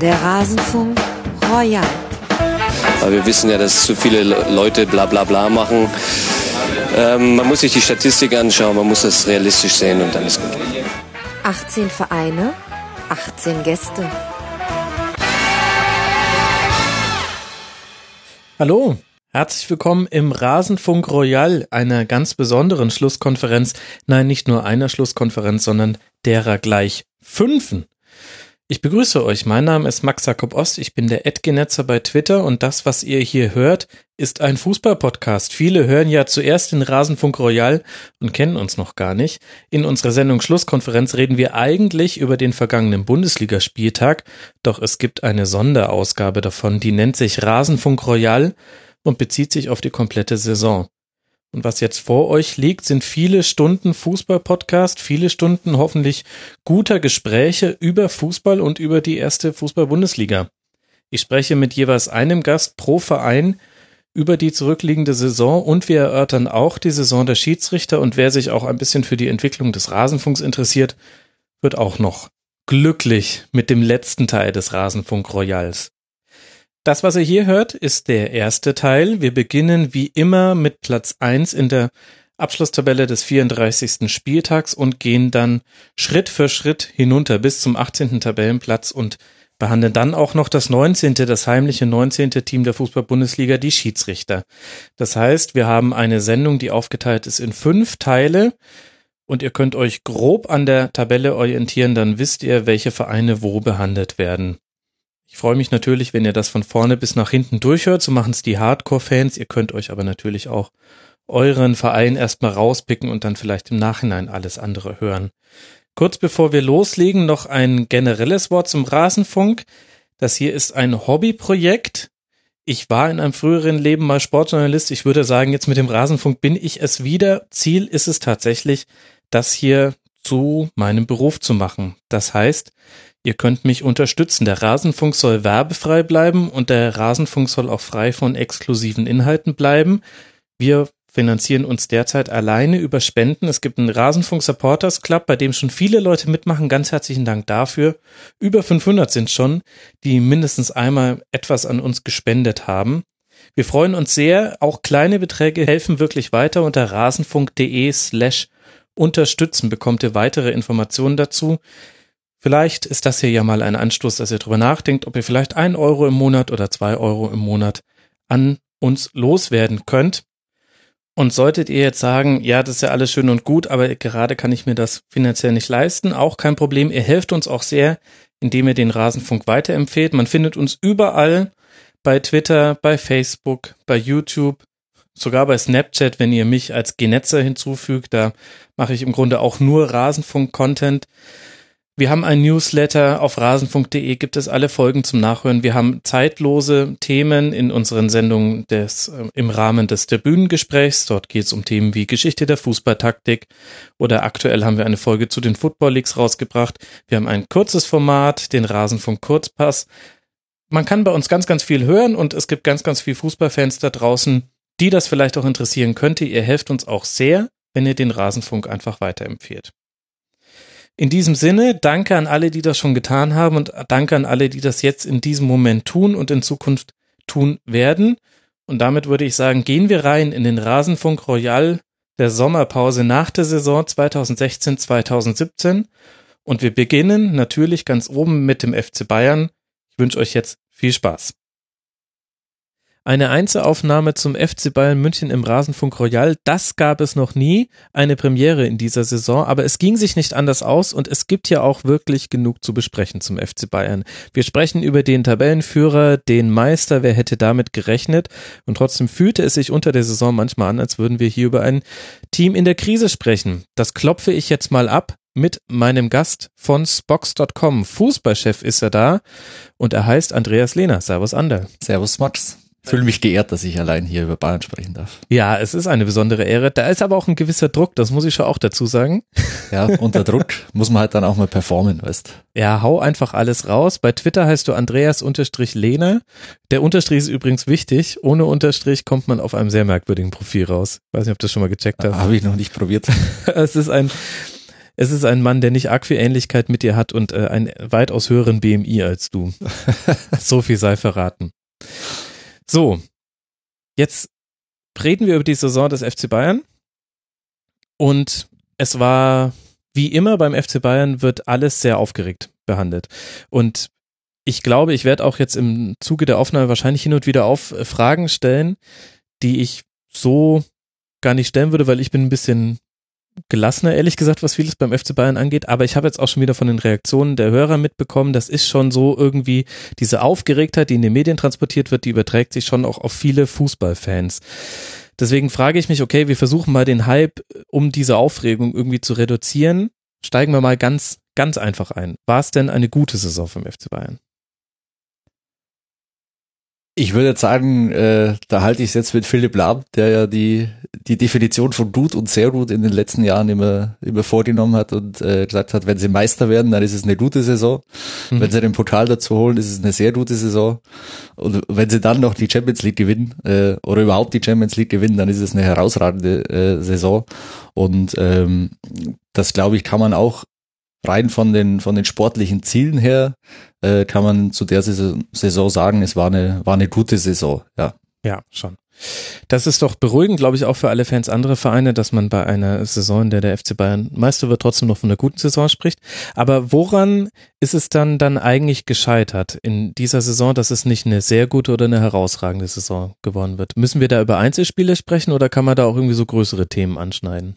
Der Rasenfunk Royal. Aber wir wissen ja, dass zu viele Leute bla bla bla machen. Ähm, man muss sich die Statistik anschauen, man muss das realistisch sehen und dann ist gut. 18 Vereine, 18 Gäste. Hallo, herzlich willkommen im Rasenfunk Royal, einer ganz besonderen Schlusskonferenz. Nein, nicht nur einer Schlusskonferenz, sondern derer gleich fünfen. Ich begrüße euch. Mein Name ist Max Jakob Ost. Ich bin der Edgenetzer bei Twitter und das, was ihr hier hört, ist ein Fußballpodcast. Viele hören ja zuerst den Rasenfunk Royal und kennen uns noch gar nicht. In unserer Sendung Schlusskonferenz reden wir eigentlich über den vergangenen Bundesligaspieltag, doch es gibt eine Sonderausgabe davon, die nennt sich Rasenfunk Royal und bezieht sich auf die komplette Saison. Und was jetzt vor euch liegt, sind viele Stunden Fußball-Podcast, viele Stunden hoffentlich guter Gespräche über Fußball und über die erste Fußball-Bundesliga. Ich spreche mit jeweils einem Gast pro Verein über die zurückliegende Saison und wir erörtern auch die Saison der Schiedsrichter und wer sich auch ein bisschen für die Entwicklung des Rasenfunks interessiert, wird auch noch glücklich mit dem letzten Teil des Rasenfunk Royals. Das, was ihr hier hört, ist der erste Teil. Wir beginnen wie immer mit Platz eins in der Abschlusstabelle des 34. Spieltags und gehen dann Schritt für Schritt hinunter bis zum 18. Tabellenplatz und behandeln dann auch noch das 19., das heimliche 19. Team der Fußball-Bundesliga, die Schiedsrichter. Das heißt, wir haben eine Sendung, die aufgeteilt ist in fünf Teile und ihr könnt euch grob an der Tabelle orientieren, dann wisst ihr, welche Vereine wo behandelt werden. Ich freue mich natürlich, wenn ihr das von vorne bis nach hinten durchhört. So machen es die Hardcore-Fans. Ihr könnt euch aber natürlich auch euren Verein erstmal rauspicken und dann vielleicht im Nachhinein alles andere hören. Kurz bevor wir loslegen, noch ein generelles Wort zum Rasenfunk. Das hier ist ein Hobbyprojekt. Ich war in einem früheren Leben mal Sportjournalist. Ich würde sagen, jetzt mit dem Rasenfunk bin ich es wieder. Ziel ist es tatsächlich, das hier zu meinem Beruf zu machen. Das heißt, Ihr könnt mich unterstützen. Der Rasenfunk soll werbefrei bleiben und der Rasenfunk soll auch frei von exklusiven Inhalten bleiben. Wir finanzieren uns derzeit alleine über Spenden. Es gibt einen Rasenfunk Supporters Club, bei dem schon viele Leute mitmachen. Ganz herzlichen Dank dafür. Über 500 sind schon, die mindestens einmal etwas an uns gespendet haben. Wir freuen uns sehr. Auch kleine Beträge helfen wirklich weiter. Unter rasenfunk.de slash unterstützen bekommt ihr weitere Informationen dazu. Vielleicht ist das hier ja mal ein Anstoß, dass ihr drüber nachdenkt, ob ihr vielleicht ein Euro im Monat oder zwei Euro im Monat an uns loswerden könnt. Und solltet ihr jetzt sagen, ja, das ist ja alles schön und gut, aber gerade kann ich mir das finanziell nicht leisten, auch kein Problem. Ihr helft uns auch sehr, indem ihr den Rasenfunk weiterempfehlt. Man findet uns überall bei Twitter, bei Facebook, bei YouTube, sogar bei Snapchat, wenn ihr mich als Genetzer hinzufügt. Da mache ich im Grunde auch nur Rasenfunk-Content. Wir haben ein Newsletter auf rasenfunk.de, gibt es alle Folgen zum Nachhören. Wir haben zeitlose Themen in unseren Sendungen des, äh, im Rahmen des Tribünengesprächs. Dort geht es um Themen wie Geschichte der Fußballtaktik oder aktuell haben wir eine Folge zu den Football Leagues rausgebracht. Wir haben ein kurzes Format, den Rasenfunk Kurzpass. Man kann bei uns ganz, ganz viel hören und es gibt ganz, ganz viel Fußballfans da draußen, die das vielleicht auch interessieren könnte. Ihr helft uns auch sehr, wenn ihr den Rasenfunk einfach weiterempfehlt. In diesem Sinne, danke an alle, die das schon getan haben und danke an alle, die das jetzt in diesem Moment tun und in Zukunft tun werden. Und damit würde ich sagen, gehen wir rein in den Rasenfunk Royal der Sommerpause nach der Saison 2016-2017. Und wir beginnen natürlich ganz oben mit dem FC Bayern. Ich wünsche euch jetzt viel Spaß. Eine Einzelaufnahme zum FC Bayern München im Rasenfunk Royal, das gab es noch nie, eine Premiere in dieser Saison, aber es ging sich nicht anders aus und es gibt ja auch wirklich genug zu besprechen zum FC Bayern. Wir sprechen über den Tabellenführer, den Meister, wer hätte damit gerechnet und trotzdem fühlte es sich unter der Saison manchmal an, als würden wir hier über ein Team in der Krise sprechen. Das klopfe ich jetzt mal ab mit meinem Gast von Spox.com. Fußballchef ist er da und er heißt Andreas Lehner. Servus Ander. Servus Max fühle mich geehrt, dass ich allein hier über Bayern sprechen darf. Ja, es ist eine besondere Ehre. Da ist aber auch ein gewisser Druck, das muss ich schon auch dazu sagen. Ja, unter Druck muss man halt dann auch mal performen, weißt. Ja, hau einfach alles raus. Bei Twitter heißt du Andreas-Lehner. Der Unterstrich ist übrigens wichtig. Ohne Unterstrich kommt man auf einem sehr merkwürdigen Profil raus. Weiß nicht, ob du das schon mal gecheckt hast. Habe ich noch nicht probiert. es ist ein es ist ein Mann, der nicht arg viel Ähnlichkeit mit dir hat und äh, einen weitaus höheren BMI als du. so viel sei verraten. So, jetzt reden wir über die Saison des FC Bayern. Und es war, wie immer beim FC Bayern, wird alles sehr aufgeregt behandelt. Und ich glaube, ich werde auch jetzt im Zuge der Aufnahme wahrscheinlich hin und wieder auf äh, Fragen stellen, die ich so gar nicht stellen würde, weil ich bin ein bisschen gelassener, ehrlich gesagt, was vieles beim FC Bayern angeht. Aber ich habe jetzt auch schon wieder von den Reaktionen der Hörer mitbekommen, das ist schon so irgendwie diese Aufgeregtheit, die in den Medien transportiert wird, die überträgt sich schon auch auf viele Fußballfans. Deswegen frage ich mich, okay, wir versuchen mal den Hype um diese Aufregung irgendwie zu reduzieren. Steigen wir mal ganz, ganz einfach ein. War es denn eine gute Saison vom FC Bayern? Ich würde jetzt sagen, äh, da halte ich es jetzt mit Philipp Lahm, der ja die, die Definition von gut und sehr gut in den letzten Jahren immer, immer vorgenommen hat und äh, gesagt hat, wenn sie Meister werden, dann ist es eine gute Saison. Mhm. Wenn sie den Pokal dazu holen, ist es eine sehr gute Saison. Und wenn sie dann noch die Champions League gewinnen äh, oder überhaupt die Champions League gewinnen, dann ist es eine herausragende äh, Saison. Und ähm, das, glaube ich, kann man auch rein von den, von den sportlichen Zielen her, äh, kann man zu der Saison sagen, es war eine, war eine gute Saison, ja. Ja, schon. Das ist doch beruhigend, glaube ich, auch für alle Fans anderer Vereine, dass man bei einer Saison, in der der FC Bayern Meister wird, trotzdem noch von einer guten Saison spricht. Aber woran ist es dann dann eigentlich gescheitert in dieser Saison, dass es nicht eine sehr gute oder eine herausragende Saison geworden wird? Müssen wir da über Einzelspiele sprechen oder kann man da auch irgendwie so größere Themen anschneiden?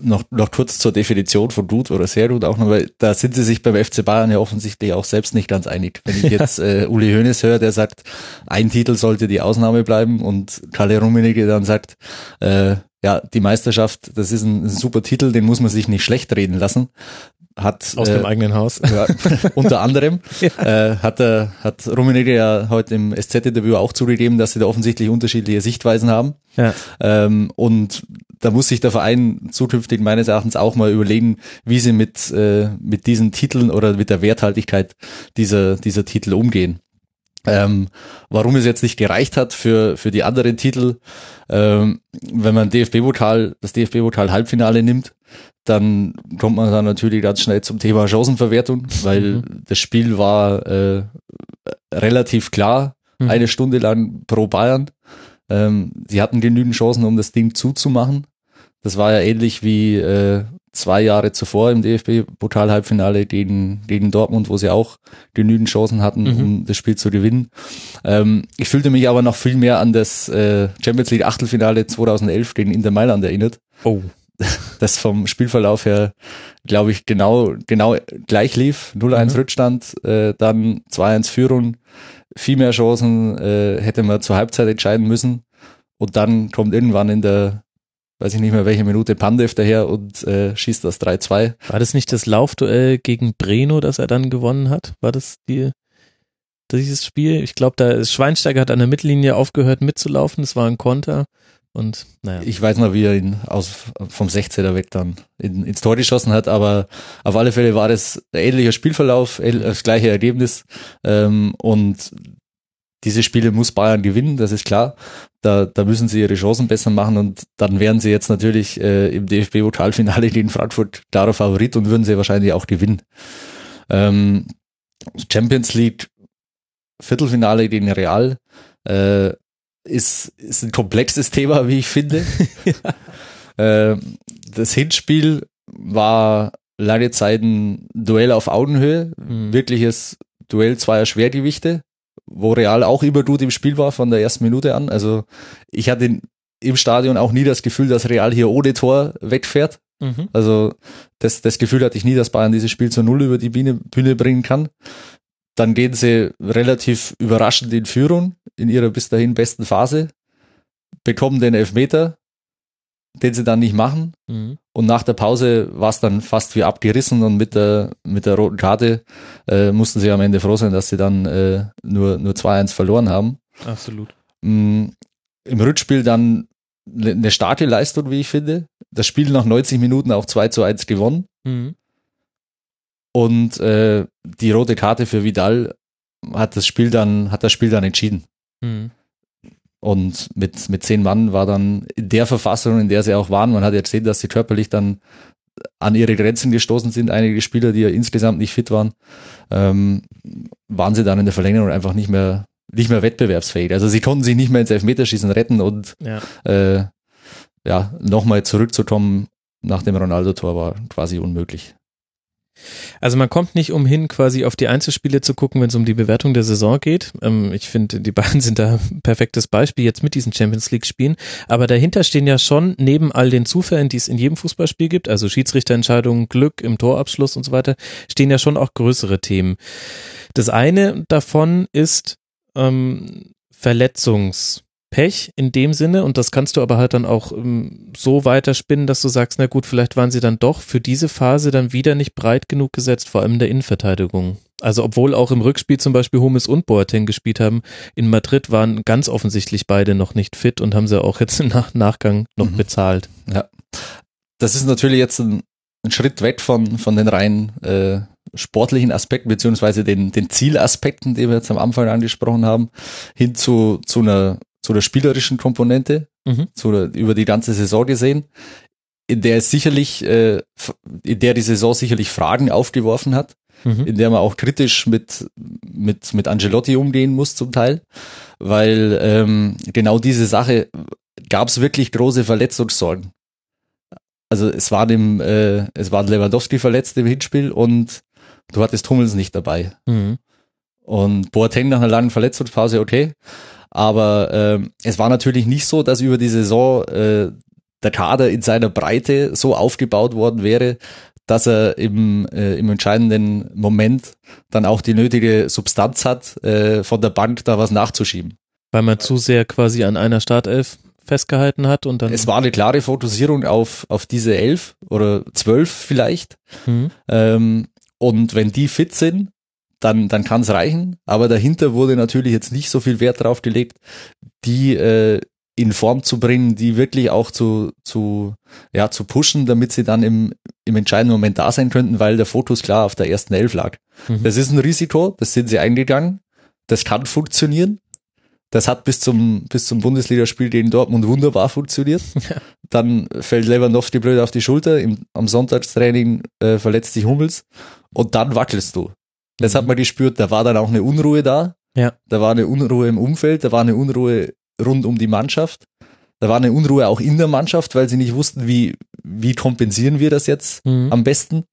Noch, noch kurz zur Definition von gut oder sehr gut auch noch, weil da sind sie sich beim FC Bayern ja offensichtlich auch selbst nicht ganz einig. Wenn ich jetzt äh, Uli Hoeneß höre, der sagt, ein Titel sollte die Ausnahme bleiben und Kalle Rummenigge dann sagt, äh, ja, die Meisterschaft, das ist ein, ein super Titel, den muss man sich nicht schlecht reden lassen hat aus äh, dem eigenen Haus ja, unter anderem ja. äh, hat er hat Rummenigge ja heute im SZ-Interview auch zugegeben, dass sie da offensichtlich unterschiedliche Sichtweisen haben ja. ähm, und da muss sich der Verein zukünftig meines Erachtens auch mal überlegen, wie sie mit äh, mit diesen Titeln oder mit der Werthaltigkeit dieser dieser Titel umgehen. Ähm, warum es jetzt nicht gereicht hat für, für die anderen Titel, ähm, wenn man DFB-Pokal, das DFB-Pokal-Halbfinale nimmt, dann kommt man dann natürlich ganz schnell zum Thema Chancenverwertung, weil mhm. das Spiel war äh, relativ klar, mhm. eine Stunde lang pro Bayern. Ähm, sie hatten genügend Chancen, um das Ding zuzumachen. Das war ja ähnlich wie äh, zwei Jahre zuvor im DFB-Pokal-Halbfinale gegen, gegen Dortmund, wo sie auch genügend Chancen hatten, mhm. um das Spiel zu gewinnen. Ähm, ich fühlte mich aber noch viel mehr an das äh, Champions League Achtelfinale 2011 gegen Inter Mailand erinnert. Oh das vom Spielverlauf her, glaube ich, genau, genau gleich lief. 0-1 mhm. Rückstand, äh, dann 2-1 Führung, viel mehr Chancen äh, hätte man zur Halbzeit entscheiden müssen. Und dann kommt irgendwann in der, weiß ich nicht mehr welche Minute, Pandev daher und äh, schießt das 3-2. War das nicht das Laufduell gegen Breno, das er dann gewonnen hat? War das die, dieses Spiel? Ich glaube, da Schweinsteiger hat an der Mittellinie aufgehört mitzulaufen, es war ein Konter. Und naja. Ich weiß noch, wie er ihn aus, vom 16er weg dann in, ins Tor geschossen hat, aber auf alle Fälle war das ähnlicher Spielverlauf, das gleiche Ergebnis. Ähm, und diese Spiele muss Bayern gewinnen, das ist klar. Da, da müssen sie ihre Chancen besser machen und dann wären sie jetzt natürlich äh, im DFB-Pokalfinale gegen Frankfurt klarer Favorit und würden sie wahrscheinlich auch gewinnen. Ähm, Champions League Viertelfinale gegen Real. Äh, ist, ist ein komplexes Thema, wie ich finde. äh, das Hinspiel war lange Zeit ein Duell auf Augenhöhe, mhm. wirkliches Duell zweier Schwergewichte, wo Real auch immer gut im Spiel war von der ersten Minute an. Also ich hatte im Stadion auch nie das Gefühl, dass Real hier ohne Tor wegfährt. Mhm. Also das, das Gefühl hatte ich nie, dass Bayern dieses Spiel zu Null über die Bühne, Bühne bringen kann. Dann gehen sie relativ überraschend in Führung in ihrer bis dahin besten Phase, bekommen den Elfmeter, den sie dann nicht machen. Mhm. Und nach der Pause war es dann fast wie abgerissen und mit der, mit der roten Karte äh, mussten sie am Ende froh sein, dass sie dann äh, nur, nur 2-1 verloren haben. Absolut. Mhm. Im Rückspiel dann eine starke Leistung, wie ich finde. Das Spiel nach 90 Minuten auch 2 zu 1 gewonnen. Mhm. Und äh, die rote Karte für Vidal hat das Spiel dann, hat das Spiel dann entschieden. Mhm. Und mit, mit zehn Mann war dann in der Verfassung, in der sie auch waren, man hat ja gesehen, dass sie körperlich dann an ihre Grenzen gestoßen sind, einige Spieler, die ja insgesamt nicht fit waren, ähm, waren sie dann in der Verlängerung einfach nicht mehr, nicht mehr wettbewerbsfähig. Also sie konnten sich nicht mehr ins Elfmeterschießen retten und Ja. äh, ja, nochmal zurückzukommen nach dem Ronaldo-Tor war quasi unmöglich. Also man kommt nicht umhin, quasi auf die Einzelspiele zu gucken, wenn es um die Bewertung der Saison geht. Ähm, ich finde, die beiden sind da ein perfektes Beispiel jetzt mit diesen Champions League-Spielen. Aber dahinter stehen ja schon neben all den Zufällen, die es in jedem Fußballspiel gibt, also Schiedsrichterentscheidungen, Glück im Torabschluss und so weiter, stehen ja schon auch größere Themen. Das eine davon ist ähm, Verletzungspech in dem Sinne und das kannst du aber halt dann auch ähm, so weiterspinnen, dass du sagst, na gut, vielleicht waren sie dann doch für diese Phase dann wieder nicht breit genug gesetzt, vor allem in der Innenverteidigung. Also obwohl auch im Rückspiel zum Beispiel Hummels und Boateng gespielt haben, in Madrid waren ganz offensichtlich beide noch nicht fit und haben sie auch jetzt im Nach Nachgang noch Mhm. bezahlt. Ja. Das ist natürlich jetzt ein, ein Schritt weg von, von den rein äh, sportlichen Aspekten, beziehungsweise den, den Zielaspekten, die wir jetzt am Anfang angesprochen haben, hin zu, zu einer, zu der spielerischen Komponente, Mhm. zu der, über die ganze Saison gesehen, in der es sicherlich, äh, in der die Saison sicherlich Fragen aufgeworfen hat, Mhm. in der man auch kritisch mit, mit, mit Angelotti umgehen muss zum Teil, weil ähm, genau diese Sache gab es wirklich große Verletzungssorgen. Also es war dem, äh, es war Lewandowski verletzt im Hinspiel und du hattest Hummels nicht dabei. Mhm. Und Boateng nach einer langen Verletzungspause, okay. Aber ähm, es war natürlich nicht so, dass über die Saison äh, der Kader in seiner Breite so aufgebaut worden wäre, dass er im, äh, im entscheidenden Moment dann auch die nötige Substanz hat, äh, von der Bank da was nachzuschieben. Weil man zu sehr quasi an einer Startelf festgehalten hat und dann. Es war eine klare Fokussierung auf, auf diese elf oder zwölf vielleicht. Mhm. Ähm, und wenn die fit sind, dann, dann kann es reichen. Aber dahinter wurde natürlich jetzt nicht so viel Wert drauf gelegt, die äh, in Form zu bringen, die wirklich auch zu, zu, ja, zu pushen, damit sie dann im, im entscheidenden Moment da sein könnten, weil der Fokus klar auf der ersten Elf lag. Mhm. Das ist ein Risiko, das sind sie eingegangen. Das kann funktionieren. Das hat bis zum, bis zum Bundesligaspiel gegen Dortmund wunderbar funktioniert. Dann fällt Lewandowski blöd auf die Schulter. Im, am Sonntagstraining äh, verletzt sich Hummels. Und dann wackelst du. Das hat man gespürt. Da war dann auch eine Unruhe da. Ja. Da war eine Unruhe im Umfeld. Da war eine Unruhe rund um die Mannschaft. Da war eine Unruhe auch in der Mannschaft, weil sie nicht wussten, wie, wie kompensieren wir das jetzt Mhm. am besten.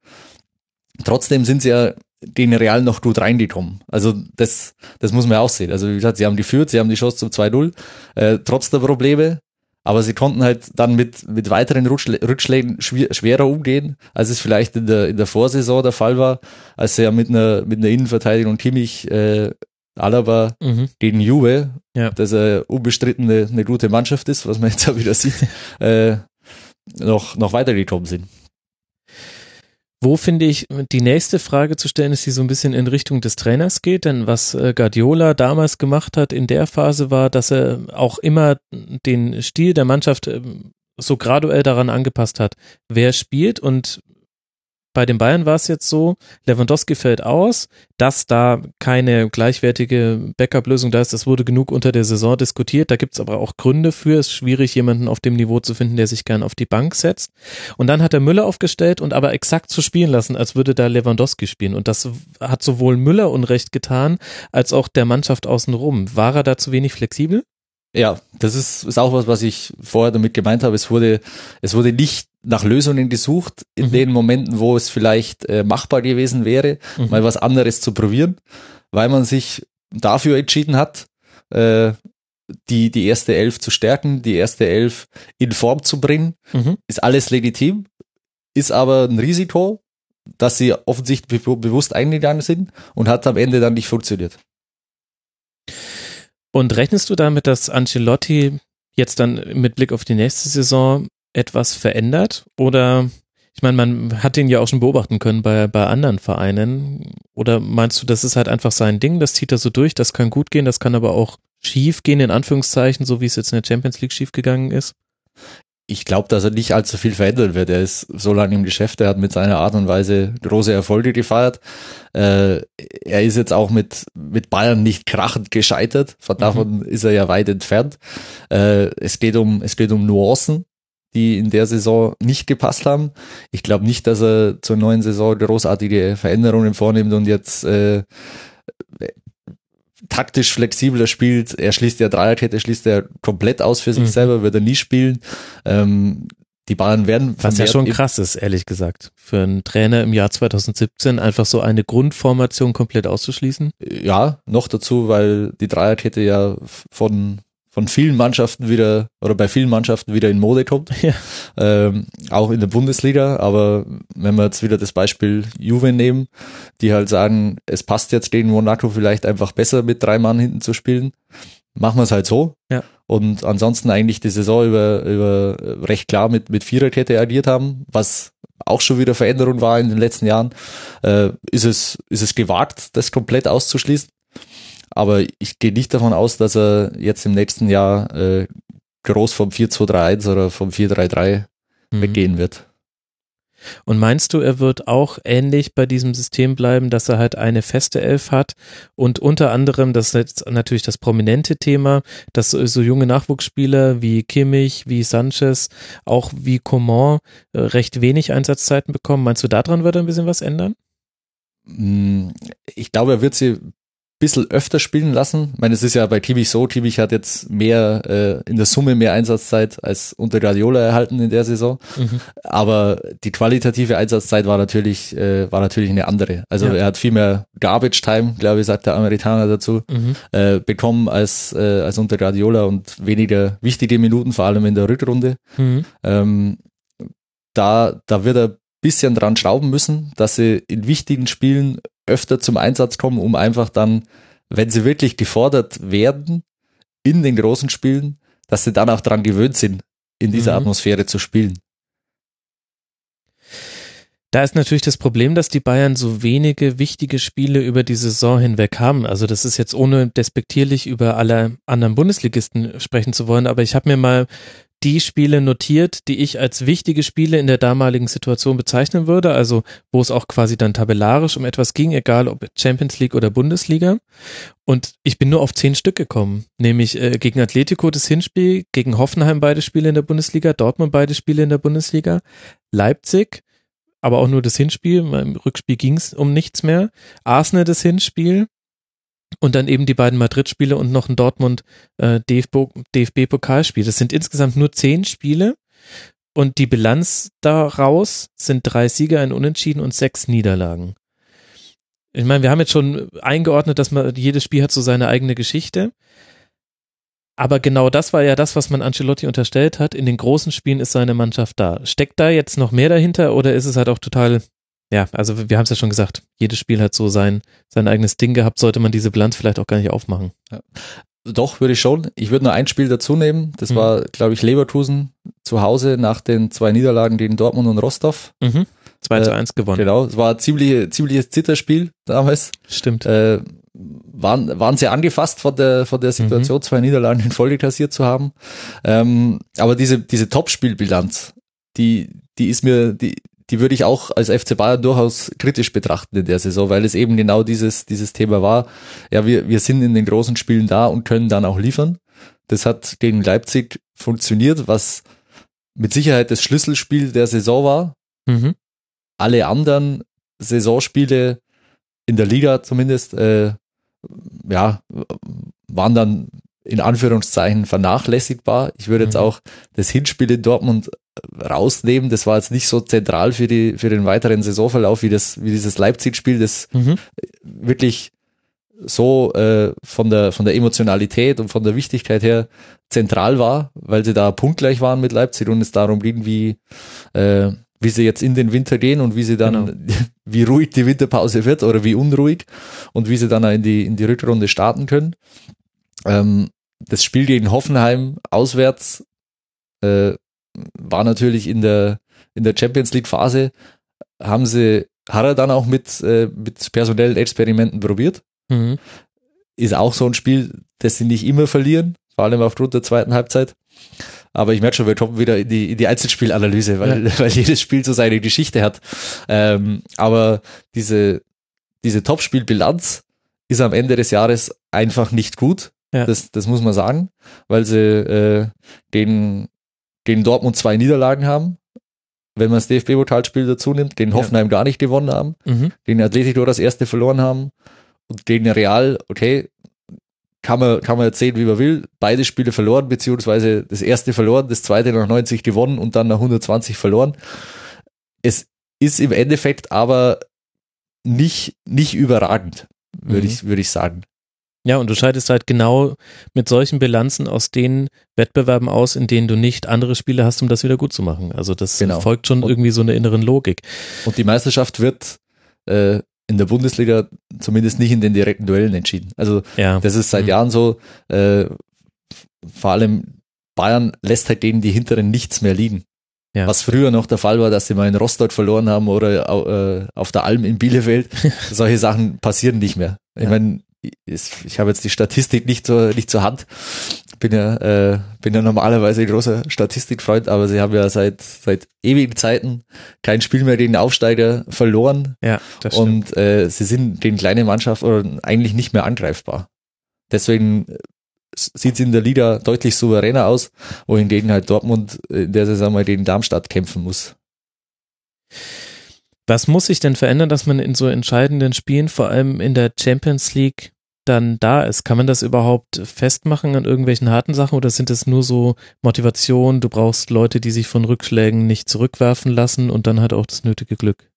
Trotzdem sind sie ja den Real noch gut reingekommen. Also das, das muss man auch sehen. Also wie gesagt, sie haben geführt, sie haben die Chance zum 2-0, äh, trotz der Probleme. Aber sie konnten halt dann mit, mit weiteren Rückschlä Rückschlägen schwer, schwerer umgehen, als es vielleicht in der, in der Vorsaison der Fall war, als sie ja mit einer, mit einer Innenverteidigung Kimmich, äh, Alaba Mhm. gegen Juve, Ja. dass er unbestritten eine, eine gute Mannschaft ist, was man jetzt auch wieder sieht, äh, noch, noch weitergekommen sind. Wo finde ich, die nächste Frage zu stellen ist, die so ein bisschen in Richtung des Trainers geht, denn was äh, Guardiola damals gemacht hat in der Phase war, dass er auch immer den Stil der Mannschaft ähm, so graduell daran angepasst hat, wer spielt. Und bei den Bayern war es jetzt so, Lewandowski fällt aus, dass da keine gleichwertige Backup-Lösung da ist, das wurde genug unter der Saison diskutiert, da gibt es aber auch Gründe für, es ist schwierig, jemanden auf dem Niveau zu finden, der sich gern auf die Bank setzt. Und dann hat er Müller aufgestellt und aber exakt so spielen lassen, als würde da Lewandowski spielen. Und das hat sowohl Müller Unrecht getan, als auch der Mannschaft außenrum. War er da zu wenig flexibel? Ja, das ist, ist auch was, was ich vorher damit gemeint habe. Es wurde, es wurde nicht nach Lösungen gesucht in Mhm. den Momenten, wo es vielleicht äh, machbar gewesen wäre, Mhm. mal was anderes zu probieren, weil man sich dafür entschieden hat, äh, die, die erste Elf zu stärken, die erste Elf in Form zu bringen. Mhm. Ist alles legitim, ist aber ein Risiko, dass sie offensichtlich be bewusst eingegangen sind und hat am Ende dann nicht funktioniert. Und rechnest du damit, dass Ancelotti jetzt dann mit Blick auf die nächste Saison etwas verändert? Oder ich meine, man hat ihn ja auch schon beobachten können bei, bei anderen Vereinen. Oder meinst du, das ist halt einfach sein Ding, das zieht er so durch, das kann gut gehen, das kann aber auch schief gehen, in Anführungszeichen, so wie es jetzt in der Champions League schief gegangen ist? ich glaube, dass er nicht allzu viel verändern wird. Er ist so lange im Geschäft, er hat mit seiner Art und Weise große Erfolge gefeiert. Äh, er ist jetzt auch mit, mit Bayern nicht krachend gescheitert. Von davon ist er ja weit entfernt. Äh, es geht um, es geht um Nuancen. Die in der Saison nicht gepasst haben. Ich glaube nicht, dass er zur neuen Saison großartige Veränderungen vornimmt und jetzt äh, taktisch flexibler spielt. Er schließt der Dreierkette, schließt er komplett aus für sich Mhm. selber, wird er nie spielen. Ähm, die Bayern werden Was ja schon krass ist, ehrlich gesagt. Für einen Trainer im Jahr 2017 einfach so eine Grundformation komplett auszuschließen. Ja, noch dazu, weil die Dreierkette ja von, von vielen Mannschaften wieder oder bei vielen Mannschaften wieder in Mode kommt. Ja. Ähm, auch in der Bundesliga. Aber wenn wir jetzt wieder das Beispiel Juve nehmen, die halt sagen, es passt jetzt gegen Monaco vielleicht einfach besser mit drei Mann hinten zu spielen, machen wir es halt so. Ja. Und ansonsten eigentlich die Saison über, über recht klar mit, mit Viererkette agiert haben, was auch schon wieder Veränderung war in den letzten Jahren, äh, ist es, ist es gewagt, das komplett auszuschließen. Aber ich gehe nicht davon aus, dass er jetzt im nächsten Jahr äh, groß vom 4-2-3-1 oder vom 4-3-3 Mhm. weggehen wird. Und meinst du, er wird auch ähnlich bei diesem System bleiben, dass er halt eine feste Elf hat und unter anderem, das ist jetzt natürlich das prominente Thema, dass so, junge Nachwuchsspieler wie Kimmich, wie Sanchez, auch wie Coman äh, recht wenig Einsatzzeiten bekommen. Meinst du, daran wird er ein bisschen was ändern? Mm, Ich glaube, er wird sie bisschen öfter spielen lassen. Ich meine, es ist ja bei Kimmich so, Kimmich hat jetzt mehr, äh, in der Summe mehr Einsatzzeit als unter Guardiola erhalten in der Saison. Mhm. Aber die qualitative Einsatzzeit war natürlich, äh, war natürlich eine andere. Also Ja. er hat viel mehr Garbage Time, glaube ich, sagt der Amerikaner dazu, Mhm. äh, bekommen als, äh, als unter Guardiola und weniger wichtige Minuten, vor allem in der Rückrunde. Mhm. Ähm, da, da wird er ein bisschen dran schrauben müssen, dass sie in wichtigen Spielen öfter zum Einsatz kommen, um einfach dann, wenn sie wirklich gefordert werden in den großen Spielen, dass sie dann auch dran gewöhnt sind, in dieser Mhm. Atmosphäre zu spielen. Da ist natürlich das Problem, dass die Bayern so wenige wichtige Spiele über die Saison hinweg haben. Also das ist jetzt ohne despektierlich über alle anderen Bundesligisten sprechen zu wollen, aber ich habe mir mal die Spiele notiert, die ich als wichtige Spiele in der damaligen Situation bezeichnen würde, also wo es auch quasi dann tabellarisch um etwas ging, egal ob Champions League oder Bundesliga. Und ich bin nur auf zehn Stück gekommen, nämlich äh, gegen Atletico das Hinspiel, gegen Hoffenheim beide Spiele in der Bundesliga, Dortmund beide Spiele in der Bundesliga, Leipzig, aber auch nur das Hinspiel, im Rückspiel ging es um nichts mehr, Arsenal das Hinspiel und dann eben die beiden Madrid-Spiele und noch ein Dortmund äh. Das sind insgesamt nur zehn Spiele und die Bilanz daraus sind drei Sieger, ein Unentschieden und sechs Niederlagen. Ich meine, wir haben jetzt schon eingeordnet, dass man jedes Spiel hat so seine eigene Geschichte. Aber genau das war ja das, was man Ancelotti unterstellt hat. In den großen Spielen ist seine Mannschaft da. Steckt da jetzt noch mehr dahinter oder ist es halt auch total, ja, also wir haben es ja schon gesagt, jedes Spiel hat so sein, sein eigenes Ding gehabt, sollte man diese Bilanz vielleicht auch gar nicht aufmachen. Doch, würde ich schon. Ich würde nur ein Spiel dazu nehmen. Das Mhm. war, glaube ich, Leverkusen zu Hause nach den zwei Niederlagen gegen Dortmund und Rostov. Mhm. 2 zu Äh, 1 gewonnen. Genau, es war ein ziemlich, ziemliches Zitterspiel damals. Stimmt. äh, waren, waren sehr angefasst von der, von der Situation, zwei Niederlagen in Folge kassiert zu haben. Ähm, aber diese, diese Topspielbilanz, die, die ist mir, die, die würde ich auch als FC Bayern durchaus kritisch betrachten in der Saison, weil es eben genau dieses, dieses Thema war. Ja, wir, wir sind in den großen Spielen da und können dann auch liefern. Das hat gegen Leipzig funktioniert, was mit Sicherheit das Schlüsselspiel der Saison war Mhm. alle anderen Saisonspiele in der Liga zumindest, äh, ja, waren dann in Anführungszeichen vernachlässigbar. Ich würde jetzt Mhm. auch das Hinspiel in Dortmund rausnehmen. Das war jetzt nicht so zentral für die, für den weiteren Saisonverlauf wie das, wie dieses Leipzig-Spiel, das Mhm. wirklich so äh, von der von der Emotionalität und von der Wichtigkeit her zentral war, weil sie da punktgleich waren mit Leipzig und es darum ging, wie äh, wie sie jetzt in den Winter gehen und wie sie dann wie ruhig die Winterpause wird oder wie unruhig und wie sie dann in die in die Rückrunde starten können. Ähm, das Spiel gegen Hoffenheim auswärts äh, war natürlich in der in der Champions League Phase haben sie hat er dann auch mit äh, mit personellen Experimenten probiert Mhm. ist auch so ein Spiel, das sie nicht immer verlieren, vor allem aufgrund der zweiten Halbzeit. Aber ich merke schon, wir kommen wieder in die, in die Einzelspielanalyse, weil, weil jedes Spiel so seine Geschichte hat. Ähm, aber diese, diese Topspielbilanz ist am Ende des Jahres einfach nicht gut. Ja. Das, das muss man sagen, weil sie äh, den, gegen Dortmund zwei Niederlagen haben, wenn man das DFB-Pokalspiel dazu nimmt, den Hoffenheim gar nicht gewonnen haben, Mhm. gegen Atletico das erste verloren haben und gegen Real, okay, kann man, kann man erzählen, wie man will, beide Spiele verloren, beziehungsweise das erste verloren, das zweite nach 90 gewonnen und dann nach 120 verloren. Es ist im Endeffekt aber nicht, nicht überragend, würde Mhm. ich, würde ich sagen. Ja, und du scheidest halt genau mit solchen Bilanzen aus den Wettbewerben aus, in denen du nicht andere Spiele hast, um das wieder gut zu machen. Also das Genau. folgt schon Und- irgendwie so einer inneren Logik. Und die Meisterschaft wird äh, in der Bundesliga zumindest nicht in den direkten Duellen entschieden. Also Ja. das ist seit Mhm. Jahren so, äh, vor allem Bayern lässt halt denen die hinteren nichts mehr liegen. Ja. Was früher noch der Fall war, dass sie mal in Rostock verloren haben oder äh, auf der Alm in Bielefeld. Solche Sachen passieren nicht mehr. Ich Ja. meine, ich, ich habe jetzt die Statistik nicht zur, nicht zur Hand. Bin ja, äh, bin ja normalerweise ein großer Statistikfreund, aber sie haben ja seit, seit ewigen Zeiten kein Spiel mehr gegen Aufsteiger verloren Ja, das stimmt. und äh, sie sind den kleinen Mannschaft oder eigentlich nicht mehr angreifbar. Deswegen sieht es in der Liga deutlich souveräner aus, wohingegen halt Dortmund in der Saison mal gegen Darmstadt kämpfen muss. Was muss sich denn verändern, dass man in so entscheidenden Spielen, vor allem in der Champions League, dann da ist? Kann man das überhaupt festmachen an irgendwelchen harten Sachen oder sind es nur so Motivation, du brauchst Leute, die sich von Rückschlägen nicht zurückwerfen lassen und dann halt auch das nötige Glück?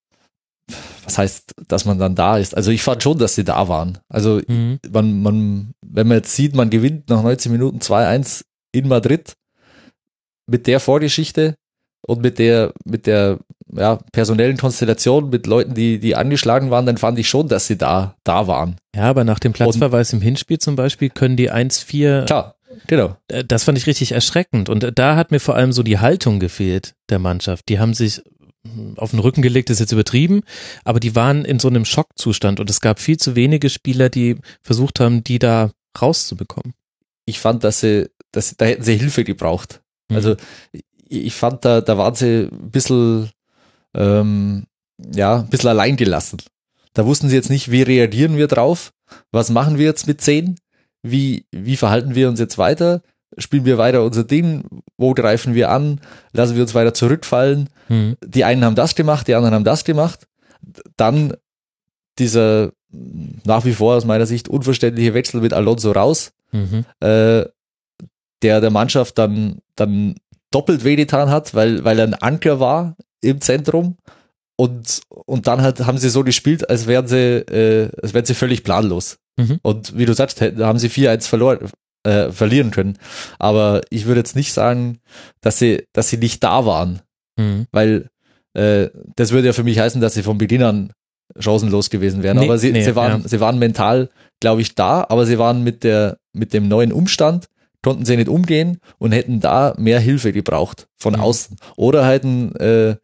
Was heißt, dass man dann da ist? Also ich fand schon, dass sie da waren. Also Mhm. man, man, wenn man jetzt sieht, man gewinnt nach 90 Minuten 2-1 in Madrid mit der Vorgeschichte und mit der, mit der ja, personellen Konstellation, mit Leuten, die, die angeschlagen waren, dann fand ich schon, dass sie da, da waren. Ja, aber nach dem Platzverweis im Hinspiel zum Beispiel können die 1-4 Klar, genau. äh, das fand ich richtig erschreckend. Und äh, da hat mir vor allem so die Haltung gefehlt der Mannschaft. Die haben sich hm, auf den Rücken gelegt, ist jetzt übertrieben, aber die waren in so einem Schockzustand und es gab viel zu wenige Spieler, die versucht haben, die da rauszubekommen. Ich fand, dass sie, dass sie, da hätten sie Hilfe gebraucht. Mhm. Also ich- ich fand, da, da waren sie ein bisschen, ähm, ja, ein bisschen allein gelassen. Da wussten sie jetzt nicht, wie reagieren wir drauf? Was machen wir jetzt mit 10? Wie, wie verhalten wir uns jetzt weiter? Spielen wir weiter unser Ding? Wo greifen wir an? Lassen wir uns weiter zurückfallen? Mhm. Die einen haben das gemacht, die anderen haben das gemacht. Dann dieser nach wie vor aus meiner Sicht unverständliche Wechsel mit Alonso raus Mhm. äh, der der Mannschaft dann, dann doppelt wehgetan hat, weil, weil er ein Anker war im Zentrum. Und, und dann hat, haben sie so gespielt, als wären sie, äh, als wären sie völlig planlos. Mhm. Und wie du sagst, hätten- haben sie 4-1 verloren, äh, verlieren können. Aber ich würde jetzt nicht sagen, dass sie, dass sie nicht da waren, Mhm. weil äh, das würde ja für mich heißen, dass sie von Beginn an chancenlos gewesen wären. Nee, aber sie, nee, sie, waren, ja. sie waren mental, glaube ich, da, aber sie waren mit, der, mit dem neuen Umstand, konnten sie nicht umgehen und hätten da mehr Hilfe gebraucht von Mhm. außen. Oder halt ein, äh,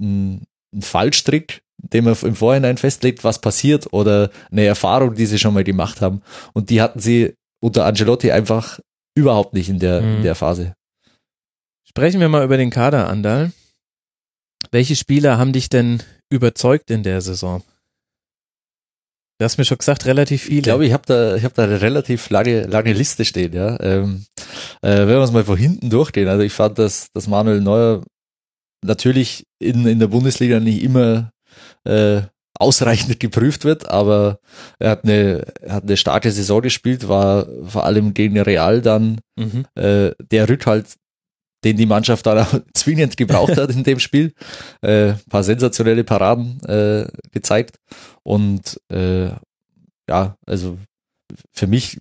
ein, ein Fallstrick, den man im Vorhinein festlegt, was passiert, oder eine Erfahrung, die sie schon mal gemacht haben. Und die hatten sie unter Angelotti einfach überhaupt nicht in der, Mhm. in der Phase. Sprechen wir mal über den Kader, Andal. Welche Spieler haben dich denn überzeugt in der Saison? Du hast mir schon gesagt, relativ viele. Ich glaube, ich habe da, ich habe da eine relativ lange, lange Liste stehen, ja. Ähm, äh, wenn wir uns mal von hinten durchgehen, also ich fand, dass, dass Manuel Neuer natürlich in, in der Bundesliga nicht immer äh, ausreichend geprüft wird, aber er hat eine, er hat eine starke Saison gespielt, war vor allem gegen Real dann mhm. äh, der Rückhalt, den die Mannschaft dann auch zwingend gebraucht hat in dem Spiel. Äh, paar sensationelle Paraden äh, gezeigt. Und äh, ja, also für mich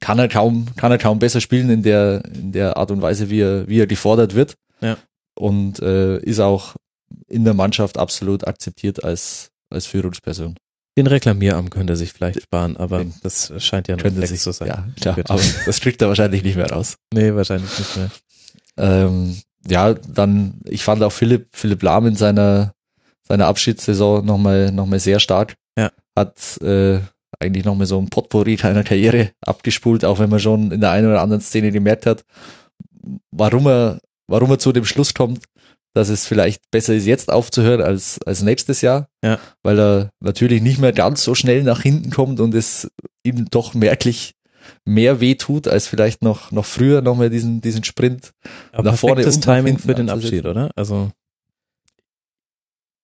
kann er kaum, kann er kaum besser spielen in der, in der Art und Weise, wie er, wie er gefordert wird. Ja. Und äh, ist auch in der Mannschaft absolut akzeptiert als, als Führungsperson. Den Reklamieramt könnte er sich vielleicht sparen, aber Den das scheint ja ein Könnte Reflex sich, zu sein. ja, klar, aber das kriegt er wahrscheinlich nicht mehr raus. Nee, wahrscheinlich nicht mehr. Ähm, ja, dann, ich fand auch Philipp, Philipp Lahm in seiner, seiner Abschiedssaison nochmal, noch mal sehr stark. Ja. Hat äh, eigentlich nochmal so ein Potpourri seiner Karriere abgespult, auch wenn man schon in der einen oder anderen Szene gemerkt hat, warum er, warum er zu dem Schluss kommt, dass es vielleicht besser ist, jetzt aufzuhören als, als nächstes Jahr. Ja. Weil er natürlich nicht mehr ganz so schnell nach hinten kommt und es ihm doch merklich mehr weh tut, als vielleicht noch, noch früher noch mal diesen, diesen Sprint Aber nach vorne perfektes nach Timing für den. Abschied, oder? Also,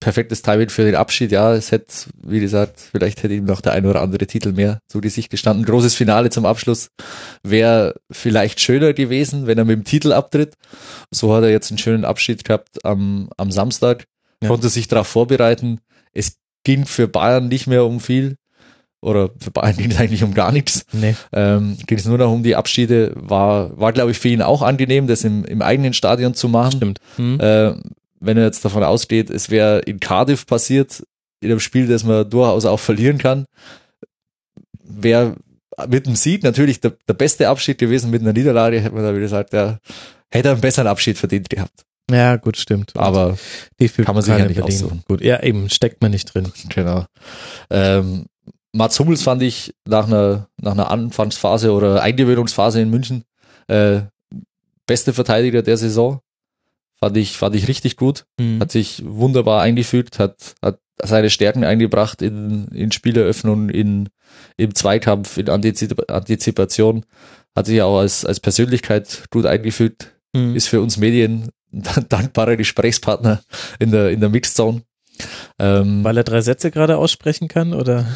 perfektes Timing für den Abschied. Ja, es hätte, wie gesagt, vielleicht hätte ihm noch der ein oder andere Titel mehr zu Gesicht gestanden. Großes Finale zum Abschluss wäre vielleicht schöner gewesen, wenn er mit dem Titel abtritt. So hat er jetzt einen schönen Abschied gehabt am, am Samstag, Ja. konnte sich darauf vorbereiten. Es ging für Bayern nicht mehr um viel. Oder für Bayern ging es eigentlich um gar nichts. nee. Ähm, ging es nur noch um die Abschiede. War, war glaube ich, für ihn auch angenehm, das im, im eigenen Stadion zu machen. Stimmt. Hm. Äh, wenn er jetzt davon ausgeht, es wäre in Cardiff passiert, in einem Spiel, das man durchaus auch verlieren kann, wäre mit dem Sieg natürlich der, der beste Abschied gewesen. Mit einer Niederlage hätte man da wieder gesagt, der hätte einen besseren Abschied verdient gehabt. Ja, gut, stimmt. Aber DFB kann man sich ja nicht aussuchen. Gut, ja, eben, steckt man nicht drin. genau. Ähm, Mats Hummels fand ich nach einer, nach einer Anfangsphase oder Eingewöhnungsphase in München äh, beste Verteidiger der Saison. Fand ich, fand ich richtig gut. Hm. hat sich wunderbar eingefügt, hat, hat seine Stärken eingebracht in, in Spieleröffnung, in, im Zweikampf, in Antizip Antizipation, hat sich auch als, als Persönlichkeit gut eingefügt, Hm. ist für uns Medien ein dankbarer Gesprächspartner in der, in der Mixzone. Ähm, Weil er drei Sätze gerade aussprechen kann, oder?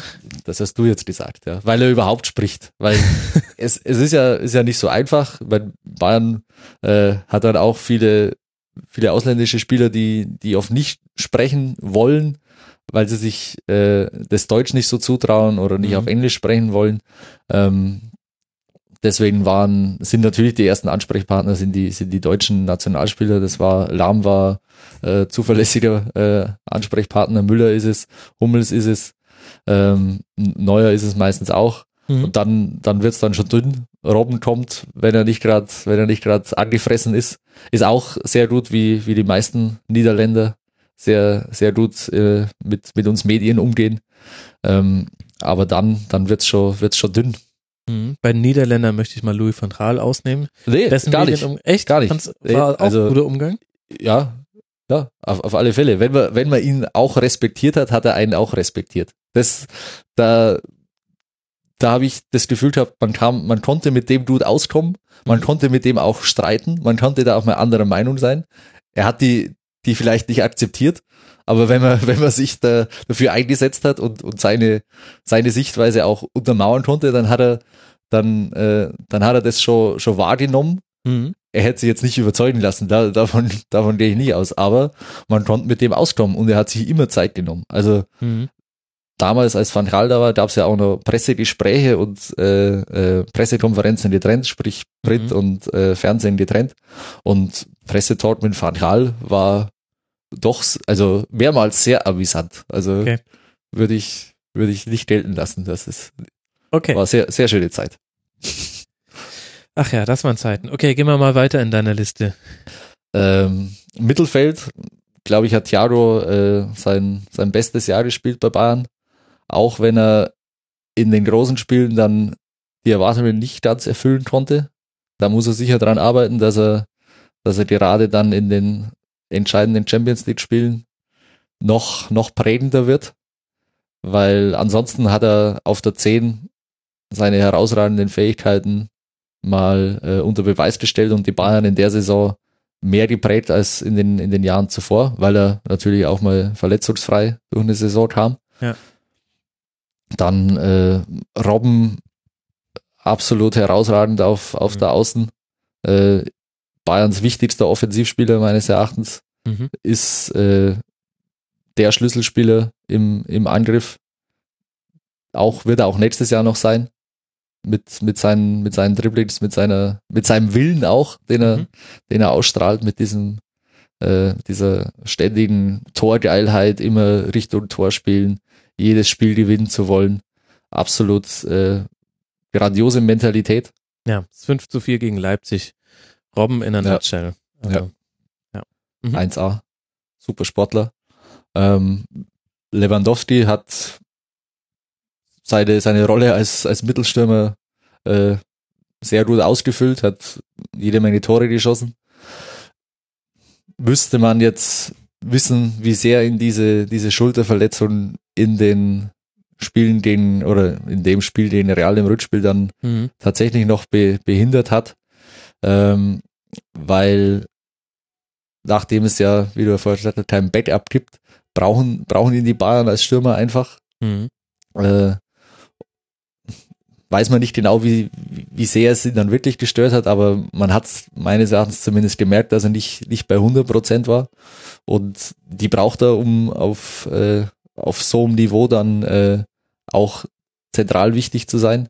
das hast du jetzt gesagt, ja. Weil er überhaupt spricht. Weil es, es ist ja, ist ja nicht so einfach. Weil Bayern äh, hat dann auch viele, viele ausländische Spieler, die, die oft nicht sprechen wollen, weil sie sich äh, das Deutsch nicht so zutrauen oder nicht Mhm. auf Englisch sprechen wollen. Ähm, deswegen waren, sind natürlich die ersten Ansprechpartner sind die, sind die deutschen Nationalspieler. Das war, Lahm war äh, zuverlässiger äh, Ansprechpartner, Müller ist es, Hummels ist es, ähm, Neuer ist es meistens auch. Hm. Und dann, dann wird's dann schon dünn. Robben kommt, wenn er nicht gerade, wenn er nicht gerade angefressen ist, ist auch sehr gut, wie, wie die meisten Niederländer sehr, sehr gut äh, mit, mit uns Medien umgehen. Ähm, aber dann, dann wird's schon, wird's schon dünn. Hm. Bei den Niederländern möchte ich mal Louis van Gaal ausnehmen. Nee, Dessen gar nicht. Medienum- Echt? Gar nicht. Fand's- Nee, War auch also- ein guter Umgang? Ja, ja, auf, auf alle Fälle. Wenn man, wenn man ihn auch respektiert hat, hat er einen auch respektiert. Das, da, da habe ich das Gefühl gehabt, man kam, man konnte mit dem Dude auskommen, man konnte mit dem auch streiten, man konnte da auch mal anderer Meinung sein. Er hat die, die vielleicht nicht akzeptiert, aber wenn man, wenn man sich da, dafür eingesetzt hat und, und seine, seine Sichtweise auch untermauern konnte, dann hat er, dann, äh, dann hat er das schon, schon wahrgenommen Hm. er hätte sich jetzt nicht überzeugen lassen, da, davon, davon gehe ich nicht aus, aber man konnte mit dem auskommen und er hat sich immer Zeit genommen. Also Hm. Damals, als Van Gaal da war, gab es ja auch noch Pressegespräche und äh, äh, Pressekonferenzen getrennt, sprich Print Mhm. und äh, Fernsehen getrennt und Pressetalk mit Van Gaal war doch, also mehrmals sehr amüsant. Also Okay. würde ich, würde ich nicht gelten lassen. Das ist, Okay. war sehr, sehr schöne Zeit. Ach ja, das waren Zeiten. Okay, gehen wir mal weiter in deiner Liste. Ähm, Mittelfeld, glaube ich, hat Thiago äh, sein, sein bestes Jahr gespielt bei Bayern. Auch wenn er in den großen Spielen dann die Erwartungen nicht ganz erfüllen konnte. Da muss er sicher dran arbeiten, dass er, dass er gerade dann in den entscheidenden Champions League Spielen noch, noch prägender wird. Weil ansonsten hat er auf der 10 seine herausragenden Fähigkeiten mal äh, unter Beweis gestellt und die Bayern in der Saison mehr geprägt als in den, in den Jahren zuvor, weil er natürlich auch mal verletzungsfrei durch eine Saison kam. Ja. Dann äh, Robben absolut herausragend auf, auf Mhm. der Außen. Äh, Bayerns wichtigster Offensivspieler meines Erachtens Mhm. ist äh, der Schlüsselspieler im, im Angriff. Auch wird er auch nächstes Jahr noch sein. Mit, mit seinen, mit seinen Dribblings, mit seiner, mit seinem Willen auch, den er, Mhm. den er ausstrahlt, mit diesem, äh, dieser ständigen Torgeilheit, immer Richtung Tor spielen, jedes Spiel gewinnen zu wollen. Absolut äh, grandiose Mentalität. Ja, es ist 5 zu 4 gegen Leipzig. Robben in a Ja. nutshell. Also, Mhm. 1A. Super Sportler. Ähm, Lewandowski hat seine, seine Rolle als, als Mittelstürmer äh, sehr gut ausgefüllt, hat jede Menge Tore geschossen. Müsste man jetzt wissen, wie sehr ihn diese, diese Schulterverletzung in den Spielen den oder in dem Spiel den Real im Rückspiel dann Mhm. tatsächlich noch be, behindert hat, ähm, weil nachdem es ja, wie du vorhin gesagt hast, kein Backup gibt, brauchen, brauchen ihn die Bayern als Stürmer einfach. Mhm. Äh, weiß man nicht genau, wie, wie sehr es ihn dann wirklich gestört hat, aber man hat es meines Erachtens zumindest gemerkt, dass er nicht, nicht bei 100 Prozent war. Und die braucht er, um auf, äh, auf so einem Niveau dann äh, auch zentral wichtig zu sein.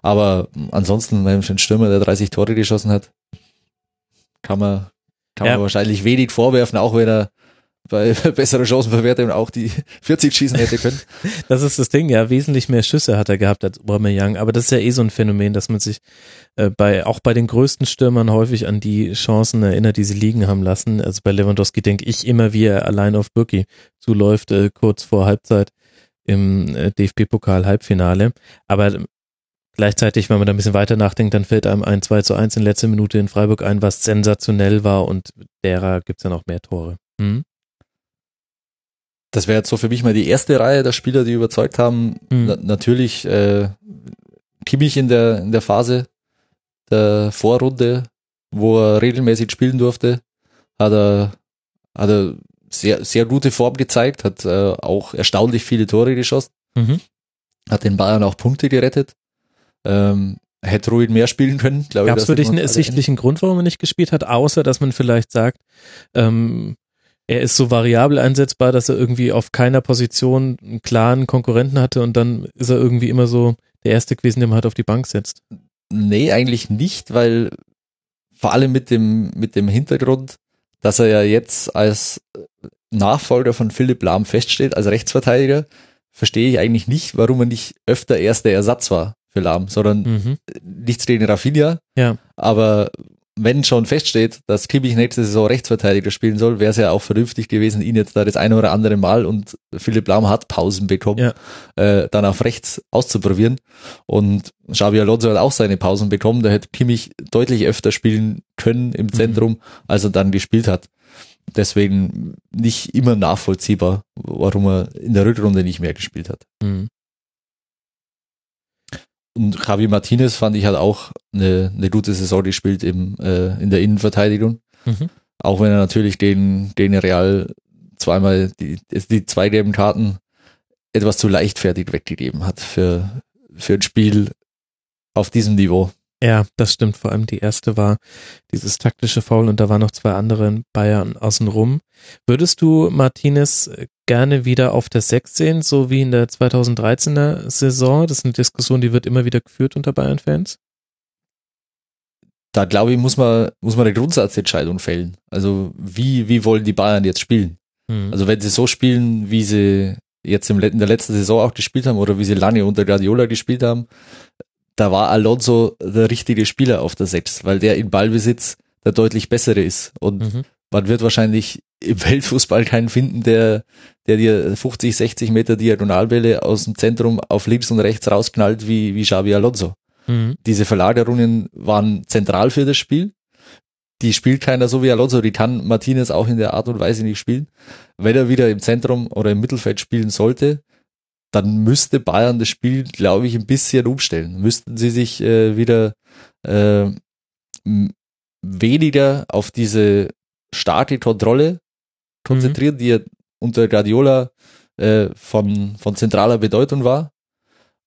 Aber ansonsten, wenn schon ein Stürmer, der 30 Tore geschossen hat, kann man, kann Ja. man wahrscheinlich wenig vorwerfen, auch wenn er bei besserer Chancenverwertung auch die 40 schießen hätte können. Das ist das Ding, ja, wesentlich mehr Schüsse hat er gehabt als Aubameyang, aber das ist ja eh so ein Phänomen, dass man sich äh, bei auch bei den größten Stürmern häufig an die Chancen erinnert, die sie liegen haben lassen. Also bei Lewandowski denke ich immer, wie er allein auf Birki zuläuft, äh, kurz vor Halbzeit im äh, DFB-Pokal Halbfinale, aber Gleichzeitig, wenn man da ein bisschen weiter nachdenkt, dann fällt einem ein 2 zu 1 in letzter Minute in Freiburg ein, was sensationell war und derer gibt's ja noch mehr Tore. Hm? Das wäre jetzt so für mich mal die erste Reihe der Spieler, die überzeugt haben. Mhm. Na, natürlich äh, Kimmich in der, in der Phase der Vorrunde, wo er regelmäßig spielen durfte, hat er, hat er sehr, sehr gute Form gezeigt, hat äh, auch erstaunlich viele Tore geschossen, Mhm. hat den Bayern auch Punkte gerettet. Ähm, hätte ruhig mehr spielen können, glaube ich. Gab es für dich einen ersichtlichen Grund, warum er nicht gespielt hat, außer dass man vielleicht sagt, ähm, er ist so variabel einsetzbar, dass er irgendwie auf keiner Position einen klaren Konkurrenten hatte und dann ist er irgendwie immer so der Erste gewesen, der man halt auf die Bank setzt. Nee, eigentlich nicht, weil vor allem mit dem, mit dem Hintergrund, dass er ja jetzt als Nachfolger von Philipp Lahm feststeht, als Rechtsverteidiger, verstehe ich eigentlich nicht, warum er nicht öfter erster Ersatz war für Lahm, sondern Mhm. nichts gegen Rafinha, Ja. aber wenn schon feststeht, dass Kimmich nächste Saison Rechtsverteidiger spielen soll, wäre es ja auch vernünftig gewesen, ihn jetzt da das eine oder andere Mal und Philipp Lahm hat Pausen bekommen, Ja. äh, dann auf rechts auszuprobieren. Und Xabi Alonso hat auch seine Pausen bekommen, da hätte Kimmich deutlich öfter spielen können im Zentrum, als er dann gespielt hat. Deswegen nicht immer nachvollziehbar, warum er in der Rückrunde nicht mehr gespielt hat. Mhm. Und Javi Martinez fand ich hat auch eine, eine gute Saison gespielt im, äh, in der Innenverteidigung. Mhm. Auch wenn er natürlich den, den Real zweimal die, die zwei gelben Karten etwas zu leichtfertig weggegeben hat für, für ein Spiel auf diesem Niveau. Ja, das stimmt. Vor allem die erste war dieses taktische Foul und da waren noch zwei andere in Bayern außenrum. Würdest du Martinez gerne wieder auf der 6 sehen, so wie in der 2013er Saison? Das ist eine Diskussion, die wird immer wieder geführt unter Bayern-Fans. Da glaube ich, muss man, muss man eine Grundsatzentscheidung fällen. Also wie, wie wollen die Bayern jetzt spielen? Mhm. Also wenn sie so spielen, wie sie jetzt im, in der letzten Saison auch gespielt haben oder wie sie lange unter Guardiola gespielt haben, da war Alonso der richtige Spieler auf der Sechs, weil der in Ballbesitz der deutlich bessere ist. Und Mhm. Man wird wahrscheinlich im Weltfußball keinen finden, der, der dir 50, 60 Meter Diagonalbälle aus dem Zentrum auf links und rechts rausknallt wie, wie Xabi Alonso. Mhm. Diese Verlagerungen waren zentral für das Spiel. Die spielt keiner so wie Alonso, die kann Martinez auch in der Art und Weise nicht spielen. Wenn er wieder im Zentrum oder im Mittelfeld spielen sollte, dann müsste Bayern das Spiel, glaube ich, ein bisschen umstellen. Müssten sie sich äh, wieder äh, weniger auf diese starke Kontrolle konzentrieren, die ja unter Guardiola äh, von, von zentraler Bedeutung war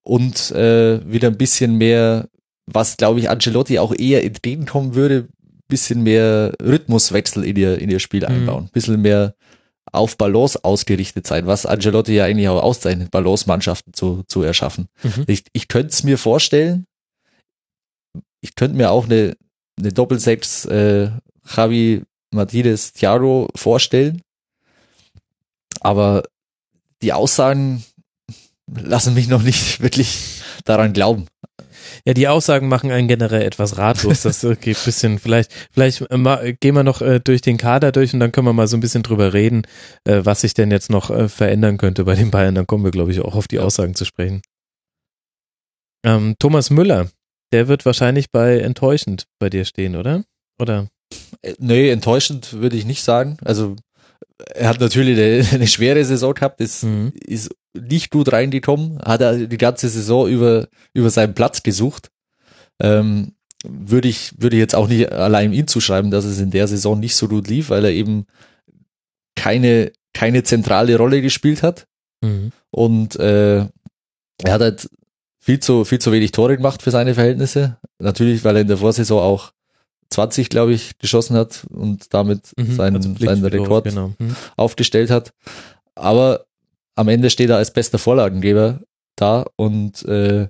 und äh, wieder ein bisschen mehr, was glaube ich Ancelotti auch eher entgegenkommen würde, bisschen mehr Rhythmuswechsel in ihr, in ihr Spiel Mhm. einbauen, bisschen mehr auf Balance ausgerichtet sein, was Ancelotti ja eigentlich auch auszeichnet, Balance-Mannschaften zu, zu erschaffen. Mhm. Ich, ich könnte es mir vorstellen, ich könnte mir auch eine, eine Doppelsechs äh, Javi Martinez Thiago vorstellen, aber die Aussagen lassen mich noch nicht wirklich daran glauben. Ja, die Aussagen machen einen generell etwas ratlos. Das äh, geht ein bisschen, vielleicht, vielleicht äh, äh, gehen wir noch äh, durch den Kader durch und dann können wir mal so ein bisschen drüber reden, äh, was sich denn jetzt noch äh, verändern könnte bei den Bayern. Dann kommen wir, glaube ich, auch auf die Aussagen zu sprechen. Ähm, Thomas Müller, der wird wahrscheinlich bei enttäuschend bei dir stehen, oder? Oder? Äh, Nee, enttäuschend würde ich nicht sagen. Also er hat natürlich eine, eine schwere Saison gehabt, ist, Mhm. ist nicht gut reingekommen, hat er die ganze Saison über, über seinen Platz gesucht. Ähm, würde ich, würde ich jetzt auch nicht allein ihm zuschreiben, dass es in der Saison nicht so gut lief, weil er eben keine, keine zentrale Rolle gespielt hat. Mhm. Und äh, er hat halt viel zu, viel zu wenig Tore gemacht für seine Verhältnisse. Natürlich, weil er in der Vorsaison auch 20, glaube ich, geschossen hat und damit Mhm. seinen, Also seinen Pflichtspiel, Rekord Genau. Mhm. aufgestellt hat. Aber am Ende steht er als bester Vorlagengeber da und äh,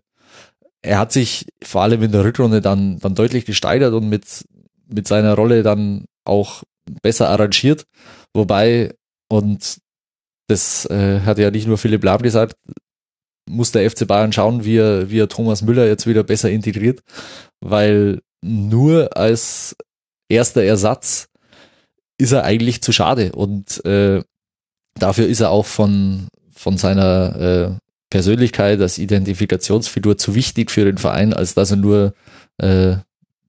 er hat sich vor allem in der Rückrunde dann, dann deutlich gesteigert und mit, mit seiner Rolle dann auch besser arrangiert. Wobei, und das äh, hat ja nicht nur Philipp Lahm gesagt, muss der FC Bayern schauen, wie er, wie er Thomas Müller jetzt wieder besser integriert, weil nur als erster Ersatz ist er eigentlich zu schade und äh, dafür ist er auch von, von seiner äh, Persönlichkeit als Identifikationsfigur zu wichtig für den Verein, als dass er nur äh,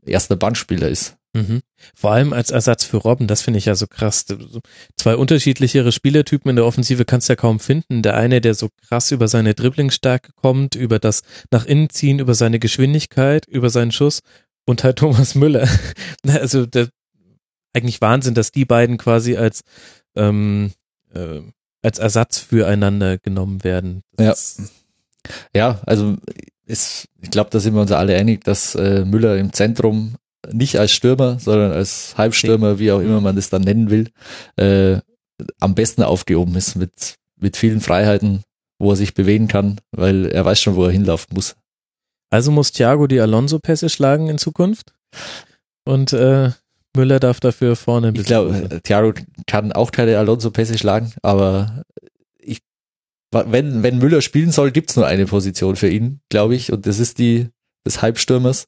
erster Bandspieler ist. Mhm. Vor allem als Ersatz für Robben, das finde ich ja so krass. Zwei unterschiedlichere Spielertypen in der Offensive kannst du ja kaum finden. Der eine, der so krass über seine Dribblingsstärke kommt, über das nach innen ziehen, über seine Geschwindigkeit, über seinen Schuss und halt Thomas Müller. Also der, eigentlich Wahnsinn, dass die beiden quasi als ähm, äh, als Ersatz füreinander genommen werden. Ja. Das ist- Ja, also ist, ich glaube, da sind wir uns alle einig, dass äh, Müller im Zentrum nicht als Stürmer, sondern als Halbstürmer, wie auch immer man das dann nennen will, äh, am besten aufgehoben ist mit, mit vielen Freiheiten, wo er sich bewegen kann, weil er weiß schon, wo er hinlaufen muss. Also muss Thiago die Alonso-Pässe schlagen in Zukunft und äh, Müller darf dafür vorne Ich glaube, Thiago kann auch keine Alonso-Pässe schlagen, aber ich, wenn, wenn Müller spielen soll, gibt's nur eine Position für ihn, glaube ich, und das ist die des Halbstürmers.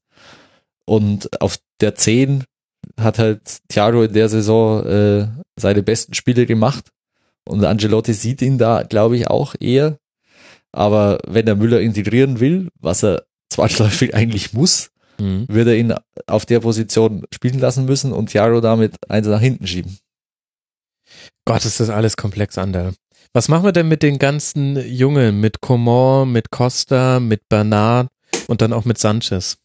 Und auf der 10 hat halt Thiago in der Saison äh, seine besten Spiele gemacht. Und Angelotti sieht ihn da, glaube ich, auch eher. Aber wenn er Müller integrieren will, was er zwangsläufig eigentlich muss, Mhm. wird er ihn auf der Position spielen lassen müssen und Thiago damit eins nach hinten schieben. Gott, ist das alles komplex, Ander. Was machen wir denn mit den ganzen Jungen, mit Coman, mit Costa, mit Bernard und dann auch mit Sanchez?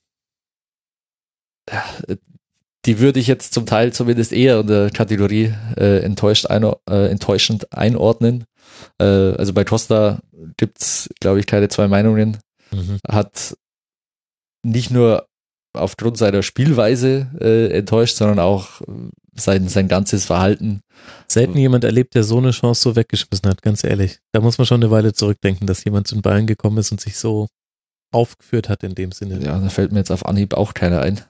Die würde ich jetzt zum Teil zumindest eher in der Kategorie äh, enttäuscht einor äh, enttäuschend einordnen. Äh, also bei Costa gibt's, glaube ich, keine zwei Meinungen. Mhm. Hat nicht nur aufgrund seiner Spielweise äh, enttäuscht, sondern auch äh, sein, sein ganzes Verhalten. Selten jemand erlebt, der so eine Chance so weggeschmissen hat, ganz ehrlich. Da muss man schon eine Weile zurückdenken, dass jemand zu den Bayern gekommen ist und sich so aufgeführt hat in dem Sinne. Ja, da fällt mir jetzt auf Anhieb auch keiner ein.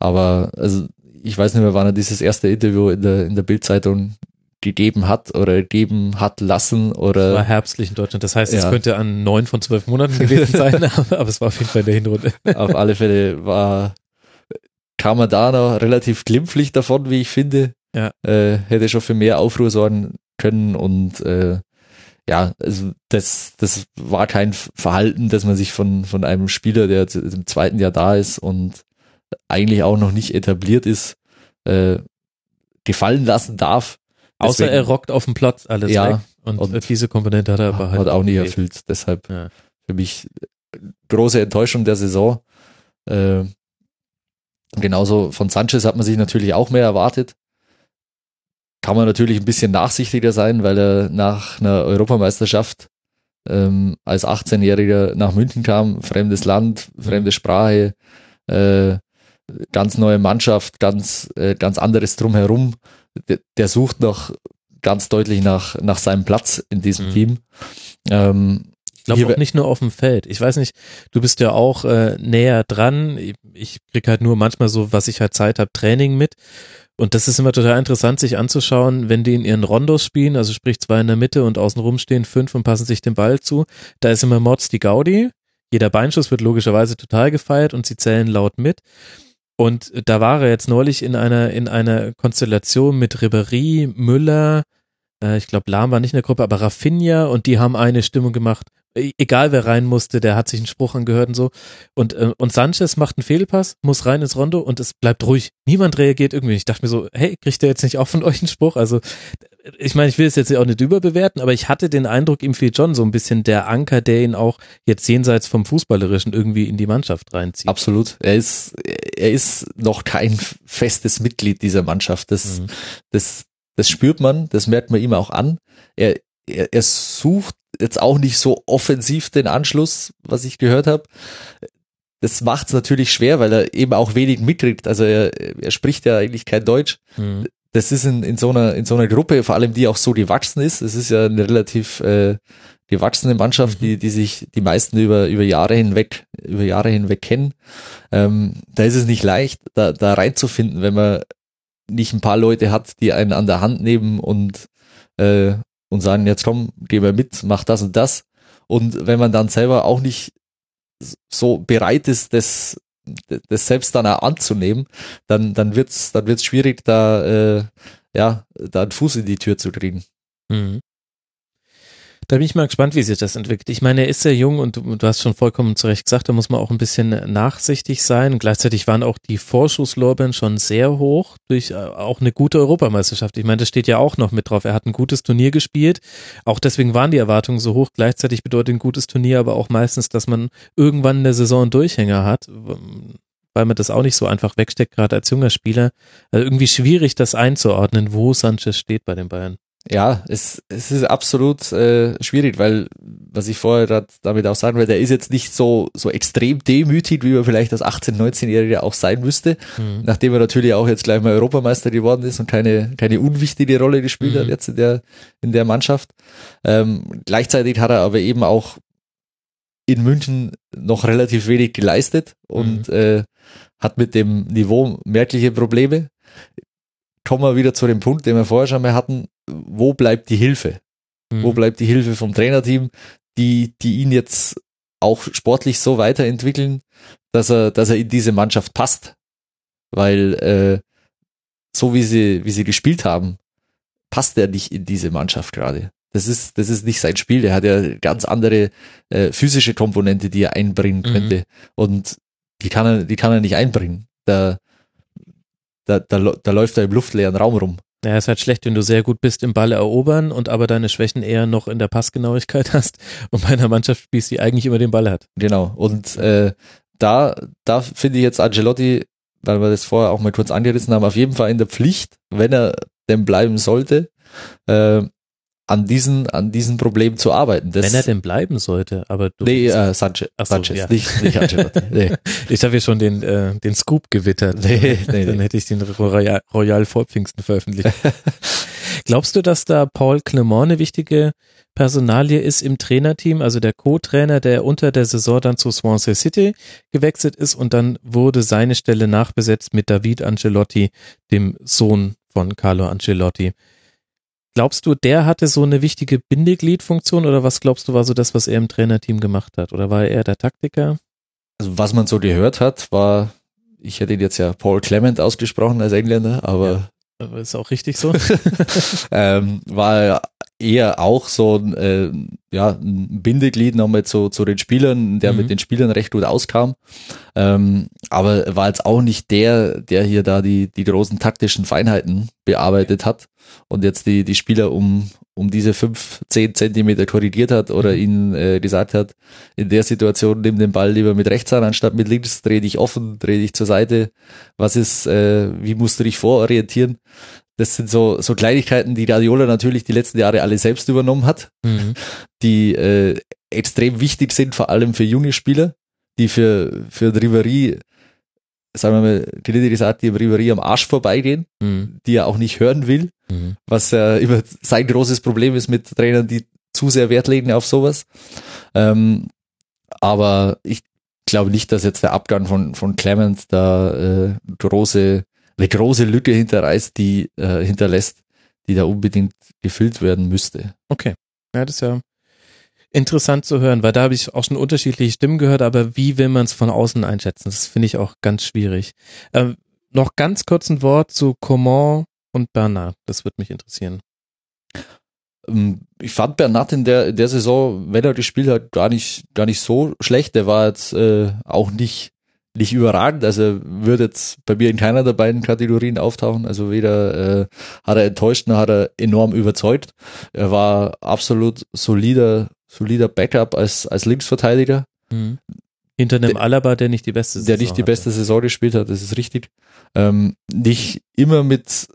Aber also ich weiß nicht mehr, wann er dieses erste Interview in der, in der Bildzeitung gegeben hat oder gegeben hat lassen Es war oder herbstlich in Deutschland. Das heißt, es Ja. könnte an neun von zwölf Monaten gewesen sein, aber, aber es war auf jeden Fall in der Hinrunde. auf alle Fälle war, kam er da noch relativ glimpflich davon, wie ich finde. Ja. Äh, hätte schon für mehr Aufruhr sorgen können und äh, ja, also das, das war kein Verhalten, das man sich von, von einem Spieler, der im zweiten Jahr da ist und eigentlich auch noch nicht etabliert ist, äh, gefallen lassen darf. Außer Deswegen er rockt auf dem Platz alles Ja, weg. Und, und- diese Komponente hat er aber halt hat auch nicht gefehlt. erfüllt. Deshalb Ja. für mich große Enttäuschung der Saison. Äh, genauso von Sanchez hat man sich natürlich auch mehr erwartet. Kann man natürlich ein bisschen nachsichtiger sein, weil er nach einer Europameisterschaft ähm, als 18-Jähriger nach München kam, fremdes Land, fremde Sprache, äh, ganz neue Mannschaft, ganz, äh, ganz anderes drumherum. Der, der sucht noch ganz deutlich nach, nach seinem Platz in diesem Mhm. Team. Ähm, Ich glaube auch nicht nur auf dem Feld. Ich weiß nicht, du bist ja auch äh, näher dran. Ich, ich krieg halt nur manchmal so, was ich halt Zeit habe, Training mit. Und das ist immer total interessant, sich anzuschauen, wenn die in ihren Rondos spielen, also sprich zwei in der Mitte und außenrum stehen fünf und passen sich den Ball zu. Da ist immer Mods die Gaudi. Jeder Beinschuss wird logischerweise total gefeiert und sie zählen laut mit. Und da war er jetzt neulich in einer, in einer Konstellation mit Ribéry, Müller, äh, ich glaube Lahm war nicht in der Gruppe, aber Rafinha und die haben eine Stimmung gemacht. E- Egal wer rein musste, der hat sich einen Spruch angehört und so. Und, äh, und Sanchez macht einen Fehlpass, muss rein ins Rondo und es bleibt ruhig. Niemand reagiert irgendwie. Ich dachte mir so, hey, kriegt der jetzt nicht auch von euch einen Spruch? Also ich meine, ich will es jetzt auch nicht überbewerten, aber ich hatte den Eindruck, ihm fehlt schon so ein bisschen der Anker, der ihn auch jetzt jenseits vom Fußballerischen irgendwie in die Mannschaft reinzieht. Absolut. Er ist, er ist noch kein festes Mitglied dieser Mannschaft. Das, mhm. das, das spürt man, das merkt man ihm auch an. Er, er, er sucht jetzt auch nicht so offensiv den Anschluss, was ich gehört habe. Das macht es natürlich schwer, weil er eben auch wenig mitkriegt. Also er, er spricht ja eigentlich kein Deutsch. Mhm das ist in, in so einer in so einer Gruppe, vor allem die auch so gewachsen ist. Es ist ja eine relativ äh, gewachsene Mannschaft, die die sich die meisten über über Jahre hinweg über Jahre hinweg kennen. Ähm, da ist es nicht leicht, da da reinzufinden, wenn man nicht ein paar Leute hat, die einen an der Hand nehmen und äh, und sagen, jetzt komm, geh mal mit, mach das und das. Und wenn man dann selber auch nicht so bereit ist, das das selbst dann auch anzunehmen, dann, dann wird's, dann wird's schwierig, da, äh, ja, da einen Fuß in die Tür zu kriegen. Mhm. Da bin ich mal gespannt, wie sich das entwickelt. Ich meine, er ist sehr jung und du, du, hast schon vollkommen zu Recht gesagt, da muss man auch ein bisschen nachsichtig sein. Gleichzeitig waren auch die Vorschusslorbeeren schon sehr hoch durch äh, auch eine gute Europameisterschaft. Ich meine, das steht ja auch noch mit drauf. Er hat ein gutes Turnier gespielt. Auch deswegen waren die Erwartungen so hoch. Gleichzeitig bedeutet ein gutes Turnier aber auch meistens, dass man irgendwann in der Saison einen Durchhänger hat weil man das auch nicht so einfach wegsteckt, gerade als junger Spieler. Also irgendwie schwierig, das einzuordnen, wo Sanchez steht bei den Bayern. Ja, es, es ist absolut äh, schwierig, weil, was ich vorher damit auch sagen will, der ist jetzt nicht so, so extrem demütig, wie man vielleicht als 18-, 19-Jähriger auch sein müsste, mhm. nachdem er natürlich auch jetzt gleich mal Europameister geworden ist und keine, keine unwichtige Rolle gespielt mhm. hat jetzt in der, in der Mannschaft. Ähm, gleichzeitig hat er aber eben auch in München noch relativ wenig geleistet und mhm. äh, hat mit dem Niveau merkliche Probleme. Kommen wir wieder zu dem Punkt, den wir vorher schon mal hatten wo bleibt die Hilfe? Mhm. Wo bleibt die Hilfe vom Trainerteam, die, die ihn jetzt auch sportlich so weiterentwickeln, dass er, dass er in diese Mannschaft passt? Weil äh, so wie sie, wie sie gespielt haben, passt er nicht in diese Mannschaft gerade. Das ist, das ist nicht sein Spiel. Der hat ja ganz andere äh, physische Komponente, die er einbringen mhm. könnte. Mhm. Und die kann er, die kann er nicht einbringen. Da, da, da, da läuft er im luftleeren Raum rum. Ja, ist halt schlecht, wenn du sehr gut bist im Ball erobern und aber deine Schwächen eher noch in der Passgenauigkeit hast und bei einer Mannschaft spielst, die eigentlich immer den Ball hat. Genau. Und äh, da, da finde ich jetzt Angelotti, weil wir das vorher auch mal kurz angerissen haben, auf jeden Fall in der Pflicht, wenn er denn bleiben sollte, äh, an diesen, an diesen Problemen zu arbeiten. Das Wenn er denn bleiben sollte, aber du. Nee, äh, Sanchez, so, Sanchez ja. nicht, nicht Ancelotti. Nee. Ich habe ja schon den, äh, den Scoop gewittert. Nee, nee, Dann nee. hätte ich den Royal, Royal vor Pfingsten veröffentlicht. Glaubst du, dass da Paul Clement eine wichtige Personalie ist im Trainerteam, also der Co-Trainer, der unter der Saison dann zu Swansea City gewechselt ist und dann wurde seine Stelle nachbesetzt mit David Ancelotti, dem Sohn von Carlo Ancelotti. Glaubst du, der hatte so eine wichtige Bindegliedfunktion oder was glaubst du war so das, was er im Trainerteam gemacht hat? Oder war er der Taktiker? Also was man so gehört hat, war, ich hätte ihn jetzt ja Paul Clement ausgesprochen als Engländer, aber ja. Aber ist auch richtig so. ähm, war eher auch so ein, äh, ja, ein Bindeglied nochmal zu, zu den Spielern, der mhm. mit den Spielern recht gut auskam. Ähm, aber war jetzt auch nicht der, der hier da die, die großen taktischen Feinheiten bearbeitet hat und jetzt die, die Spieler um, um diese fünf, zehn Zentimeter korrigiert hat oder mhm. ihnen äh, gesagt hat, in der Situation nimm den Ball lieber mit rechts an, anstatt mit links, dreh dich offen, dreh dich zur Seite. Was ist, äh, wie musst du dich vororientieren? Das sind so, so Kleinigkeiten, die Radiola natürlich die letzten Jahre alle selbst übernommen hat, mhm. die äh, extrem wichtig sind, vor allem für junge Spieler, die für, für Ribery sagen wir mal, gelinde gesagt, die im Ribery am Arsch vorbeigehen, mhm. die er auch nicht hören will, mhm. was ja immer sein großes Problem ist mit Trainern, die zu sehr Wert legen auf sowas. Ähm, aber ich glaube nicht, dass jetzt der Abgang von, von Clement da äh, große, eine große Lücke hinterreißt, die äh, hinterlässt, die da unbedingt gefüllt werden müsste. Okay. Ja, das ist ja interessant zu hören, weil da habe ich auch schon unterschiedliche Stimmen gehört, aber wie will man es von außen einschätzen? Das finde ich auch ganz schwierig. Ähm, noch ganz kurz ein Wort zu Coman und Bernard. Das würde mich interessieren. Ähm, ich fand Bernard in der, in der Saison, wenn er gespielt hat, gar nicht, gar nicht so schlecht. Der war jetzt äh, auch nicht, nicht überragend, also wird jetzt bei mir in keiner der beiden Kategorien auftauchen. Also weder äh, hat er enttäuscht noch hat er enorm überzeugt. Er war absolut solider, solider Backup als, als Linksverteidiger. Mhm. Hinter einem Der- Alaba, der nicht die beste Saison der nicht die hatte. beste Saison gespielt hat, das ist richtig. Ähm, nicht immer mit,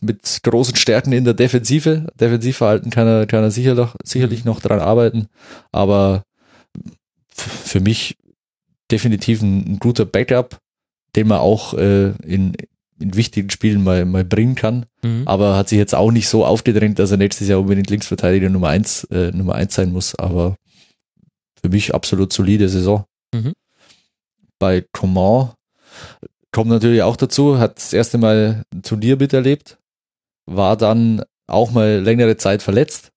mit großen Stärken in der Defensive. Defensivverhalten kann er, kann er sicher noch, sicherlich noch dran arbeiten, aber für mich definitiv ein, ein guter Backup, den man auch äh, in, in wichtigen Spielen mal, mal bringen kann, Mhm. aber hat sich jetzt auch nicht so aufgedrängt, dass er nächstes Jahr unbedingt Linksverteidiger Nummer eins, äh, Nummer eins sein muss, aber für mich absolut solide Saison. Mhm. Bei Coman kommt natürlich auch dazu, hat das erste Mal ein Turnier miterlebt, war dann auch mal längere Zeit verletzt,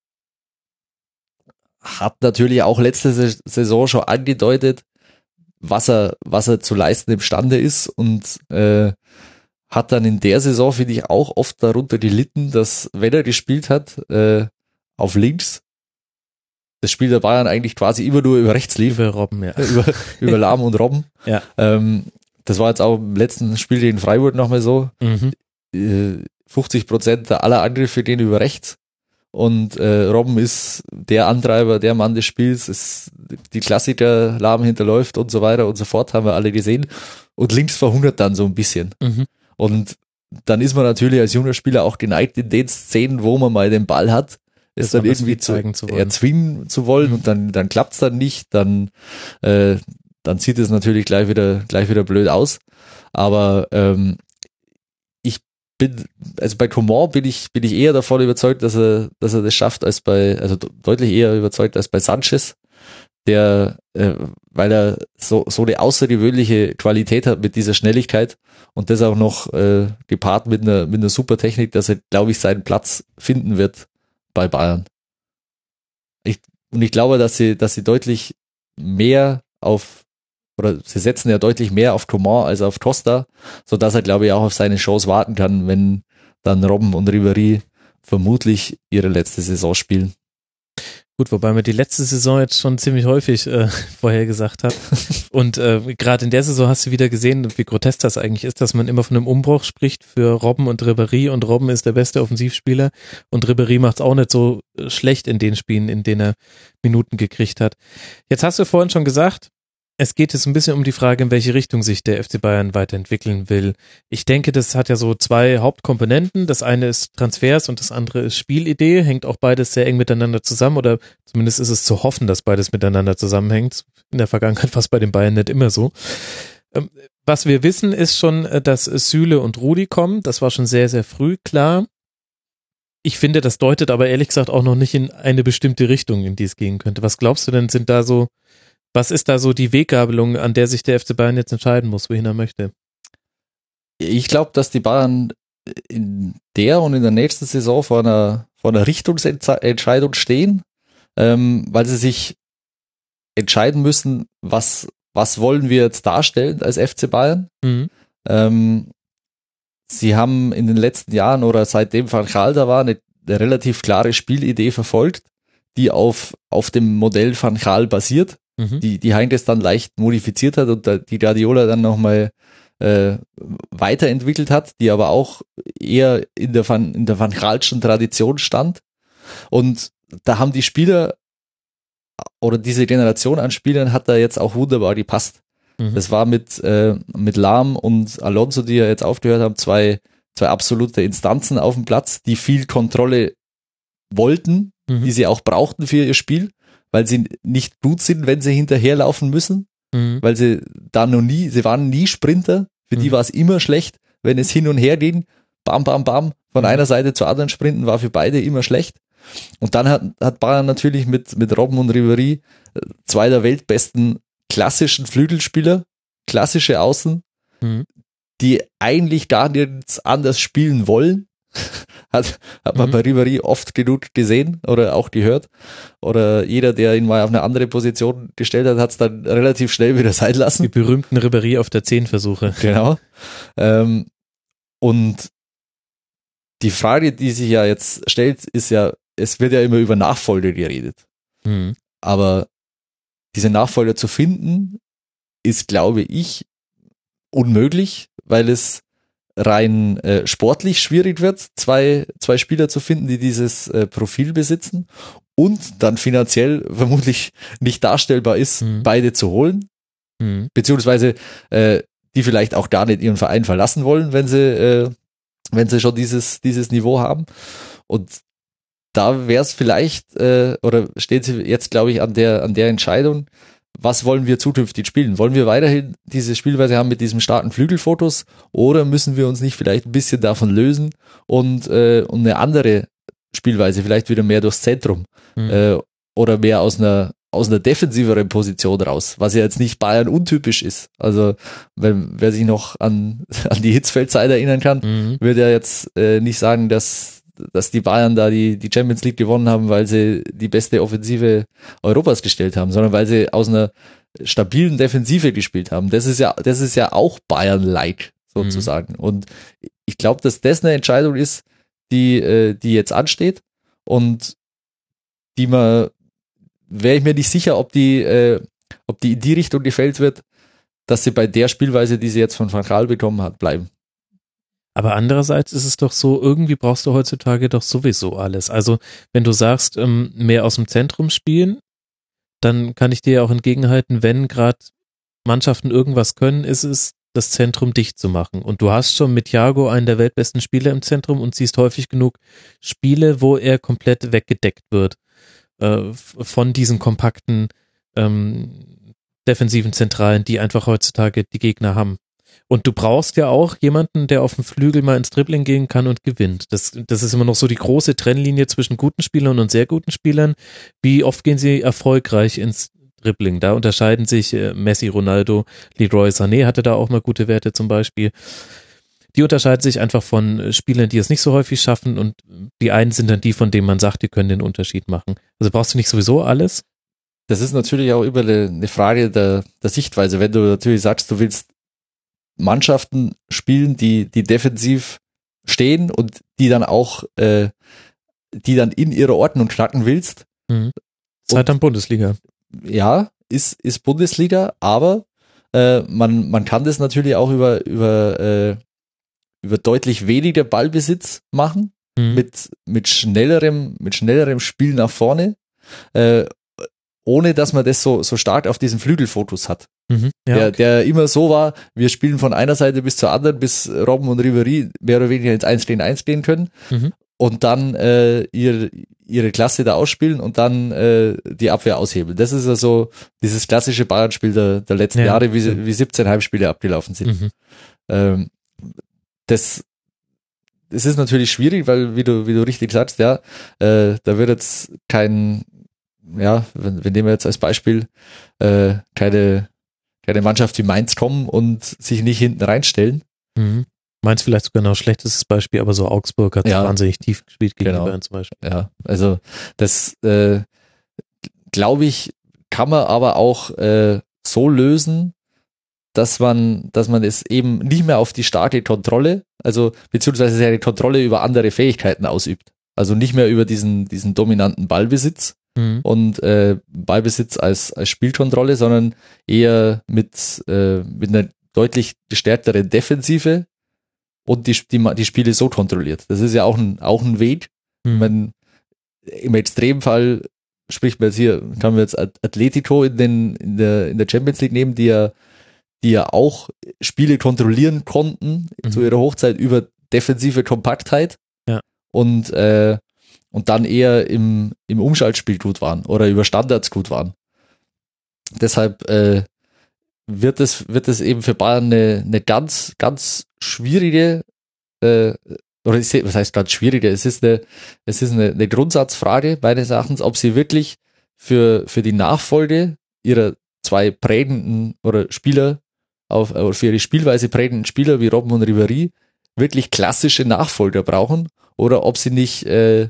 hat natürlich auch letzte Sa- Saison schon angedeutet, was er, was er zu leisten imstande ist und äh, hat dann in der Saison, finde ich, auch oft darunter gelitten, dass, wenn er gespielt hat, äh, auf links, das Spiel der Bayern eigentlich quasi immer nur über rechts lief, Liebe Robben, ja. über, über Lahm und Robben. Ja. Ähm, das war jetzt auch im letzten Spiel gegen Freiburg nochmal so. Mhm. Äh, 50 Prozent aller Angriffe gehen über rechts. Und äh, Robben ist der Antreiber, der Mann des Spiels, ist die Klassiker, Lahm hinterläuft und so weiter und so fort, haben wir alle gesehen. Und links verhungert dann so ein bisschen. Mhm. Und dann ist man natürlich als junger Spieler auch geneigt, in den Szenen, wo man mal den Ball hat, ist dann irgendwie zu, zu erzwingen zu wollen Mhm. und dann, dann klappt's dann nicht, dann, äh, dann sieht es natürlich gleich wieder, gleich wieder blöd aus. Aber ähm, bin, also bei Coman bin ich, bin ich eher davon überzeugt, dass er, dass er das schafft, als bei, also de- deutlich eher überzeugt als bei Sanchez, der, äh, weil er so, so eine außergewöhnliche Qualität hat mit dieser Schnelligkeit und das auch noch äh, gepaart mit einer, mit einer super Technik, dass er, glaube ich, seinen Platz finden wird bei Bayern. Ich, und ich glaube, dass sie, dass sie deutlich mehr auf, oder sie setzen ja deutlich mehr auf Coman als auf Costa, so dass er, glaube ich, auch auf seine Chance warten kann, wenn dann Robben und Ribéry vermutlich ihre letzte Saison spielen. Gut, wobei man die letzte Saison jetzt schon ziemlich häufig äh, vorhergesagt hat. Und äh, gerade in der Saison hast du wieder gesehen, wie grotesk das eigentlich ist, dass man immer von einem Umbruch spricht für Robben und Ribéry und Robben ist der beste Offensivspieler und Ribéry macht es auch nicht so äh, schlecht in den Spielen, in denen er Minuten gekriegt hat. Jetzt hast du vorhin schon gesagt, es geht jetzt ein bisschen um die Frage, in welche Richtung sich der FC Bayern weiterentwickeln will. Ich denke, das hat ja so zwei Hauptkomponenten. Das eine ist Transfers und das andere ist Spielidee. Hängt auch beides sehr eng miteinander zusammen oder zumindest ist es zu hoffen, dass beides miteinander zusammenhängt. In der Vergangenheit war es bei den Bayern nicht immer so. Ähm, Was wir wissen, ist schon, äh, dass Süle und Rudi kommen. Das war schon sehr, sehr früh klar. Ich finde, das deutet aber ehrlich gesagt auch noch nicht in eine bestimmte Richtung, in die es gehen könnte. Was glaubst du denn, sind da so, was ist da so die Weggabelung, an der sich der FC Bayern jetzt entscheiden muss, wohin er möchte? Ich glaube, dass die Bayern in der und in der nächsten Saison vor einer, vor einer Richtungsentscheidung stehen, ähm, weil sie sich entscheiden müssen, was, was wollen wir jetzt darstellen als FC Bayern. Mhm. Ähm, sie haben in den letzten Jahren oder seitdem Van Gaal da war, eine, eine relativ klare Spielidee verfolgt, die auf, auf dem Modell Van Gaal basiert, Mhm. die, die Heinz dann leicht modifiziert hat und da, die Guardiola dann nochmal äh, weiterentwickelt hat, die aber auch eher in der Van, in der Van Gaalschen Tradition stand. Und da haben die Spieler oder diese Generation an Spielern hat da jetzt auch wunderbar gepasst. Mhm. Das war mit, äh, mit Lahm und Alonso, die ja jetzt aufgehört haben, zwei, zwei absolute Instanzen auf dem Platz, die viel Kontrolle wollten, Mhm. die sie auch brauchten für ihr Spiel, weil sie nicht gut sind, wenn sie hinterherlaufen müssen, Mhm. weil sie da noch nie, sie waren nie Sprinter, für die Mhm. war es immer schlecht, wenn es hin und her ging, bam, bam, bam, von Mhm. einer Seite zur anderen sprinten, war für beide immer schlecht. Und dann hat, hat Bayern natürlich mit, mit Robben und Ribéry äh, zwei der weltbesten klassischen Flügelspieler, klassische Außen, Mhm. die eigentlich gar nichts anders spielen wollen. Hat, hat man Mhm. bei Ribéry oft genug gesehen oder auch gehört. Oder jeder, der ihn mal auf eine andere Position gestellt hat, hat es dann relativ schnell wieder sein Die lassen. berühmten Ribéry auf der 10 Versuche. Genau. Ähm, und die Frage, die sich ja jetzt stellt, ist ja, es wird ja immer über Nachfolge geredet. Mhm. Aber diese Nachfolger zu finden, ist, glaube ich, unmöglich, weil es rein äh, sportlich schwierig wird, zwei, zwei Spieler zu finden, die dieses äh, Profil besitzen und dann finanziell vermutlich nicht darstellbar ist, Mhm. beide zu holen, Mhm. beziehungsweise äh, die vielleicht auch gar nicht ihren Verein verlassen wollen, wenn sie, äh, wenn sie schon dieses, dieses Niveau haben. Und da wäre es vielleicht, äh, oder steht sie jetzt, glaube ich, an der, an der Entscheidung, was wollen wir zukünftig spielen? Wollen wir weiterhin diese Spielweise haben mit diesem starken Flügelfotos oder müssen wir uns nicht vielleicht ein bisschen davon lösen und, äh, und eine andere Spielweise, vielleicht wieder mehr durchs Zentrum Mhm. äh, oder mehr aus einer aus einer defensiveren Position raus, was ja jetzt nicht Bayern untypisch ist. Also wenn, wer sich noch an, an die Hitzfeldzeit erinnern kann, Mhm. würde ja jetzt äh, nicht sagen, dass, dass die Bayern da die, die Champions League gewonnen haben, weil sie die beste Offensive Europas gestellt haben, sondern weil sie aus einer stabilen Defensive gespielt haben. Das ist ja, das ist ja auch Bayern-like sozusagen. Und ich glaube, dass das eine Entscheidung ist, die, äh, die jetzt ansteht und die man, wäre ich mir nicht sicher, ob die, äh, ob die in die Richtung gefällt wird, dass sie bei der Spielweise, die sie jetzt von Van Gaal bekommen hat, bleiben. Aber andererseits ist es doch so, irgendwie brauchst du heutzutage doch sowieso alles. Also wenn du sagst, ähm, mehr aus dem Zentrum spielen, dann kann ich dir ja auch entgegenhalten, wenn gerade Mannschaften irgendwas können, ist es, das Zentrum dicht zu machen. Und du hast schon mit Thiago einen der weltbesten Spieler im Zentrum und siehst häufig genug Spiele, wo er komplett weggedeckt wird äh, von diesen kompakten ähm, defensiven Zentralen, die einfach heutzutage die Gegner haben. Und du brauchst ja auch jemanden, der auf dem Flügel mal ins Dribbling gehen kann und gewinnt. Das, das ist immer noch so die große Trennlinie zwischen guten Spielern und sehr guten Spielern. Wie oft gehen sie erfolgreich ins Dribbling? Da unterscheiden sich äh, Messi, Ronaldo, Leroy Sané hatte da auch mal gute Werte zum Beispiel. Die unterscheiden sich einfach von äh, Spielern, die es nicht so häufig schaffen und die einen sind dann die, von denen man sagt, die können den Unterschied machen. Also brauchst du nicht sowieso alles? Das ist natürlich auch eine, eine Frage der, der Sichtweise. Wenn du natürlich sagst, du willst Mannschaften spielen, die, die defensiv stehen und die dann auch, äh, die dann in ihrer Ordnung knacken willst, Zeit am Bundesliga. ja, ist, ist Bundesliga, aber äh, man, man kann das natürlich auch über, über, äh, über deutlich weniger Ballbesitz machen, Mhm. mit, mit schnellerem, mit schnellerem Spiel nach vorne, äh, ohne dass man das so, so stark auf diesen Flügelfokus hat. Mhm. Ja, der, okay. der immer so war, wir spielen von einer Seite bis zur anderen, bis Robben und Ribery mehr oder weniger ins 1 gegen 1 gehen können Mhm. und dann äh, ihre, ihre Klasse da ausspielen und dann äh, die Abwehr aushebeln. Das ist also dieses klassische Bayern-Spiel der, der letzten Ja. Jahre, wie, wie 17 Heimspiele abgelaufen sind. Mhm. Ähm, das, das ist natürlich schwierig, weil, wie du, wie du richtig sagst, ja, äh, da wird jetzt kein, ja, wenn, wir nehmen jetzt als Beispiel äh, keine, keine Mannschaft wie Mainz kommen und sich nicht hinten reinstellen. Mhm. Mainz vielleicht sogar noch ein schlechtestes Beispiel, aber so Augsburg hat Ja. wahnsinnig tief gespielt gegen Genau. Bayern zum Beispiel. Ja, also das äh, glaube ich, kann man aber auch äh, so lösen, dass man, dass man es eben nicht mehr auf die starke Kontrolle, also beziehungsweise seine Kontrolle über andere Fähigkeiten ausübt. Also nicht mehr über diesen, diesen dominanten Ballbesitz Mhm. und äh, Ballbesitz als, als Spielkontrolle, sondern eher mit, äh, mit einer deutlich gestärkteren Defensive und die, die, die Spiele so kontrolliert. Das ist ja auch ein, auch ein Weg, Mhm. man, im Extremfall spricht man jetzt hier, kann man jetzt At- Atletico in, den, in, der, in der Champions League nehmen, die ja, die ja auch Spiele kontrollieren konnten Mhm. zu ihrer Hochzeit über defensive Kompaktheit Ja. und, äh, und dann eher im, im Umschaltspiel gut waren oder über Standards gut waren. Deshalb äh, wird es wird es eben für Bayern eine, eine ganz ganz schwierige äh, oder ich was heißt ganz schwierige es ist eine es ist eine, eine Grundsatzfrage meines Erachtens ob sie wirklich für für die Nachfolge ihrer zwei prägenden oder Spieler auf oder für ihre Spielweise prägenden Spieler wie Robben und Ribéry wirklich klassische Nachfolger brauchen oder ob sie nicht äh,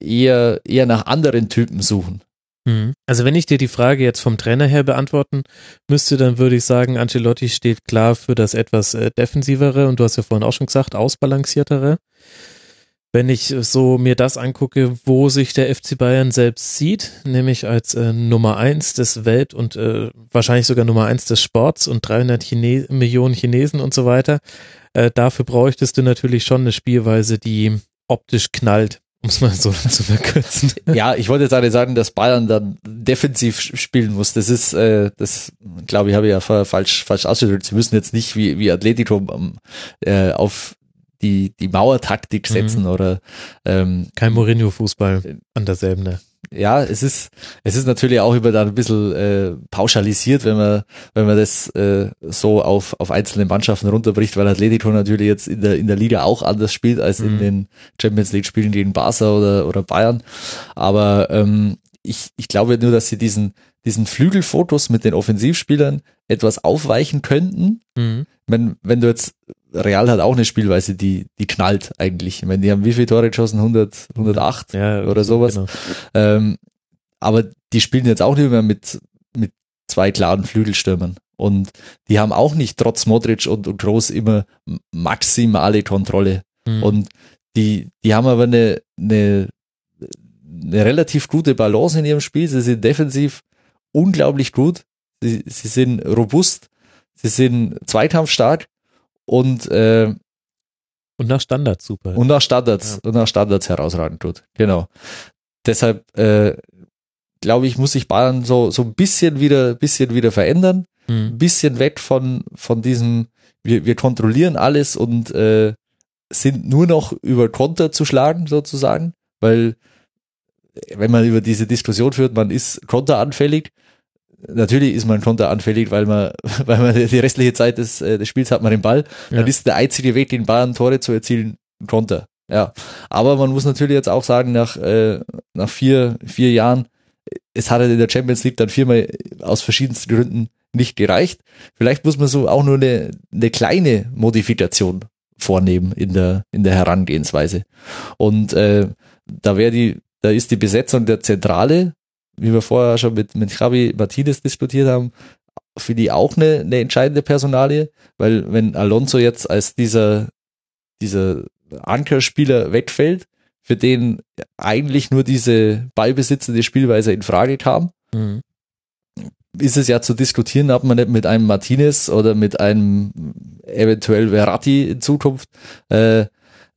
eher eher nach anderen Typen suchen Mhm. Also wenn ich dir die Frage jetzt vom Trainer her beantworten müsste, dann würde ich sagen, Ancelotti steht klar für das etwas äh, defensivere und du hast ja vorhin auch schon gesagt, ausbalanciertere. wenn ich so mir das angucke, wo sich der FC Bayern selbst sieht, nämlich als äh, Nummer eins des Welt- und äh, wahrscheinlich sogar Nummer eins des Sports und 300 Chine Millionen Chinesen und so weiter, äh, dafür bräuchtest du natürlich schon eine Spielweise, die optisch knallt, um es mal so zu verkürzen. Ja, ich wollte jetzt sagen, dass Bayern dann defensiv spielen muss. Das ist, äh, das glaube ich, habe ich ja falsch, falsch ausgedrückt. Sie müssen jetzt nicht wie, wie Atletico äh, auf die, die Mauertaktik setzen mhm. oder ähm, kein Mourinho-Fußball an derselben. Ne? Ja, es ist, es ist natürlich auch über da ein bisschen äh, pauschalisiert, wenn man, wenn man das äh, so auf, auf einzelne Mannschaften runterbricht, weil Atletico natürlich jetzt in der, in der Liga auch anders spielt als mhm. in den Champions League Spielen gegen Barca oder, oder Bayern. Aber ähm, ich, ich glaube nur, dass sie diesen, diesen Flügelfotos mit den Offensivspielern etwas aufweichen könnten. Mhm. Wenn, wenn du jetzt Real hat auch eine Spielweise, die, die knallt eigentlich. Ich meine, die haben wie viele Tore geschossen? 100, 108 ja, oder sowas. Genau. Ähm, aber die spielen jetzt auch nicht mehr mit, mit zwei klaren Flügelstürmern. Und die haben auch nicht trotz Modric und, und Groß immer maximale Kontrolle. Mhm. Und die, die haben aber eine, eine, eine relativ gute Balance in ihrem Spiel. Sie sind defensiv unglaublich gut. Sie, sie sind robust. Sie sind zweikampfstark und äh, und nach Standards super. Und nach Standards ja. und nach Standards herausragend gut. Genau. Deshalb äh, glaube ich, muss sich Bayern so so ein bisschen wieder bisschen wieder verändern, mhm. ein bisschen weg von von diesem wir, wir kontrollieren alles und äh, sind nur noch über Konter zu schlagen sozusagen, weil wenn man über diese Diskussion führt, man ist konteranfällig, natürlich ist man konteranfällig, weil man, weil man die restliche Zeit des, äh, des Spiels hat man den Ball. Ja. Dann ist der einzige Weg, den Bayern Tore zu erzielen, Konter. Ja. Aber man muss natürlich jetzt auch sagen, nach, äh, nach vier, vier Jahren, es hat halt in der Champions League dann viermal aus verschiedensten Gründen nicht gereicht. Vielleicht muss man so auch nur eine, eine kleine Modifikation vornehmen in der, in der Herangehensweise. Und äh, da wäre die, da ist die Besetzung der Zentrale wie wir vorher schon mit, mit Javi Martinez diskutiert haben, für die auch eine, eine entscheidende Personalie, weil wenn Alonso jetzt als dieser, dieser Ankerspieler wegfällt, für den eigentlich nur diese ballbesitzende Spielweise in Frage kam, mhm. ist es ja zu diskutieren, ob man nicht mit einem Martinez oder mit einem eventuell Verratti in Zukunft äh,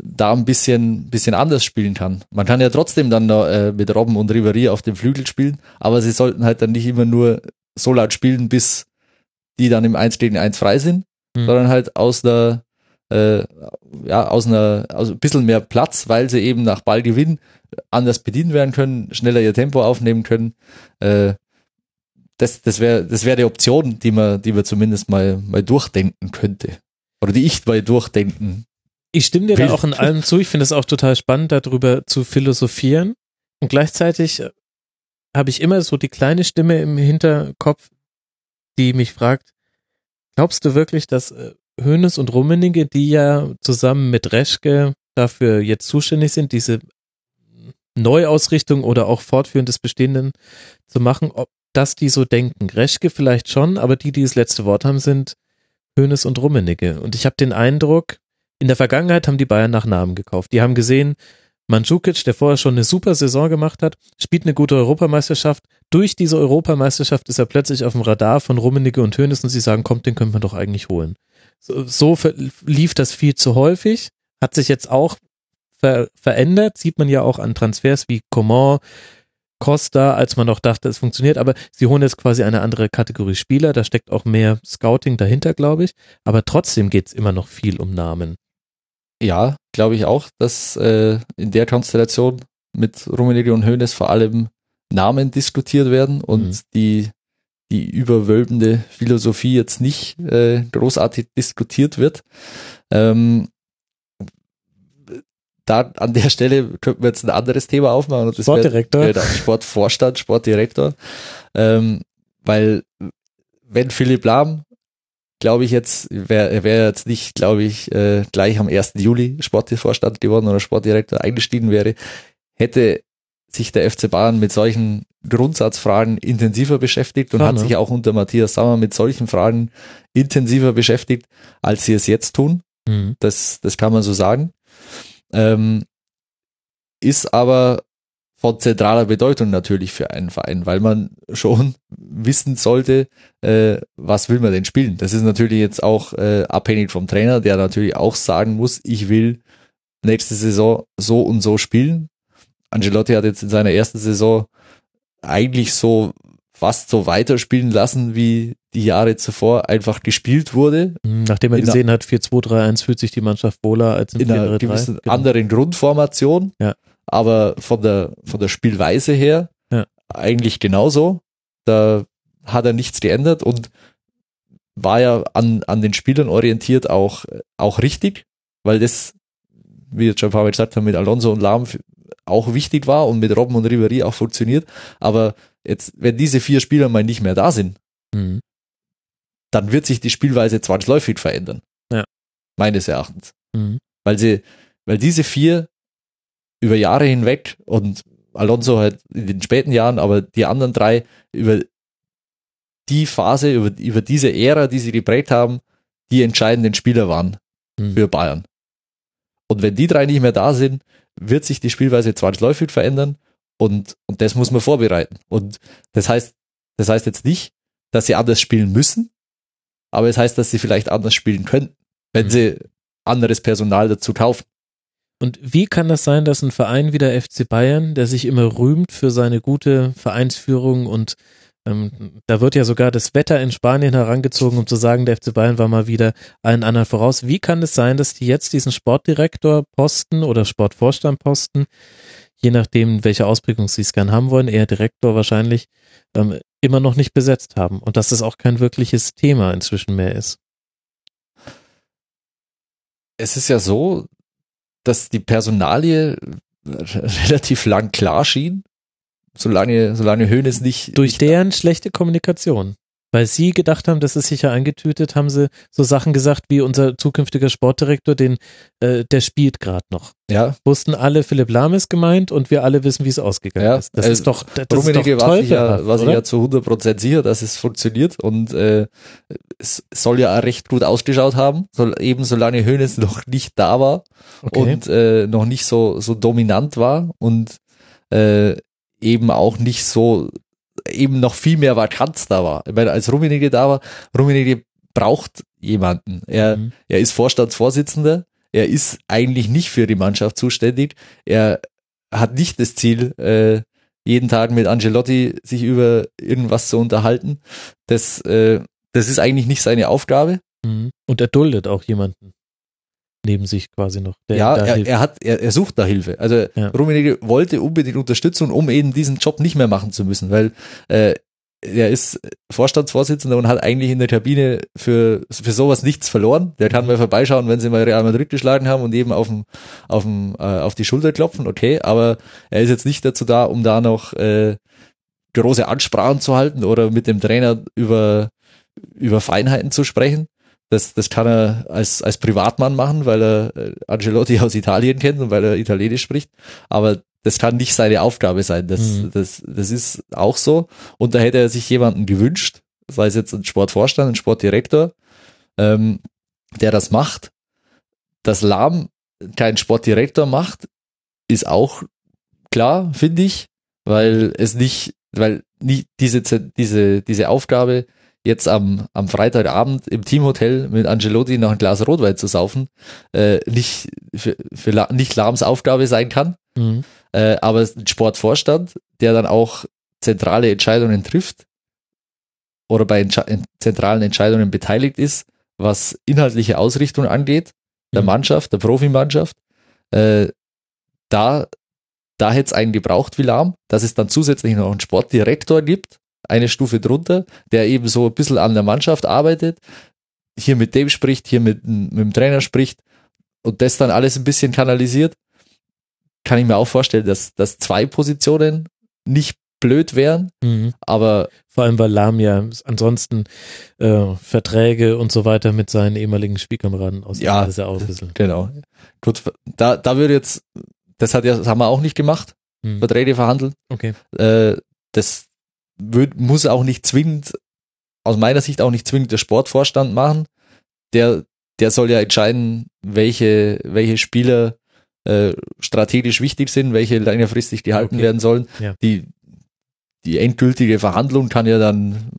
da ein bisschen, bisschen anders spielen kann. Man kann ja trotzdem dann äh, mit Robben und Riveri auf dem Flügel spielen, aber sie sollten halt dann nicht immer nur so laut spielen, bis die dann im 1 gegen 1 frei sind, mhm. sondern halt aus einer, äh, ja, aus einer, aus ein bisschen mehr Platz, weil sie eben nach Ballgewinn anders bedient werden können, schneller ihr Tempo aufnehmen können. Äh, das, das wäre das wäre die Option, die man, die man zumindest mal, mal durchdenken könnte. Oder die ich mal durchdenken ich stimme dir da auch in allem zu. Ich finde es auch total spannend, darüber zu philosophieren. Und gleichzeitig äh, habe ich immer so die kleine Stimme im Hinterkopf, die mich fragt, glaubst du wirklich, dass Hönes äh, und Rummenigge, die ja zusammen mit Reschke dafür jetzt zuständig sind, diese Neuausrichtung oder auch Fortführen des Bestehenden zu machen, ob das die so denken? Reschke vielleicht schon, aber die, die das letzte Wort haben, sind Hönes und Rummenigge. Und ich habe den Eindruck, in der Vergangenheit haben die Bayern nach Namen gekauft. Die haben gesehen, Mandzukic, der vorher schon eine super Saison gemacht hat, spielt eine gute Europameisterschaft. Durch diese Europameisterschaft ist er plötzlich auf dem Radar von Rummenigge und Hönes und sie sagen, kommt, den können wir doch eigentlich holen. So, so lief das viel zu häufig, hat sich jetzt auch ver verändert, sieht man ja auch an Transfers wie Coman, Costa, als man noch dachte, es funktioniert, aber sie holen jetzt quasi eine andere Kategorie Spieler, da steckt auch mehr Scouting dahinter, glaube ich, aber trotzdem geht es immer noch viel um Namen. Ja, glaube ich auch, dass äh, in der Konstellation mit Rummenigge und Hoeneß vor allem Namen diskutiert werden und mhm. die die überwölbende Philosophie jetzt nicht äh, großartig diskutiert wird. Ähm, da an der Stelle könnten wir jetzt ein anderes Thema aufmachen. Und das Sportdirektor. Wär, genau, Sportvorstand, Sportdirektor. Ähm, weil wenn Philipp Lahm glaube ich jetzt, wäre wäre jetzt nicht, glaube ich, äh, gleich am 1. Juli Sportvorstand geworden oder Sportdirektor eingestiegen wäre, hätte sich der FC Bayern mit solchen Grundsatzfragen intensiver beschäftigt und Klar, hat ne? sich auch unter Matthias Sammer mit solchen Fragen intensiver beschäftigt, als sie es jetzt tun. Mhm. Das, das kann man so sagen. Ähm, ist aber von zentraler Bedeutung natürlich für einen Verein, weil man schon wissen sollte, äh, was will man denn spielen. Das ist natürlich jetzt auch äh, abhängig vom Trainer, der natürlich auch sagen muss, ich will nächste Saison so und so spielen. Angelotti hat jetzt in seiner ersten Saison eigentlich so fast so weiterspielen lassen, wie die Jahre zuvor einfach gespielt wurde. Mhm, Nachdem er In gesehen hat, 4-2-3-1 fühlt sich die Mannschaft wohler als im in einer 4-3-3. gewissen Genau. anderen Grundformation, Ja. Aber von der, von der Spielweise her Ja. eigentlich genauso. Da hat er nichts geändert und war ja an, an den Spielern orientiert auch, auch richtig, weil das, wie jetzt schon ein paar Mal gesagt haben, mit Alonso und Lahm auch wichtig war und mit Robben und Ribéry auch funktioniert. Aber jetzt, wenn diese vier Spieler mal nicht mehr da sind, Mhm. dann wird sich die Spielweise zwangsläufig verändern. Ja. Meines Erachtens. Mhm. Weil sie, weil diese vier über Jahre hinweg und Alonso halt in den späten Jahren, aber die anderen drei über die Phase, über, über diese Ära, die sie geprägt haben, die entscheidenden Spieler waren Mhm. für Bayern. Und wenn die drei nicht mehr da sind, wird sich die Spielweise zwangsläufig verändern und, und das muss man vorbereiten. Und das heißt, das heißt jetzt nicht, dass sie anders spielen müssen, aber es heißt, dass sie vielleicht anders spielen könnten, wenn Mhm. sie anderes Personal dazu kaufen. Und wie kann das sein, dass ein Verein wie der FC Bayern, der sich immer rühmt für seine gute Vereinsführung und ähm, da wird ja sogar das Wetter in Spanien herangezogen, um zu sagen, der FC Bayern war mal wieder allen anderen voraus. Wie kann es sein, dass die jetzt diesen Sportdirektorposten oder Sportvorstandposten, je nachdem, welche Ausprägung sie es gern haben wollen, eher Direktor wahrscheinlich, ähm, immer noch nicht besetzt haben und dass das auch kein wirkliches Thema inzwischen mehr ist? Es ist ja so, dass die Personalie relativ lang klar schien, solange, solange Höhnes nicht Durch nicht deren schlechte Kommunikation. Weil sie gedacht haben, das ist sicher eingetütet, haben sie so Sachen gesagt wie unser zukünftiger Sportdirektor, den, äh, der spielt gerade noch. ja, Wussten alle, Philipp Lahm ist gemeint und wir alle wissen, wie es ausgegangen Ja, ist. Das äh, ist doch, das Rummenigge ist doch war sich ja, war sich oder? ja zu 100% sicher, dass es funktioniert und äh, es soll ja auch recht gut ausgeschaut haben, soll, eben solange Höhnes noch nicht da war okay. und äh, noch nicht so, so dominant war und äh, eben auch nicht so, eben noch viel mehr Vakanz da war. Ich meine, als Rummenigge da war, Rummenigge braucht jemanden. Er, Mhm. er ist Vorstandsvorsitzender, er ist eigentlich nicht für die Mannschaft zuständig, er hat nicht das Ziel, äh, jeden Tag mit Angelotti sich über irgendwas zu unterhalten. Das, äh, das ist eigentlich nicht seine Aufgabe. Mhm. Und er duldet auch jemanden neben sich quasi noch. Der ja, er, er hat, er, er sucht da Hilfe. Also Ja. Rummenigge wollte unbedingt Unterstützung, um eben diesen Job nicht mehr machen zu müssen, weil äh, er ist Vorstandsvorsitzender und hat eigentlich in der Kabine für, für sowas nichts verloren. Der kann mal vorbeischauen, wenn sie mal Real Madrid geschlagen haben und eben auf, dem, auf, dem, äh, auf die Schulter klopfen, okay, aber er ist jetzt nicht dazu da, um da noch äh, große Ansprachen zu halten oder mit dem Trainer über, über Feinheiten zu sprechen. Das, das kann er als, als Privatmann machen, weil er äh, Angelotti aus Italien kennt und weil er Italienisch spricht. Aber das kann nicht seine Aufgabe sein. Das, Mhm. das, das ist auch so. Und da hätte er sich jemanden gewünscht, sei es jetzt ein Sportvorstand, ein Sportdirektor, ähm, der das macht. Dass Lahm keinen Sportdirektor macht, ist auch klar, finde ich, weil es nicht, weil nicht diese, diese, diese Aufgabe, jetzt am, am Freitagabend im Teamhotel mit Angelotti noch ein Glas Rotwein zu saufen, äh, nicht, für, für nicht Lahms Aufgabe sein kann. Mhm. Äh, aber ein Sportvorstand, der dann auch zentrale Entscheidungen trifft oder bei Entsche zentralen Entscheidungen beteiligt ist, was inhaltliche Ausrichtung angeht, der Mhm. Mannschaft, der Profimannschaft, äh, da, da hätte es einen gebraucht wie Lahm, dass es dann zusätzlich noch einen Sportdirektor gibt, eine Stufe drunter, der eben so ein bisschen an der Mannschaft arbeitet, hier mit dem spricht, hier mit, mit dem Trainer spricht und das dann alles ein bisschen kanalisiert, kann ich mir auch vorstellen, dass, dass zwei Positionen nicht blöd wären, Mhm. aber Vor allem, weil Lahm ja ansonsten äh, Verträge und so weiter mit seinen ehemaligen Spielkameraden aus Ja. Das ist ja auch ein bisschen. genau. Gut, da, da würde jetzt, das hat ja, das haben wir auch nicht gemacht, Mhm. Verträge verhandeln. Okay. Äh, das muss auch nicht zwingend, aus meiner Sicht auch nicht zwingend der Sportvorstand machen. Der, der soll ja entscheiden, welche, welche Spieler äh, strategisch wichtig sind, welche längerfristig gehalten Okay. werden sollen. Ja. Die, die endgültige Verhandlung kann ja dann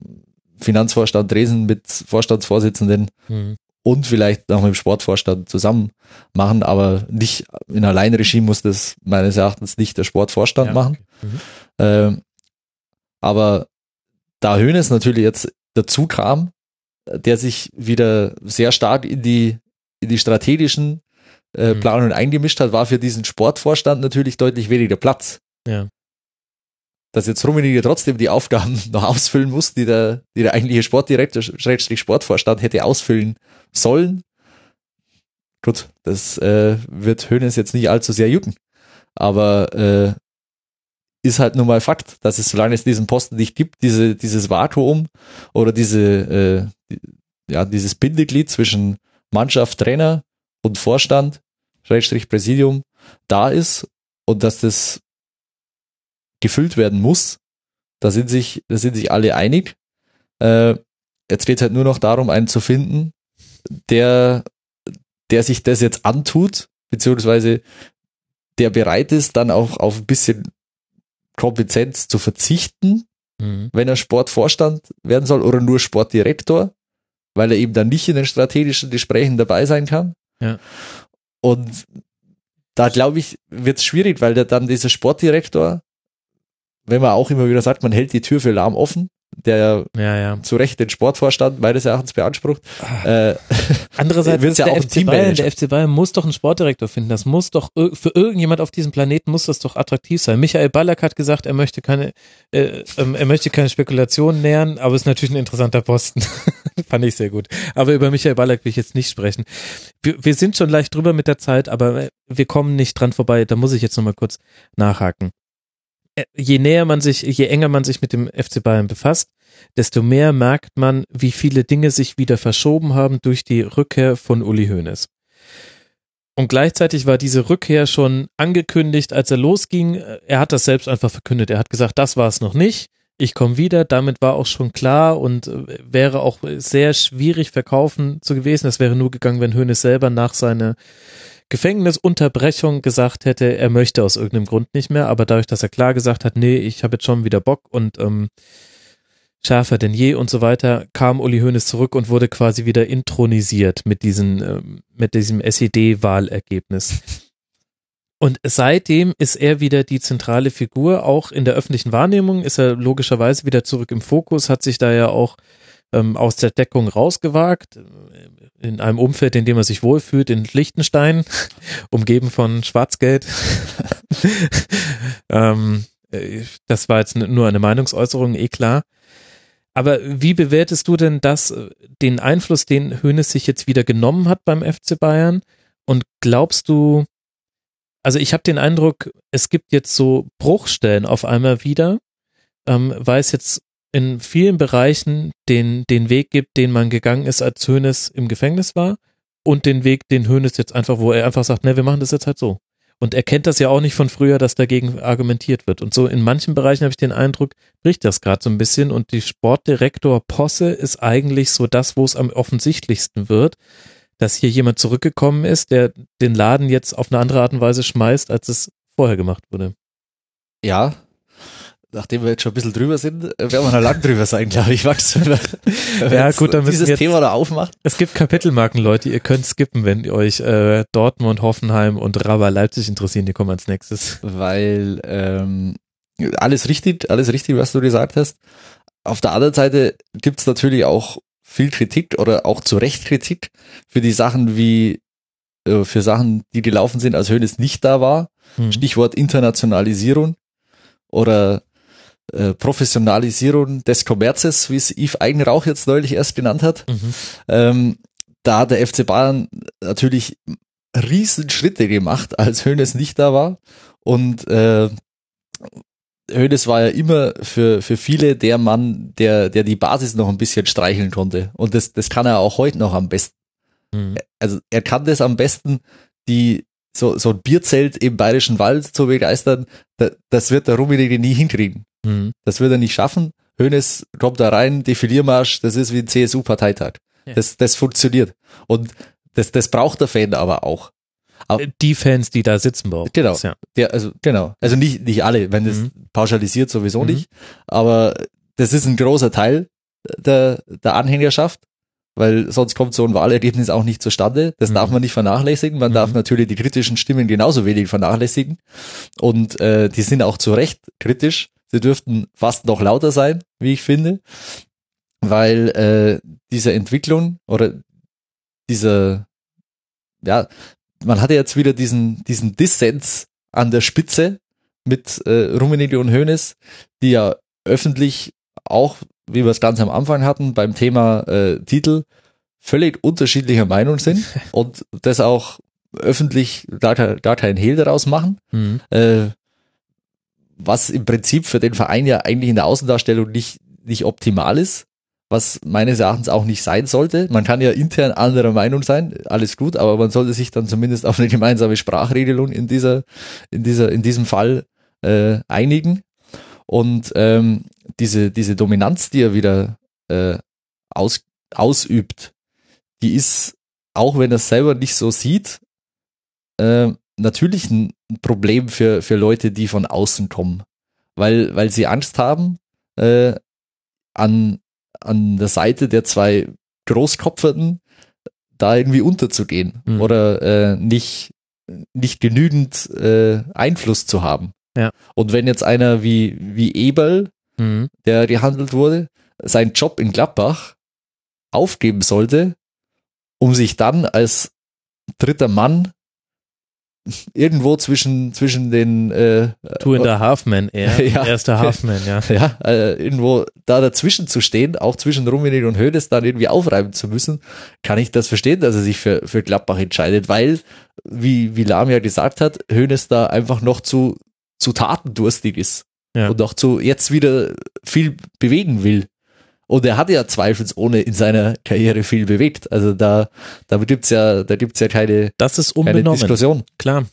Finanzvorstand Dresden mit Vorstandsvorsitzenden Mhm. und vielleicht noch mit dem Sportvorstand zusammen machen, aber nicht in Alleinregie muss das meines Erachtens nicht der Sportvorstand Ja, machen. okay. Mhm. Ähm, aber da Hönes natürlich jetzt dazu kam, der sich wieder sehr stark in die, in die strategischen äh, Mhm. Planungen eingemischt hat, war für diesen Sportvorstand natürlich deutlich weniger Platz. Ja. Dass jetzt Rummenigge trotzdem die Aufgaben noch ausfüllen muss, die der, die der eigentliche Sportdirektor, Schrägstrich Sportvorstand hätte ausfüllen sollen. Gut, das äh, wird Hönes jetzt nicht allzu sehr jucken. Aber äh, ist halt nun mal Fakt, dass es, solange es diesen Posten nicht gibt, diese, dieses Vakuum oder diese, äh, ja, dieses Bindeglied zwischen Mannschaft, Trainer und Vorstand, Schrägstrich Präsidium, da ist und dass das gefüllt werden muss, da sind sich, da sind sich alle einig. Äh, jetzt geht es halt nur noch darum, einen zu finden, der, der sich das jetzt antut, beziehungsweise der bereit ist, dann auch auf ein bisschen Kompetenz zu verzichten, Mhm. wenn er Sportvorstand werden soll oder nur Sportdirektor, weil er eben dann nicht in den strategischen Gesprächen dabei sein kann. Ja. Und da glaube ich, wird es schwierig, weil der dann dieser Sportdirektor, wenn man auch immer wieder sagt, man hält die Tür für Lahm offen, der ja Ja, zu Recht den Sportvorstand meines Erachtens beansprucht, Ah. äh, Andererseits Wird's ist ja der auch FC Bayern, der FC Bayern muss doch einen Sportdirektor finden. Das muss doch für irgendjemand auf diesem Planeten muss das doch attraktiv sein. Michael Ballack hat gesagt, er möchte keine, äh, ähm, er möchte keine Spekulationen nähern, aber ist natürlich ein interessanter Posten. Fand ich sehr gut. Aber über Michael Ballack will ich jetzt nicht sprechen. Wir, wir sind schon leicht drüber mit der Zeit, aber wir kommen nicht dran vorbei. Da muss ich jetzt nochmal kurz nachhaken. Äh, Je näher man sich, je enger man sich mit dem FC Bayern befasst, desto mehr merkt man, wie viele Dinge sich wieder verschoben haben durch die Rückkehr von Uli Hoeneß. Und gleichzeitig war diese Rückkehr schon angekündigt, als er losging. Er hat das selbst einfach verkündet. Er hat gesagt, das war es noch nicht. Ich komme wieder. Damit war auch schon klar und äh, wäre auch sehr schwierig verkaufen zu gewesen. Das wäre nur gegangen, wenn Hoeneß selber nach seiner Gefängnisunterbrechung gesagt hätte, er möchte aus irgendeinem Grund nicht mehr. Aber dadurch, dass er klar gesagt hat, nee, ich habe jetzt schon wieder Bock und ähm, schärfer denn je und so weiter, kam Uli Hoeneß zurück und wurde quasi wieder intronisiert mit, diesen, ähm, mit diesem SED-Wahlergebnis. Und seitdem ist er wieder die zentrale Figur, auch in der öffentlichen Wahrnehmung ist er logischerweise wieder zurück im Fokus, hat sich da ja auch ähm, aus der Deckung rausgewagt, in einem Umfeld, in dem er sich wohlfühlt, in Liechtenstein, umgeben von Schwarzgeld. ähm, äh, das war jetzt nur eine Meinungsäußerung, eh klar. Aber wie bewertest du denn das, äh, den Einfluss, den Hoeneß sich jetzt wieder genommen hat beim FC Bayern? Und glaubst du, also ich habe den Eindruck, es gibt jetzt so Bruchstellen auf einmal wieder, ähm, weil es jetzt in vielen Bereichen den, den Weg gibt, den man gegangen ist, als Hoeneß im Gefängnis war und den Weg, den Hoeneß jetzt einfach, wo er einfach sagt, ne, wir machen das jetzt halt so. Und er kennt das ja auch nicht von früher, dass dagegen argumentiert wird. Und so in manchen Bereichen habe ich den Eindruck, bricht das gerade so ein bisschen und die Sportdirektor Posse ist eigentlich so das, wo es am offensichtlichsten wird, dass hier jemand zurückgekommen ist, der den Laden jetzt auf eine andere Art und Weise schmeißt, als es vorher gemacht wurde. ja, nachdem wir jetzt schon ein bisschen drüber sind, äh, werden wir noch lang drüber sein, glaube ich, Max. Ja, gut, dann müssen dieses wir jetzt- Thema da aufmacht. Es gibt Kapitelmarken, Leute, ihr könnt skippen, wenn euch äh, Dortmund, Hoffenheim und Raba Leipzig interessieren, die kommen als nächstes. weil ähm, alles richtig, alles richtig, was du gesagt hast. Auf der anderen Seite gibt's natürlich auch viel Kritik oder auch zu Recht Kritik für die Sachen wie äh, für Sachen, die gelaufen sind, als Hönes nicht da war. Hm. Stichwort Internationalisierung oder äh, Professionalisierung des Kommerzes, wie es Yves Eigenrauch jetzt neulich erst genannt hat. Mhm. Ähm, da hat der FC Bayern natürlich Riesenschritte gemacht, als Hönes nicht da war. Und äh, Hönes war ja immer für, für viele der Mann, der, der die Basis noch ein bisschen streicheln konnte. Und das, das kann er auch heute noch am besten. Mhm. Also er kann das am besten, die so, so ein Bierzelt im Bayerischen Wald zu begeistern, da, das wird der Rummenigge nie hinkriegen. Mhm. Das wird er nicht schaffen. Hönes kommt da rein, Defiliermarsch, das ist wie ein CSU-Parteitag. Ja. Das, das funktioniert. Und das, das braucht der Fan aber auch. Aber- Äh, Die Fans, die da sitzen bei Genau. ja. Der, also genau. Also nicht, nicht alle, wenn das Mhm. pauschalisiert sowieso Mhm. nicht. Aber das ist ein großer Teil der, der Anhängerschaft, weil sonst kommt so ein Wahlergebnis auch nicht zustande. Das Mhm. darf man nicht vernachlässigen. Man Mhm. darf natürlich die kritischen Stimmen genauso wenig vernachlässigen. Und äh, die sind auch zu Recht kritisch. Sie dürften fast noch lauter sein, wie ich finde, weil äh, diese Entwicklung oder dieser, ja, man hatte jetzt wieder diesen, diesen Dissens an der Spitze mit äh, Rummenigge und Hoeneß, die ja öffentlich auch, wie wir es ganz am Anfang hatten, beim Thema äh, Titel völlig unterschiedlicher Meinung sind und das auch öffentlich gar, gar keinen Hehl daraus machen, Mhm. äh, was im Prinzip für den Verein ja eigentlich in der Außendarstellung nicht, nicht optimal ist, was meines Erachtens auch nicht sein sollte. Man kann ja intern anderer Meinung sein, alles gut, aber man sollte sich dann zumindest auf eine gemeinsame Sprachregelung in dieser, in dieser, in diesem Fall äh, einigen. Und ähm, diese, diese Dominanz, die er wieder äh, aus, ausübt, die ist, auch wenn er es selber nicht so sieht, äh, natürlich ein Problem für, für Leute, die von außen kommen. Weil, weil sie Angst haben, äh, an, an der Seite der zwei Großkopferten da irgendwie unterzugehen Mhm. oder äh, nicht, nicht genügend äh, Einfluss zu haben. Ja. Und wenn jetzt einer wie, wie Eberl, Mhm. der gehandelt wurde, seinen Job in Gladbach aufgeben sollte, um sich dann als dritter Mann irgendwo zwischen, zwischen den äh, Two in the Halfman, er, Ja. erster Halfman, ja. ja, äh, irgendwo da dazwischen zu stehen, auch zwischen Rummenigge und Hönes dann irgendwie aufreiben zu müssen, kann ich das verstehen, dass er sich für, für Gladbach entscheidet, weil, wie, wie Lahm ja gesagt hat, Hönes da einfach noch zu, zu tatendurstig ist Ja. und auch zu jetzt wieder viel bewegen will. Und er hat ja zweifelsohne in seiner Karriere viel bewegt. Also da, da gibt's ja, da gibt's ja keine, Das ist keine unbenommen, Diskussion. klar.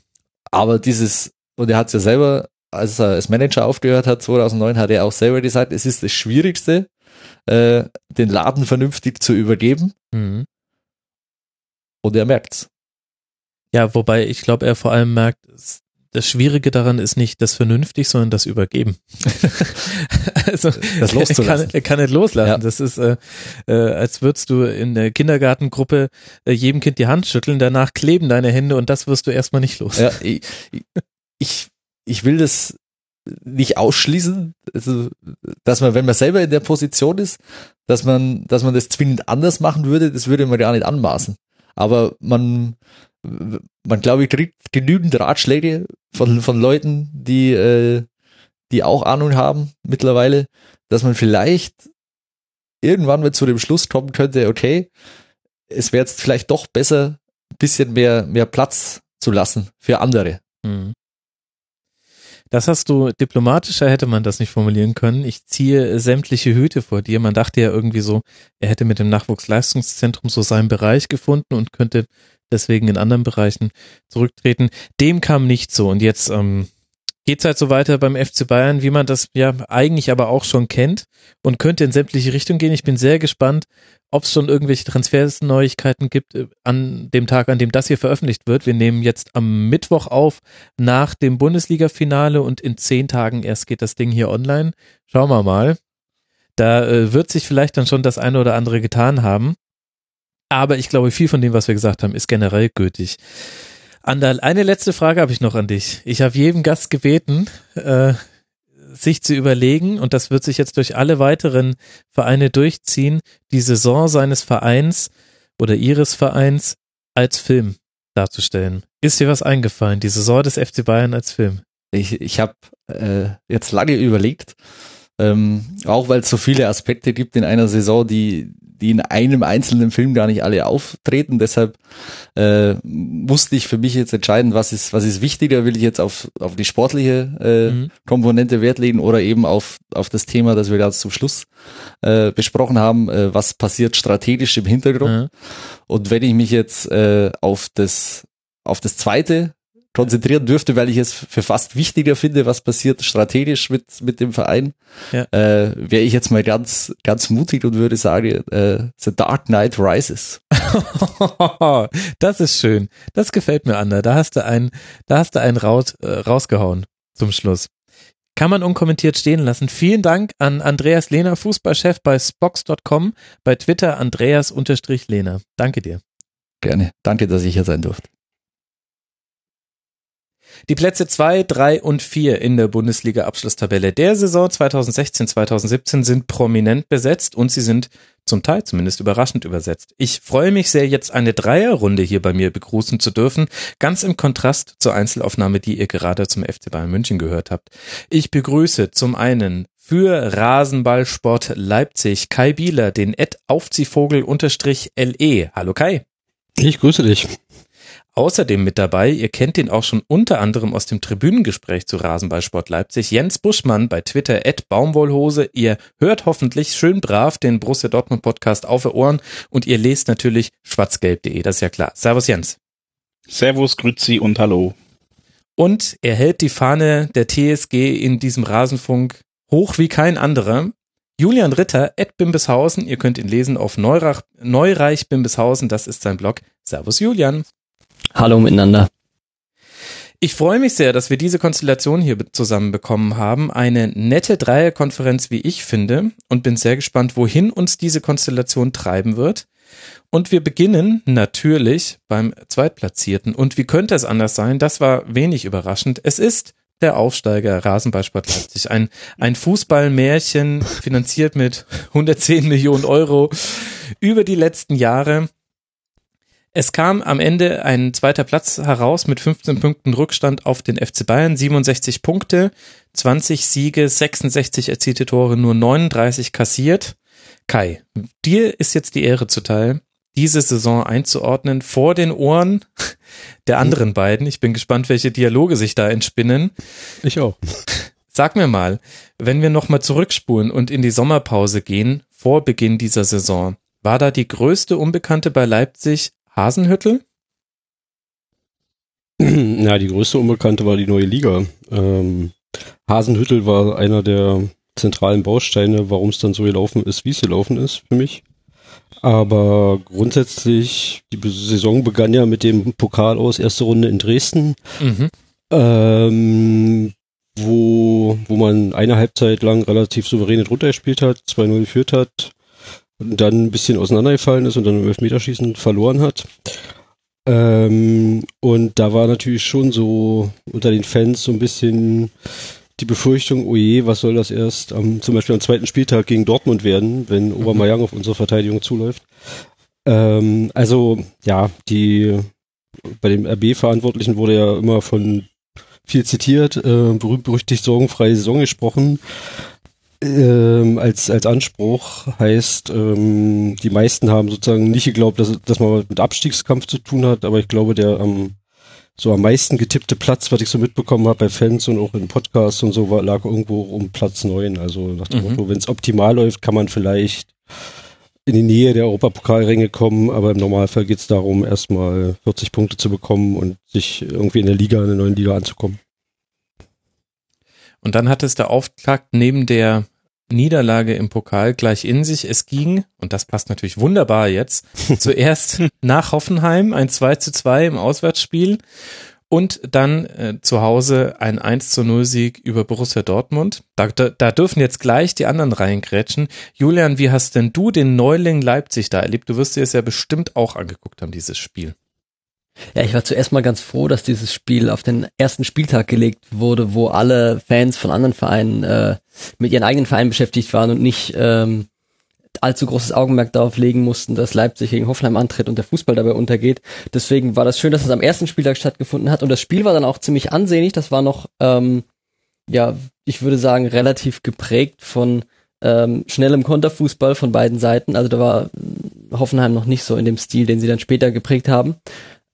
Aber dieses, und er hat es ja selber, als er als Manager aufgehört hat, 2009, hat er auch selber gesagt, es ist das Schwierigste, äh, den Laden vernünftig zu übergeben. Mhm. Und er merkt's. Ja, wobei ich glaube, er vor allem merkt, es- das Schwierige daran ist nicht das vernünftig, sondern das Übergeben. also Das loszulassen. Er kann, er kann nicht loslassen. Ja. Das ist, äh, äh, als würdest du in der Kindergartengruppe äh, jedem Kind die Hand schütteln, danach kleben deine Hände und das wirst du erstmal nicht los. Ja, ich, ich, ich will das nicht ausschließen, also, dass man, wenn man selber in der Position ist, dass man, dass man das zwingend anders machen würde, das würde man gar nicht anmaßen. Aber man, man glaube ich, kriegt genügend Ratschläge von, von Leuten, die, äh, die auch Ahnung haben mittlerweile, dass man vielleicht irgendwann mal zu dem Schluss kommen könnte, okay, es wäre jetzt vielleicht doch besser, ein bisschen mehr, mehr Platz zu lassen für andere. Mhm. Das hast du, diplomatischer hätte man das nicht formulieren können. Ich ziehe sämtliche Hüte vor dir. Man dachte ja irgendwie so, er hätte mit dem Nachwuchsleistungszentrum so seinen Bereich gefunden und könnte deswegen in anderen Bereichen zurücktreten. Dem kam nicht so. Und jetzt ähm, geht's halt so weiter beim FC Bayern, wie man das ja eigentlich aber auch schon kennt und könnte in sämtliche Richtungen gehen. Ich bin sehr gespannt, ob es schon irgendwelche Transfers-Neuigkeiten gibt äh, an dem Tag, an dem das hier veröffentlicht wird. Wir nehmen jetzt am Mittwoch auf nach dem Bundesliga-Finale und in zehn Tagen erst geht das Ding hier online. Schauen wir mal. Da äh, wird sich vielleicht dann schon das eine oder andere getan haben. Aber ich glaube, viel von dem, was wir gesagt haben, ist generell gültig. Andal, eine letzte Frage habe ich noch an dich. Ich habe jedem Gast gebeten, äh, sich zu überlegen, und das wird sich jetzt durch alle weiteren Vereine durchziehen, die Saison seines Vereins oder ihres Vereins als Film darzustellen. Ist dir was eingefallen, die Saison des FC Bayern als Film? Ich, ich habe äh, jetzt lange überlegt, ähm, auch weil es so viele Aspekte gibt in einer Saison, die, die in einem einzelnen Film gar nicht alle auftreten. Deshalb äh, musste ich für mich jetzt entscheiden, was ist, was ist wichtiger, will ich jetzt auf, auf die sportliche äh, Mhm. Komponente Wert legen oder eben auf, auf das Thema, das wir ganz zum Schluss äh, besprochen haben, äh, was passiert strategisch im Hintergrund. Ja. Und wenn ich mich jetzt äh, auf das auf das zweite konzentrieren dürfte, weil ich es für fast wichtiger finde, was passiert strategisch mit, mit dem Verein, Ja. äh, wäre ich jetzt mal ganz, ganz mutig und würde sagen, äh, The Dark Knight Rises. das ist schön. Das gefällt mir, Ander. Da hast du einen, da hast du einen raus, äh, rausgehauen zum Schluss. Kann man unkommentiert stehen lassen. Vielen Dank an Andreas Lehner, Fußballchef bei Spox.com, bei Twitter Andreas-Lehner. Danke dir. Gerne. Danke, dass ich hier sein durfte. Die Plätze 2, 3 und 4 in der Bundesliga-Abschlusstabelle der Saison 2016-2017 sind prominent besetzt und sie sind zum Teil zumindest überraschend übersetzt. Ich freue mich sehr, jetzt eine Dreierrunde hier bei mir begrüßen zu dürfen, ganz im Kontrast zur Einzelaufnahme, die ihr gerade zum FC Bayern München gehört habt. Ich begrüße zum einen für Rasenballsport Leipzig Kai Bieler, den Ed Aufziehvogel unterstrich LE. Hallo Kai. Ich grüße dich. Außerdem mit dabei, ihr kennt ihn auch schon unter anderem aus dem Tribünengespräch zu Rasenballsport Leipzig, Jens Buschmann bei Twitter at Baumwollhose. Ihr hört hoffentlich schön brav den Borussia Dortmund Podcast auf die Ohren und ihr lest natürlich schwarzgelb.de, das ist ja klar. Servus Jens. Servus, Grüezi und Hallo. Und er hält die Fahne der TSG in diesem Rasenfunk hoch wie kein anderer. Julian Ritter at Bimbeshausen, ihr könnt ihn lesen auf Neurach, Neureich Bimbeshausen, das ist sein Blog. Servus Julian. Hallo miteinander. Ich freue mich sehr, dass wir diese Konstellation hier zusammenbekommen haben. Eine nette Dreierkonferenz, wie ich finde, und bin sehr gespannt, wohin uns diese Konstellation treiben wird. Und wir beginnen natürlich beim Zweitplatzierten. Und wie könnte es anders sein? Das war wenig überraschend. Es ist der Aufsteiger Rasenballsport Leipzig. Ein, ein Fußballmärchen finanziert mit 110 Millionen Euro über die letzten Jahre. Es kam am Ende ein zweiter Platz heraus mit 15 Punkten Rückstand auf den FC Bayern, 67 Punkte, 20 Siege, 66 erzielte Tore, nur 39 kassiert. Kai, dir ist jetzt die Ehre zuteil, diese Saison einzuordnen vor den Ohren der anderen beiden. Ich bin gespannt, welche Dialoge sich da entspinnen. Ich auch. Sag mir mal, wenn wir nochmal zurückspulen und in die Sommerpause gehen, vor Beginn dieser Saison, war da die größte Unbekannte bei Leipzig Hasenhüttel? Ja, die größte Unbekannte war die neue Liga. Ähm, Hasenhüttel war einer der zentralen Bausteine, warum es dann so gelaufen ist, wie es gelaufen ist für mich. Aber grundsätzlich, die Saison begann ja mit dem Pokal aus, erste Runde in Dresden, Mhm. ähm, wo, wo man eine Halbzeit lang relativ souverän drunter gespielt hat, 2-0 geführt hat dann ein bisschen auseinandergefallen ist und dann im Elfmeterschießen verloren hat. Ähm, und da war natürlich schon so unter den Fans so ein bisschen die Befürchtung, oh je, was soll das erst am, zum Beispiel am zweiten Spieltag gegen Dortmund werden, wenn Obermeier auf unsere Verteidigung zuläuft. Ähm, also, ja, die, bei dem RB-Verantwortlichen wurde ja immer von viel zitiert, äh, berühmt berüchtigt sorgenfreie Saison gesprochen. Ähm, als, als Anspruch heißt, ähm, die meisten haben sozusagen nicht geglaubt, dass, dass man mit Abstiegskampf zu tun hat, aber ich glaube, der am so am meisten getippte Platz, was ich so mitbekommen habe bei Fans und auch in Podcasts und so, war, lag irgendwo um Platz neun. Also nach dem Mhm. Motto, wenn es optimal läuft, kann man vielleicht in die Nähe der Europapokalränge kommen, aber im Normalfall geht es darum, erstmal 40 Punkte zu bekommen und sich irgendwie in der Liga, in der neuen Liga anzukommen. Und dann hat es der Auftakt neben der Niederlage im Pokal gleich in sich. Es ging, und das passt natürlich wunderbar jetzt, zuerst nach Hoffenheim ein 2 zu 2 im Auswärtsspiel und dann äh, zu Hause ein 1 zu 0 Sieg über Borussia Dortmund. Da, da, da dürfen jetzt gleich die anderen reingrätschen. Julian, wie hast denn du den Neuling Leipzig da erlebt? Du wirst dir es ja bestimmt auch angeguckt haben, dieses Spiel. Ja, ich war zuerst mal ganz froh, dass dieses Spiel auf den ersten Spieltag gelegt wurde, wo alle Fans von anderen Vereinen äh, mit ihren eigenen Vereinen beschäftigt waren und nicht ähm, allzu großes Augenmerk darauf legen mussten, dass Leipzig gegen Hoffenheim antritt und der Fußball dabei untergeht. Deswegen war das schön, dass es am ersten Spieltag stattgefunden hat und das Spiel war dann auch ziemlich ansehnlich. Das war noch, ähm, ja, ich würde sagen, relativ geprägt von ähm, schnellem Konterfußball von beiden Seiten. Also da war Hoffenheim noch nicht so in dem Stil, den sie dann später geprägt haben.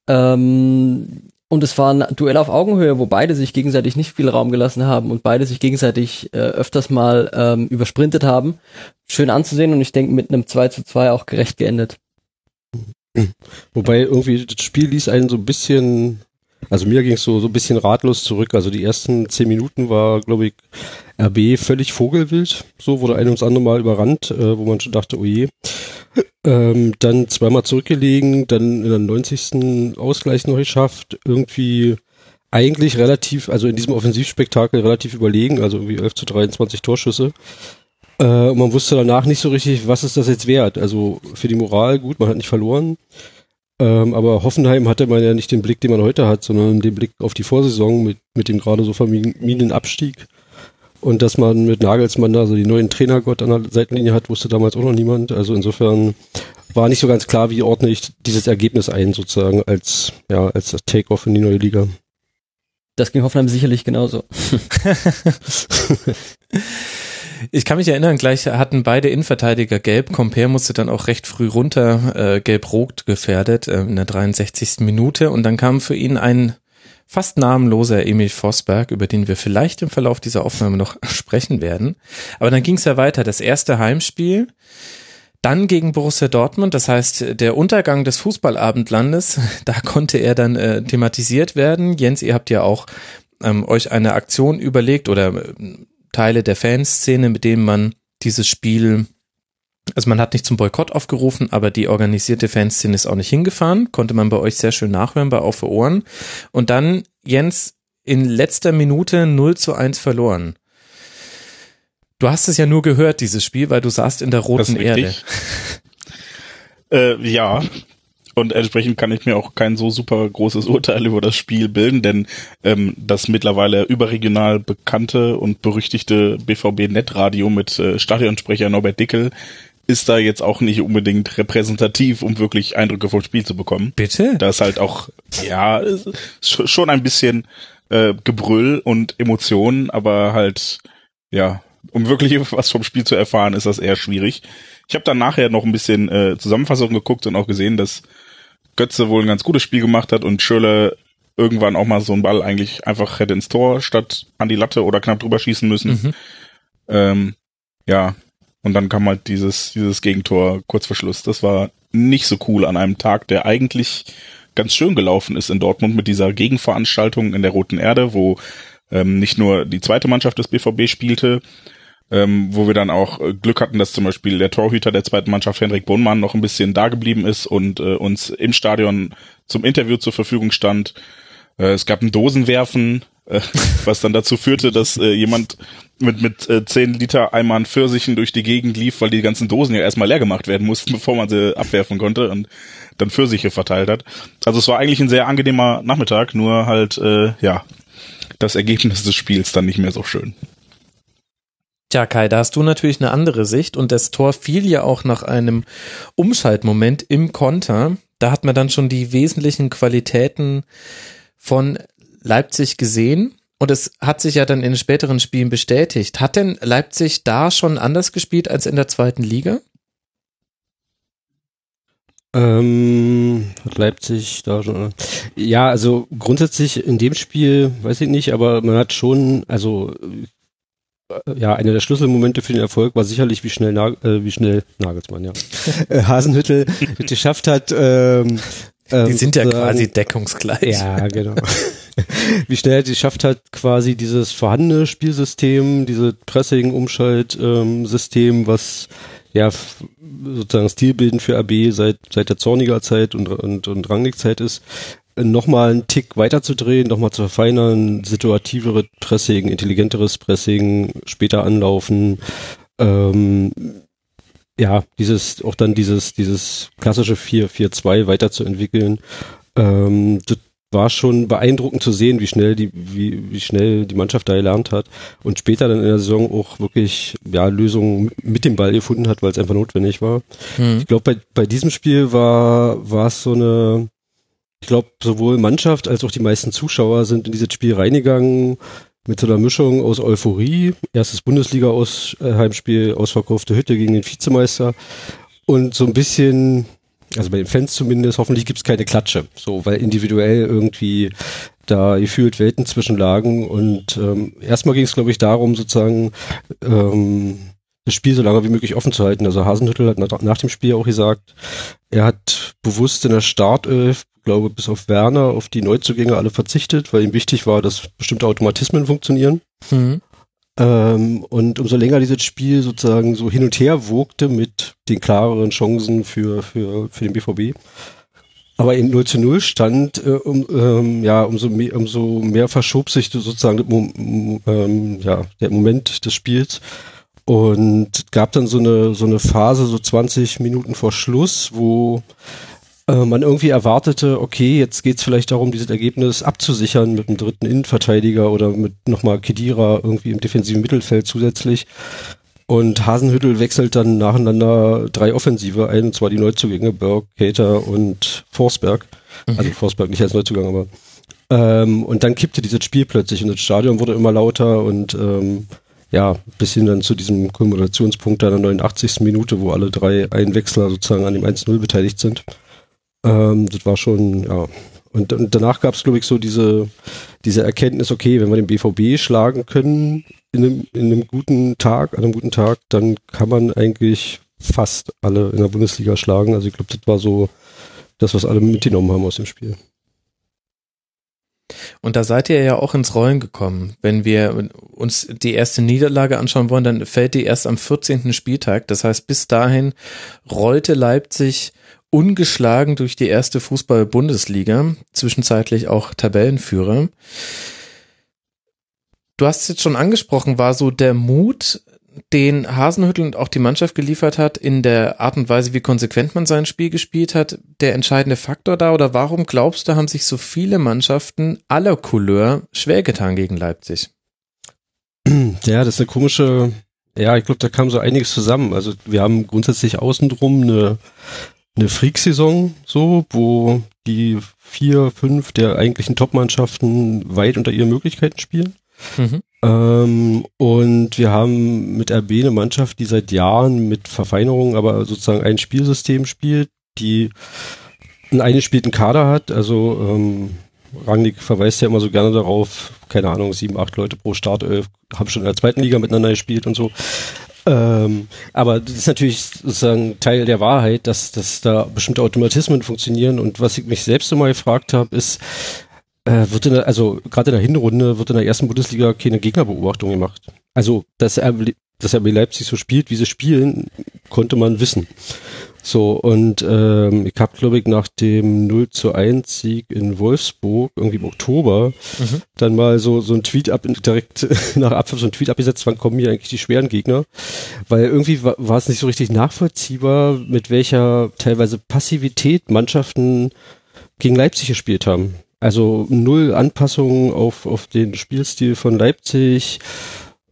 Ähm, und es war ein Duell auf Augenhöhe, wo beide sich gegenseitig nicht viel Raum gelassen haben und beide sich gegenseitig äh, öfters mal ähm, übersprintet haben. Schön anzusehen und ich denke mit einem 2 zu 2 auch gerecht geendet. Wobei irgendwie das Spiel ließ einen so ein bisschen Also mir ging es so, so ein bisschen ratlos zurück. Also die ersten zehn Minuten war, glaube ich, RB völlig vogelwild. So wurde ein ums andere Mal überrannt, äh, wo man schon dachte, oh je. Ähm, dann zweimal zurückgelegen, dann in der 90. Ausgleich noch geschafft. Irgendwie eigentlich relativ, also in diesem Offensivspektakel relativ überlegen, also irgendwie 11 zu 23 Torschüsse. Äh, und man wusste danach nicht so richtig, was ist das jetzt wert. Also für die Moral gut, man hat nicht verloren. Ähm, aber Hoffenheim hatte man ja nicht den Blick, den man heute hat, sondern den Blick auf die Vorsaison mit, mit dem gerade so vermiedenen Abstieg. Und dass man mit Nagelsmann also die neuen Trainergott an der Seitenlinie hat, wusste damals auch noch niemand. Also insofern war nicht so ganz klar, wie ordne ich dieses Ergebnis ein, sozusagen, als, ja, als das Take-off in die neue Liga. Das ging Hoffenheim sicherlich genauso. Ich kann mich erinnern, gleich hatten beide Innenverteidiger gelb. Compare musste dann auch recht früh runter, äh, gelb-rot gefährdet äh, in der 63. Minute. Und dann kam für ihn ein fast namenloser Emil Vosberg, über den wir vielleicht im Verlauf dieser Aufnahme noch sprechen werden. Aber dann ging es ja weiter. Das erste Heimspiel, dann gegen Borussia Dortmund, das heißt der Untergang des Fußballabendlandes, da konnte er dann äh, thematisiert werden. Jens, ihr habt ja auch ähm, euch eine Aktion überlegt oder äh, Teile der Fanszene, mit denen man dieses Spiel, also man hat nicht zum Boykott aufgerufen, aber die organisierte Fanszene ist auch nicht hingefahren, konnte man bei euch sehr schön nachhören bei Auf Ohren. Und dann, Jens, in letzter Minute 0 zu 1 verloren. Du hast es ja nur gehört, dieses Spiel, weil du saßt in der roten Erde. äh, ja, und entsprechend kann ich mir auch kein so super großes Urteil über das Spiel bilden, denn ähm, das mittlerweile überregional bekannte und berüchtigte BVB-Netradio mit äh, Stadionsprecher Norbert Dickel ist da jetzt auch nicht unbedingt repräsentativ, um wirklich Eindrücke vom Spiel zu bekommen. Bitte? Da ist halt auch, ja, schon ein bisschen äh, Gebrüll und Emotionen, aber halt, ja, um wirklich was vom Spiel zu erfahren, ist das eher schwierig. Ich habe dann nachher noch ein bisschen äh, Zusammenfassung geguckt und auch gesehen, dass Götze wohl ein ganz gutes Spiel gemacht hat und Schöle irgendwann auch mal so einen Ball eigentlich einfach hätte ins Tor statt an die Latte oder knapp drüber schießen müssen. Mhm. Ähm, ja, und dann kam halt dieses, dieses Gegentor kurz vor Schluss. Das war nicht so cool an einem Tag, der eigentlich ganz schön gelaufen ist in Dortmund mit dieser Gegenveranstaltung in der Roten Erde, wo ähm, nicht nur die zweite Mannschaft des BVB spielte, ähm, wo wir dann auch äh, Glück hatten, dass zum Beispiel der Torhüter der zweiten Mannschaft, Henrik Bohnmann, noch ein bisschen da geblieben ist und äh, uns im Stadion zum Interview zur Verfügung stand. Äh, es gab ein Dosenwerfen, äh, was dann dazu führte, dass äh, jemand mit mit äh, 10 Liter Eimern Pfirsichen durch die Gegend lief, weil die ganzen Dosen ja erstmal leer gemacht werden mussten, bevor man sie abwerfen konnte und dann Pfirsiche verteilt hat. Also es war eigentlich ein sehr angenehmer Nachmittag, nur halt äh, ja das Ergebnis des Spiels dann nicht mehr so schön. Tja, Kai, da hast du natürlich eine andere Sicht und das Tor fiel ja auch nach einem Umschaltmoment im Konter. Da hat man dann schon die wesentlichen Qualitäten von Leipzig gesehen und es hat sich ja dann in den späteren Spielen bestätigt. Hat denn Leipzig da schon anders gespielt als in der zweiten Liga? Ähm, hat Leipzig da schon. Ja, also grundsätzlich in dem Spiel, weiß ich nicht, aber man hat schon, also ja, einer der Schlüsselmomente für den Erfolg war sicherlich, wie schnell, Nag äh, wie schnell Nagelsmann, ja, äh, Hasenhüttel geschafft hat. Ähm, ähm, Die sind ja quasi deckungsgleich. Ja, genau. wie schnell er geschafft hat, quasi dieses vorhandene Spielsystem, diese Pressing-Umschalt-System, was ja sozusagen stilbildend für AB seit seit der Zorniger Zeit und und, und Rangnick-Zeit ist, nochmal einen Tick weiterzudrehen, nochmal zu verfeinern, situativere Pressing, intelligenteres Pressing, später anlaufen, ähm, ja, dieses, auch dann dieses, dieses klassische 4-4-2 weiterzuentwickeln. Ähm, war schon beeindruckend zu sehen, wie schnell die, wie, wie schnell die Mannschaft da gelernt hat und später dann in der Saison auch wirklich, ja, Lösungen mit dem Ball gefunden hat, weil es einfach notwendig war. Mhm. Ich glaube, bei, bei diesem Spiel war, war es so eine, ich glaube, sowohl Mannschaft als auch die meisten Zuschauer sind in dieses Spiel reingegangen mit so einer Mischung aus Euphorie, erstes Bundesliga-Heimspiel, -Aus ausverkaufte Hütte gegen den Vizemeister und so ein bisschen, also bei den Fans zumindest, hoffentlich gibt's keine Klatsche, so, weil individuell irgendwie da gefühlt Welten zwischenlagen und ähm, erstmal ging es, glaube ich, darum, sozusagen ähm, das Spiel so lange wie möglich offen zu halten. Also Hasenhüttel hat nach, nach dem Spiel auch gesagt, er hat bewusst in der Startelf, glaube bis auf Werner, auf die Neuzugänge alle verzichtet, weil ihm wichtig war, dass bestimmte Automatismen funktionieren. Mhm. Ähm, und umso länger dieses Spiel sozusagen so hin und her wogte mit den klareren Chancen für, für, für den BVB. Aber in 0 zu 0 stand, äh, um, ähm, ja, umso mehr, umso mehr verschob sich sozusagen ähm, ja, der Moment des Spiels. Und gab dann so eine, so eine Phase, so 20 Minuten vor Schluss, wo äh, man irgendwie erwartete, okay, jetzt geht's vielleicht darum, dieses Ergebnis abzusichern mit einem dritten Innenverteidiger oder mit nochmal Kedira irgendwie im defensiven Mittelfeld zusätzlich. Und Hasenhüttel wechselt dann nacheinander drei Offensive ein, und zwar die Neuzugänge, Berg, Cater und Forsberg. Mhm. Also Forsberg nicht als Neuzugang, aber ähm, und dann kippte dieses Spiel plötzlich und das Stadion wurde immer lauter und ähm, ja, bis hin dann zu diesem Kulminationspunkt der 89. Minute, wo alle drei Einwechsler sozusagen an dem 1-0 beteiligt sind. Ähm, das war schon, ja. Und, und danach gab es, glaube ich, so diese, diese Erkenntnis, okay, wenn wir den BVB schlagen können in einem, in einem guten Tag, an einem guten Tag, dann kann man eigentlich fast alle in der Bundesliga schlagen. Also ich glaube, das war so das, was alle mitgenommen haben aus dem Spiel. Und da seid ihr ja auch ins Rollen gekommen. Wenn wir uns die erste Niederlage anschauen wollen, dann fällt die erst am 14. Spieltag. Das heißt, bis dahin rollte Leipzig ungeschlagen durch die erste Fußball-Bundesliga, zwischenzeitlich auch Tabellenführer. Du hast es jetzt schon angesprochen, war so der Mut, den Hasenhüttel und auch die Mannschaft geliefert hat, in der Art und Weise, wie konsequent man sein Spiel gespielt hat, der entscheidende Faktor da? Oder warum glaubst du, haben sich so viele Mannschaften aller Couleur schwer getan gegen Leipzig? Ja, das ist eine komische, ja, ich glaube, da kam so einiges zusammen. Also wir haben grundsätzlich außenrum eine eine Freak-Saison, so, wo die vier, fünf der eigentlichen Top-Mannschaften weit unter ihren Möglichkeiten spielen. Mhm. Ähm, und wir haben mit RB eine Mannschaft, die seit Jahren mit Verfeinerungen, aber sozusagen ein Spielsystem spielt, die einen eingespielten Kader hat. Also ähm, Rangnick verweist ja immer so gerne darauf, keine Ahnung, sieben, acht Leute pro Startelf haben schon in der zweiten Liga miteinander gespielt und so. Ähm, aber das ist natürlich sozusagen Teil der Wahrheit, dass, dass da bestimmte Automatismen funktionieren. Und was ich mich selbst immer gefragt habe, ist, äh, wird in der, also gerade in der Hinrunde wird in der ersten Bundesliga keine Gegnerbeobachtung gemacht. Also, dass er, dass RB Leipzig so spielt, wie sie spielen, konnte man wissen. So, und ähm, ich habe, glaube ich, nach dem 0 zu 1 Sieg in Wolfsburg, irgendwie im Oktober, mhm. dann mal so, so ein Tweet ab, direkt nach Abpfiff so ein Tweet abgesetzt, wann kommen hier eigentlich die schweren Gegner? Weil irgendwie war, war es nicht so richtig nachvollziehbar, mit welcher teilweise Passivität Mannschaften gegen Leipzig gespielt haben. Also null Anpassungen auf, auf den Spielstil von Leipzig,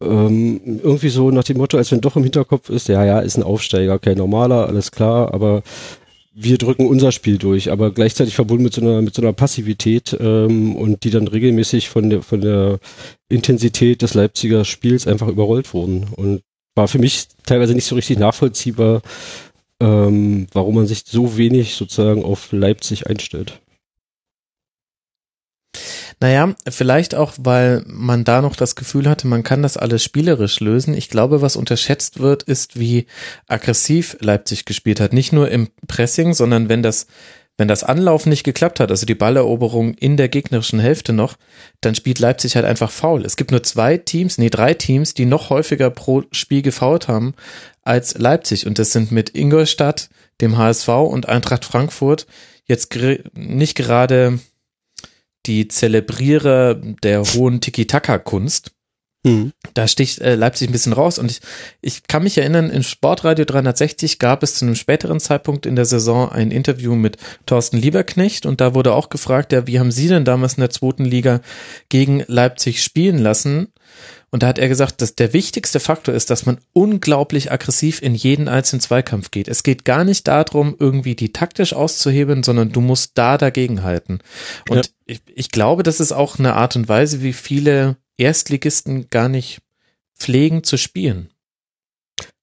ähm, irgendwie so nach dem Motto, als wenn doch im Hinterkopf ist, ja, ja, ist ein Aufsteiger, kein normaler, alles klar, aber wir drücken unser Spiel durch, aber gleichzeitig verbunden mit so einer, mit so einer Passivität ähm, und die dann regelmäßig von der, von der Intensität des Leipziger Spiels einfach überrollt wurden. Und war für mich teilweise nicht so richtig nachvollziehbar, ähm, warum man sich so wenig sozusagen auf Leipzig einstellt. Naja, vielleicht auch, weil man da noch das Gefühl hatte, man kann das alles spielerisch lösen. Ich glaube, was unterschätzt wird, ist, wie aggressiv Leipzig gespielt hat. Nicht nur im Pressing, sondern wenn das, wenn das Anlaufen nicht geklappt hat, also die Balleroberung in der gegnerischen Hälfte noch, dann spielt Leipzig halt einfach faul. Es gibt nur zwei Teams, nee, drei Teams, die noch häufiger pro Spiel gefault haben als Leipzig. Und das sind mit Ingolstadt, dem HSV und Eintracht Frankfurt jetzt nicht gerade die Zelebrierer der hohen Tiki-Taka-Kunst. Mhm. Da sticht äh, Leipzig ein bisschen raus und ich, ich kann mich erinnern, im Sportradio 360 gab es zu einem späteren Zeitpunkt in der Saison ein Interview mit Thorsten Lieberknecht und da wurde auch gefragt, ja, wie haben Sie denn damals in der zweiten Liga gegen Leipzig spielen lassen? Und da hat er gesagt, dass der wichtigste Faktor ist, dass man unglaublich aggressiv in jeden einzelnen Zweikampf geht. Es geht gar nicht darum, irgendwie die taktisch auszuhebeln, sondern du musst da dagegen halten. Und ja. ich, ich glaube, das ist auch eine Art und Weise, wie viele Erstligisten gar nicht pflegen zu spielen.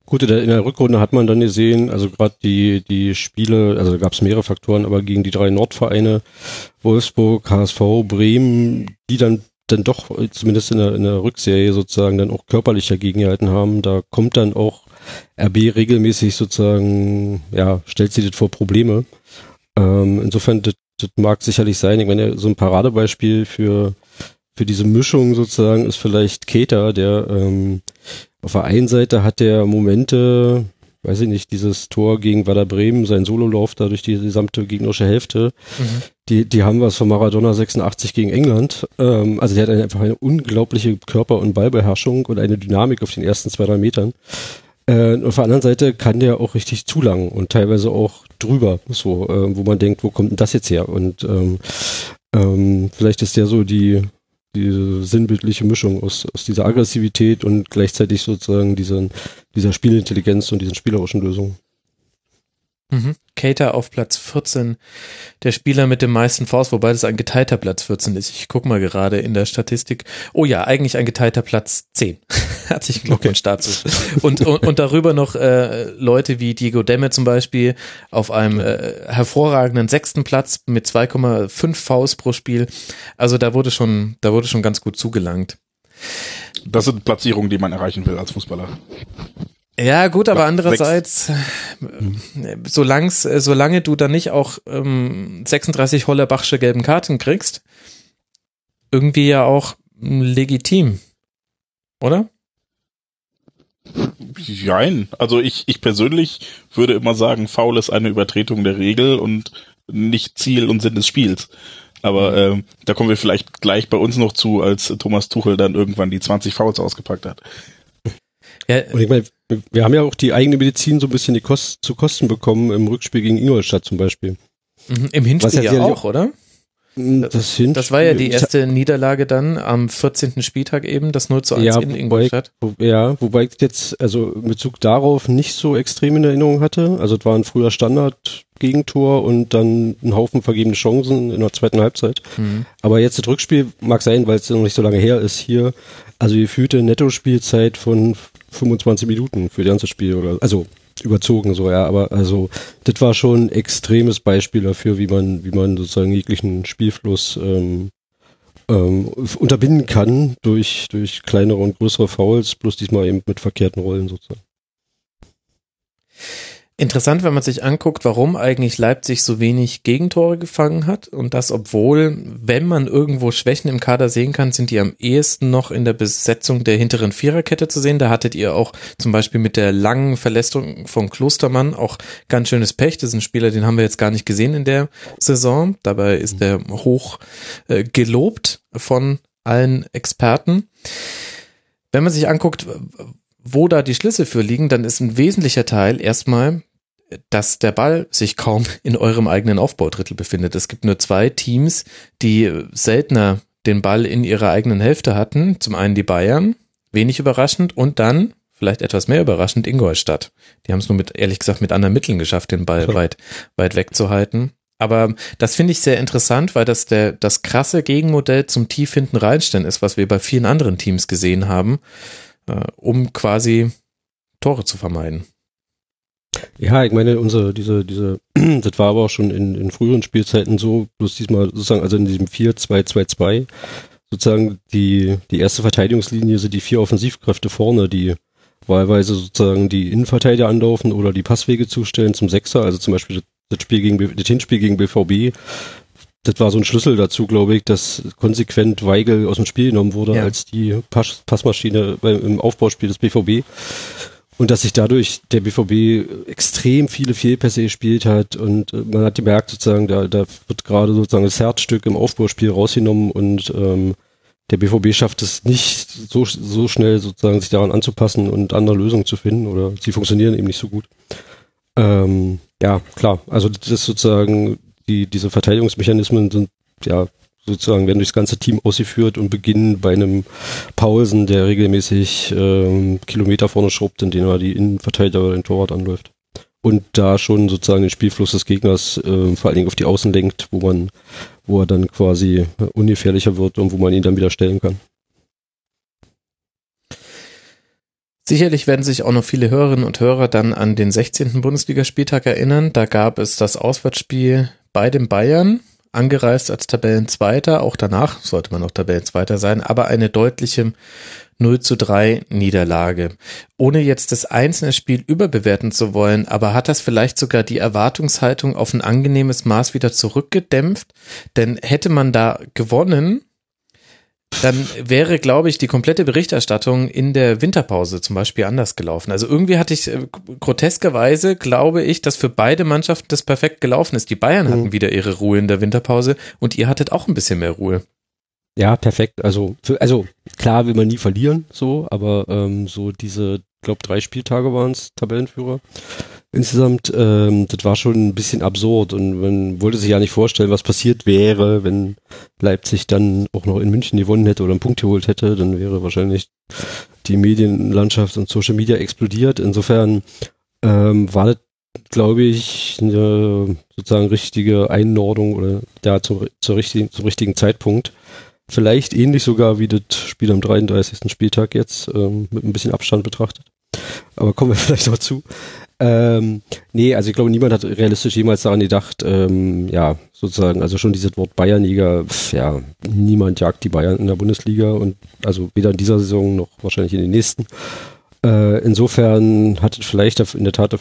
Gut, in der, Rückrunde hat man dann gesehen, also gerade die, die Spiele, also gab es mehrere Faktoren, aber gegen die drei Nordvereine, Wolfsburg, HSV, Bremen, die dann dann doch, zumindest in der, in der Rückserie sozusagen, dann auch körperlich dagegen haben. Da kommt dann auch RB regelmäßig sozusagen, ja, stellt sie das vor Probleme. Ähm, insofern, das, das mag sicherlich sein. Ich meine, so ein Paradebeispiel für, für diese Mischung sozusagen ist vielleicht Keter, der ähm, auf der einen Seite hat der Momente, weiß ich nicht, dieses Tor gegen Werder Bremen, sein Sololauf da durch die gesamte gegnerische Hälfte, Mhm. Die, die haben was von Maradona 86 gegen England. Ähm, also der hat einfach eine unglaubliche Körper- und Ballbeherrschung und eine Dynamik auf den ersten zwei, drei Metern. Äh, und auf der anderen Seite kann der auch richtig zu lang und teilweise auch drüber, so, äh, wo man denkt, wo kommt denn das jetzt her? Und ähm, ähm, vielleicht ist der so die, diese sinnbildliche Mischung aus, aus dieser Aggressivität und gleichzeitig sozusagen diesen, dieser Spielintelligenz und diesen spielerischen Lösungen. Mhm. Cater auf Platz 14, der Spieler mit dem meisten Fouls, wobei das ein geteilter Platz 14 ist. Ich guck mal gerade in der Statistik. Oh ja, eigentlich ein geteilter Platz 10. Herzlichen Glückwunsch dazu. Und, und, und darüber noch äh, Leute wie Diego Demme zum Beispiel auf einem äh, hervorragenden sechsten Platz mit 2,5 Fouls pro Spiel. Also da wurde schon, da wurde schon ganz gut zugelangt. Das sind Platzierungen, die man erreichen will als Fußballer. Ja, gut, aber andererseits, äh, solang's, äh, solange du dann nicht auch ähm, 36 Hollerbachsche gelben Karten kriegst, irgendwie ja auch mm, legitim. Oder? Jein. Also ich, ich persönlich würde immer sagen, Foul ist eine Übertretung der Regel und nicht Ziel und Sinn des Spiels. Aber ähm, da kommen wir vielleicht gleich bei uns noch zu, als Thomas Tuchel dann irgendwann die 20 Fouls ausgepackt hat. Ja, Und ich meine, wir haben ja auch die eigene Medizin so ein bisschen die Kost, zu Kosten bekommen im Rückspiel gegen Ingolstadt zum Beispiel. mhm, im Hinspiel ja ja auch, oder? Das, Hin- Das war ja die erste Niederlage dann am 14. Spieltag eben, das 0 zu 1 Ja, in wobei- Ingolstadt. Wo- Ja, wobei ich jetzt also in Bezug darauf nicht so extrem in Erinnerung hatte. Also es war ein früher Standard-Gegentor und dann ein Haufen vergebene Chancen in der zweiten Halbzeit. Mhm. Aber jetzt das Rückspiel mag sein, weil es noch nicht so lange her ist hier. Also gefühlte Netto-Spielzeit von 25 Minuten für das ganze Spiel oder also überzogen so, ja, aber also das war schon ein extremes Beispiel dafür, wie man, wie man sozusagen jeglichen Spielfluss ähm, ähm, unterbinden kann durch, durch kleinere und größere Fouls, bloß diesmal eben mit verkehrten Rollen sozusagen. Interessant, wenn man sich anguckt, warum eigentlich Leipzig so wenig Gegentore gefangen hat und das, obwohl, wenn man irgendwo Schwächen im Kader sehen kann, sind die am ehesten noch in der Besetzung der hinteren Viererkette zu sehen. Da hattet ihr auch zum Beispiel mit der langen Verletzung von Klostermann auch ganz schönes Pech. Das ist ein Spieler, den haben wir jetzt gar nicht gesehen in der Saison. Dabei ist er hoch äh, gelobt von allen Experten. Wenn man sich anguckt, wo da die Schlüssel für liegen, dann ist ein wesentlicher Teil erstmal, dass der Ball sich kaum in eurem eigenen Aufbaudrittel befindet. Es gibt nur zwei Teams, die seltener den Ball in ihrer eigenen Hälfte hatten. Zum einen die Bayern, wenig überraschend, und dann, vielleicht etwas mehr überraschend, Ingolstadt. Die haben es nur mit, ehrlich gesagt, mit anderen Mitteln geschafft, den Ball weit, weit wegzuhalten. Aber das finde ich sehr interessant, weil das der, das krasse Gegenmodell zum tief hinten reinstellen ist, was wir bei vielen anderen Teams gesehen haben, äh, um quasi Tore zu vermeiden. Ja, ich meine, unsere, diese, diese, das war aber auch schon in, in früheren Spielzeiten so, bloß diesmal sozusagen, also in diesem 4-2-2-2, sozusagen die, die erste Verteidigungslinie sind die vier Offensivkräfte vorne, die wahlweise sozusagen die Innenverteidiger anlaufen oder die Passwege zustellen zum Sechser, also zum Beispiel das, Spiel gegen, das Hinspiel gegen BVB, das war so ein Schlüssel dazu, glaube ich, dass konsequent Weigel aus dem Spiel genommen wurde Ja. als die Pass, Passmaschine beim, im Aufbauspiel des BVB. Und dass sich dadurch der BVB extrem viele Fehlpässe gespielt hat und äh, man hat gemerkt sozusagen, da, da wird gerade sozusagen das Herzstück im Aufbauspiel rausgenommen und ähm, der BVB schafft es nicht so, so schnell sozusagen sich daran anzupassen und andere Lösungen zu finden oder sie funktionieren eben nicht so gut. Ähm, ja, klar, also das ist sozusagen, die, diese Verteidigungsmechanismen sind ja sozusagen werden durchs ganze Team ausgeführt und beginnen bei einem Paulsen, der regelmäßig ähm, Kilometer vorne schrubbt, indem er die Innenverteidiger oder den Torwart anläuft. Und da schon sozusagen den Spielfluss des Gegners äh, vor allen Dingen auf die Außen lenkt, wo man, wo er dann quasi äh, ungefährlicher wird und wo man ihn dann wieder stellen kann. Sicherlich werden sich auch noch viele Hörerinnen und Hörer dann an den 16. Bundesligaspieltag erinnern. Da gab es das Auswärtsspiel bei den Bayern, angereist als Tabellenzweiter. Auch danach sollte man noch Tabellenzweiter sein, aber eine deutliche 0 zu 3 Niederlage. Ohne jetzt das einzelne Spiel überbewerten zu wollen, aber hat das vielleicht sogar die Erwartungshaltung auf ein angenehmes Maß wieder zurückgedämpft? Denn hätte man da gewonnen, dann wäre, glaube ich, die komplette Berichterstattung in der Winterpause zum Beispiel anders gelaufen. Also irgendwie hatte ich äh, groteskerweise, glaube ich, dass für beide Mannschaften das perfekt gelaufen ist. Die Bayern Mhm. hatten wieder ihre Ruhe in der Winterpause und ihr hattet auch ein bisschen mehr Ruhe. Ja, perfekt. Also, für, also klar will man nie verlieren, so, aber ähm, so diese, glaube drei Spieltage waren es, Tabellenführer. Insgesamt, ähm, das war schon ein bisschen absurd und man wollte sich ja nicht vorstellen, was passiert wäre, wenn Leipzig dann auch noch in München gewonnen hätte oder einen Punkt geholt hätte, dann wäre wahrscheinlich die Medienlandschaft und Social Media explodiert. Insofern ähm, war das, glaube ich, eine sozusagen richtige Einordnung oder ja, zum, zur richtigen, zum richtigen Zeitpunkt. Vielleicht ähnlich sogar wie das Spiel am 33. Spieltag jetzt, ähm, mit ein bisschen Abstand betrachtet. Aber kommen wir vielleicht noch zu. Ähm, nee, also ich glaube, niemand hat realistisch jemals daran gedacht, ähm, ja, sozusagen, also schon dieses Wort Bayernliga, pf, ja, niemand jagt die Bayern in der Bundesliga und also weder in dieser Saison noch wahrscheinlich in den nächsten. Äh, insofern hat es vielleicht in der Tat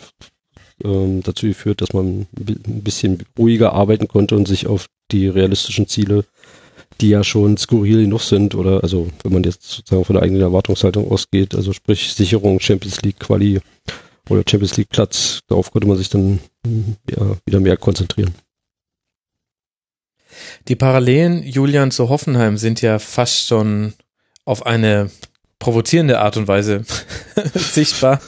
ähm, dazu geführt, dass man ein bisschen ruhiger arbeiten konnte und sich auf die realistischen Ziele die ja schon skurril genug sind oder also wenn man jetzt sozusagen von der eigenen Erwartungshaltung ausgeht, also sprich Sicherung Champions League Quali oder Champions League Platz, darauf konnte man sich dann ja, wieder mehr konzentrieren. Die Parallelen, Julian, zu Hoffenheim sind ja fast schon auf eine provozierende Art und Weise sichtbar.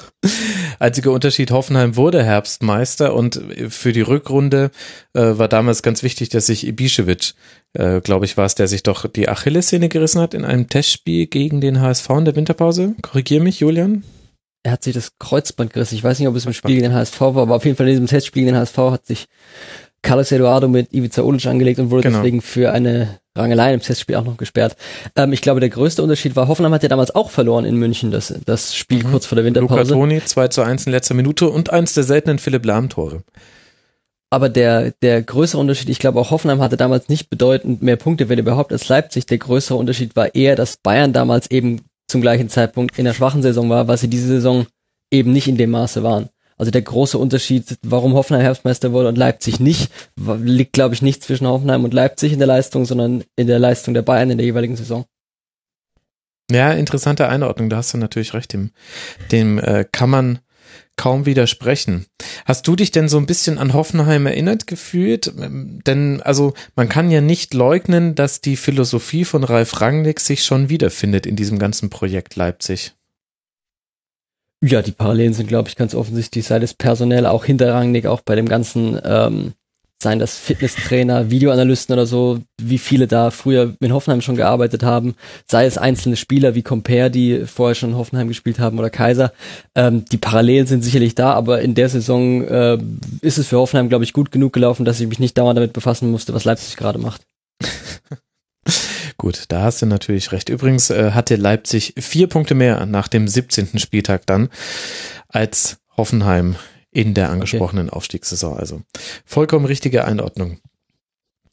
Einziger Unterschied, Hoffenheim wurde Herbstmeister und für die Rückrunde äh, war damals ganz wichtig, dass sich Ibišević, äh, glaube ich, war es, der sich doch die Achillessehne gerissen hat in einem Testspiel gegen den HSV in der Winterpause. Korrigier mich, Julian. Er hat sich das Kreuzband gerissen. Ich weiß nicht, ob es im Spiel gegen den HSV war, aber auf jeden Fall in diesem Testspiel gegen den HSV hat sich Carlos Eduardo mit Ivica Ulic angelegt und wurde Genau. deswegen für eine Rangelei im Testspiel auch noch gesperrt. Ähm, ich glaube, der größte Unterschied war, Hoffenheim hat ja damals auch verloren in München, das, das Spiel kurz vor der Luca Winterpause. Toni, 2 zu 1 in letzter Minute und eins der seltenen Philipp Lahm-Tore. Aber der, der größere Unterschied, ich glaube auch Hoffenheim hatte damals nicht bedeutend mehr Punkte, wenn überhaupt, als Leipzig. Der größere Unterschied war eher, dass Bayern damals eben zum gleichen Zeitpunkt in der schwachen Saison war, was sie diese Saison eben nicht in dem Maße waren. Also der große Unterschied, warum Hoffenheim Herbstmeister wurde und Leipzig nicht, liegt, glaube ich, nicht zwischen Hoffenheim und Leipzig in der Leistung, sondern in der Leistung der Bayern in der jeweiligen Saison. Ja, interessante Einordnung, da hast du natürlich recht, dem, dem äh, kann man kaum widersprechen. Hast du dich denn so ein bisschen an Hoffenheim erinnert gefühlt? Ähm, Denn, also, man kann ja nicht leugnen, dass die Philosophie von Ralf Rangnick sich schon wiederfindet in diesem ganzen Projekt Leipzig. Ja, die Parallelen sind, glaube ich, ganz offensichtlich, sei das personell auch hinter Rangnick, auch bei dem ganzen, ähm, seien das Fitnesstrainer, Videoanalysten oder so, wie viele da früher in Hoffenheim schon gearbeitet haben, sei es einzelne Spieler wie Compare, die vorher schon in Hoffenheim gespielt haben oder Kaiser. Ähm, die Parallelen sind sicherlich da, aber in der Saison äh, ist es für Hoffenheim, glaube ich, gut genug gelaufen, dass ich mich nicht dauernd damit befassen musste, was Leipzig gerade macht. Gut, da hast du natürlich recht. Übrigens äh, hatte Leipzig vier Punkte mehr nach dem 17. Spieltag dann als Hoffenheim in der angesprochenen Aufstiegssaison. Also vollkommen richtige Einordnung.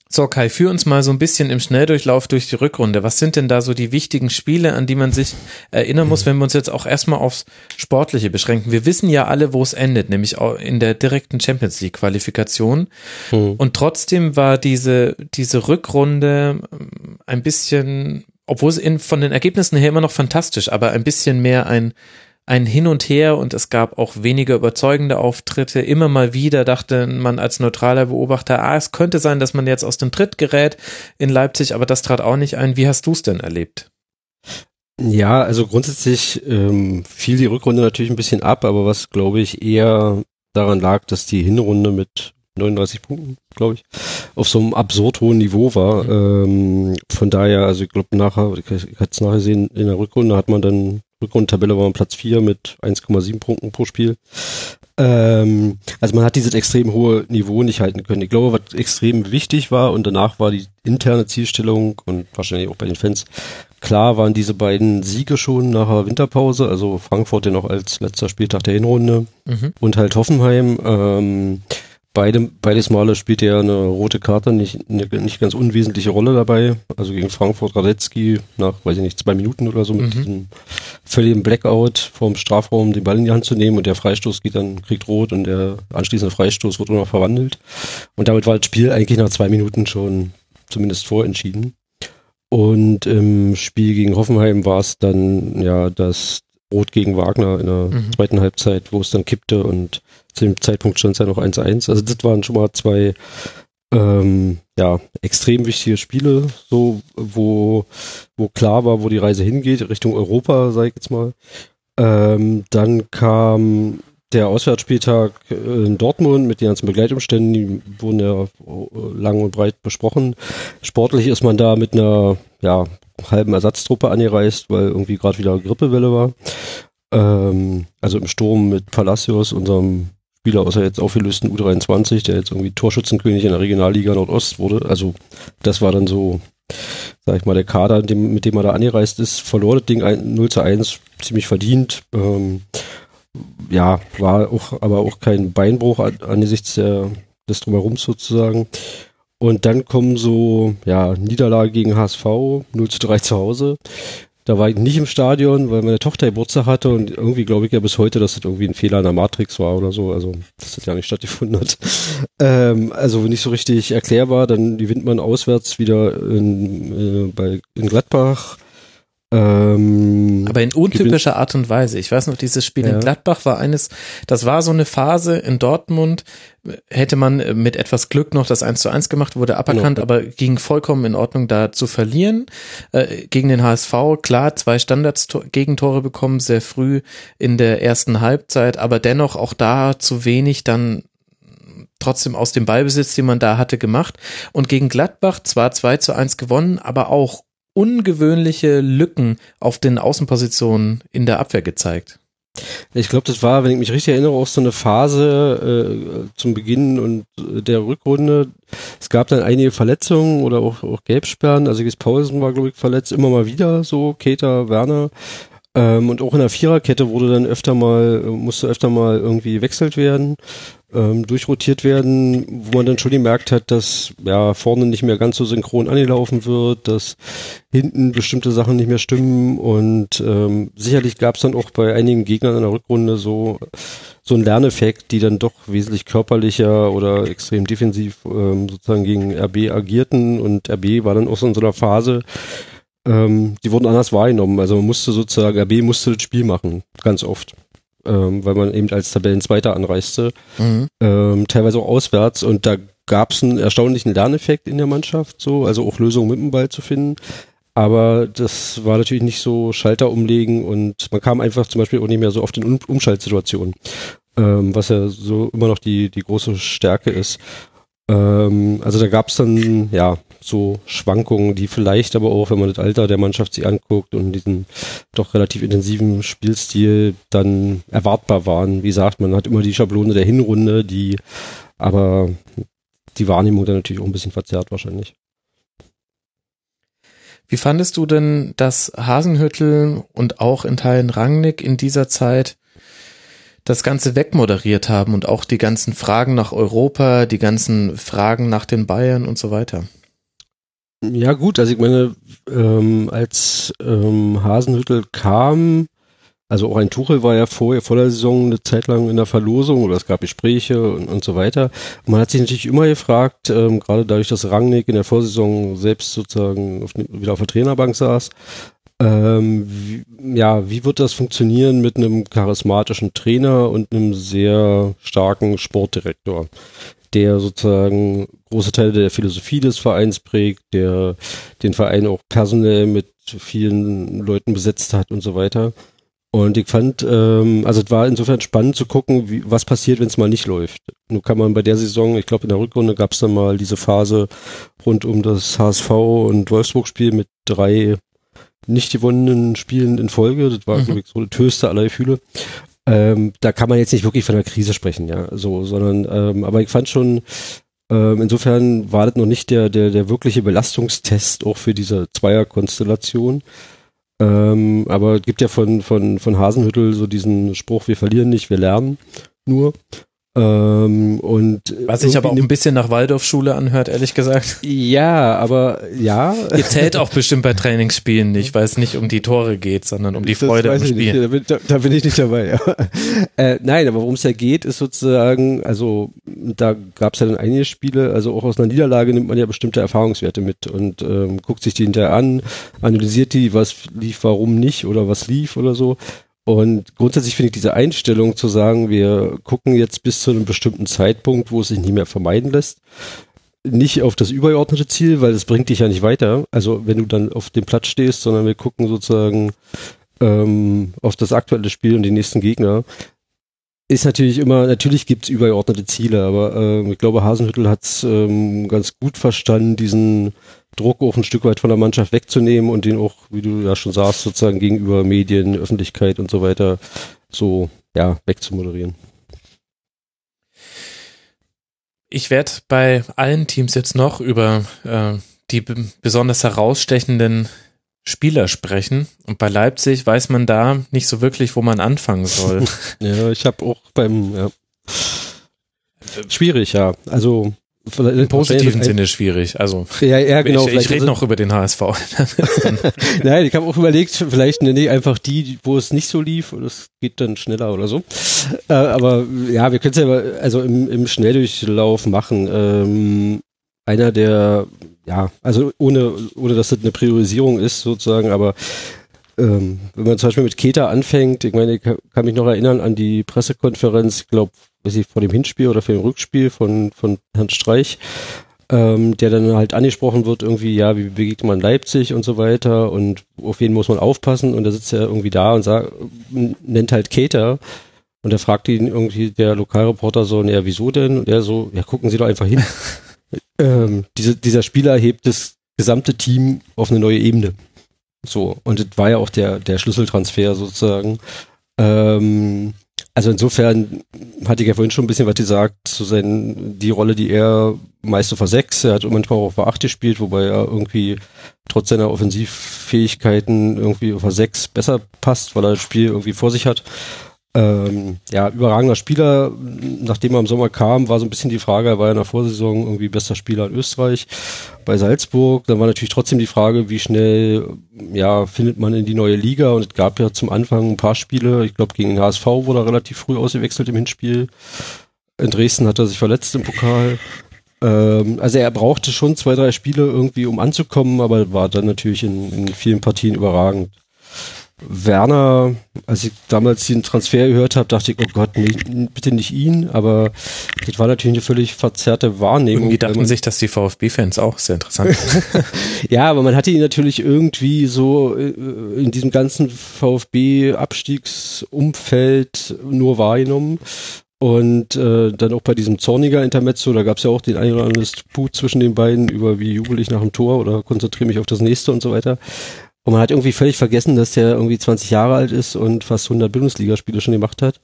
So, Kai, führ uns mal so ein bisschen im Schnelldurchlauf durch die Rückrunde. Was sind denn da so die wichtigen Spiele, an die man sich erinnern muss, wenn wir uns jetzt auch erstmal aufs Sportliche beschränken? Wir wissen ja alle, wo es endet, nämlich in der direkten Champions League Qualifikation. Und trotzdem war diese, diese Rückrunde ähm, ein bisschen, obwohl es in, von den Ergebnissen her immer noch fantastisch, aber ein bisschen mehr ein, ein Hin und Her und es gab auch weniger überzeugende Auftritte. Immer mal wieder dachte man als neutraler Beobachter, ah, es könnte sein, dass man jetzt aus dem Tritt gerät in Leipzig, aber das trat auch nicht ein. Wie hast du es denn erlebt? Ja, also grundsätzlich ähm, fiel die Rückrunde natürlich ein bisschen ab, aber was glaube ich eher daran lag, dass die Hinrunde mit 39 Punkten, glaube ich, auf so einem absurd hohen Niveau war. Ähm, von daher, also ich glaube nachher, ich hatte es nachher gesehen, in der Rückrunde hat man dann, Rückrundentabelle war man Platz 4 mit 1,7 Punkten pro Spiel. Ähm, also man hat dieses extrem hohe Niveau nicht halten können. Ich glaube, was extrem wichtig war und danach war die interne Zielstellung und wahrscheinlich auch bei den Fans klar waren diese beiden Siege schon nach der Winterpause, also Frankfurt ja noch als letzter Spieltag der Hinrunde Mhm. und halt Hoffenheim. Ähm, beide, beides Male spielte er eine rote Karte, nicht, eine nicht ganz unwesentliche Rolle dabei. Also gegen Frankfurt Radetzky nach, weiß ich nicht, zwei Minuten oder so mit Mhm. diesem völligen Blackout vorm Strafraum den Ball in die Hand zu nehmen und der Freistoß geht dann, kriegt rot und der anschließende Freistoß wird nur noch verwandelt. Und damit war das Spiel eigentlich nach zwei Minuten schon zumindest vorentschieden. Und im Spiel gegen Hoffenheim war es dann ja das Rot gegen Wagner in der Mhm. zweiten Halbzeit, wo es dann kippte und dem Zeitpunkt stand es ja noch 1-1. Also das waren schon mal zwei ähm, ja, extrem wichtige Spiele, so wo, wo klar war, wo die Reise hingeht, Richtung Europa, sag ich jetzt mal. Ähm, dann kam der Auswärtsspieltag in Dortmund mit den ganzen Begleitumständen, die wurden ja äh, lang und breit besprochen. Sportlich ist man da mit einer ja, halben Ersatztruppe angereist, weil irgendwie gerade wieder Grippewelle war. Ähm, also im Sturm mit Palacios, unserem Spieler aus der jetzt aufgelösten U23, der jetzt irgendwie Torschützenkönig in der Regionalliga Nordost wurde. Also das war dann so, sag ich mal, der Kader, mit dem er da angereist ist, verlor das Ding ein, 0 zu 1, ziemlich verdient. Ähm, ja, war auch, aber auch kein Beinbruch an, angesichts der, des Drumherums sozusagen. Und dann kommen so, ja, Niederlage gegen HSV, 0 zu 3 zu Hause. Da war ich nicht im Stadion, weil meine Tochter Geburtstag hatte und irgendwie glaube ich ja bis heute, dass das irgendwie ein Fehler in der Matrix war oder so, also dass das ja nicht stattgefunden hat. Ähm, also nicht so richtig erklärbar, dann gewinnt man auswärts wieder in, äh, bei, in Gladbach. Ähm, Aber in untypischer Art und Weise. Ich weiß noch, dieses Spiel Ja. in Gladbach war eines, das war so eine Phase in Dortmund, hätte man mit etwas Glück noch das 1 zu 1 gemacht, wurde aberkannt, Genau. aber ging vollkommen in Ordnung, da zu verlieren. Äh, gegen den HSV, klar, zwei Standards-Gegentore bekommen, sehr früh in der ersten Halbzeit, aber dennoch auch da zu wenig dann trotzdem aus dem Ballbesitz, den man da hatte, gemacht. Und gegen Gladbach zwar 2 zu 1 gewonnen, aber auch ungewöhnliche Lücken auf den Außenpositionen in der Abwehr gezeigt. Ich glaube, das war, wenn ich mich richtig erinnere, auch so eine Phase äh, zum Beginn und der Rückrunde. Es gab dann einige Verletzungen oder auch, auch Gelbsperren. Also Gis Paulsen war, glaube ich, verletzt, immer mal wieder so, Keter, Werner. Ähm, und auch in der Viererkette wurde dann öfter mal, äh, musste öfter mal irgendwie gewechselt werden, ähm, durchrotiert werden, wo man dann schon gemerkt hat, dass ja vorne nicht mehr ganz so synchron angelaufen wird, dass hinten bestimmte Sachen nicht mehr stimmen. Und ähm, sicherlich gab es dann auch bei einigen Gegnern in der Rückrunde so so einen Lerneffekt, die dann doch wesentlich körperlicher oder extrem defensiv ähm, sozusagen gegen RB agierten. Und RB war dann auch so in so einer Phase, ähm, die wurden anders wahrgenommen. Also man musste sozusagen, RB musste das Spiel machen, ganz oft. Ähm, weil man eben als Tabellenzweiter anreiste, ähm, teilweise auch auswärts und da gab es einen erstaunlichen Lerneffekt in der Mannschaft, so, also auch Lösungen mit dem Ball zu finden. Aber das war natürlich nicht so Schalter umlegen und man kam einfach zum Beispiel auch nicht mehr so oft in um Umschaltsituationen, ähm, was ja so immer noch die, die große Stärke ist. Ähm, also da gab es dann ja so Schwankungen, die vielleicht aber auch, wenn man das Alter der Mannschaft sich anguckt und diesen doch relativ intensiven Spielstil dann erwartbar waren. Wie gesagt, man hat immer die Schablone der Hinrunde, die aber die Wahrnehmung dann natürlich auch ein bisschen verzerrt wahrscheinlich. Wie fandest du denn, dass Hasenhüttel und auch in Teilen Rangnick in dieser Zeit das Ganze wegmoderiert haben und auch die ganzen Fragen nach Europa, die ganzen Fragen nach den Bayern und so weiter? Ja gut, also ich meine, ähm, als ähm, Hasenhüttel kam, also auch ein Tuchel war ja vorher vor der Saison eine Zeit lang in der Verlosung oder es gab Gespräche und, und so weiter. Man hat sich natürlich immer gefragt, ähm, gerade dadurch, dass Rangnick in der Vorsaison selbst sozusagen auf, wieder auf der Trainerbank saß, ähm, wie, ja, wie wird das funktionieren mit einem charismatischen Trainer und einem sehr starken Sportdirektor, der sozusagen große Teile der Philosophie des Vereins prägt, der den Verein auch personell mit vielen Leuten besetzt hat und so weiter. Und ich fand, ähm, also es war insofern spannend zu gucken, wie, was passiert, wenn es mal nicht läuft. Nun kann man bei der Saison, ich glaube in der Rückrunde gab es dann mal diese Phase rund um das HSV und Wolfsburg-Spiel mit drei nicht gewonnenen Spielen in Folge. Das war, Mhm. glaube ich, so das höchste aller Gefühle. Ähm, da kann man jetzt nicht wirklich von einer Krise sprechen, ja, so, sondern, ähm, aber ich fand schon, ähm, insofern war das noch nicht der, der, der wirkliche Belastungstest auch für diese Zweierkonstellation. Ähm, aber es gibt ja von, von, von Hasenhüttel so diesen Spruch, wir verlieren nicht, wir lernen nur. Ähm, und Was sich aber auch ein bisschen nach Waldorfschule anhört, ehrlich gesagt. Ja, aber ja. Ihr zählt auch bestimmt bei Trainingsspielen nicht, weil es nicht um die Tore geht, sondern um die Freude am. Spielen. Da bin, da, da bin ich nicht dabei. Ja. äh, nein, aber worum es ja geht, ist sozusagen, also da gab es ja dann einige Spiele, also auch aus einer Niederlage nimmt man ja bestimmte Erfahrungswerte mit und ähm, guckt sich die hinterher an, analysiert die, was lief, warum nicht oder was lief oder so. Und grundsätzlich finde ich diese Einstellung zu sagen, wir gucken jetzt bis zu einem bestimmten Zeitpunkt, wo es sich nicht mehr vermeiden lässt, nicht auf das übergeordnete Ziel, weil das bringt dich ja nicht weiter. Also wenn du dann auf dem Platz stehst, sondern wir gucken sozusagen ähm, auf das aktuelle Spiel und die nächsten Gegner. Ist natürlich immer, natürlich gibt's übergeordnete Ziele, aber ähm, ich glaube, Hasenhüttel hat's ähm, ganz gut verstanden, diesen Druck auch ein Stück weit von der Mannschaft wegzunehmen und den auch, wie du ja schon sagst, sozusagen gegenüber Medien, Öffentlichkeit und so weiter so ja wegzumoderieren. Ich werde bei allen Teams jetzt noch über äh, die besonders herausstechenden Spieler sprechen. Und bei Leipzig weiß man da nicht so wirklich, wo man anfangen soll. Ja, ich habe auch beim ja. schwierig, ja. Also Im positiven Sinne schwierig. Also Ja, ja, genau. ich, ich rede ist- noch über den HSV. Nein, ich habe auch überlegt, vielleicht nenne ich einfach die, wo es nicht so lief und es geht dann schneller oder so. Äh, aber ja, wir können es ja also im, im Schnelldurchlauf machen. Ähm, einer der, ja, also ohne, ohne dass das eine Priorisierung ist sozusagen, aber ähm, wenn man zum Beispiel mit Keta anfängt, ich meine, ich kann mich noch erinnern an die Pressekonferenz, ich glaube, weiß ich, vor dem Hinspiel oder vor dem Rückspiel von, von Herrn Streich, ähm, der dann halt angesprochen wird, irgendwie, ja, wie begegnet man Leipzig und so weiter und auf wen muss man aufpassen und da sitzt er irgendwie da und sagt, nennt halt Cater und da fragt ihn irgendwie der Lokalreporter so, ja, wieso denn? Und er so, ja, gucken Sie doch einfach hin. ähm, diese, dieser Spieler hebt das gesamte Team auf eine neue Ebene. So, und das war ja auch der, der Schlüsseltransfer sozusagen. Ähm, also insofern hatte ich ja vorhin schon ein bisschen was gesagt zu seinen, die Rolle, die er meist auf A6, er hat manchmal auch auf A8 gespielt, wobei er irgendwie trotz seiner Offensivfähigkeiten irgendwie auf A6 besser passt, weil er das Spiel irgendwie vor sich hat. Ähm, ja, überragender Spieler. Nachdem er im Sommer kam, war so ein bisschen die Frage, er war ja in der Vorsaison irgendwie bester Spieler in Österreich bei Salzburg. Dann war natürlich trotzdem die Frage, wie schnell, ja, findet man in die neue Liga? Und es gab ja zum Anfang ein paar Spiele. Ich glaube, gegen den HSV wurde er relativ früh ausgewechselt im Hinspiel. In Dresden hat er sich verletzt im Pokal. Ähm, also er brauchte schon zwei, drei Spiele irgendwie, um anzukommen, aber war dann natürlich in, in vielen Partien überragend. Werner, als ich damals den Transfer gehört habe, dachte ich, oh Gott, nee, bitte nicht ihn, aber das war natürlich eine völlig verzerrte Wahrnehmung. Irgendwie dachten man- sich, dass die VfB-Fans auch sehr interessant. ja, aber man hatte ihn natürlich irgendwie so äh, in diesem ganzen VfB-Abstiegsumfeld nur wahrgenommen. Und äh, dann auch bei diesem Zorniger Intermezzo, da gab es ja auch den einen oder anderen Disput zwischen den beiden über wie jubel ich nach dem Tor oder konzentriere mich auf das nächste und so weiter. Und man hat irgendwie völlig vergessen, dass der irgendwie 20 Jahre alt ist und fast 100 Bundesligaspiele schon gemacht hat.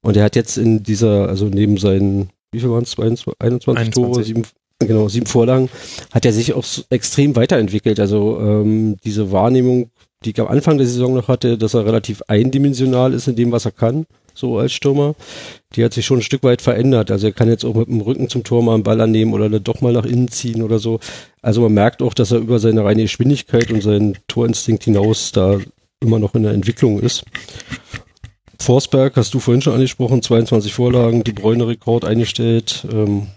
Und er hat jetzt in dieser, also neben seinen, wie viel waren es, 21, 21 Tore, 21. sieben, genau, sieben Vorlagen, hat er sich auch extrem weiterentwickelt. Also ähm, diese Wahrnehmung, die ich am Anfang der Saison noch hatte, dass er relativ eindimensional ist in dem, was er kann, so als Stürmer, die hat sich schon ein Stück weit verändert. Also er kann jetzt auch mit dem Rücken zum Tor mal einen Ball annehmen oder doch mal nach innen ziehen oder so. Also man merkt auch, dass er über seine reine Geschwindigkeit und seinen Torinstinkt hinaus da immer noch in der Entwicklung ist. Forsberg hast du vorhin schon angesprochen, 22 Vorlagen, die Bräune Rekord eingestellt. Ähm,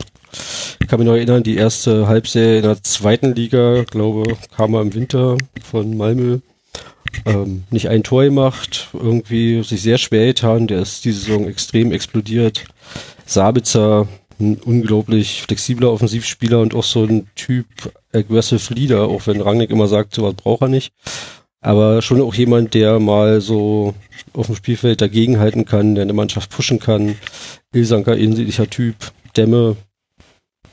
ich kann mich noch erinnern, die erste Halbserie in der zweiten Liga, glaube, kam er im Winter von Malmö. Ähm, nicht ein Tor gemacht, irgendwie sich sehr schwer getan, der ist diese Saison extrem explodiert. Sabitzer, ein unglaublich flexibler Offensivspieler und auch so ein Typ aggressive Leader, auch wenn Rangnick immer sagt, sowas braucht er nicht. Aber schon auch jemand, der mal so auf dem Spielfeld dagegenhalten kann, der eine Mannschaft pushen kann. Ilsanker, ähnlicher Typ. Dämme,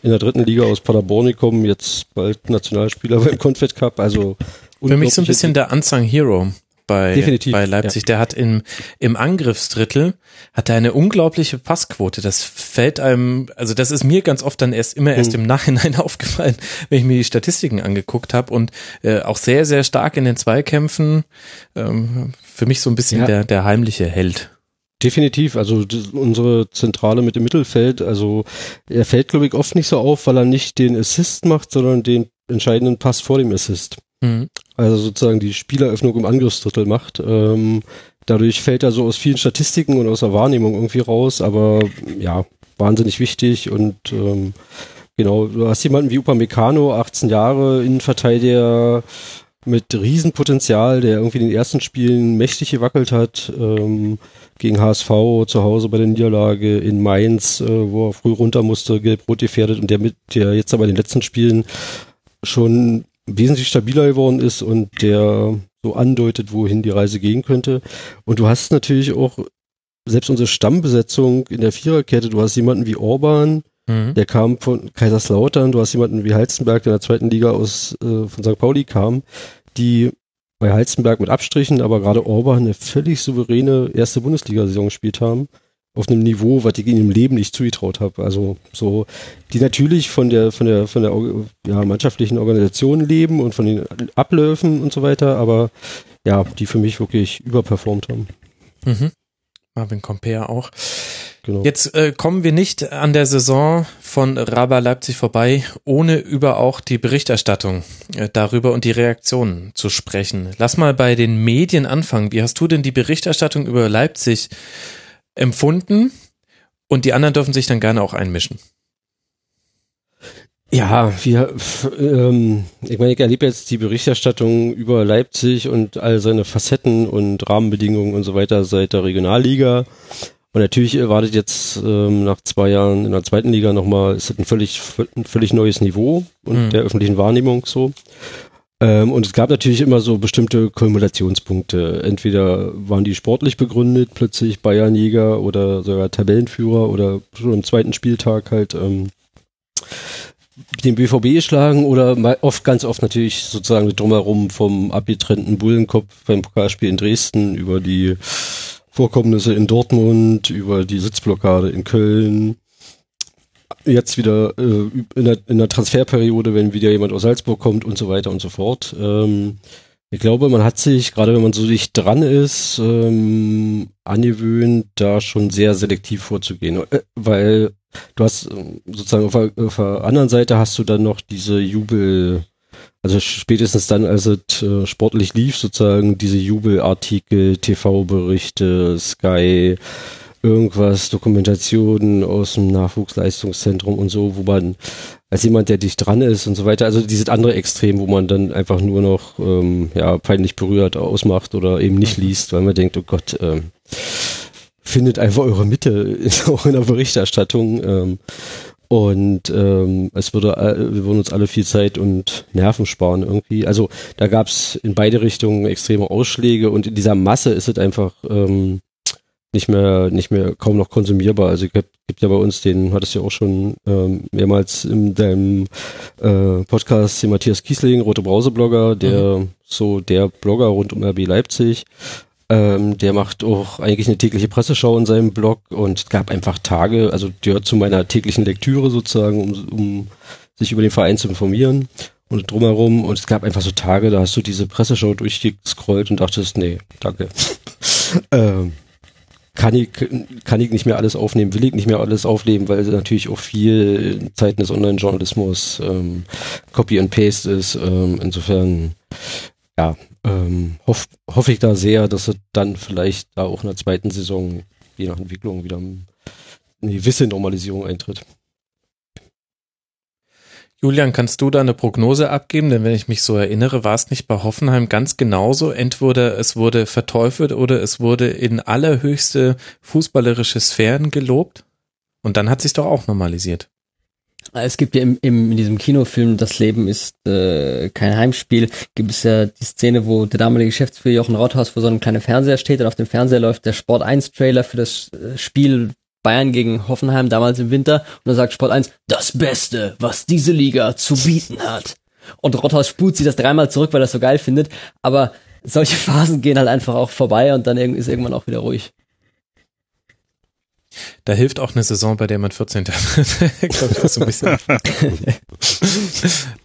in der dritten Liga aus Paderborn gekommen, jetzt bald Nationalspieler beim Confed Cup. Also Für mich so ein bisschen der Unsung Hero bei, Definitiv, bei Leipzig. Der hat im, im Angriffsdrittel hat er eine unglaubliche Passquote. Das fällt einem, also das ist mir ganz oft dann erst immer erst Hm. im Nachhinein aufgefallen, wenn ich mir die Statistiken angeguckt habe und äh, auch sehr, sehr stark in den Zweikämpfen. Ähm, für mich so ein bisschen Ja. der, der heimliche Held. Definitiv, also unsere Zentrale mit dem Mittelfeld, also er fällt, glaube ich, oft nicht so auf, weil er nicht den Assist macht, sondern den entscheidenden Pass vor dem Assist. Mhm. Also sozusagen die Spieleröffnung im Angriffsdrittel macht. Ähm, dadurch fällt er so aus vielen Statistiken und aus der Wahrnehmung irgendwie raus, aber ja, wahnsinnig wichtig und ähm, genau, du hast jemanden wie Upamecano, 18 Jahre, Innenverteidiger, mit Riesenpotenzial, der irgendwie in den ersten Spielen mächtig gewackelt hat, ähm, gegen HSV zu Hause bei der Niederlage in Mainz, äh, wo er früh runter musste, gelb-rot gefährdet und der mit, der jetzt aber in den letzten Spielen schon wesentlich stabiler geworden ist und der so andeutet, wohin die Reise gehen könnte. Und du hast natürlich auch selbst unsere Stammbesetzung in der Viererkette, du hast jemanden wie Orban, Mhm. der kam von Kaiserslautern, du hast jemanden wie Halstenberg, der in der zweiten Liga aus äh, von St. Pauli kam, die bei Halstenberg mit Abstrichen, aber gerade Orban eine völlig souveräne erste Bundesliga-Saison gespielt haben. Auf einem Niveau, was ich ihnen im Leben nicht zugetraut habe. Also so, die natürlich von der, von der, von der ja, mannschaftlichen Organisation leben und von den Abläufen und so weiter, aber ja, die für mich wirklich überperformt haben. Mhm. Marvin Comper auch. Genau. Jetzt äh, kommen wir nicht an der Saison von Raba Leipzig vorbei, ohne über auch die Berichterstattung äh, darüber und die Reaktionen zu sprechen. Lass mal bei den Medien anfangen. Wie hast du denn die Berichterstattung über Leipzig empfunden? Und die anderen dürfen sich dann gerne auch einmischen. Ja, wir, ähm, ich meine, ich erlebe jetzt die Berichterstattung über Leipzig und all seine Facetten und Rahmenbedingungen und so weiter seit der Regionalliga. Und natürlich erwartet jetzt ähm, nach zwei Jahren in der zweiten Liga nochmal, ist das ein völlig, ein völlig neues Niveau und Mhm. der öffentlichen Wahrnehmung so. Ähm, und es gab natürlich immer so bestimmte Kulminationspunkte. Entweder waren die sportlich begründet, plötzlich Bayernjäger oder sogar Tabellenführer oder schon am zweiten Spieltag halt ähm, den BVB schlagen oder oft, ganz oft natürlich sozusagen drumherum vom abgetrennten Bullenkopf beim Pokalspiel in Dresden über die Vorkommnisse in Dortmund, über die Sitzblockade in Köln. Jetzt wieder äh, in, der, in der Transferperiode, wenn wieder jemand aus Salzburg kommt und so weiter und so fort. Ähm, ich glaube, man hat sich, gerade wenn man so dicht dran ist, ähm, angewöhnt, da schon sehr selektiv vorzugehen. Äh, weil du hast ähm, sozusagen auf der, auf der anderen Seite hast du dann noch diese Jubel, also spätestens dann, als es äh, sportlich lief, sozusagen diese Jubelartikel, TV-Berichte, Sky, irgendwas, Dokumentationen aus dem Nachwuchsleistungszentrum und so, wo man als jemand, der dicht dran ist und so weiter, also dieses andere Extrem, wo man dann einfach nur noch ähm, ja peinlich berührt ausmacht oder eben nicht liest, weil man denkt, oh Gott, ähm, findet einfach eure Mitte auch in der Berichterstattung. Ähm, und ähm, es würde, äh, wir würden uns alle viel Zeit und Nerven sparen irgendwie. Also da gab es in beide Richtungen extreme Ausschläge und in dieser Masse ist es einfach ähm, nicht mehr, nicht mehr kaum noch konsumierbar. Also gibt, gibt ja bei uns den, hattest du ja auch schon ähm, mehrmals in deinem äh, Podcast den Matthias Kiesling, Rote Brause Blogger, der so der Blogger rund um RB Leipzig. Ähm, der macht auch eigentlich eine tägliche Presseschau in seinem Blog und es gab einfach Tage, also die gehört zu meiner täglichen Lektüre sozusagen, um, um sich über den Verein zu informieren und drumherum. Und es gab einfach so Tage, da hast du diese Presseschau durchgescrollt und dachtest, nee, danke. ähm, kann ich, kann ich nicht mehr alles aufnehmen, will ich nicht mehr alles aufnehmen, weil natürlich auch viel in Zeiten des Online-Journalismus ähm, Copy and Paste ist. Ähm, insofern, ja, ähm, hoff, hoffe ich da sehr, dass es dann vielleicht da auch in der zweiten Saison, je nach Entwicklung, wieder eine gewisse Normalisierung eintritt. Julian, kannst du da eine Prognose abgeben? Denn wenn ich mich so erinnere, war es nicht bei Hoffenheim ganz genauso. Entweder es wurde verteufelt oder es wurde in allerhöchste fußballerische Sphären gelobt. Und dann hat sich doch auch normalisiert. Es gibt ja im, im, in diesem Kinofilm Das Leben ist äh, kein Heimspiel, gibt es ja die Szene, wo der damalige Geschäftsführer Jochen Rauthaus vor so einem kleinen Fernseher steht und auf dem Fernseher läuft der Sport 1 Trailer für das äh, Spiel Bayern gegen Hoffenheim damals im Winter und da sagt Sport 1, das Beste, was diese Liga zu bieten hat. Und Rothaus spult sich das dreimal zurück, weil er es so geil findet, aber solche Phasen gehen halt einfach auch vorbei und dann ist irgendwann auch wieder ruhig. Da hilft auch eine Saison, bei der man 14. wird. Glaube ich so ein bisschen.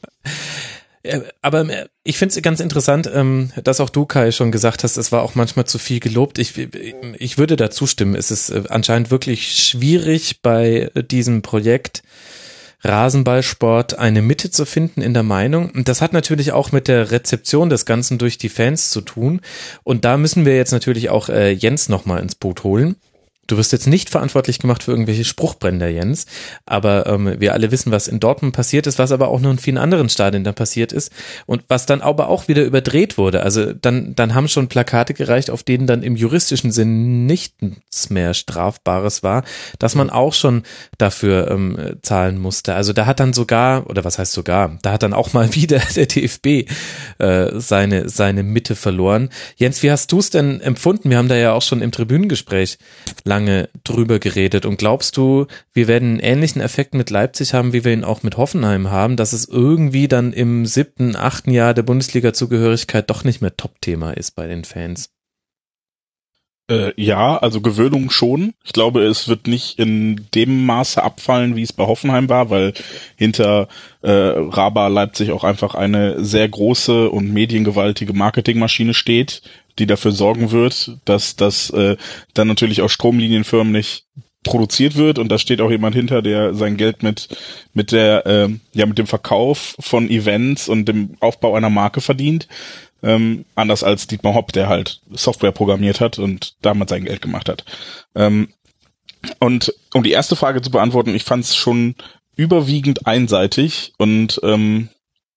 Äh, aber äh, ich finde es ganz interessant, ähm, dass auch du, Kai, schon gesagt hast, es war auch manchmal zu viel gelobt. Ich, ich würde da zustimmen. Es ist äh, anscheinend wirklich schwierig bei diesem Projekt Rasenballsport eine Mitte zu finden in der Meinung. Und das hat natürlich auch mit der Rezeption des Ganzen durch die Fans zu tun. Und da müssen wir jetzt natürlich auch äh, Jens nochmal ins Boot holen. Du wirst jetzt nicht verantwortlich gemacht für irgendwelche Spruchbränder, Jens, aber ähm, wir alle wissen, was in Dortmund passiert ist, was aber auch noch in vielen anderen Stadien dann passiert ist und was dann aber auch wieder überdreht wurde. Also dann, dann haben schon Plakate gereicht, auf denen dann im juristischen Sinn nichts mehr Strafbares war, dass man auch schon dafür ähm, zahlen musste. Also da hat dann sogar, oder was heißt sogar, da hat dann auch mal wieder der DFB äh, seine, seine Mitte verloren. Jens, wie hast du es denn empfunden? Wir haben da ja auch schon im Tribünengespräch lange drüber geredet. Und glaubst du, wir werden einen ähnlichen Effekt mit Leipzig haben, wie wir ihn auch mit Hoffenheim haben, dass es irgendwie dann im siebten, achten Jahr der Bundesliga-Zugehörigkeit doch nicht mehr Top-Thema ist bei den Fans? Äh, ja, also Gewöhnung schon. Ich glaube, es wird nicht in dem Maße abfallen, wie es bei Hoffenheim war, weil hinter äh, Raba Leipzig auch einfach eine sehr große und mediengewaltige Marketingmaschine steht, die dafür sorgen wird, dass das äh, dann natürlich auch Stromlinienfirmen nicht produziert wird und da steht auch jemand hinter, der sein Geld mit mit der äh, ja mit dem Verkauf von Events und dem Aufbau einer Marke verdient. Ähm, anders als Dietmar Hopp, der halt Software programmiert hat und damit sein Geld gemacht hat. Ähm, und um die erste Frage zu beantworten, ich fand es schon überwiegend einseitig und ähm,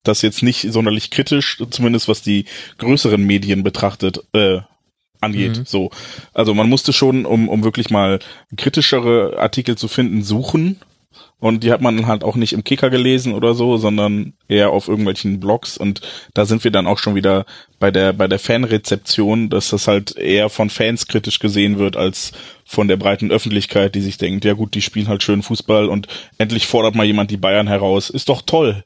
das jetzt nicht sonderlich kritisch, zumindest was die größeren Medien betrachtet, äh, angeht. Mhm. So. Also man musste schon, um, um wirklich mal kritischere Artikel zu finden, suchen. Und die hat man halt auch nicht im Kicker gelesen oder so, sondern eher auf irgendwelchen Blogs. Und da sind wir dann auch schon wieder bei der, bei der Fanrezeption, dass das halt eher von Fans kritisch gesehen wird als von der breiten Öffentlichkeit, die sich denkt, ja gut, die spielen halt schön Fußball und endlich fordert mal jemand die Bayern heraus. Ist doch toll.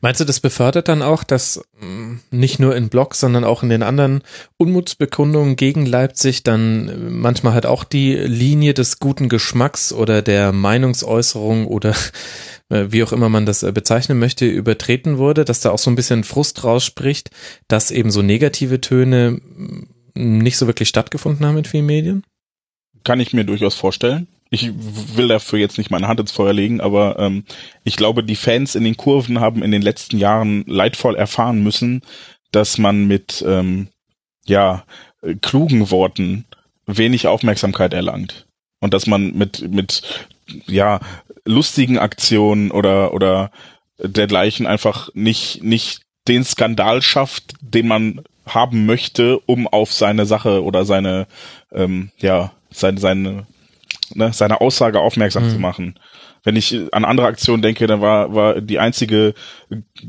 Meinst du, das befördert dann auch, dass mm, nicht nur in Blogs, sondern auch in den anderen Unmutsbekundungen gegen Leipzig dann äh, manchmal halt auch die Linie des guten Geschmacks oder der Meinungsäußerung oder äh, wie auch immer man das äh, bezeichnen möchte, übertreten wurde, dass da auch so ein bisschen Frust rausspricht, dass eben so negative Töne mm, nicht so wirklich stattgefunden haben in vielen Medien? Kann ich mir durchaus vorstellen ich will dafür jetzt nicht meine Hand ins Feuer legen, aber ähm, ich glaube, die Fans in den Kurven haben in den letzten Jahren leidvoll erfahren müssen, dass man mit ähm, ja klugen Worten wenig Aufmerksamkeit erlangt. Und dass man mit mit ja lustigen Aktionen oder oder dergleichen einfach nicht nicht den Skandal schafft, den man haben möchte, um auf seine Sache oder seine ähm, ja seine seine ne, seine Aussage aufmerksam mhm. zu machen. Wenn ich an andere Aktionen denke, dann war, war die einzige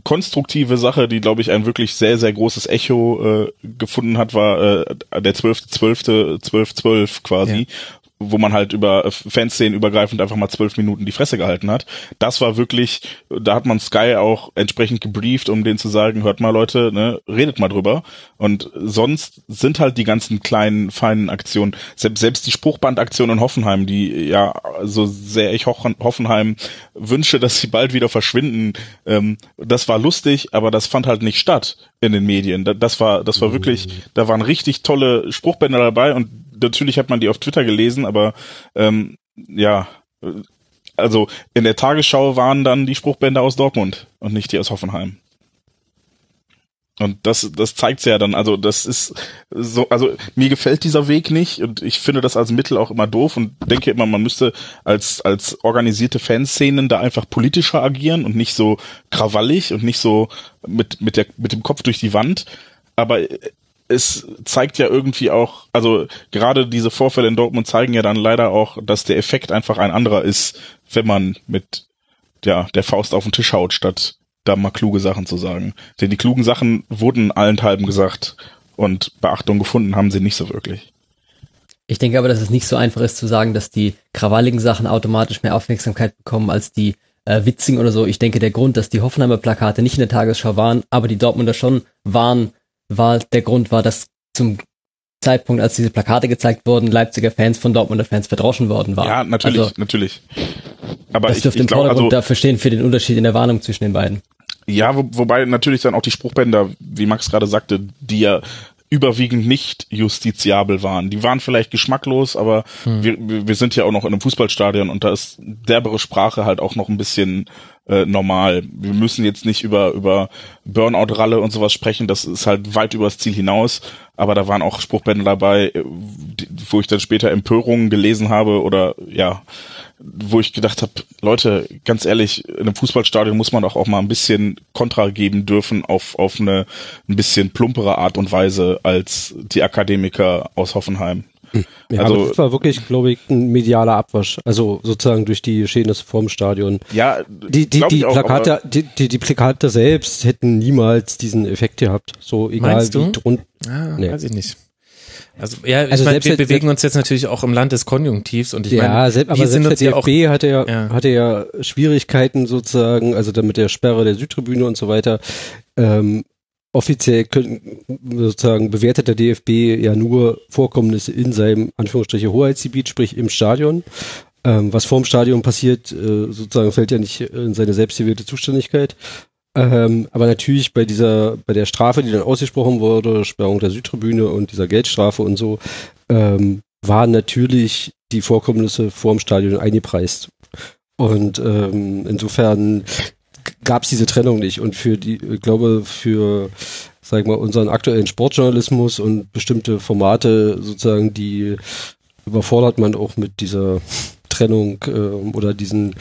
konstruktive Sache, die, glaube ich, ein wirklich sehr, sehr großes Echo äh, gefunden hat, war äh, der 12.12. 12.12 quasi, ja wo man halt über Fanszenen übergreifend einfach mal zwölf Minuten die Fresse gehalten hat. Das war wirklich, da hat man Sky auch entsprechend gebrieft, um denen zu sagen, hört mal Leute, ne, redet mal drüber. Und sonst sind halt die ganzen kleinen, feinen Aktionen, selbst, selbst die Spruchbandaktion in Hoffenheim, die ja, so sehr ich Hoffenheim wünsche, dass sie bald wieder verschwinden, ähm, das war lustig, aber das fand halt nicht statt in den Medien. Das war, das war wirklich, da waren richtig tolle Spruchbänder dabei und natürlich hat man die auf Twitter gelesen, aber ähm, ja, also in der Tagesschau waren dann die Spruchbänder aus Dortmund und nicht die aus Hoffenheim. Und das, das zeigt's ja dann. Also das ist so, also mir gefällt dieser Weg nicht und ich finde das als Mittel auch immer doof und denke immer, man müsste als als organisierte Fanszenen da einfach politischer agieren und nicht so krawallig und nicht so mit mit der mit dem Kopf durch die Wand. Aber es zeigt ja irgendwie auch, also gerade diese Vorfälle in Dortmund zeigen ja dann leider auch, dass der Effekt einfach ein anderer ist, wenn man mit ja, der Faust auf den Tisch haut, statt da mal kluge Sachen zu sagen. Denn die klugen Sachen wurden allenthalben gesagt und Beachtung gefunden haben sie nicht so wirklich. Ich denke aber, dass es nicht so einfach ist zu sagen, dass die krawalligen Sachen automatisch mehr Aufmerksamkeit bekommen als die äh, witzigen oder so. Ich denke, der Grund, dass die Hoffenheimer Plakate nicht in der Tagesschau waren, aber die Dortmunder schon waren, war der Grund war, dass zum Zeitpunkt, als diese Plakate gezeigt wurden, Leipziger Fans von Dortmunder Fans verdroschen worden waren. Ja, natürlich, also, natürlich. Aber das dürfte ich, ich im Vordergrund also, dafür stehen für den Unterschied in der Warnung zwischen den beiden. Ja, wo, wobei natürlich dann auch die Spruchbänder, wie Max gerade sagte, die ja überwiegend nicht justiziabel waren. Die waren vielleicht geschmacklos, aber hm. wir, wir sind ja auch noch in einem Fußballstadion und da ist derbere Sprache halt auch noch ein bisschen äh, normal. Wir müssen jetzt nicht über über Burnout-Ralle und sowas sprechen, das ist halt weit übers Ziel hinaus, aber da waren auch Spruchbänder dabei, äh, wo ich dann später Empörungen gelesen habe oder ja, wo ich gedacht habe, Leute, ganz ehrlich, in einem Fußballstadion muss man doch auch mal ein bisschen Kontra geben dürfen auf, auf eine ein bisschen plumpere Art und Weise als die Akademiker aus Hoffenheim. Ja, also, das war wirklich, glaube ich, ein medialer Abwasch. Also sozusagen durch die Geschehnisse vorm Stadion. Ja, die, die, die auch, Plakate, die, die, die Plakate selbst hätten niemals diesen Effekt gehabt. So egal wie drunter. Ah, nee. weiß ich nicht. Also ja, ich also meine, wir bewegen uns jetzt natürlich auch im Land des Konjunktivs und ich ja, meine, selbst, aber selbst der DFB ja hatte ja, ja, hatte ja Schwierigkeiten sozusagen, also damit der Sperre der Südtribüne und so weiter. Ähm, offiziell können, sozusagen bewertet der DFB ja nur Vorkommnisse in seinem Anführungsstriche Hoheitsgebiet, sprich im Stadion. Ähm, was vorm Stadion passiert, äh, sozusagen fällt ja nicht in seine selbstgewählte Zuständigkeit. Ähm, aber natürlich bei dieser, bei der Strafe, die dann ausgesprochen wurde, Sperrung der Südtribüne und dieser Geldstrafe und so, ähm, waren natürlich die Vorkommnisse vorm Stadion eingepreist. Und ähm, insofern gab es diese Trennung nicht. Und für die, ich glaube, für, sag mal, unseren aktuellen Sportjournalismus und bestimmte Formate sozusagen, die überfordert man auch mit dieser Trennung äh, oder diesen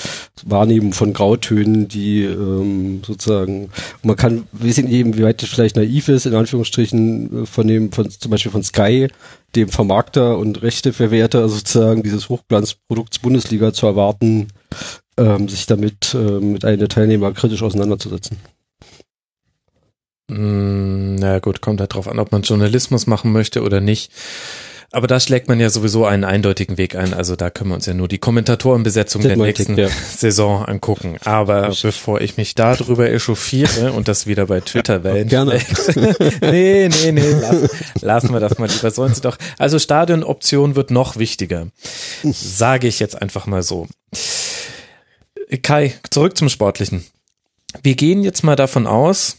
Wahrnehmen von Grautönen, die ähm, sozusagen, man kann, wir sehen eben, wie weit das vielleicht naiv ist, in Anführungsstrichen, äh, von dem, von zum Beispiel von Sky, dem Vermarkter und Rechteverwerter sozusagen dieses Hochglanzprodukts Bundesliga zu erwarten, ähm, sich damit äh, mit einem der Teilnehmer kritisch auseinanderzusetzen. Mm, na gut, kommt halt drauf an, ob man Journalismus machen möchte oder nicht. Aber da schlägt man ja sowieso einen eindeutigen Weg ein. Also da können wir uns ja nur die Kommentatorenbesetzung der nächsten ja. Saison angucken. Aber ich bevor ich mich darüber echauffiere und das wieder bei Twitter wellen. Gerne. nee, nee, nee, lassen, lassen wir das mal lieber. Sollen sie doch. Also Stadionoption wird noch wichtiger. Sage ich jetzt einfach mal so. Kai, zurück zum Sportlichen. Wir gehen jetzt mal davon aus,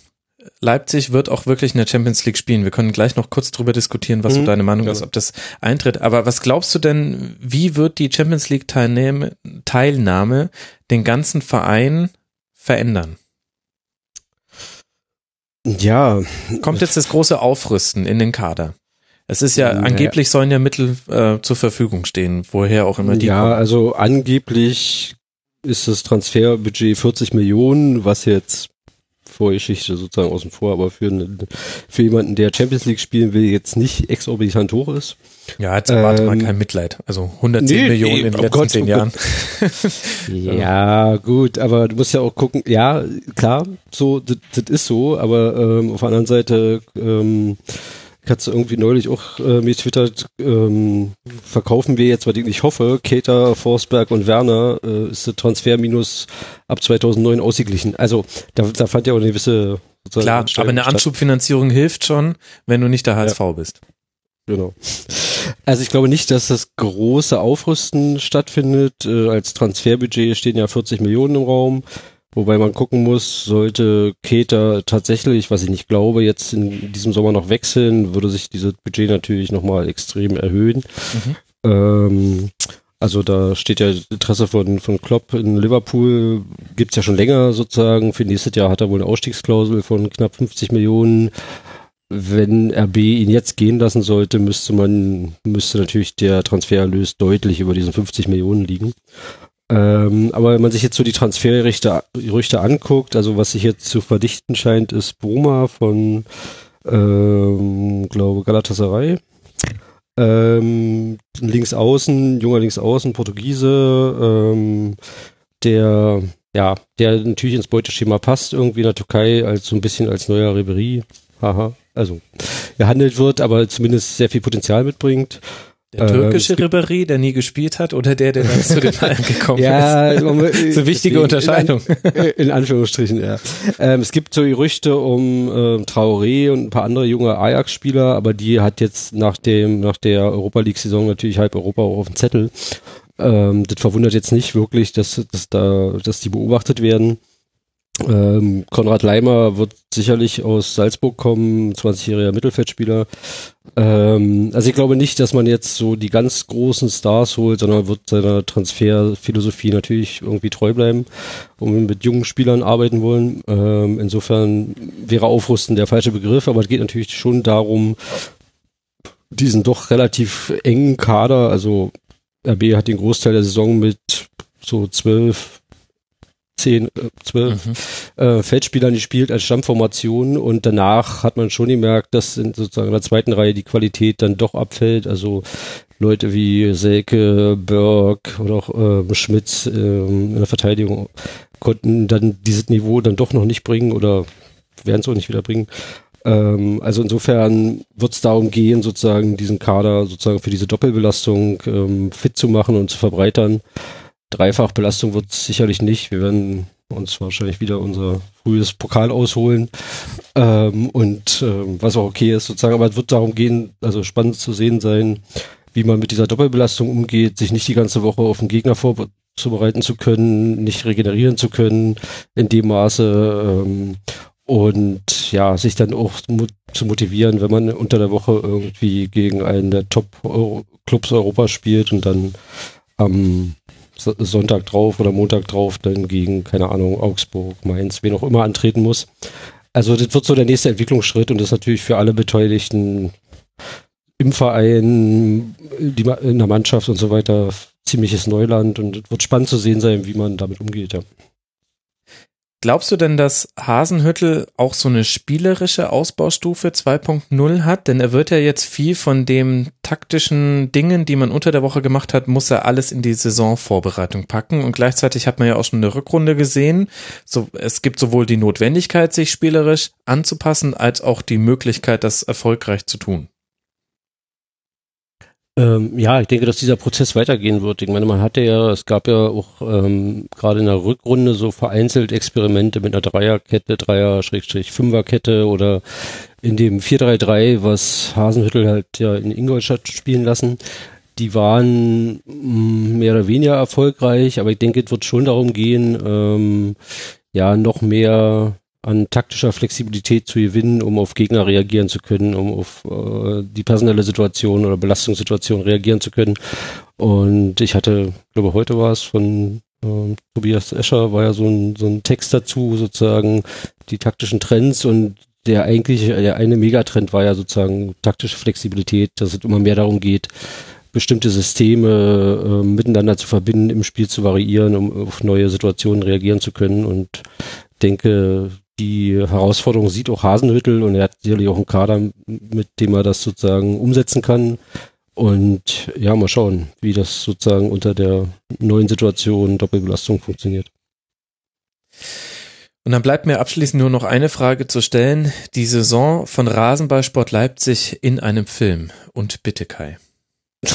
Leipzig wird auch wirklich in der Champions League spielen. Wir können gleich noch kurz drüber diskutieren, was mhm. so deine Meinung ja. ist, ob das eintritt. Aber was glaubst du denn, wie wird die Champions League Teilnahme, Teilnahme den ganzen Verein verändern? Ja. Kommt jetzt das große Aufrüsten in den Kader? Es ist ja, angeblich sollen ja Mittel äh, zur Verfügung stehen, woher auch immer die Ja, kommen. also angeblich ist das Transferbudget 40 Millionen, was jetzt Vorgeschichte sozusagen außen vor, aber für, einen, für jemanden, der Champions League spielen will, jetzt nicht exorbitant hoch ist. Ja, jetzt erwartet ähm, man kein Mitleid. Also 110 nee, Millionen nee, in den oh letzten Gott, zehn oh Jahren. ja, gut, aber du musst ja auch gucken, ja, klar, so, das ist so, aber ähm, auf der anderen Seite ähm, ich hatte irgendwie neulich auch äh, mir twittert, ähm, verkaufen wir jetzt, was ich nicht hoffe, Keter, Forsberg und Werner, äh, ist der Transferminus ab 2009 ausgeglichen. Also da, da fand ja auch eine gewisse Klar, aber eine Anschubfinanzierung hilft schon, wenn du nicht der HSV ja. bist. Genau. Also ich glaube nicht, dass das große Aufrüsten stattfindet. Äh, als Transferbudget stehen ja 40 Millionen im Raum. Wobei man gucken muss, sollte Keter tatsächlich, was ich nicht glaube, jetzt in diesem Sommer noch wechseln, würde sich dieses Budget natürlich nochmal extrem erhöhen. Mhm. Ähm, also da steht ja Interesse von, von Klopp in Liverpool, gibt's ja schon länger sozusagen. Für nächstes Jahr hat er wohl eine Ausstiegsklausel von knapp 50 Millionen. Wenn RB ihn jetzt gehen lassen sollte, müsste man, müsste natürlich der Transfererlös deutlich über diesen 50 Millionen liegen. Ähm, aber wenn man sich jetzt so die Transfergerüchte Gerüchte anguckt, also was sich jetzt zu verdichten scheint, ist Bruma von, ähm, glaube Galatasaray. Ähm, links außen, junger links außen, Portugiese, ähm, der ja, der natürlich ins Beuteschema passt, irgendwie in der Türkei als so ein bisschen als neuer Ribery, haha, also gehandelt wird, aber zumindest sehr viel Potenzial mitbringt. Der türkische äh, Ribéry, der nie gespielt hat, oder der, der dann zu den Bayern gekommen ja, ist? Ja, so eine wichtige Unterscheidung. In, in, Anführungsstrichen, ja. Ähm, es gibt so Gerüchte um äh, Traoré und ein paar andere junge Ajax-Spieler, aber die hat jetzt nach dem nach der Europa League-Saison natürlich halb Europa auch auf dem Zettel. Ähm, das verwundert jetzt nicht wirklich, dass, dass da, dass die beobachtet werden. Ähm, Konrad Leimer wird sicherlich aus Salzburg kommen, 20-jähriger Mittelfeldspieler. Ähm, also ich glaube nicht, dass man jetzt so die ganz großen Stars holt, sondern wird seiner Transferphilosophie natürlich irgendwie treu bleiben und mit jungen Spielern arbeiten wollen. Ähm, insofern wäre Aufrüsten der falsche Begriff, aber es geht natürlich schon darum, diesen doch relativ engen Kader, also RB hat den Großteil der Saison mit so zwölf, zehn, äh, zwölf mhm. äh, Feldspielern gespielt als Stammformation und danach hat man schon gemerkt, dass in sozusagen in der zweiten Reihe die Qualität dann doch abfällt. Also Leute wie Selke, Berg oder auch äh, Schmitz äh, in der Verteidigung konnten dann dieses Niveau dann doch noch nicht bringen oder werden es auch nicht wieder bringen. Ähm, also insofern wird es darum gehen, sozusagen diesen Kader sozusagen für diese Doppelbelastung ähm, fit zu machen und zu verbreitern. Dreifachbelastung wird es sicherlich nicht. Wir werden uns wahrscheinlich wieder unser frühes Pokal ausholen ähm, und ähm, was auch okay ist sozusagen. Aber es wird darum gehen, also spannend zu sehen sein, wie man mit dieser Doppelbelastung umgeht, sich nicht die ganze Woche auf den Gegner vorzubereiten zu können, nicht regenerieren zu können in dem Maße ähm, und ja, sich dann auch zu motivieren, wenn man unter der Woche irgendwie gegen einen der Top-Clubs Europas spielt und dann am Sonntag drauf oder Montag drauf dann gegen, keine Ahnung, Augsburg, Mainz, wen auch immer antreten muss. Also das wird so der nächste Entwicklungsschritt und das ist natürlich für alle Beteiligten im Verein, die, in der Mannschaft und so weiter ziemliches Neuland und es wird spannend zu sehen sein, wie man damit umgeht, ja. Glaubst du denn, dass Hasenhüttel auch so eine spielerische Ausbaustufe 2.0 hat? Denn er wird ja jetzt viel von dem taktischen Dingen, die man unter der Woche gemacht hat, muss er alles in die Saisonvorbereitung packen. Und gleichzeitig hat man ja auch schon eine Rückrunde gesehen. So, es gibt sowohl die Notwendigkeit, sich spielerisch anzupassen, als auch die Möglichkeit, das erfolgreich zu tun. Ähm, ja, ich denke, dass dieser Prozess weitergehen wird. Ich meine, man hatte ja, es gab ja auch ähm, gerade in der Rückrunde so vereinzelt Experimente mit einer Dreierkette, Dreier-Fünferkette oder in dem 4-3-3, was Hasenhüttel halt ja in Ingolstadt spielen lassen. Die waren mm, mehr oder weniger erfolgreich, aber ich denke, es wird schon darum gehen, ähm, ja, noch mehr an taktischer Flexibilität zu gewinnen, um auf Gegner reagieren zu können, um auf äh, die personelle Situation oder Belastungssituation reagieren zu können. Und ich hatte, glaube heute war es von äh, Tobias Escher, war ja so ein, so ein Text dazu, sozusagen die taktischen Trends und der eigentlich, der eine Megatrend war ja sozusagen taktische Flexibilität, dass es immer mehr darum geht, bestimmte Systeme äh, miteinander zu verbinden, im Spiel zu variieren, um auf neue Situationen reagieren zu können. Und denke, die Herausforderung sieht auch Hasenhüttel und er hat sicherlich auch einen Kader, mit dem er das sozusagen umsetzen kann. Und ja, mal schauen, wie das sozusagen unter der neuen Situation Doppelbelastung funktioniert. Und dann bleibt mir abschließend nur noch eine Frage zu stellen. Die Saison von Rasenballsport Leipzig in einem Film. Und bitte Kai.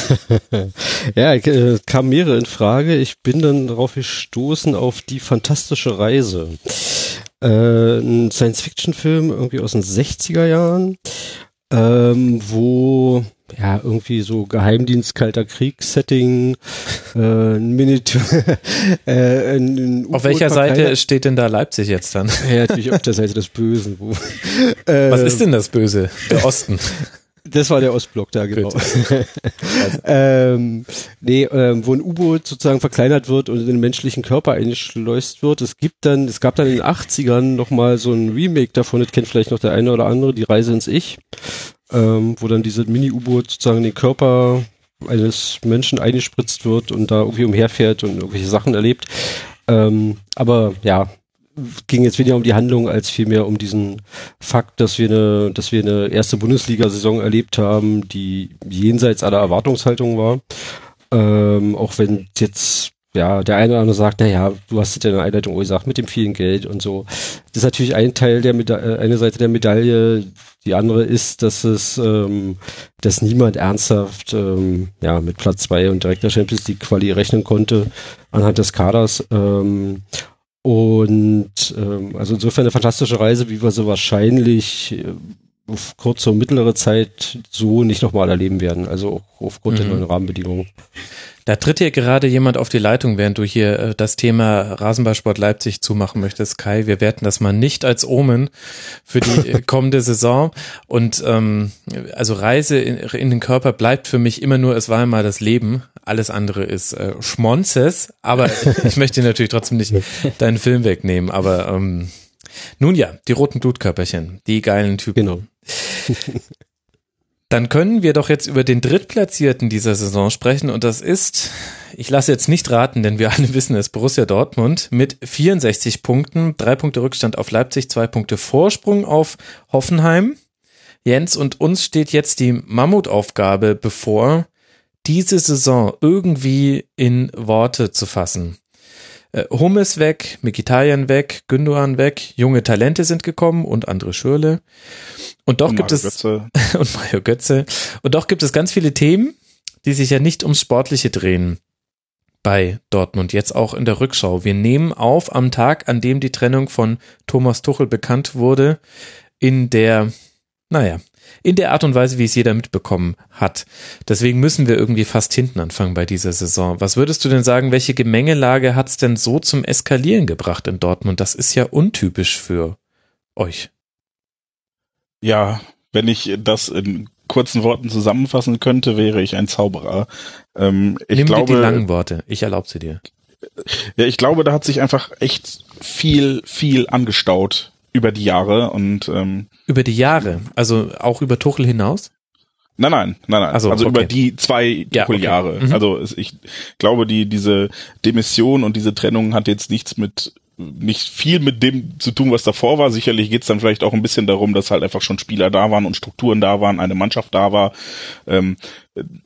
ja, äh, kam mehrere in Frage. Ich bin dann darauf gestoßen auf die fantastische Reise äh, ein Science-Fiction-Film irgendwie aus den 60er Jahren, ähm, wo ja, irgendwie so Geheimdienst, kalter Krieg-Setting, äh, ein Miniatur. äh, ein auf welcher Seite steht denn da Leipzig jetzt dann? ja, natürlich auf der Seite des Bösen. Wo, äh, Was ist denn das Böse? Der Osten. Das war der Ostblock da, genau. ähm, nee, ähm, wo ein U-Boot sozusagen verkleinert wird und in den menschlichen Körper eingeschleust wird. Es gibt dann, es gab dann in den 80ern nochmal so ein Remake davon, das kennt vielleicht noch der eine oder andere, die Reise ins Ich, ähm, wo dann dieses Mini-U-Boot sozusagen in den Körper eines Menschen eingespritzt wird und da irgendwie umherfährt und irgendwelche Sachen erlebt. Ähm, aber ja, ging jetzt weniger um die Handlung als vielmehr um diesen Fakt, dass wir eine, dass wir eine erste Bundesliga-Saison erlebt haben, die jenseits aller Erwartungshaltung war. Ähm, auch wenn jetzt ja, der eine oder andere sagt, naja, du hast es ja in der Einleitung gesagt, mit dem vielen Geld und so. Das ist natürlich ein Teil der Meda äh, eine Seite der Medaille. Die andere ist, dass es, ähm, dass niemand ernsthaft ähm, ja mit Platz zwei und direkter Champions League Quali rechnen konnte anhand des Kaders. Ähm, und ähm, also insofern eine fantastische Reise, wie wir sie wahrscheinlich äh, auf kurze und mittlere Zeit so nicht nochmal erleben werden. Also auch aufgrund der Mhm. neuen Rahmenbedingungen. Da tritt hier gerade jemand auf die Leitung, während du hier äh, das Thema Rasenballsport Leipzig zumachen möchtest, Kai. Wir werten das mal nicht als Omen für die äh, kommende Saison. Und ähm, also Reise in, in den Körper bleibt für mich immer nur, es war einmal das Leben. Alles andere ist äh, Schmonzes. Aber ich möchte dir natürlich trotzdem nicht deinen Film wegnehmen. Aber ähm, nun ja, die roten Blutkörperchen, die geilen Typen. Genau. Dann können wir doch jetzt über den Drittplatzierten dieser Saison sprechen und das ist, ich lasse jetzt nicht raten, denn wir alle wissen es, Borussia Dortmund mit 64 Punkten, drei Punkte Rückstand auf Leipzig, zwei Punkte Vorsprung auf Hoffenheim. Jens und uns steht jetzt die Mammutaufgabe bevor, diese Saison irgendwie in Worte zu fassen. Äh, Hummels weg, Mikitarian weg, Gündogan weg, junge Talente sind gekommen und andere Schürle. Und doch Und gibt Mario es Götze. und Mario Götze. Und doch gibt es ganz viele Themen, die sich ja nicht ums Sportliche drehen bei Dortmund, jetzt auch in der Rückschau. Wir nehmen auf am Tag, an dem die Trennung von Thomas Tuchel bekannt wurde, in der, naja, in der Art und Weise, wie es jeder mitbekommen hat. Deswegen müssen wir irgendwie fast hinten anfangen bei dieser Saison. Was würdest du denn sagen, welche Gemengelage hat es denn so zum Eskalieren gebracht in Dortmund? Das ist ja untypisch für euch. Ja, wenn ich das in kurzen Worten zusammenfassen könnte, wäre ich ein Zauberer. Ähm, ich Nimm dir glaube, die langen Worte. Ich erlaube sie dir. Ja, ich glaube, da hat sich einfach echt viel, viel angestaut über die Jahre und ähm, Über die Jahre, also auch über Tuchel hinaus? nein, nein, nein, nein. So, also okay. über die zwei Ja, okay. Jahre. Mhm. Also ich glaube, die diese Demission und diese Trennung hat jetzt nichts mit nicht viel mit dem zu tun, was davor war. Sicherlich geht's dann vielleicht auch ein bisschen darum, dass halt einfach schon Spieler da waren und Strukturen da waren, eine Mannschaft da war, ähm,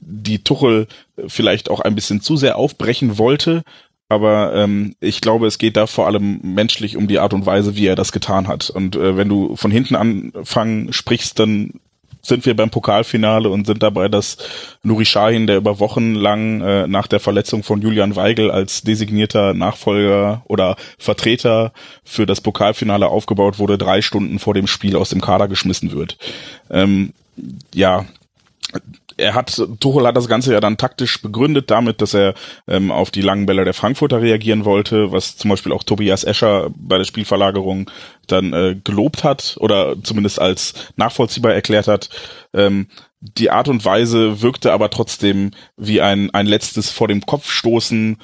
die Tuchel vielleicht auch ein bisschen zu sehr aufbrechen wollte. Aber ähm, ich glaube, es geht da vor allem menschlich um die Art und Weise, wie er das getan hat. Und äh, wenn du von hinten anfangen sprichst, dann sind wir beim Pokalfinale und sind dabei, dass Nuri Sahin, der über Wochen lang äh, nach der Verletzung von Julian Weigel als designierter Nachfolger oder Vertreter für das Pokalfinale aufgebaut wurde, drei Stunden vor dem Spiel aus dem Kader geschmissen wird. Ähm, ja, er hat, Tuchel hat das Ganze ja dann taktisch begründet damit, dass er ähm, auf die langen Bälle der Frankfurter reagieren wollte, was zum Beispiel auch Tobias Escher bei der Spielverlagerung dann äh, gelobt hat oder zumindest als nachvollziehbar erklärt hat. Ähm, die Art und Weise wirkte aber trotzdem wie ein, ein letztes vor dem Kopf stoßen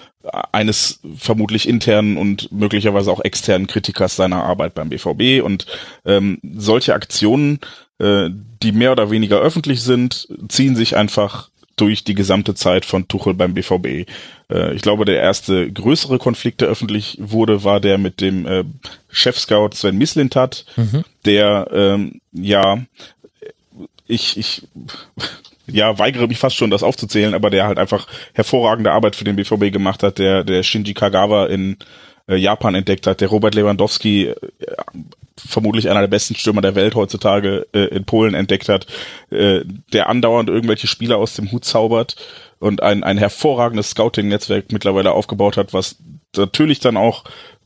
eines vermutlich internen und möglicherweise auch externen Kritikers seiner Arbeit beim BVB und ähm, solche Aktionen, äh, die mehr oder weniger öffentlich sind, ziehen sich einfach durch die gesamte Zeit von Tuchel beim BVB. Äh, ich glaube, der erste größere Konflikt, der öffentlich wurde, war der mit dem äh, Chefscout Sven Mislintat, der ähm, ja ich, ich ja, weigere mich fast schon, das aufzuzählen, aber der halt einfach hervorragende Arbeit für den BVB gemacht hat, der, der Shinji Kagawa in Japan entdeckt hat, der Robert Lewandowski, äh, vermutlich einer der besten Stürmer der Welt heutzutage, äh, in Polen entdeckt hat, äh, der andauernd irgendwelche Spieler aus dem Hut zaubert und ein, ein hervorragendes Scouting-Netzwerk mittlerweile aufgebaut hat, was natürlich dann auch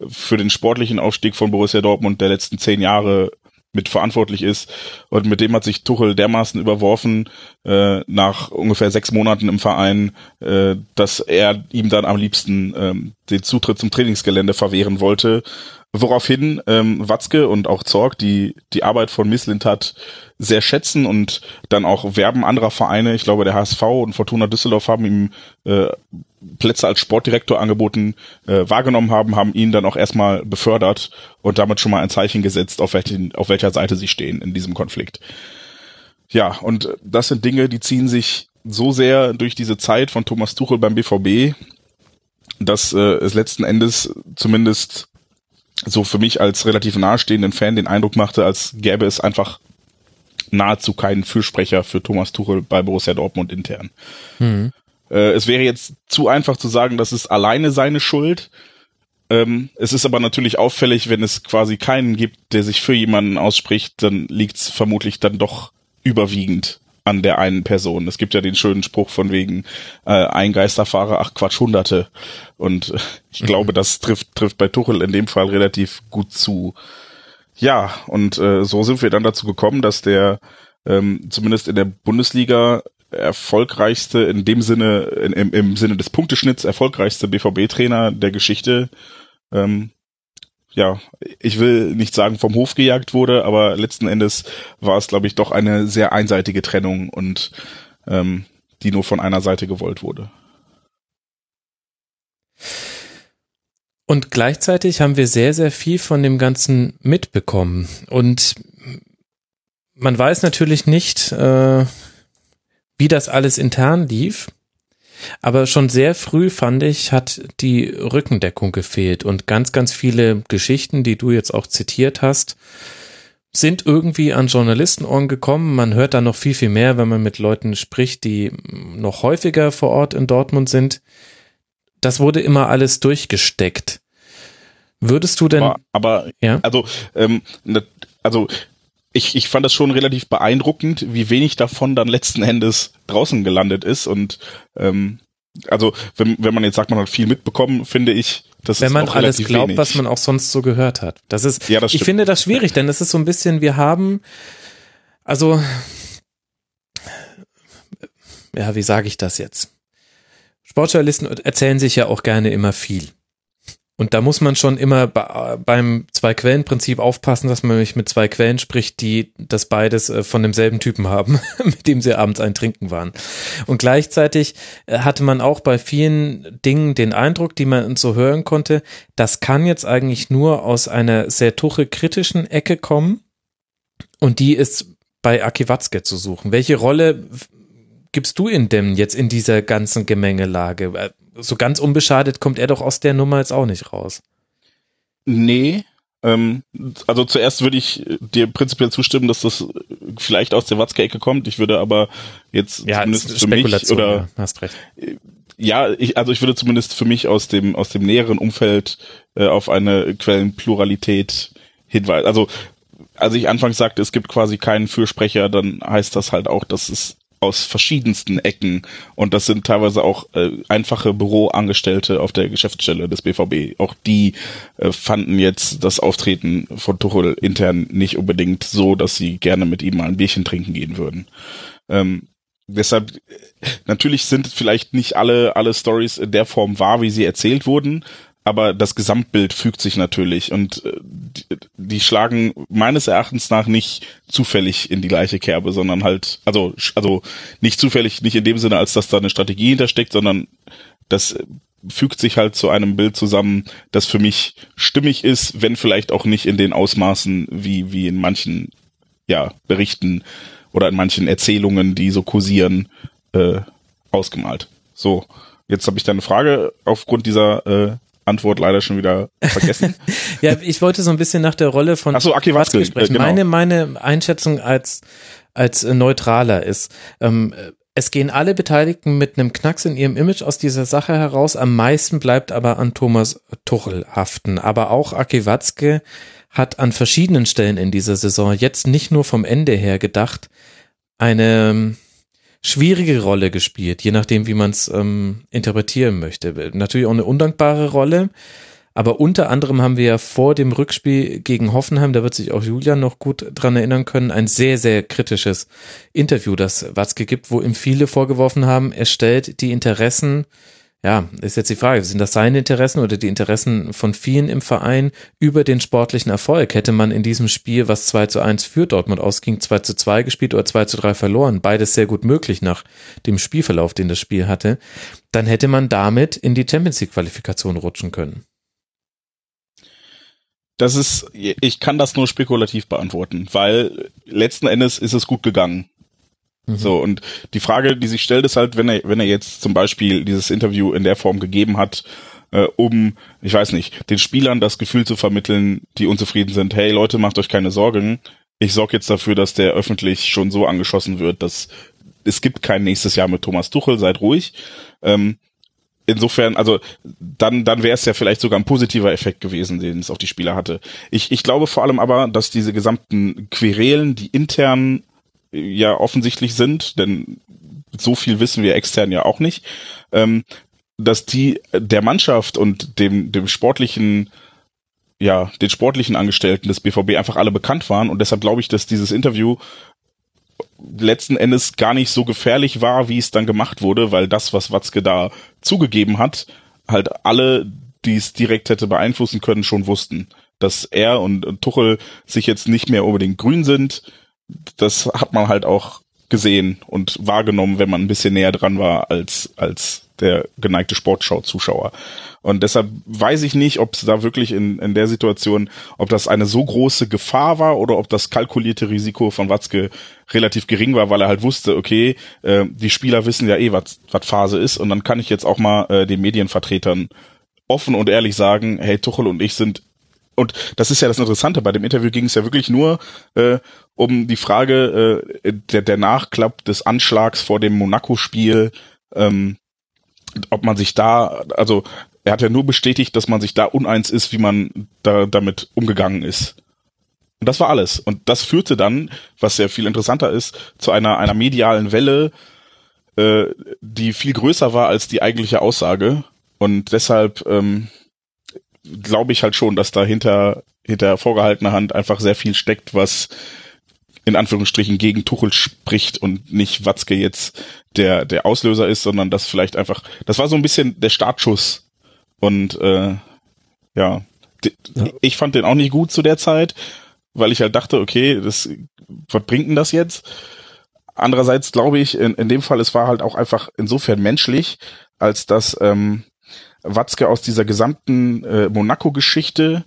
für den sportlichen Aufstieg von Borussia Dortmund der letzten zehn Jahre mit verantwortlich ist. Und mit dem hat sich Tuchel dermaßen überworfen, äh, nach ungefähr sechs Monaten im Verein, äh, dass er ihm dann am liebsten ähm, den Zutritt zum Trainingsgelände verwehren wollte. Woraufhin ähm, Watzke und auch Zorg die die Arbeit von Misslintat sehr schätzen und dann auch Werben anderer Vereine, ich glaube der HSV und Fortuna Düsseldorf haben ihm äh, Plätze als Sportdirektor angeboten, äh, wahrgenommen haben, haben ihn dann auch erstmal befördert und damit schon mal ein Zeichen gesetzt, auf, welchen, auf welcher Seite sie stehen in diesem Konflikt. Ja, und das sind Dinge, die ziehen sich so sehr durch diese Zeit von Thomas Tuchel beim BVB, dass äh, es letzten Endes zumindest so für mich als relativ nahestehenden Fan den Eindruck machte, als gäbe es einfach nahezu keinen Fürsprecher für Thomas Tuchel bei Borussia Dortmund intern. Mhm. Äh, es wäre jetzt zu einfach zu sagen, das ist alleine seine Schuld. Ähm, es ist aber natürlich auffällig, wenn es quasi keinen gibt, der sich für jemanden ausspricht, dann liegt es vermutlich dann doch überwiegend an der einen Person. Es gibt ja den schönen Spruch von wegen äh, ein Geisterfahrer, ach Quatsch, Hunderte. Und ich glaube, das trifft trifft bei Tuchel in dem Fall relativ gut zu. Ja, und äh, so sind wir dann dazu gekommen, dass der ähm, zumindest in der Bundesliga erfolgreichste, in dem Sinne, in, im, im Sinne des Punkteschnitts erfolgreichste BVB-Trainer der Geschichte, ähm, ja, ich will nicht sagen vom Hof gejagt wurde, aber letzten Endes war es, glaube ich, doch eine sehr einseitige Trennung und ähm, die nur von einer Seite gewollt wurde. Und gleichzeitig haben wir sehr, sehr viel von dem Ganzen mitbekommen. Und man weiß natürlich nicht, äh, wie das alles intern lief. Aber schon sehr früh fand ich, hat die Rückendeckung gefehlt und ganz, ganz viele Geschichten, die du jetzt auch zitiert hast, sind irgendwie an Journalistenohren gekommen. Man hört da noch viel, viel mehr, wenn man mit Leuten spricht, die noch häufiger vor Ort in Dortmund sind. Das wurde immer alles durchgesteckt. Würdest du denn? Aber, aber ja? also, ähm, also ich, ich fand das schon relativ beeindruckend, wie wenig davon dann letzten Endes draußen gelandet ist. Und ähm, also wenn, wenn man jetzt sagt, man hat viel mitbekommen, finde ich, das wenn ist man auch alles glaubt, wenig. was man auch sonst so gehört hat. Das ist, ja, das ich finde das schwierig, denn es ist so ein bisschen, wir haben, also, ja, wie sage ich das jetzt? Sportjournalisten erzählen sich ja auch gerne immer viel. Und da muss man schon immer beim Zwei-Quellen-Prinzip aufpassen, dass man nicht mit zwei Quellen spricht, die das beides äh, von demselben Typen haben, mit dem sie abends ein Trinken waren. Und gleichzeitig äh, hatte man auch bei vielen Dingen den Eindruck, die man so hören konnte, das kann jetzt eigentlich nur aus einer sehr tuche kritischen Ecke kommen. Und die ist bei Aki Watzke zu suchen. Welche Rolle gibst du in dem jetzt in dieser ganzen Gemengelage? Äh, so ganz unbeschadet kommt er doch aus der Nummer jetzt auch nicht raus. Nee. Ähm, also zuerst würde ich dir prinzipiell zustimmen, dass das vielleicht aus der Watzke-Ecke kommt. Ich würde aber jetzt ja, zumindest für mich oder ja, hast recht. Ja, ich, also ich würde zumindest für mich aus dem aus dem näheren Umfeld äh, auf eine Quellenpluralität hinweisen. Also als ich anfangs sagte, es gibt quasi keinen Fürsprecher, dann heißt das halt auch, dass es aus verschiedensten Ecken und das sind teilweise auch äh, einfache Büroangestellte auf der Geschäftsstelle des BVB. Auch die äh, fanden jetzt das Auftreten von Tuchel intern nicht unbedingt so, dass sie gerne mit ihm mal ein Bierchen trinken gehen würden. Ähm, deshalb natürlich sind vielleicht nicht alle alle Stories in der Form wahr, wie sie erzählt wurden, aber das Gesamtbild fügt sich natürlich und äh, die, die, schlagen meines Erachtens nach nicht zufällig in die gleiche Kerbe, sondern halt, also, also nicht zufällig, nicht in dem Sinne, als dass da eine Strategie hintersteckt, sondern das fügt sich halt zu einem Bild zusammen, das für mich stimmig ist, wenn vielleicht auch nicht in den Ausmaßen wie, wie in manchen, ja, Berichten oder in manchen Erzählungen, die so kursieren, äh, ausgemalt. So, jetzt habe ich da eine Frage aufgrund dieser äh, Antwort leider schon wieder vergessen. ja, ich wollte so ein bisschen nach der Rolle von Ach so, Aki Watzke sprechen. Genau. Meine, meine Einschätzung als, als neutraler ist, ähm, es gehen alle Beteiligten mit einem Knacks in ihrem Image aus dieser Sache heraus. Am meisten bleibt aber an Thomas Tuchel haften. Aber auch Aki Watzke hat an verschiedenen Stellen in dieser Saison jetzt nicht nur vom Ende her gedacht, eine schwierige Rolle gespielt, je nachdem, wie man es ähm, interpretieren möchte. Natürlich auch eine undankbare Rolle, aber unter anderem haben wir ja vor dem Rückspiel gegen Hoffenheim, da wird sich auch Julian noch gut dran erinnern können, ein sehr, sehr kritisches Interview, das Watzke gibt, wo ihm viele vorgeworfen haben, er stellt die Interessen ja, ist jetzt die Frage, sind das seine Interessen oder die Interessen von vielen im Verein über den sportlichen Erfolg? Hätte man in diesem Spiel, was 2 zu 1 für Dortmund ausging, 2 zu 2 gespielt oder 2 zu 3 verloren, beides sehr gut möglich nach dem Spielverlauf, den das Spiel hatte, dann hätte man damit in die Champions League Qualifikation rutschen können. Das ist, ich kann das nur spekulativ beantworten, weil letzten Endes ist es gut gegangen. Mhm. So, und die Frage, die sich stellt, ist halt, wenn er, wenn er jetzt zum Beispiel dieses Interview in der Form gegeben hat, äh, um, ich weiß nicht, den Spielern das Gefühl zu vermitteln, die unzufrieden sind, hey Leute, macht euch keine Sorgen, ich sorge jetzt dafür, dass der öffentlich schon so angeschossen wird, dass es gibt kein nächstes Jahr mit Thomas Tuchel, seid ruhig. Ähm, insofern, also dann, dann wäre es ja vielleicht sogar ein positiver Effekt gewesen, den es auf die Spieler hatte. Ich, ich glaube vor allem aber, dass diese gesamten Querelen, die intern ja offensichtlich sind, denn so viel wissen wir extern ja auch nicht, ähm, dass die der Mannschaft und dem, dem sportlichen ja, den sportlichen Angestellten des BVB einfach alle bekannt waren und deshalb glaube ich, dass dieses Interview letzten Endes gar nicht so gefährlich war, wie es dann gemacht wurde, weil das, was Watzke da zugegeben hat, halt alle, die es direkt hätte beeinflussen können, schon wussten. Dass er und Tuchel sich jetzt nicht mehr unbedingt grün sind, das hat man halt auch gesehen und wahrgenommen, wenn man ein bisschen näher dran war als, als der geneigte Sportschau-Zuschauer. Und deshalb weiß ich nicht, ob es da wirklich in, in der Situation, ob das eine so große Gefahr war oder ob das kalkulierte Risiko von Watzke relativ gering war, weil er halt wusste, okay, äh, die Spieler wissen ja eh, was Phase ist und dann kann ich jetzt auch mal äh, den Medienvertretern offen und ehrlich sagen, hey, Tuchel und ich sind und das ist ja das Interessante, bei dem Interview ging es ja wirklich nur äh, um die Frage äh, der, der Nachklapp des Anschlags vor dem Monaco-Spiel, ähm, ob man sich da, also er hat ja nur bestätigt, dass man sich da uneins ist, wie man da damit umgegangen ist. Und das war alles. Und das führte dann, was sehr viel interessanter ist, zu einer, einer medialen Welle, äh, die viel größer war als die eigentliche Aussage. Und deshalb ähm, glaube ich halt schon, dass da hinter, hinter vorgehaltener Hand einfach sehr viel steckt, was in Anführungsstrichen gegen Tuchel spricht und nicht Watzke jetzt der, der Auslöser ist, sondern das vielleicht einfach, das war so ein bisschen der Startschuss. Und äh, ja, ja. ich fand den auch nicht gut zu der Zeit, weil ich halt dachte, okay, das, was bringt denn das jetzt? Andererseits glaube ich, in, in dem Fall, es war halt auch einfach insofern menschlich, als dass ähm, Watzke aus dieser gesamten äh, Monaco-Geschichte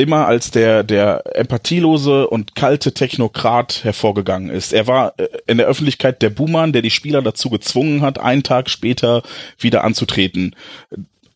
immer als der, der empathielose und kalte Technokrat hervorgegangen ist. Er war äh, in der Öffentlichkeit der Buhmann, der die Spieler dazu gezwungen hat, einen Tag später wieder anzutreten.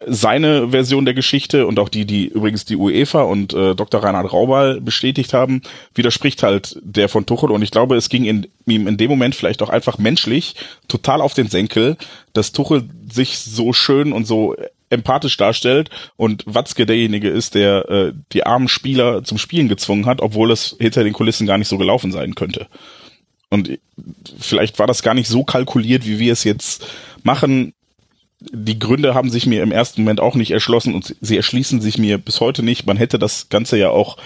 Seine Version der Geschichte und auch die, die übrigens die UEFA und äh, Dr. Reinhard Raubal bestätigt haben, widerspricht halt der von Tuchel. Und ich glaube, es ging in, ihm in dem Moment vielleicht auch einfach menschlich total auf den Senkel, dass Tuchel sich so schön und so empathisch darstellt und Watzke derjenige ist, der äh, die armen Spieler zum Spielen gezwungen hat, obwohl es hinter den Kulissen gar nicht so gelaufen sein könnte. Und vielleicht war das gar nicht so kalkuliert, wie wir es jetzt machen. Die Gründe haben sich mir im ersten Moment auch nicht erschlossen und sie erschließen sich mir bis heute nicht. Man hätte das Ganze ja auch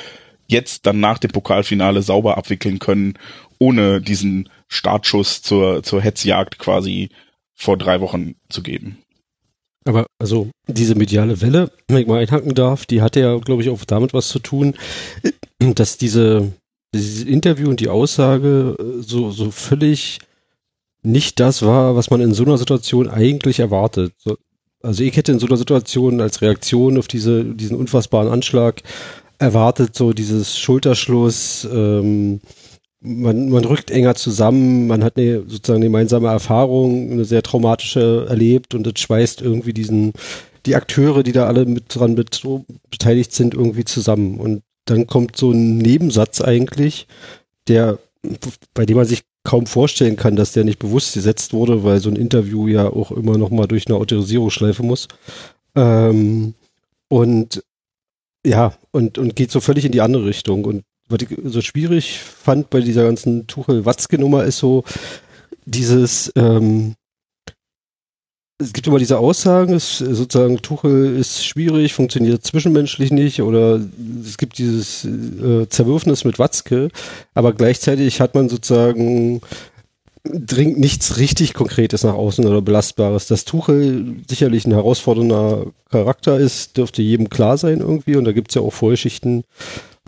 jetzt dann nach dem Pokalfinale sauber abwickeln können, ohne diesen Startschuss zur, zur Hetzjagd quasi vor drei Wochen zu geben. Aber also diese mediale Welle, wenn ich mal einhaken darf, die hatte ja, glaube ich, auch damit was zu tun, dass diese dieses Interview und die Aussage äh, so so völlig nicht das war, was man in so einer Situation eigentlich erwartet. So, also ich hätte in so einer Situation als Reaktion auf diese diesen unfassbaren Anschlag erwartet, so dieses Schulterschluss, ähm, man, man rückt enger zusammen, man hat eine sozusagen gemeinsame Erfahrung, eine sehr traumatische erlebt und das schweißt irgendwie diesen, die Akteure, die da alle mit dran bet beteiligt sind, irgendwie zusammen. Und dann kommt so ein Nebensatz eigentlich, der, bei dem man sich kaum vorstellen kann, dass der nicht bewusst gesetzt wurde, weil so ein Interview ja auch immer noch mal durch eine Autorisierungsschleife muss. Ähm, und ja, und, und geht so völlig in die andere Richtung. Und was ich so schwierig fand bei dieser ganzen Tuchel-Watzke-Nummer ist so dieses, ähm, es gibt immer diese Aussagen, es, sozusagen Tuchel ist schwierig, funktioniert zwischenmenschlich nicht oder es gibt dieses äh, Zerwürfnis mit Watzke, aber gleichzeitig hat man sozusagen dringt nichts richtig Konkretes nach außen oder Belastbares. Dass Tuchel sicherlich ein herausfordernder Charakter ist, dürfte jedem klar sein irgendwie und da gibt's ja auch Vorgeschichten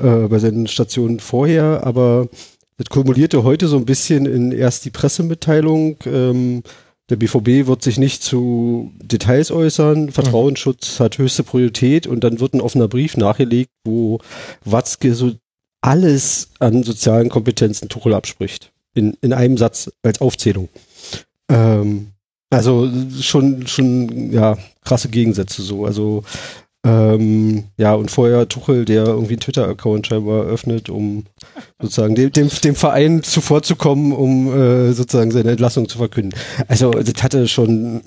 äh, bei seinen Stationen vorher, aber das kumulierte heute so ein bisschen in erst die Pressemitteilung, ähm, der BVB wird sich nicht zu Details äußern, Vertrauensschutz mhm. hat höchste Priorität und dann wird ein offener Brief nachgelegt, wo Watzke so alles an sozialen Kompetenzen Tuchel abspricht. In, in einem Satz als Aufzählung. Ähm, also schon, schon, ja, krasse Gegensätze so. Also ähm, ja, und vorher Tuchel, der irgendwie einen Twitter-Account scheinbar öffnet, um sozusagen dem, dem, dem Verein zuvorzukommen, um äh, sozusagen seine Entlassung zu verkünden. Also das hatte schon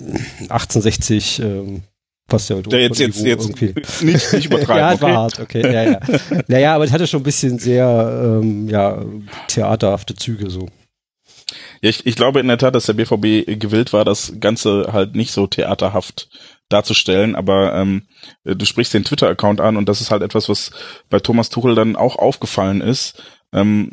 1860 ähm, passt ja, ja jetzt jetzt jetzt irgendwie. nicht nicht übertreiben ja okay? war hart okay ja ja naja aber es hatte schon ein bisschen sehr ähm, ja theaterhafte Züge so ja, ich, ich glaube in der Tat, dass der BVB gewillt war, das Ganze halt nicht so theaterhaft darzustellen, aber ähm, du sprichst den Twitter-Account an und das ist halt etwas, was bei Thomas Tuchel dann auch aufgefallen ist. Ähm,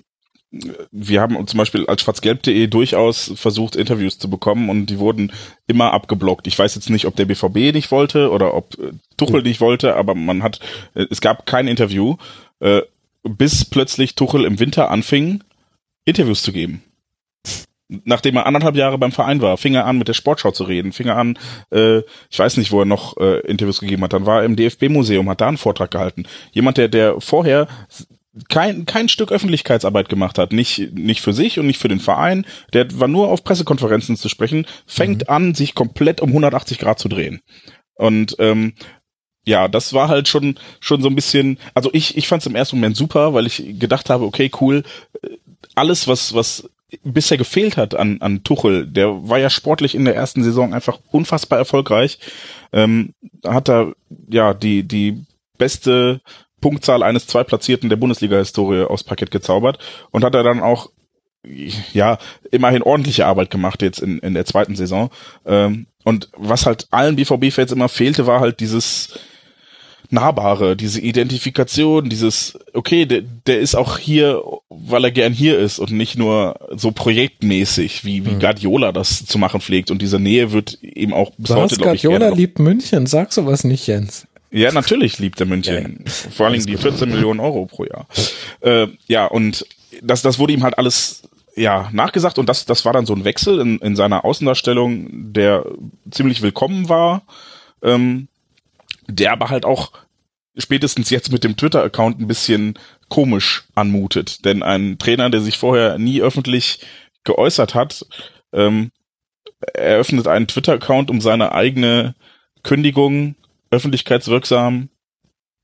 wir haben zum Beispiel als schwarzgelb.de durchaus versucht, Interviews zu bekommen und die wurden immer abgeblockt. Ich weiß jetzt nicht, ob der BVB nicht wollte oder ob äh, Tuchel nicht wollte, aber man hat, äh, es gab kein Interview, äh, bis plötzlich Tuchel im Winter anfing, Interviews zu geben. Nachdem er anderthalb Jahre beim Verein war, fing er an, mit der Sportschau zu reden, fing er an, äh, ich weiß nicht, wo er noch äh, Interviews gegeben hat, dann war er im DFB-Museum, hat da einen Vortrag gehalten. Jemand, der, der vorher kein, kein Stück Öffentlichkeitsarbeit gemacht hat. Nicht, nicht für sich und nicht für den Verein. Der war nur auf Pressekonferenzen zu sprechen, fängt mhm. an, sich komplett um 180 Grad zu drehen. Und ähm, ja, das war halt schon schon so ein bisschen. Also ich ich fand es im ersten Moment super, weil ich gedacht habe, okay, cool. Alles was was bisher gefehlt hat an an Tuchel, der war ja sportlich in der ersten Saison einfach unfassbar erfolgreich. Ähm, hat da ja die die beste Punktzahl eines Zweitplatzierten der Bundesliga-Historie aufs Parkett gezaubert und hat er dann auch ja immerhin ordentliche Arbeit gemacht jetzt in, in der zweiten Saison. Ähm, und was halt allen BVB-Fans immer fehlte, war halt dieses Nahbare, diese Identifikation, dieses, okay, der, der ist auch hier, weil er gern hier ist und nicht nur so projektmäßig, wie, wie hm. Guardiola das zu machen pflegt. Und diese Nähe wird eben auch bis Was, heute, glaube ich, Guardiola liebt München, sag sowas nicht, Jens. Ja, natürlich liebt er München. Ja, Vor allen Dingen die 14 Millionen Euro pro Jahr. Äh, ja, und das, das wurde ihm halt alles ja, nachgesagt und das, das war dann so ein Wechsel in, in seiner Außendarstellung, der ziemlich willkommen war, ähm, der aber halt auch spätestens jetzt mit dem Twitter-Account ein bisschen komisch anmutet. Denn ein Trainer, der sich vorher nie öffentlich geäußert hat, ähm, eröffnet einen Twitter-Account, um seine eigene Kündigung öffentlichkeitswirksam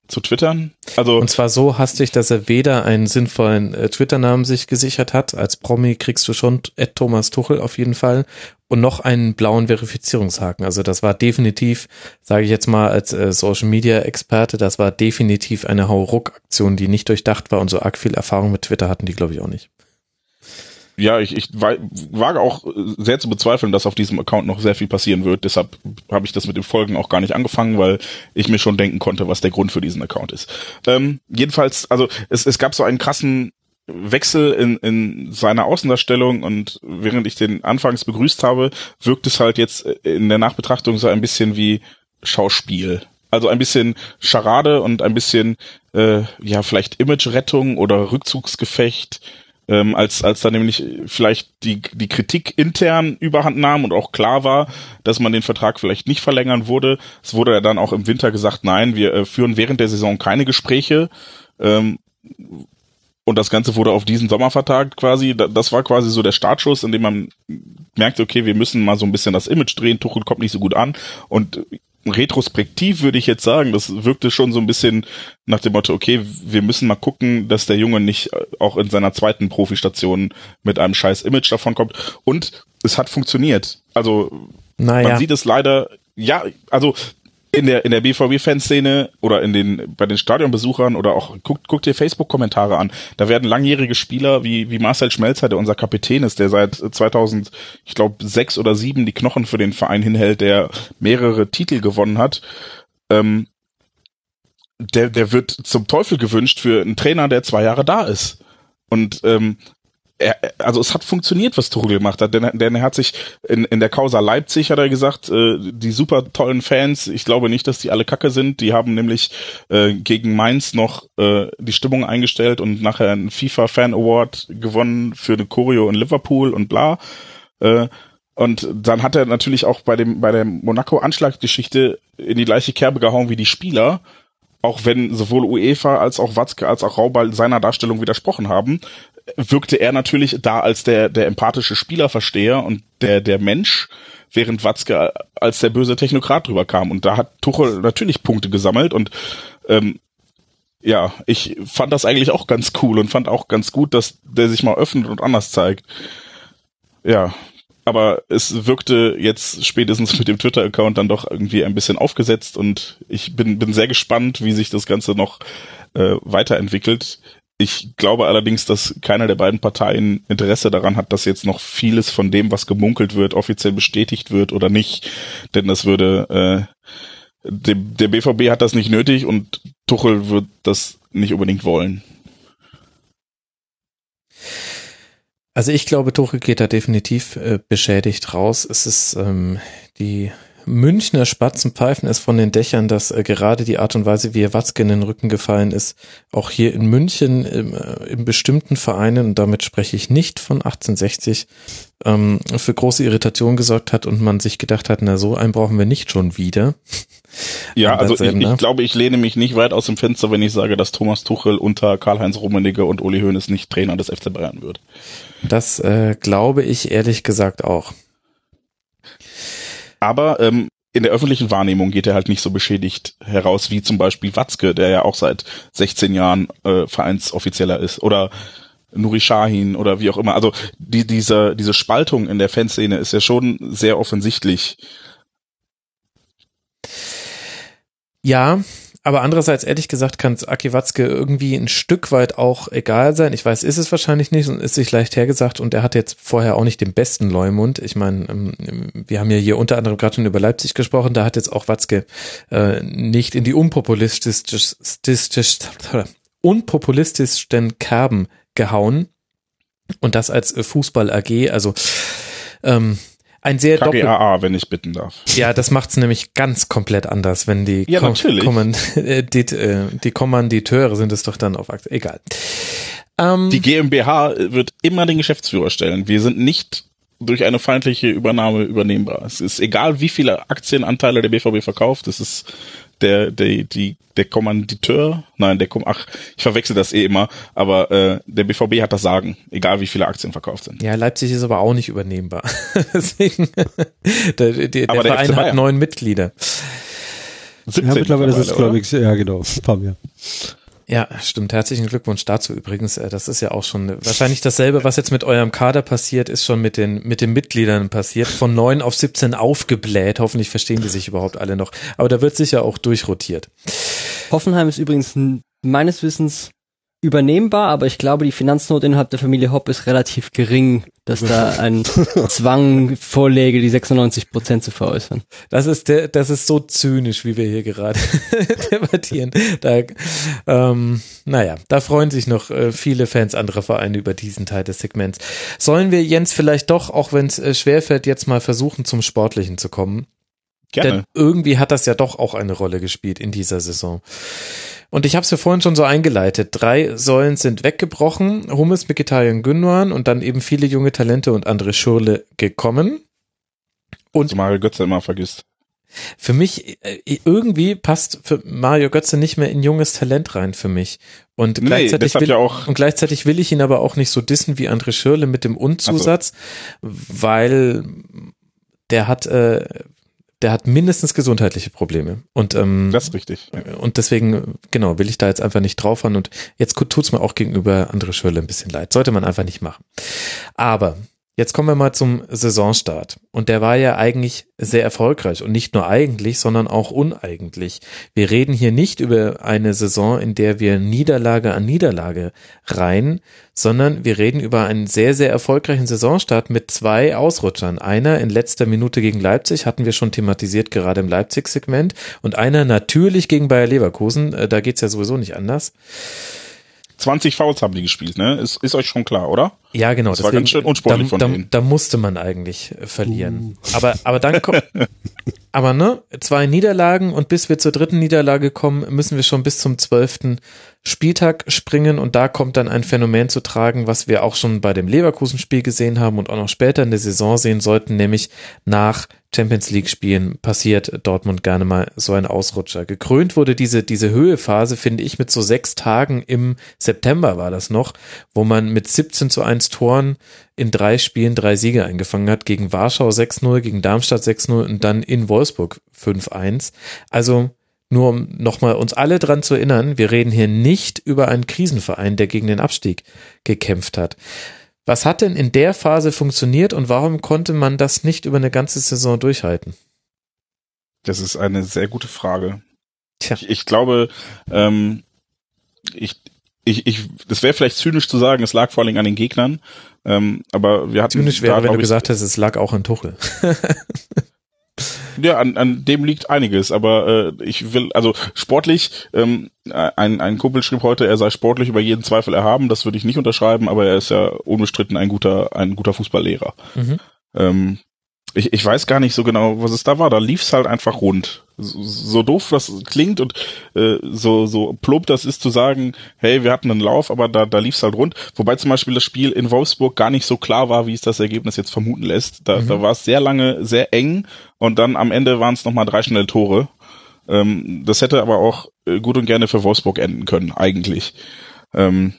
zu twittern. Also und zwar so hastig, dass er weder einen sinnvollen äh, Twitter-Namen sich gesichert hat. Als Promi kriegst du schon Ed Thomas Tuchel auf jeden Fall und noch einen blauen Verifizierungshaken. Also das war definitiv, sage ich jetzt mal als äh, Social Media Experte, das war definitiv eine Hauruck-Aktion, die nicht durchdacht war und so arg viel Erfahrung mit Twitter hatten die, glaube ich, auch nicht ja, ich, ich wage auch sehr zu bezweifeln, dass auf diesem Account noch sehr viel passieren wird. Deshalb habe ich das mit den Folgen auch gar nicht angefangen, weil ich mir schon denken konnte, was der Grund für diesen Account ist. Ähm, jedenfalls, also es, es gab so einen krassen Wechsel in, in seiner Außendarstellung und während ich den anfangs begrüßt habe, wirkt es halt jetzt in der Nachbetrachtung so ein bisschen wie Schauspiel. Also ein bisschen Charade und ein bisschen, äh, ja, vielleicht Image-Rettung oder Rückzugsgefecht ähm, als als da nämlich vielleicht die die Kritik intern Überhand nahm und auch klar war, dass man den Vertrag vielleicht nicht verlängern wurde. Es wurde ja dann auch im Winter gesagt, nein, wir äh, führen während der Saison keine Gespräche. Ähm, und das Ganze wurde auf diesen Sommer vertagt quasi. Das war quasi so der Startschuss, in dem man merkte, okay, wir müssen mal so ein bisschen das Image drehen. Tuchel kommt nicht so gut an. Und retrospektiv würde ich jetzt sagen, das wirkte schon so ein bisschen nach dem Motto, okay, wir müssen mal gucken, dass der Junge nicht äh, auch in seiner zweiten Profistation mit einem scheiß Image davonkommt. Und es hat funktioniert. Also naja. man sieht es leider, ja, also in der in der BVB-Fanszene oder in den bei den Stadionbesuchern oder auch guckt guckt dir Facebook-Kommentare an. Da werden langjährige Spieler wie wie Marcel Schmelzer, der unser Kapitän ist, der seit 2000 ich glaube sechs oder sieben die Knochen für den Verein hinhält, der mehrere Titel gewonnen hat. Ähm, der der wird zum Teufel gewünscht für einen Trainer, der zwei Jahre da ist. Und ähm, er, also es hat funktioniert, was Tuchel gemacht hat, denn, denn er hat sich in, in der Causa Leipzig, hat er gesagt, äh, die super tollen Fans, ich glaube nicht, dass die alle kacke sind, die haben nämlich äh, gegen Mainz noch äh, die Stimmung eingestellt und nachher einen FIFA Fan Award gewonnen für eine Choreo in Liverpool und bla. Äh, und dann hat er natürlich auch bei dem bei der Monaco Anschlaggeschichte in die gleiche Kerbe gehauen wie die Spieler auch wenn sowohl UEFA als auch Watzke als auch Raubal seiner Darstellung widersprochen haben, wirkte er natürlich da als der, der empathische Spielerversteher und der, der Mensch, während Watzke als der böse Technokrat drüber kam. Und da hat Tuchel natürlich Punkte gesammelt und ähm, ja, ich fand das eigentlich auch ganz cool und fand auch ganz gut, dass der sich mal öffnet und anders zeigt. Ja, aber es wirkte jetzt spätestens mit dem Twitter-Account dann doch irgendwie ein bisschen aufgesetzt und ich bin, bin sehr gespannt, wie sich das Ganze noch äh, weiterentwickelt Ich glaube allerdings, dass keiner der beiden Parteien Interesse daran hat, dass jetzt noch vieles von dem, was gemunkelt wird, offiziell bestätigt wird oder nicht. Denn das würde, äh, der, der BVB hat das nicht nötig und Tuchel wird das nicht unbedingt wollen. Also ich glaube, Tuchel geht da definitiv äh, beschädigt raus. Es ist ähm, die Münchner Spatzen pfeifen es von den Dächern, dass äh, gerade die Art und Weise, wie er Watzke in den Rücken gefallen ist, auch hier in München im, äh, in bestimmten Vereinen, und damit spreche ich nicht von 1860, ähm, für große Irritation gesorgt hat und man sich gedacht hat, na so einen brauchen wir nicht schon wieder. Ja, also ich, ich glaube, ich lehne mich nicht weit aus dem Fenster, wenn ich sage, dass Thomas Tuchel unter Karl-Heinz Rummenigge und Uli Hoeneß nicht Trainer des FC Bayern wird. Das äh, glaube ich ehrlich gesagt auch. Aber ähm, in der öffentlichen Wahrnehmung geht er halt nicht so beschädigt heraus wie zum Beispiel Watzke, der ja auch seit 16 Jahren äh, Vereinsoffizieller ist. Oder Nuri Shahin oder wie auch immer. Also die, diese, diese Spaltung in der Fanszene ist ja schon sehr offensichtlich. Ja, aber andererseits, ehrlich gesagt, kann es Aki Watzke irgendwie ein Stück weit auch egal sein. Ich weiß, ist es wahrscheinlich nicht und ist sich leicht hergesagt und er hat jetzt vorher auch nicht den besten Leumund. Ich meine, ähm, wir haben ja hier unter anderem gerade schon über Leipzig gesprochen, da hat jetzt auch Watzke äh, nicht in die unpopulistisch, unpopulistischsten Kerben gehauen. Und das als äh, Fußball AG, also ähm, ein sehr KGAA, wenn ich bitten darf. ja, das macht's nämlich ganz komplett anders, wenn die, Ja, natürlich. Kommand äh, die, äh, die Kommanditeure sind es doch dann auf Akte. Egal. Ähm, Die GmbH wird immer den Geschäftsführer stellen. Wir sind nicht durch eine feindliche Übernahme übernehmbar. Es ist egal, wie viele Aktienanteile der BVB verkauft. Es ist der, der, die, der Kommanditeur, nein, der Kom ach, ich verwechsel das eh immer, aber äh, der BVB hat das Sagen, egal wie viele Aktien verkauft sind. ja, Leipzig ist aber auch nicht übernehmbar. Deswegen, der, der, der Aber der Verein hat neun Mitglieder. 17 Ja, mittlerweile ist es, glaube ich, ja genau, ein paar mehr. Ja, stimmt. Herzlichen Glückwunsch dazu übrigens. Äh, Das ist ja auch schon wahrscheinlich dasselbe, was jetzt mit eurem Kader passiert, ist schon mit den, mit den Mitgliedern passiert. Von neun auf 17 aufgebläht. Hoffentlich verstehen die sich überhaupt alle noch. Aber da wird sicher auch durchrotiert. Hoffenheim ist übrigens meines Wissens übernehmbar, aber ich glaube, die Finanznot innerhalb der Familie Hopp ist relativ gering, dass da ein Zwang vorläge, die 96 Prozent zu veräußern. Das ist der, das ist so zynisch, wie wir hier gerade debattieren. Da, ähm, naja, da freuen sich noch äh, viele Fans anderer Vereine über diesen Teil des Segments. Sollen wir Jens vielleicht doch, auch wenn es äh, schwerfällt, jetzt mal versuchen, zum Sportlichen zu kommen? Denn Gerne. irgendwie hat das ja doch auch eine Rolle gespielt in dieser Saison. Und ich habe es ja vorhin schon so eingeleitet. Drei Säulen sind weggebrochen. Hummels, Mkhitaryan, Gündogan und dann eben viele junge Talente und André Schurle gekommen. Und So Mario Götze immer vergisst. für mich, äh, irgendwie passt für Mario Götze nicht mehr in junges Talent rein für mich. Und Nee, gleichzeitig, will, ja und gleichzeitig will ich ihn aber auch nicht so dissen wie André Schürle mit dem Und-Zusatz, weil der hat, äh, der hat mindestens gesundheitliche Probleme. Und, ähm, Das ist richtig. Und deswegen, genau, will ich da jetzt einfach nicht draufhauen. Und jetzt tut's mir auch gegenüber André Schürle ein bisschen leid. Sollte man einfach nicht machen. Aber jetzt kommen wir mal zum Saisonstart. Und der war ja eigentlich sehr erfolgreich. Und nicht nur eigentlich, sondern auch uneigentlich. Wir reden hier nicht über eine Saison, in der wir Niederlage an Niederlage rein, sondern wir reden über einen sehr, sehr erfolgreichen Saisonstart mit zwei Ausrutschern. Einer in letzter Minute gegen Leipzig, hatten wir schon thematisiert, gerade im Leipzig-Segment. Und einer natürlich gegen Bayer Leverkusen. Äh, Da geht's ja sowieso nicht anders. 20 Fouls haben die gespielt, ne? Ist, ist euch schon klar, oder? Ja, genau. Das war ganz schön unsportlich da, von da, denen. da musste man eigentlich verlieren. Aber, aber dann kommt, aber ne, zwei Niederlagen und bis wir zur dritten Niederlage kommen, müssen wir schon bis zum zwölften Spieltag springen und da kommt dann ein Phänomen zu tragen, was wir auch schon bei dem Leverkusen-Spiel gesehen haben und auch noch später in der Saison sehen sollten, nämlich nach Champions League Spielen passiert Dortmund gerne mal so ein Ausrutscher. Gekrönt wurde diese, diese Höhephase, finde ich, mit so sechs Tagen im September war das noch, wo man mit 17 zu 1 Toren in drei Spielen drei Siege eingefangen hat, gegen Warschau 6-0, gegen Darmstadt 6-0 und dann in Wolfsburg 5-1. Also nur um nochmal uns alle dran zu erinnern, wir reden hier nicht über einen Krisenverein, der gegen den Abstieg gekämpft hat. Was hat denn in der Phase funktioniert und warum konnte man das nicht über eine ganze Saison durchhalten? Das ist eine sehr gute Frage. Tja. Ich, ich glaube, ähm, ich, ich, ich, das wäre vielleicht zynisch zu sagen, es lag vor allem an den Gegnern, ähm, aber wir hatten Zynisch wäre, wenn du gesagt hättest, es lag auch an Tuchel. Ja, an, an dem liegt einiges, aber äh, ich will, also sportlich, ähm, ein, ein Kumpel schrieb heute, er sei sportlich über jeden Zweifel erhaben, das würde ich nicht unterschreiben, aber er ist ja unbestritten ein guter, ein guter Fußballlehrer. Mhm. Ähm, ich, ich weiß gar nicht so genau, was es da war. Da lief's halt einfach rund. So, so doof das klingt und äh, so so plump das ist zu sagen, hey, wir hatten einen Lauf, aber da da lief's halt rund. Wobei zum Beispiel das Spiel in Wolfsburg gar nicht so klar war, wie es das Ergebnis jetzt vermuten lässt. Da, Mhm. da war es sehr lange sehr eng und dann am Ende waren es noch mal drei schnelle Tore. Ähm, das hätte aber auch äh, gut und gerne für Wolfsburg enden können, eigentlich. Ähm,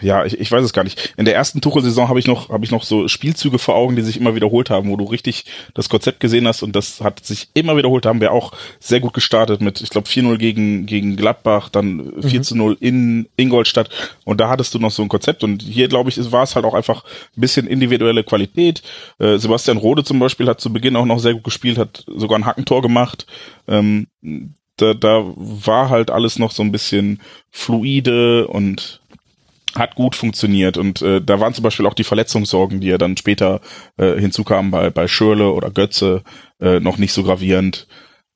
ja, ich, ich weiß es gar nicht. In der ersten Tuchel-Saison habe ich noch habe ich noch so Spielzüge vor Augen, die sich immer wiederholt haben, wo du richtig das Konzept gesehen hast und das hat sich immer wiederholt. Da haben wir auch sehr gut gestartet mit, ich glaube 4-0 gegen gegen Gladbach, dann 4 zu 0 in Ingolstadt und da hattest du noch so ein Konzept und hier glaube ich, war es halt auch einfach ein bisschen individuelle Qualität. Äh, Sebastian Rode zum Beispiel hat zu Beginn auch noch sehr gut gespielt, hat sogar ein Hackentor gemacht. Ähm, da, da war halt alles noch so ein bisschen fluide und hat gut funktioniert und äh, da waren zum Beispiel auch die Verletzungssorgen, die ja dann später äh, hinzukamen bei bei Schürle oder Götze äh, noch nicht so gravierend,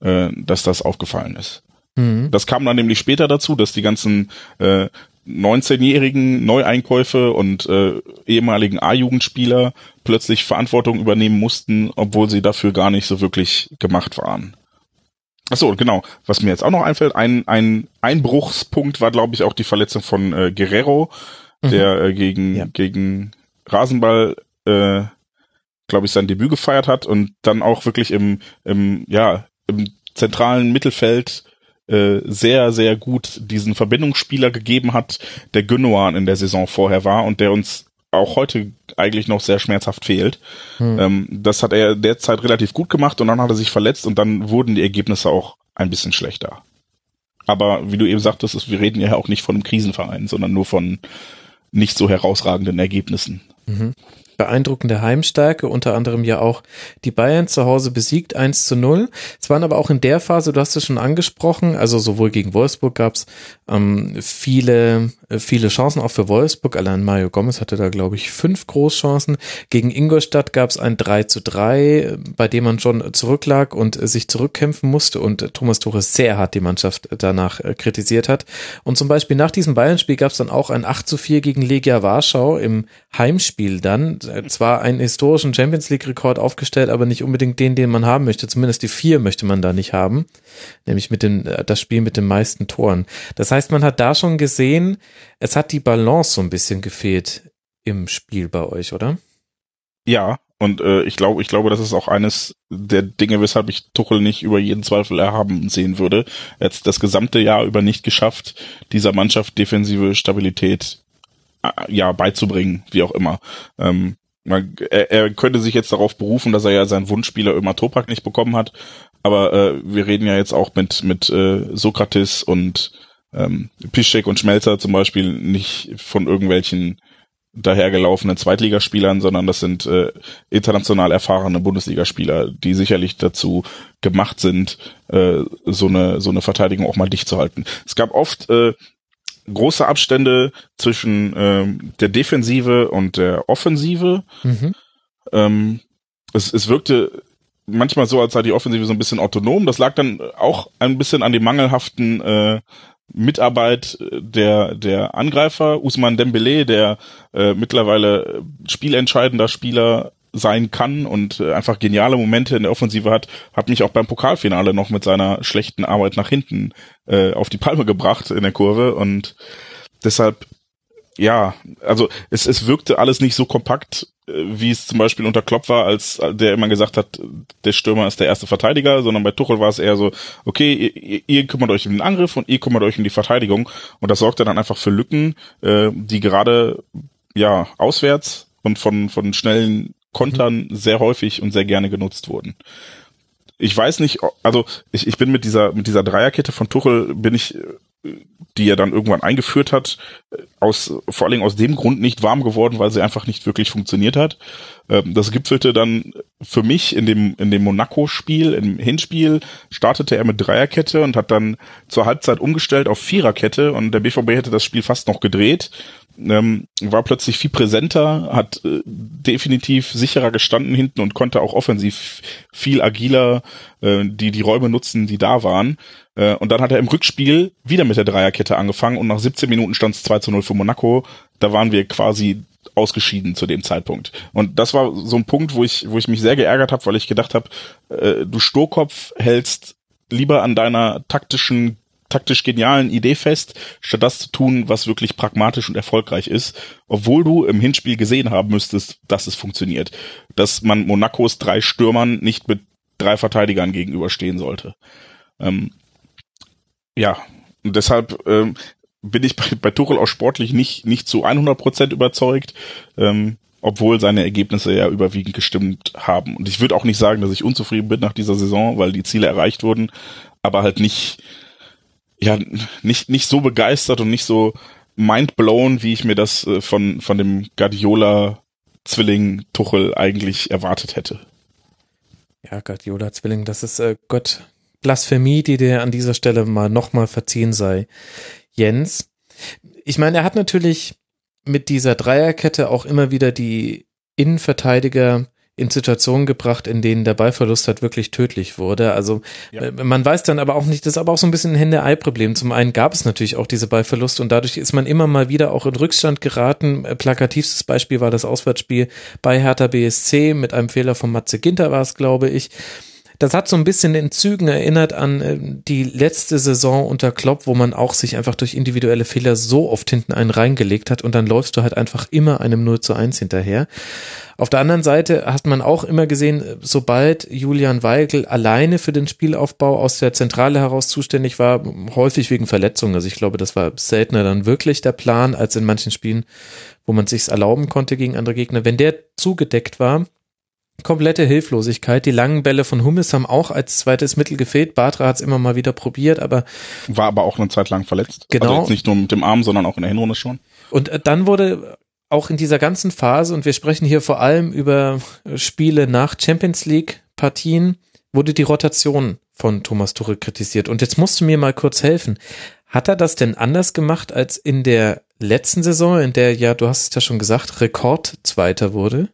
äh, dass das aufgefallen ist. Mhm. Das kam dann nämlich später dazu, dass die ganzen äh, 19-jährigen Neueinkäufe und äh, ehemaligen A-Jugendspieler plötzlich Verantwortung übernehmen mussten, obwohl sie dafür gar nicht so wirklich gemacht waren. Ach so, genau. Was mir jetzt auch noch einfällt, ein, ein Einbruchspunkt war, glaube ich, auch die Verletzung von äh, Guerrero, der äh, gegen, Ja. gegen Rasenball, äh, glaube ich, sein Debüt gefeiert hat und dann auch wirklich im, im, ja, im zentralen Mittelfeld äh, sehr, sehr gut diesen Verbindungsspieler gegeben hat, der Gündogan in der Saison vorher war und der uns auch heute eigentlich noch sehr schmerzhaft fehlt. Ähm, das hat er derzeit relativ gut gemacht und dann hat er sich verletzt und dann wurden die Ergebnisse auch ein bisschen schlechter. Aber wie du eben sagtest, ist- wir reden ja auch nicht von einem Krisenverein, sondern nur von nicht so herausragenden Ergebnissen. Beeindruckende Heimstärke, unter anderem ja auch die Bayern zu Hause besiegt, 1 zu 0. Es waren aber auch in der Phase, du hast es schon angesprochen, also sowohl gegen Wolfsburg gab es ähm, viele, äh, viele Chancen auch für Wolfsburg. Allein Mario Gomez hatte da, glaube ich, fünf Großchancen. Gegen Ingolstadt gab es ein 3 zu 3, äh, bei dem man schon zurücklag und sich zurückkämpfen musste und Thomas Tuchel sehr hart die Mannschaft danach äh, kritisiert hat. Und zum Beispiel nach diesem Bayern-Spiel gab es dann auch ein 8 zu 4 gegen Legia Warschau im Heimspiel dann. Äh, Zwar einen historischen Champions League-Rekord aufgestellt, aber nicht unbedingt den, den man haben möchte. Zumindest die vier möchte man da nicht haben. Nämlich mit den, äh, das Spiel mit den meisten Toren. Das heißt, man hat da schon gesehen, es hat die Balance so ein bisschen gefehlt im Spiel bei euch, oder? Ja, und äh, ich glaube, ich glaube, das ist auch eines der Dinge, weshalb ich Tuchel nicht über jeden Zweifel erhaben sehen würde. Er hat das gesamte Jahr über nicht geschafft, dieser Mannschaft defensive Stabilität ja beizubringen, wie auch immer. Ähm, man, er, er könnte sich jetzt darauf berufen, dass er ja seinen Wunschspieler Ömer Topak nicht bekommen hat, aber äh, wir reden ja jetzt auch mit mit äh, Sokrates und ähm, Piszczek und Schmelzer zum Beispiel nicht von irgendwelchen dahergelaufenen Zweitligaspielern, sondern das sind äh, international erfahrene Bundesligaspieler, die sicherlich dazu gemacht sind, äh, so eine so eine Verteidigung auch mal dicht zu halten. Es gab oft äh, große Abstände zwischen ähm, der Defensive und der Offensive. Mhm. Ähm, es, es wirkte manchmal so, als sei die Offensive so ein bisschen autonom. Das lag dann auch ein bisschen an dem mangelhaften äh, Mitarbeit der der Angreifer Usman Dembele, der äh, mittlerweile spielentscheidender Spieler sein kann und äh, einfach geniale Momente in der Offensive hat, hat mich auch beim Pokalfinale noch mit seiner schlechten Arbeit nach hinten äh, auf die Palme gebracht in der Kurve und deshalb ja, also es, es wirkte alles nicht so kompakt, äh, wie es zum Beispiel unter Klopp war, als der immer gesagt hat, der Stürmer ist der erste Verteidiger, sondern bei Tuchel war es eher so, okay, ihr, ihr kümmert euch um den Angriff und ihr kümmert euch um die Verteidigung und das sorgte dann einfach für Lücken, äh, die gerade ja auswärts und von von schnellen Kontern sehr häufig und sehr gerne genutzt wurden. Ich weiß nicht, also ich, ich bin mit dieser mit dieser Dreierkette von Tuchel bin ich die er dann irgendwann eingeführt hat, aus vor allen Dingen aus dem Grund nicht warm geworden, weil sie einfach nicht wirklich funktioniert hat. Ähm, das gipfelte dann für mich in dem in dem Monaco-Spiel, im Hinspiel startete er mit Dreierkette und hat dann zur Halbzeit umgestellt auf Viererkette und der BVB hätte das Spiel fast noch gedreht ähm, war plötzlich viel präsenter, hat äh, definitiv sicherer gestanden hinten und konnte auch offensiv viel agiler äh, die die Räume nutzen, die da waren. Äh, und dann hat er im Rückspiel wieder mit der Dreierkette angefangen und nach 17 Minuten stand es 2 zu 0 für Monaco. Da waren wir quasi ausgeschieden zu dem Zeitpunkt. Und das war so ein Punkt, wo ich, wo ich mich sehr geärgert habe, weil ich gedacht habe, äh, du Sturkopf hältst lieber an deiner taktischen taktisch genialen Idee fest, statt das zu tun, was wirklich pragmatisch und erfolgreich ist, obwohl du im Hinspiel gesehen haben müsstest, dass es funktioniert. Dass man Monacos drei Stürmern nicht mit drei Verteidigern gegenüberstehen sollte. Ähm, ja, und deshalb ähm, bin ich bei, bei Tuchel auch sportlich nicht, nicht zu 100 Prozent überzeugt, ähm, obwohl seine Ergebnisse ja überwiegend gestimmt haben. Und ich würde auch nicht sagen, dass ich unzufrieden bin nach dieser Saison, weil die Ziele erreicht wurden, aber halt nicht, ja nicht nicht so begeistert und nicht so mindblown, wie ich mir das äh, von von dem Guardiola Zwilling Tuchel eigentlich erwartet hätte. Ja, Guardiola Zwilling, das ist äh, Gott Blasphemie, die dir an dieser Stelle mal nochmal verziehen sei. Jens, ich meine, er hat natürlich mit dieser Dreierkette auch immer wieder die Innenverteidiger in Situationen gebracht, in denen der Ballverlust halt wirklich tödlich wurde. Also ja. Äh, man weiß dann aber auch nicht, das ist aber auch so ein bisschen ein Hände-Ei-Problem. Zum einen gab es natürlich auch diese Ballverluste und dadurch ist man immer mal wieder auch in Rückstand geraten. Äh, plakativstes Beispiel war das Auswärtsspiel bei Hertha BSC mit einem Fehler von Matze Ginter war es, glaube ich. Das hat so ein bisschen in Zügen erinnert an äh, die letzte Saison unter Klopp, wo man auch sich einfach durch individuelle Fehler so oft hinten einen reingelegt hat und dann läufst du halt einfach immer einem 0 zu 1 hinterher. Auf der anderen Seite hat man auch immer gesehen, sobald Julian Weigel alleine für den Spielaufbau aus der Zentrale heraus zuständig war, häufig wegen Verletzungen. Also ich glaube, das war seltener dann wirklich der Plan, als in manchen Spielen, wo man sich's erlauben konnte gegen andere Gegner. Wenn der zugedeckt war, komplette Hilflosigkeit. Die langen Bälle von Hummels haben auch als zweites Mittel gefehlt. Batra hat es immer mal wieder probiert, aber war aber auch eine Zeit lang verletzt. Genau. Also jetzt nicht nur mit dem Arm, sondern auch in der Hinrunde schon. Und äh, dann wurde auch in dieser ganzen Phase, und wir sprechen hier vor allem über Spiele nach Champions League Partien, wurde die Rotation von Thomas Tuchel kritisiert. Und jetzt musst du mir mal kurz helfen. Hat er das denn anders gemacht als in der letzten Saison, in der ja, du hast es ja schon gesagt, Rekordzweiter wurde?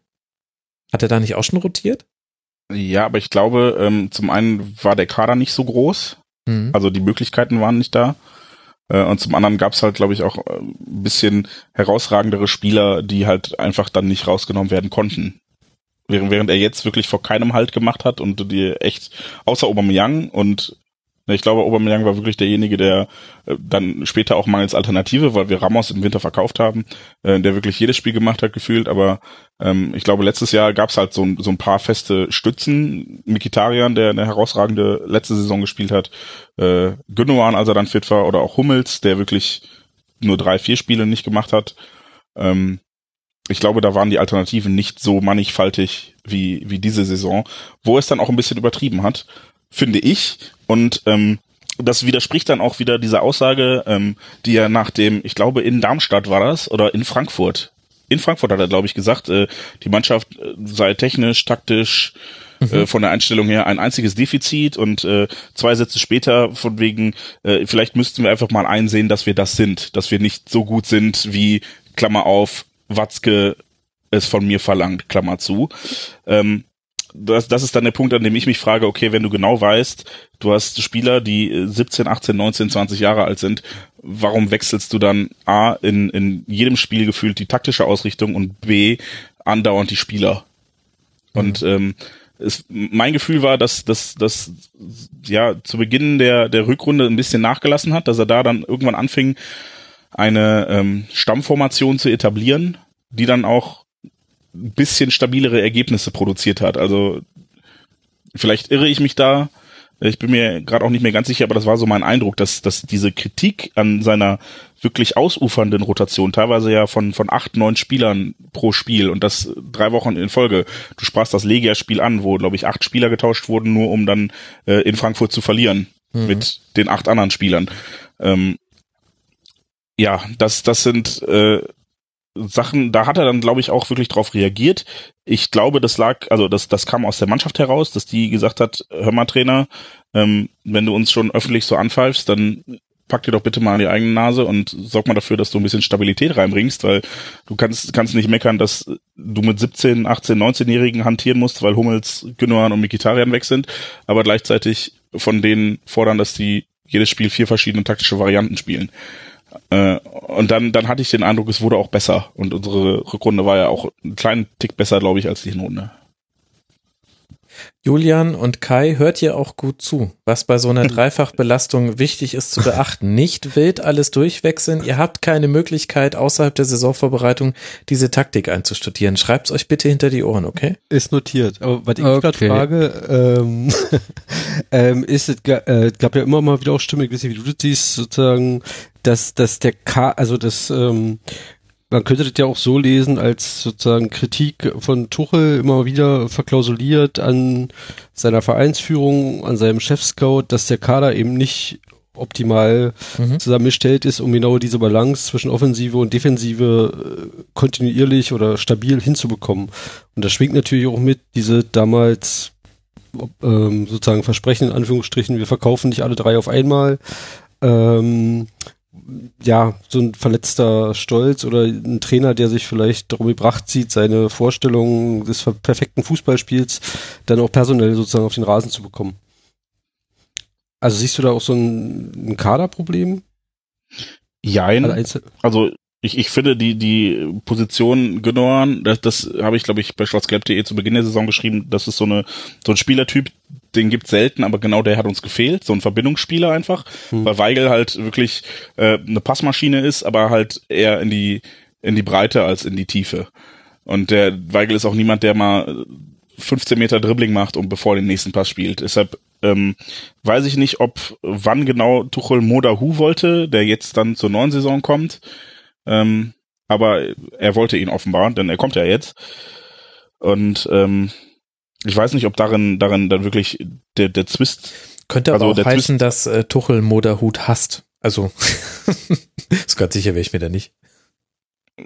Hat er da nicht auch schon rotiert? Ja, aber ich glaube, ähm, zum einen war der Kader nicht so groß. Mhm. Also die Möglichkeiten waren nicht da. Äh, und zum anderen gab es halt, glaube ich, auch äh, ein bisschen herausragendere Spieler, die halt einfach dann nicht rausgenommen werden konnten. Während, während er jetzt wirklich vor keinem Halt gemacht hat und die echt, außer Aubameyang und ich glaube, Aubameyang war wirklich derjenige, der äh, dann später auch mangels Alternative, weil wir Ramos im Winter verkauft haben, äh, der wirklich jedes Spiel gemacht hat, gefühlt. Aber ähm, ich glaube, letztes Jahr gab es halt so, so ein paar feste Stützen. Mikitarian, der eine herausragende letzte Saison gespielt hat, äh, Gündogan, als er dann fit war, oder auch Hummels, der wirklich nur drei, vier Spiele nicht gemacht hat. Ähm, ich glaube, da waren die Alternativen nicht so mannigfaltig wie, wie diese Saison, wo es dann auch ein bisschen übertrieben hat finde ich. Und ähm, das widerspricht dann auch wieder dieser Aussage, ähm, die ja nach dem, ich glaube in Darmstadt war das oder in Frankfurt. In Frankfurt hat er, glaube ich, gesagt, äh, die Mannschaft äh, sei technisch, taktisch, äh, mhm. von der Einstellung her ein einziges Defizit und äh, zwei Sätze später von wegen, äh, vielleicht müssten wir einfach mal einsehen, dass wir das sind, dass wir nicht so gut sind wie, Klammer auf, Watzke es von mir verlangt, Klammer zu. Ähm, das, das ist dann der Punkt, an dem ich mich frage, okay, wenn du genau weißt, du hast Spieler, die 17, 18, 19, 20 Jahre alt sind, warum wechselst du dann A, in, in jedem Spiel gefühlt die taktische Ausrichtung und B, andauernd die Spieler? Mhm. Und ähm, es, mein Gefühl war, dass dass dass ja zu Beginn der der Rückrunde ein bisschen nachgelassen hat, dass er da dann irgendwann anfing, eine ähm, Stammformation zu etablieren, die dann auch ein bisschen stabilere Ergebnisse produziert hat. Also vielleicht irre ich mich da. Ich bin mir gerade auch nicht mehr ganz sicher, aber das war so mein Eindruck, dass, dass diese Kritik an seiner wirklich ausufernden Rotation, teilweise ja von, von acht, neun Spielern pro Spiel und das drei Wochen in Folge. Du sprachst das Legia-Spiel an, wo, glaube ich, acht Spieler getauscht wurden, nur um dann äh, in Frankfurt zu verlieren mhm. mit den acht anderen Spielern. Ähm, ja, das, das sind äh, Sachen, da hat er dann, glaube ich, auch wirklich drauf reagiert. Ich glaube, das lag, also das, das kam aus der Mannschaft heraus, dass die gesagt hat, hör mal, Trainer, ähm, wenn du uns schon öffentlich so anpfeifst, dann pack dir doch bitte mal an die eigene Nase und sorg mal dafür, dass du ein bisschen Stabilität reinbringst, weil du kannst, kannst nicht meckern, dass du mit 17, 18, 19-Jährigen hantieren musst, weil Hummels, Gündogan und Mikitarian weg sind, aber gleichzeitig von denen fordern, dass die jedes Spiel vier verschiedene taktische Varianten spielen. Äh, und dann, dann hatte ich den Eindruck, es wurde auch besser. Und unsere Rückrunde war ja auch einen kleinen Tick besser, glaube ich, als die Hinrunde. Julian und Kai, hört ihr auch gut zu, was bei so einer Dreifachbelastung wichtig ist zu beachten. Nicht wild alles durchwechseln. Ihr habt keine Möglichkeit, außerhalb der Saisonvorbereitung diese Taktik einzustudieren. Schreibt's euch bitte hinter die Ohren, okay? Ist notiert. Aber was ich Okay. gerade frage, ähm, ähm, ist es äh, gab ja immer mal wieder auch Stimmen, ich weiß nicht, wie du das siehst, sozusagen, dass, dass der K, also das, ähm, man könnte das ja auch so lesen, als sozusagen Kritik von Tuchel immer wieder verklausuliert an seiner Vereinsführung, an seinem Chefscout, dass der Kader eben nicht optimal Mhm. zusammengestellt ist, um genau diese Balance zwischen Offensive und Defensive äh, kontinuierlich oder stabil hinzubekommen. Und das schwingt natürlich auch mit, diese damals ähm, sozusagen Versprechen in Anführungsstrichen, wir verkaufen nicht alle drei auf einmal. Ähm, ja, so ein verletzter Stolz oder ein Trainer, der sich vielleicht darum gebracht sieht, seine Vorstellungen des perfekten Fußballspiels dann auch personell sozusagen auf den Rasen zu bekommen. Also siehst du da auch so ein, ein Kaderproblem? Jein. Einzel Also ich, ich finde die die Position Gündogan, das, das habe ich glaube ich bei schwarzgelb.de zu Beginn der Saison geschrieben, das ist so eine so ein Spielertyp, den gibt's selten, aber genau der hat uns gefehlt, so ein Verbindungsspieler einfach, Hm. weil Weigel halt wirklich äh, eine Passmaschine ist, aber halt eher in die in die Breite als in die Tiefe. Und der Weigel ist auch niemand, der mal 15 Meter Dribbling macht und bevor den nächsten Pass spielt. Deshalb ähm, weiß ich nicht, ob wann genau Tuchel Modahu wollte, der jetzt dann zur neuen Saison kommt. Ähm, aber er wollte ihn offenbar, denn er kommt ja jetzt. Und ähm, ich weiß nicht, ob darin, darin dann wirklich der, der Zwist. Könnte aber Also auch heißen, dass äh, Tuchel Moderhut hasst. Also, ist Gott sicher wäre ich mir da nicht.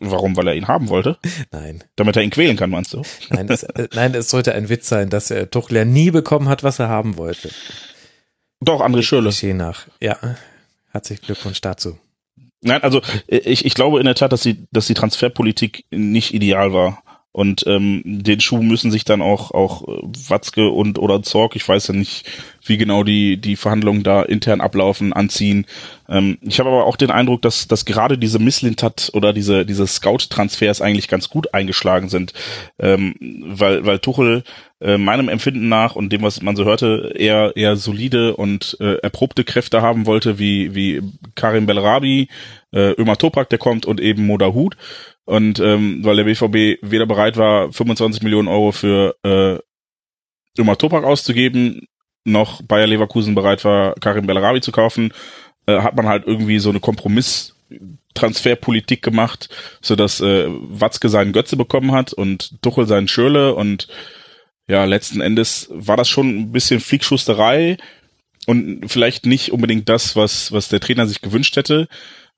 Warum? Weil er ihn haben wollte? Nein. Damit er ihn quälen kann, meinst du? Nein, es, äh, nein, es sollte ein Witz sein, dass er Tuchel ja nie bekommen hat, was er haben wollte. Doch, André Schürle. Klischee nach. Ja, herzlichen Glückwunsch dazu. Nein, also ich, ich glaube in der Tat, dass die, dass die Transferpolitik nicht ideal war. Und ähm, den Schuh müssen sich dann auch auch äh, Watzke und oder Zorg, ich weiß ja nicht, wie genau die die Verhandlungen da intern ablaufen, anziehen. Ähm, ich habe aber auch den Eindruck, dass dass gerade diese Misslintat oder diese diese Scout-Transfers eigentlich ganz gut eingeschlagen sind, ähm, weil weil Tuchel äh, meinem Empfinden nach und dem was man so hörte eher eher solide und äh, erprobte Kräfte haben wollte, wie wie Karim Belrabi, äh, Ömer Toprak, der kommt und eben Modahut. Und ähm, weil der BVB weder bereit war, 25 Millionen Euro für äh, Ömer Toprak auszugeben, noch Bayer Leverkusen bereit war, Karim Bellarabi zu kaufen, äh, hat man halt irgendwie so eine Kompromiss-Transferpolitik gemacht, sodass äh, Watzke seinen Götze bekommen hat und Tuchel seinen Schürle und ja, letzten Endes war das schon ein bisschen Fliegschusterei und vielleicht nicht unbedingt das, was, was der Trainer sich gewünscht hätte.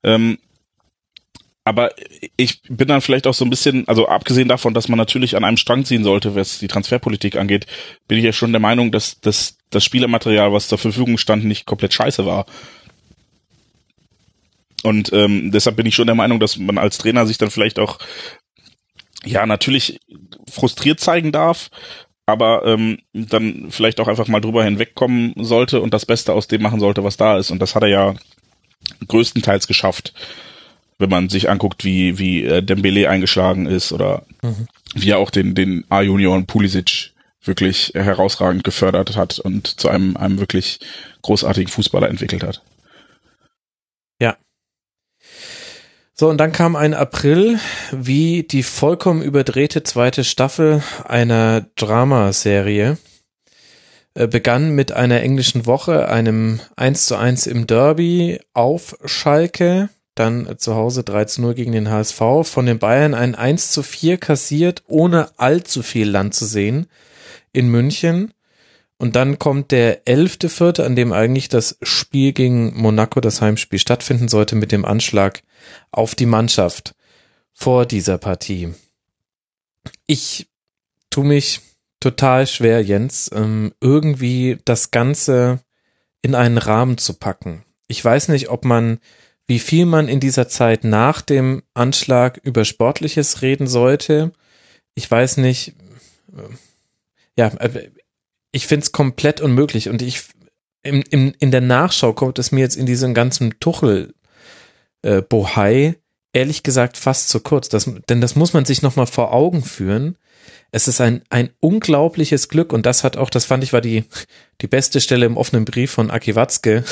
Ähm, aber ich bin dann vielleicht auch so ein bisschen, also abgesehen davon, dass man natürlich an einem Strang ziehen sollte, was die Transferpolitik angeht, bin ich ja schon der Meinung, dass, dass das Spielermaterial, was zur Verfügung stand, nicht komplett scheiße war. Und ähm, deshalb bin ich schon der Meinung, dass man als Trainer sich dann vielleicht auch, ja, natürlich frustriert zeigen darf, aber ähm, dann vielleicht auch einfach mal drüber hinwegkommen sollte und das Beste aus dem machen sollte, was da ist. Und das hat er ja größtenteils geschafft wenn man sich anguckt, wie, wie äh, Dembele eingeschlagen ist oder Mhm. wie er auch den, den A-Junior Pulisic wirklich herausragend gefördert hat und zu einem, einem wirklich großartigen Fußballer entwickelt hat. So, und dann kam ein April, wie die vollkommen überdrehte zweite Staffel einer Dramaserie. Äh, begann mit einer englischen Woche, einem 1 zu 1 im Derby auf Schalke, dann zu Hause 3 zu 0 gegen den HSV, von den Bayern ein 1 zu 4 kassiert, ohne allzu viel Land zu sehen in München. Und dann kommt der elfte Vierte, an dem eigentlich das Spiel gegen Monaco, das Heimspiel, stattfinden sollte mit dem Anschlag auf die Mannschaft vor dieser Partie. Ich tu mich total schwer, Jens, ähm, irgendwie das Ganze in einen Rahmen zu packen. Ich weiß nicht, ob man, wie viel man in dieser Zeit nach dem Anschlag über Sportliches reden sollte. Ich weiß nicht, äh, ja, äh, ich finde es komplett unmöglich und ich im, im, in der Nachschau kommt es mir jetzt in diesem ganzen Tuchel äh, ehrlich gesagt fast zu kurz, das, denn das muss man sich nochmal vor Augen führen. Es ist ein, ein unglaubliches Glück und das hat auch, das fand ich war die, die beste Stelle im offenen Brief von Aki Watzke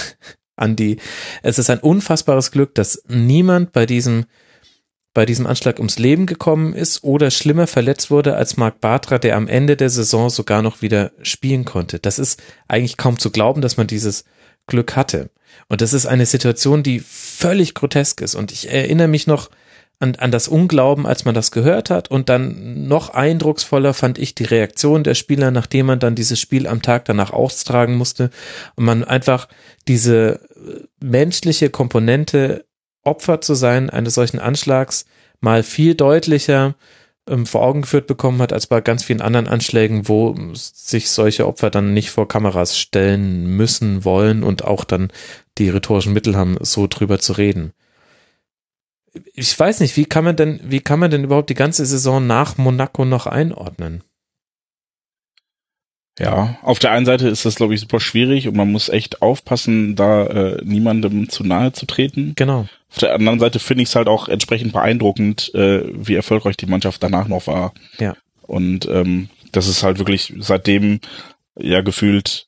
an die, es ist ein unfassbares Glück, dass niemand bei diesem bei diesem Anschlag ums Leben gekommen ist oder schlimmer verletzt wurde als Marc Bartra, der am Ende der Saison sogar noch wieder spielen konnte. Das ist eigentlich kaum zu glauben, dass man dieses Glück hatte. Und das ist eine Situation, die völlig grotesk ist. Und ich erinnere mich noch an, an das Unglauben, als man das gehört hat. Und dann noch eindrucksvoller fand ich die Reaktion der Spieler, nachdem man dann dieses Spiel am Tag danach austragen musste. Und man einfach diese menschliche Komponente Opfer zu sein eines solchen Anschlags mal viel deutlicher ähm, vor Augen geführt bekommen hat als bei ganz vielen anderen Anschlägen, wo sich solche Opfer dann nicht vor Kameras stellen müssen wollen und auch dann die rhetorischen Mittel haben, so drüber zu reden. Ich weiß nicht, wie kann man denn, wie kann man denn überhaupt die ganze Saison nach Monaco noch einordnen? Ja, auf der einen Seite ist das, glaube ich, super schwierig und man muss echt aufpassen, da äh, niemandem zu nahe zu treten. Genau. Auf der anderen Seite finde ich es halt auch entsprechend beeindruckend, äh, wie erfolgreich die Mannschaft danach noch war. Ja. Und ähm, das ist halt wirklich seitdem ja gefühlt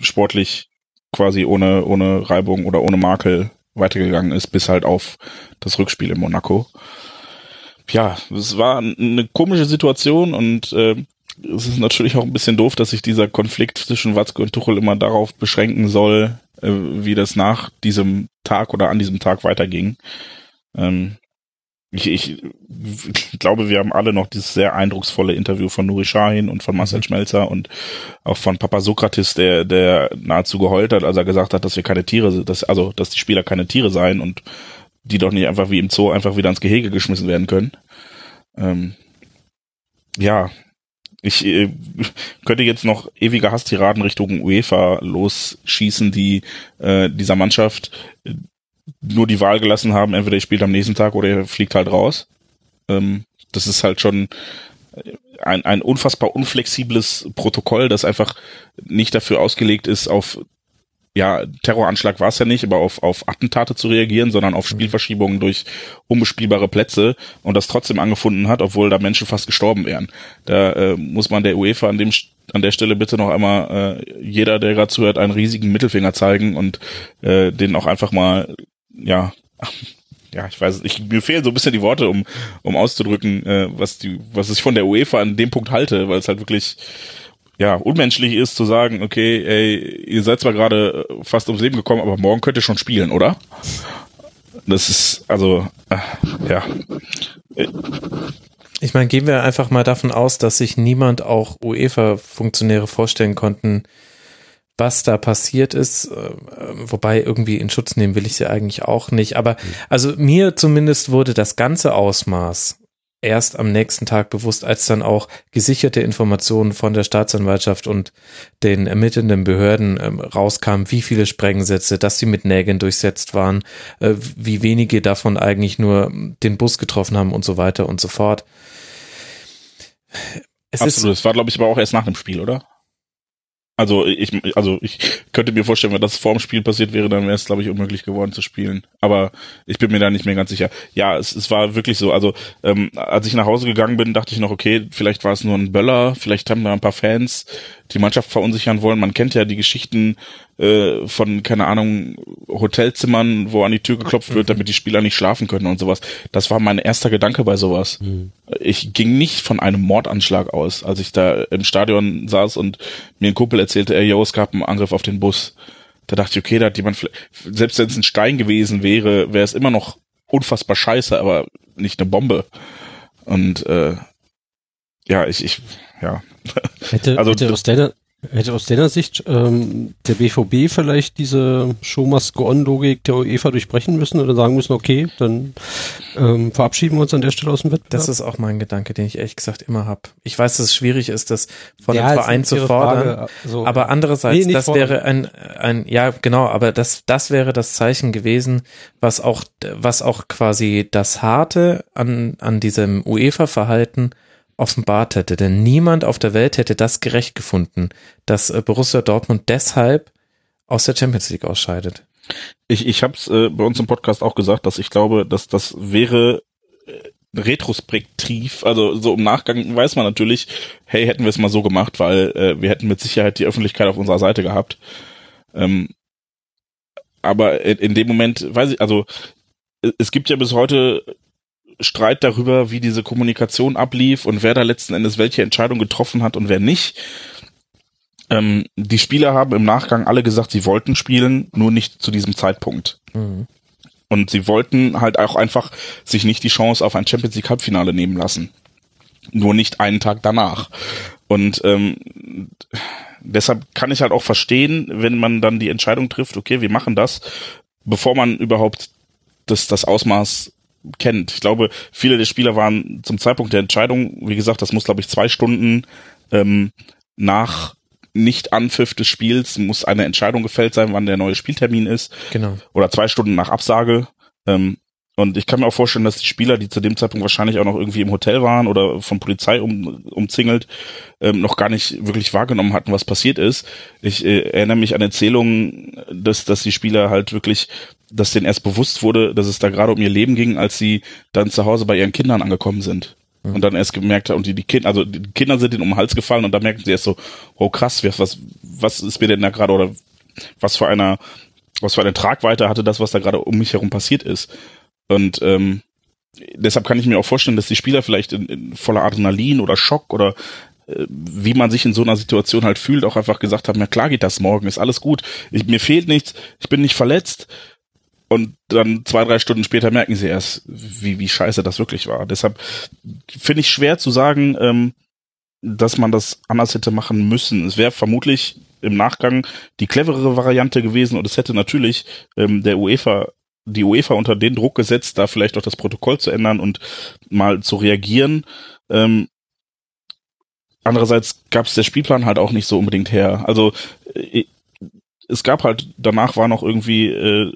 sportlich quasi ohne, ohne Reibung oder ohne Makel weitergegangen ist, bis halt auf das Rückspiel in Monaco. Ja, es war eine komische Situation und äh, es ist natürlich auch ein bisschen doof, dass sich dieser Konflikt zwischen Watzke und Tuchel immer darauf beschränken soll, äh, wie das nach diesem Tag oder an diesem Tag weiterging. Ähm, ich, ich glaube, wir haben alle noch dieses sehr eindrucksvolle Interview von Nuri Shahin und von Marcel mhm. Schmelzer und auch von Papa Sokrates, der, der nahezu geheult hat, als er gesagt hat, dass wir keine Tiere sind, dass, also, dass die Spieler keine Tiere seien und die doch nicht einfach wie im Zoo einfach wieder ins Gehege geschmissen werden können. Ähm, ja, ich äh, könnte jetzt noch ewige Hasstiraden Richtung UEFA losschießen, die äh, dieser Mannschaft nur die Wahl gelassen haben, entweder ihr spielt am nächsten Tag oder ihr fliegt halt raus. Ähm, das ist halt schon ein, ein unfassbar unflexibles Protokoll, das einfach nicht dafür ausgelegt ist, auf ja, Terroranschlag war es ja nicht, aber auf, auf Attentate zu reagieren, sondern auf. Spielverschiebungen durch unbespielbare Plätze und das trotzdem angefunden hat, obwohl da Menschen fast gestorben wären. Da äh, muss man der UEFA an dem an der Stelle bitte noch einmal äh, jeder, der gerade zuhört, einen riesigen Mittelfinger zeigen und äh, den auch einfach mal, ja, ja, ich weiß, ich, mir fehlen so ein bisschen die Worte, um, um auszudrücken, äh, was die, was ich von der UEFA an dem Punkt halte, weil es halt wirklich ja, unmenschlich ist zu sagen, okay, ey, ihr seid zwar gerade äh, fast ums Leben gekommen, aber morgen könnt ihr schon spielen, oder? Das ist, also, äh, ja. Ich meine, gehen wir einfach mal davon aus, dass sich niemand, auch UEFA-Funktionäre, vorstellen konnten, was da passiert ist, äh, wobei irgendwie in Schutz nehmen will ich sie eigentlich auch nicht. Aber also mir zumindest wurde das ganze Ausmaß erst am nächsten Tag bewusst, als dann auch gesicherte Informationen von der Staatsanwaltschaft und den ermittelnden Behörden ähm, rauskamen, wie viele Sprengsätze, dass sie mit Nägeln durchsetzt waren, äh, wie wenige davon eigentlich nur den Bus getroffen haben und so weiter und so fort. Es Absolut, es war glaube ich aber auch erst nach dem Spiel, oder? Also ich, also ich könnte mir vorstellen, wenn das vor dem Spiel passiert wäre, dann wäre es, glaube ich, unmöglich geworden zu spielen. Aber ich bin mir da nicht mehr ganz sicher. Ja, es, es war wirklich so. Also ähm, als ich nach Hause gegangen bin, dachte ich noch, okay, vielleicht war es nur ein Böller, vielleicht haben da ein paar Fans die Mannschaft verunsichern wollen. Man kennt ja die Geschichten äh, von, keine Ahnung, Hotelzimmern, wo an die Tür geklopft wird, damit die Spieler nicht schlafen können und sowas. Das war mein erster Gedanke bei sowas. Mhm. Ich ging nicht von einem Mordanschlag aus, als ich da im Stadion saß und mir ein Kumpel erzählte, ey, yo, es gab einen Angriff auf den Bus. Da dachte ich, okay, da hat jemand, selbst wenn es ein Stein gewesen wäre, wäre es immer noch unfassbar scheiße, aber nicht eine Bombe. Und äh, ja, ich, ich, ja. Hätte, also, hätte aus deiner, Hätte aus deiner Sicht ähm, der BVB vielleicht diese Show must Logik der UEFA durchbrechen müssen oder sagen müssen, okay, dann ähm, verabschieden wir uns an der Stelle aus dem Wettbewerb? Das ist auch mein Gedanke, den ich ehrlich gesagt immer habe. Ich weiß, dass es schwierig ist, das von Ja, ist Verein zu fordern. So. Aber andererseits, Nee, das fordern. wäre ein, ein, ja, genau, aber das, das wäre das Zeichen gewesen, was auch, was auch quasi das Harte an, an diesem UEFA-Verhalten offenbart hätte. Denn niemand auf der Welt hätte das gerecht gefunden, dass äh, Borussia Dortmund deshalb aus der Champions League ausscheidet. Ich, ich habe es äh, bei uns im Podcast auch gesagt, dass ich glaube, dass das wäre äh, retrospektiv, also so im Nachgang weiß man natürlich, hey, hätten wir es mal so gemacht, weil äh, wir hätten mit Sicherheit die Öffentlichkeit auf unserer Seite gehabt. Ähm, aber in, in dem Moment, weiß ich, also es gibt ja bis heute Streit darüber, wie diese Kommunikation ablief und wer da letzten Endes welche Entscheidung getroffen hat und wer nicht. Ähm, die Spieler haben im Nachgang alle gesagt, sie wollten spielen, nur nicht zu diesem Zeitpunkt. Und sie wollten halt auch einfach sich nicht die Chance auf ein Champions League Halbfinale nehmen lassen. Nur nicht einen Tag danach. Und ähm, deshalb kann ich halt auch verstehen, wenn man dann die Entscheidung trifft, okay, wir machen das, bevor man überhaupt das, das Ausmaß kennt. Ich glaube, viele der Spieler waren zum Zeitpunkt der Entscheidung, wie gesagt, das muss, glaube ich, zwei Stunden ähm, nach Nicht-Anpfiff des Spiels muss eine Entscheidung gefällt sein, wann der neue Spieltermin ist Genau. oder zwei Stunden nach Absage. Ähm, und ich kann mir auch vorstellen, dass die Spieler, die zu dem Zeitpunkt wahrscheinlich auch noch irgendwie im Hotel waren oder von Polizei um, umzingelt, ähm, noch gar nicht wirklich wahrgenommen hatten, was passiert ist. Ich äh, erinnere mich an Erzählungen, dass, dass die Spieler halt wirklich, dass denen erst bewusst wurde, dass es da gerade um ihr Leben ging, als sie dann zu Hause bei ihren Kindern angekommen sind. Und dann erst gemerkt haben, und die, die Kinder, also die Kinder sind ihnen um den Hals gefallen und da merken sie erst so, oh krass, was, was, was ist mir denn da gerade oder was für einer, was für eine Tragweite hatte das, was da gerade um mich herum passiert ist. Und ähm, deshalb kann ich mir auch vorstellen, dass die Spieler vielleicht in, in voller Adrenalin oder Schock oder äh, wie man sich in so einer Situation halt fühlt, auch einfach gesagt haben, ja klar geht das morgen, ist alles gut, ich, mir fehlt nichts, ich bin nicht verletzt. Und dann zwei, drei Stunden später merken sie erst, wie, wie scheiße das wirklich war. Deshalb finde ich schwer zu sagen, ähm, dass man das anders hätte machen müssen. Es wäre vermutlich im Nachgang die cleverere Variante gewesen und es hätte natürlich ähm, der UEFA die UEFA unter den Druck gesetzt, da vielleicht auch das Protokoll zu ändern und mal zu reagieren. Ähm, andererseits gab es der Spielplan halt auch nicht so unbedingt her. Also äh, es gab halt, danach war noch irgendwie äh,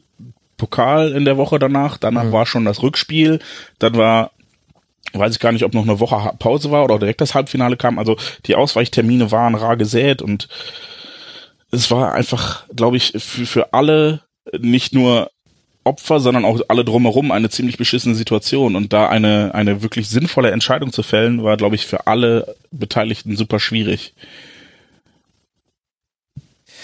Pokal in der Woche danach, danach Mhm. war schon das Rückspiel, dann war weiß ich gar nicht, ob noch eine Woche Pause war oder direkt das Halbfinale kam. Also die Ausweichtermine waren rar gesät und es war einfach, glaube ich, für, für alle nicht nur Opfer, sondern auch alle drumherum eine ziemlich beschissene Situation. Und da eine, eine wirklich sinnvolle Entscheidung zu fällen, war, glaube ich, für alle Beteiligten super schwierig.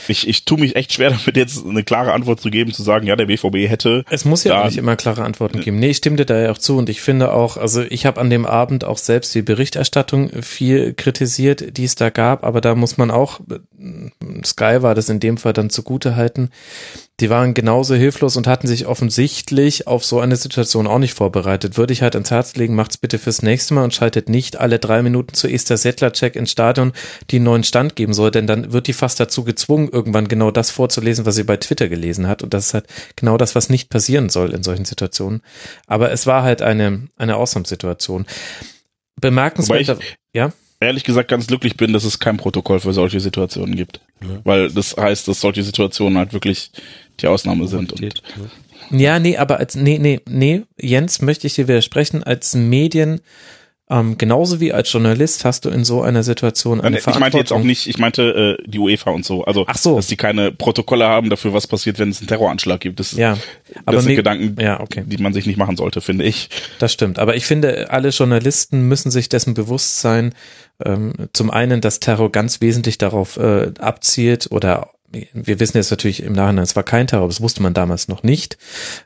Ich, ich tue mich echt schwer damit, jetzt eine klare Antwort zu geben, zu sagen, ja, der BVB hätte. Es muss ja auch nicht immer klare Antworten geben. Nee, ich stimme dir da ja auch zu und ich finde auch, also ich habe an dem Abend auch selbst die Berichterstattung viel kritisiert, die es da gab, aber da muss man auch, äh, Sky war das in dem Fall dann zugute halten, die waren genauso hilflos und hatten sich offensichtlich auf so eine Situation auch nicht vorbereitet. Würde ich halt ans Herz legen, macht's bitte fürs nächste Mal und schaltet nicht alle drei Minuten zu Esther Settler-Check ins Stadion, die einen neuen Stand geben soll, denn dann wird die fast dazu gezwungen, irgendwann genau das vorzulesen, was sie bei Twitter gelesen hat. Und das ist halt genau das, was nicht passieren soll in solchen Situationen. Aber es war halt eine, eine Ausnahmesituation. Bemerkenswert, ja? ehrlich gesagt ganz glücklich bin, dass es kein Protokoll für solche Situationen gibt. Weil das heißt, dass solche Situationen halt wirklich die Ausnahme sind. Und Qualität, Ja, nee, aber als, nee, nee, nee, Jens, möchte ich dir widersprechen, als Medien, ähm, genauso wie als Journalist hast du in so einer Situation eine ich meinte jetzt auch Verantwortung. nicht, ich meinte äh, die UEFA und so. Also, Ach so. dass die keine Protokolle haben dafür, was passiert, wenn es einen Terroranschlag gibt. Das, Ja, das aber sind mir- Gedanken, ja, okay. die man sich nicht machen sollte, finde ich. Das stimmt. Aber ich finde, alle Journalisten müssen sich dessen bewusst sein, ähm, zum einen, dass Terror ganz wesentlich darauf äh, abzielt oder wir wissen jetzt natürlich im Nachhinein, es war kein Terror, das wusste man damals noch nicht,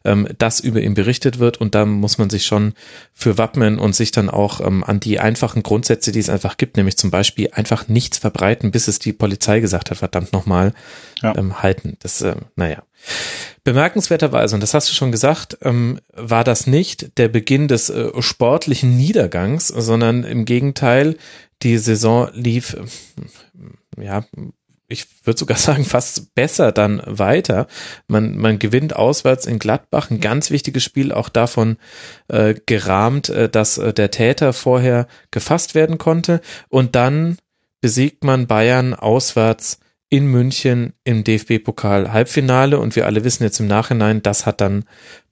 ähm, dass über ihn berichtet wird und da muss man sich schon für wappnen und sich dann auch ähm, an die einfachen Grundsätze, die es einfach gibt, nämlich zum Beispiel einfach nichts verbreiten, bis es die Polizei gesagt hat, verdammt nochmal, Ja. ähm, halten. Das, äh, naja. Bemerkenswerterweise, und das hast du schon gesagt, ähm, war das nicht der Beginn des äh, sportlichen Niedergangs, sondern im Gegenteil, die Saison lief, ja, ich würde sogar sagen, fast besser dann weiter. Man, man gewinnt auswärts in Gladbach, ein ganz wichtiges Spiel, auch davon äh, gerahmt, äh, dass äh, der Täter vorher gefasst werden konnte. Und dann besiegt man Bayern auswärts in München im DFB-Pokal Halbfinale. Und wir alle wissen jetzt im Nachhinein, das hat dann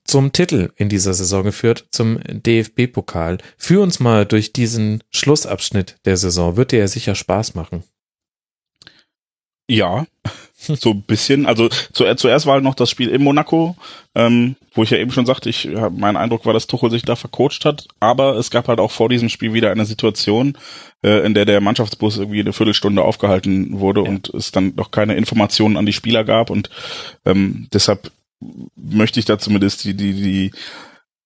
zum Titel in dieser Saison geführt, zum DFB-Pokal. Führ uns mal durch diesen Schlussabschnitt der Saison. Wird dir ja sicher Spaß machen. Ja, so ein bisschen. Also zu, zuerst war halt noch das Spiel in Monaco, ähm, wo ich ja eben schon sagte, ich mein Eindruck war, dass Tuchel sich da vercoacht hat. Aber es gab halt auch vor diesem Spiel wieder eine Situation, äh, in der der Mannschaftsbus irgendwie eine Viertelstunde aufgehalten wurde ja. und es dann noch keine Informationen an die Spieler gab. Und ähm, deshalb möchte ich da zumindest die, die, die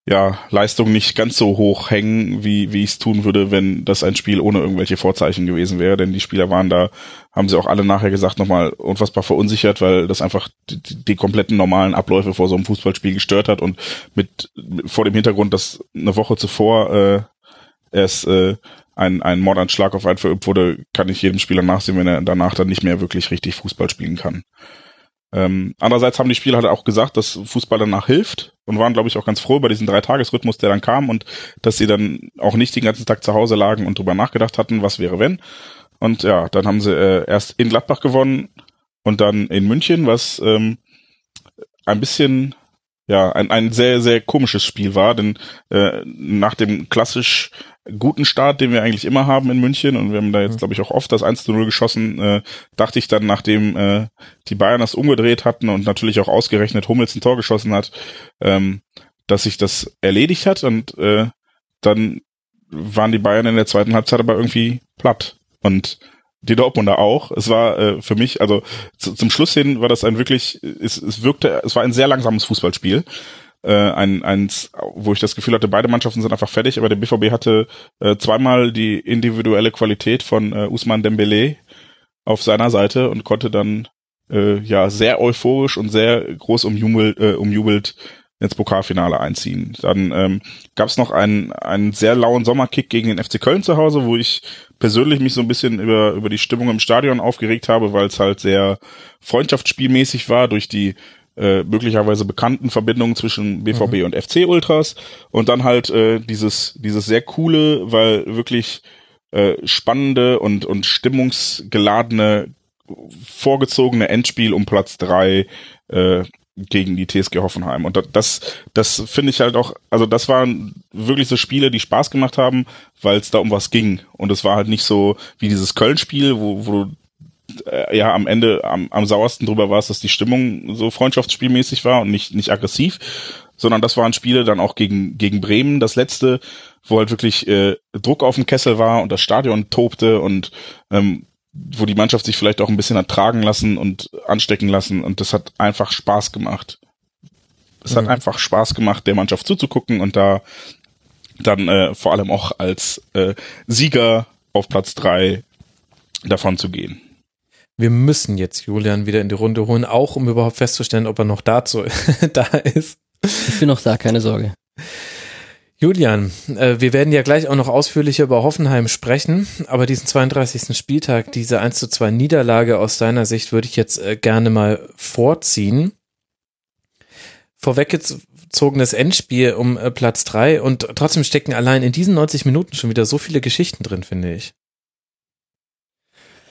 ja, Leistung nicht ganz so hoch hängen, wie, wie ich es tun würde, wenn das ein Spiel ohne irgendwelche Vorzeichen gewesen wäre. Denn die Spieler waren da, haben sie auch alle nachher gesagt, nochmal unfassbar verunsichert, weil das einfach die, die kompletten normalen Abläufe vor so einem Fußballspiel gestört hat und mit, vor dem Hintergrund, dass eine Woche zuvor äh, erst äh, ein, ein Mordanschlag auf einen verübt wurde, kann ich jedem Spieler nachsehen, wenn er danach dann nicht mehr wirklich richtig Fußball spielen kann. Ähm, andererseits haben die Spieler halt auch gesagt, dass Fußball danach hilft und waren, glaube ich, auch ganz froh über diesen Dreitagesrhythmus, der dann kam und dass sie dann auch nicht den ganzen Tag zu Hause lagen und drüber nachgedacht hatten, was wäre wenn. Und ja, dann haben sie äh, erst in Gladbach gewonnen und dann in München, was ähm, ein bisschen ja ein, ein sehr, sehr komisches Spiel war, denn äh, nach dem klassisch guten Start, den wir eigentlich immer haben in München und wir haben da jetzt, mhm. glaube ich, auch oft das 1 zu 0 geschossen, äh, dachte ich dann, nachdem äh, die Bayern das umgedreht hatten und natürlich auch ausgerechnet Hummels ein Tor geschossen hat, ähm, dass sich das erledigt hat und äh, dann waren die Bayern in der zweiten Halbzeit aber irgendwie platt und die Dortmunder auch. Es war äh, für mich, also zu, zum Schluss hin war das ein wirklich, es, es wirkte, es war ein sehr langsames Fußballspiel äh, ein, eins, wo ich das Gefühl hatte, beide Mannschaften sind einfach fertig, aber der BVB hatte äh, zweimal die individuelle Qualität von äh, Usman Dembele auf seiner Seite und konnte dann äh, ja sehr euphorisch und sehr groß umjubelt, äh, umjubelt ins Pokalfinale einziehen. Dann ähm, gab es noch einen, einen sehr lauen Sommerkick gegen den FC Köln zu Hause, wo ich persönlich mich so ein bisschen über, über die Stimmung im Stadion aufgeregt habe, weil es halt sehr freundschaftsspielmäßig war durch die äh, möglicherweise bekannten Verbindungen zwischen BVB mhm. und FC Ultras und dann halt äh, dieses dieses sehr coole, weil wirklich äh, spannende und und stimmungsgeladene vorgezogene Endspiel um Platz drei äh, gegen die TSG Hoffenheim. Und das, das finde ich halt auch, also das waren wirklich so Spiele, die Spaß gemacht haben, weil es da um was ging. Und es war halt nicht so wie dieses Köln-Spiel, wo, wo du äh, ja am Ende am, am sauersten drüber war es, dass die Stimmung so freundschaftsspielmäßig war und nicht, nicht aggressiv, sondern das waren Spiele dann auch gegen, gegen Bremen, das letzte, wo halt wirklich äh, Druck auf dem Kessel war und das Stadion tobte und ähm, wo die Mannschaft sich vielleicht auch ein bisschen hat tragen lassen und anstecken lassen und das hat einfach Spaß gemacht. Es mhm. hat einfach Spaß gemacht, der Mannschaft zuzugucken und da dann äh, vor allem auch als äh, Sieger auf Platz drei davon zu gehen wir müssen jetzt Julian wieder in die Runde holen, auch um überhaupt festzustellen, ob er noch dazu da ist. Ich bin noch da, keine Sorge. Julian, äh, wir werden ja gleich auch noch ausführlicher über Hoffenheim sprechen, aber diesen 32. Spieltag, diese 1 zu 2 Niederlage aus deiner Sicht würde ich jetzt äh, gerne mal vorziehen. Vorweggezogenes Endspiel um äh, Platz 3 und trotzdem stecken allein in diesen 90 Minuten schon wieder so viele Geschichten drin, finde ich.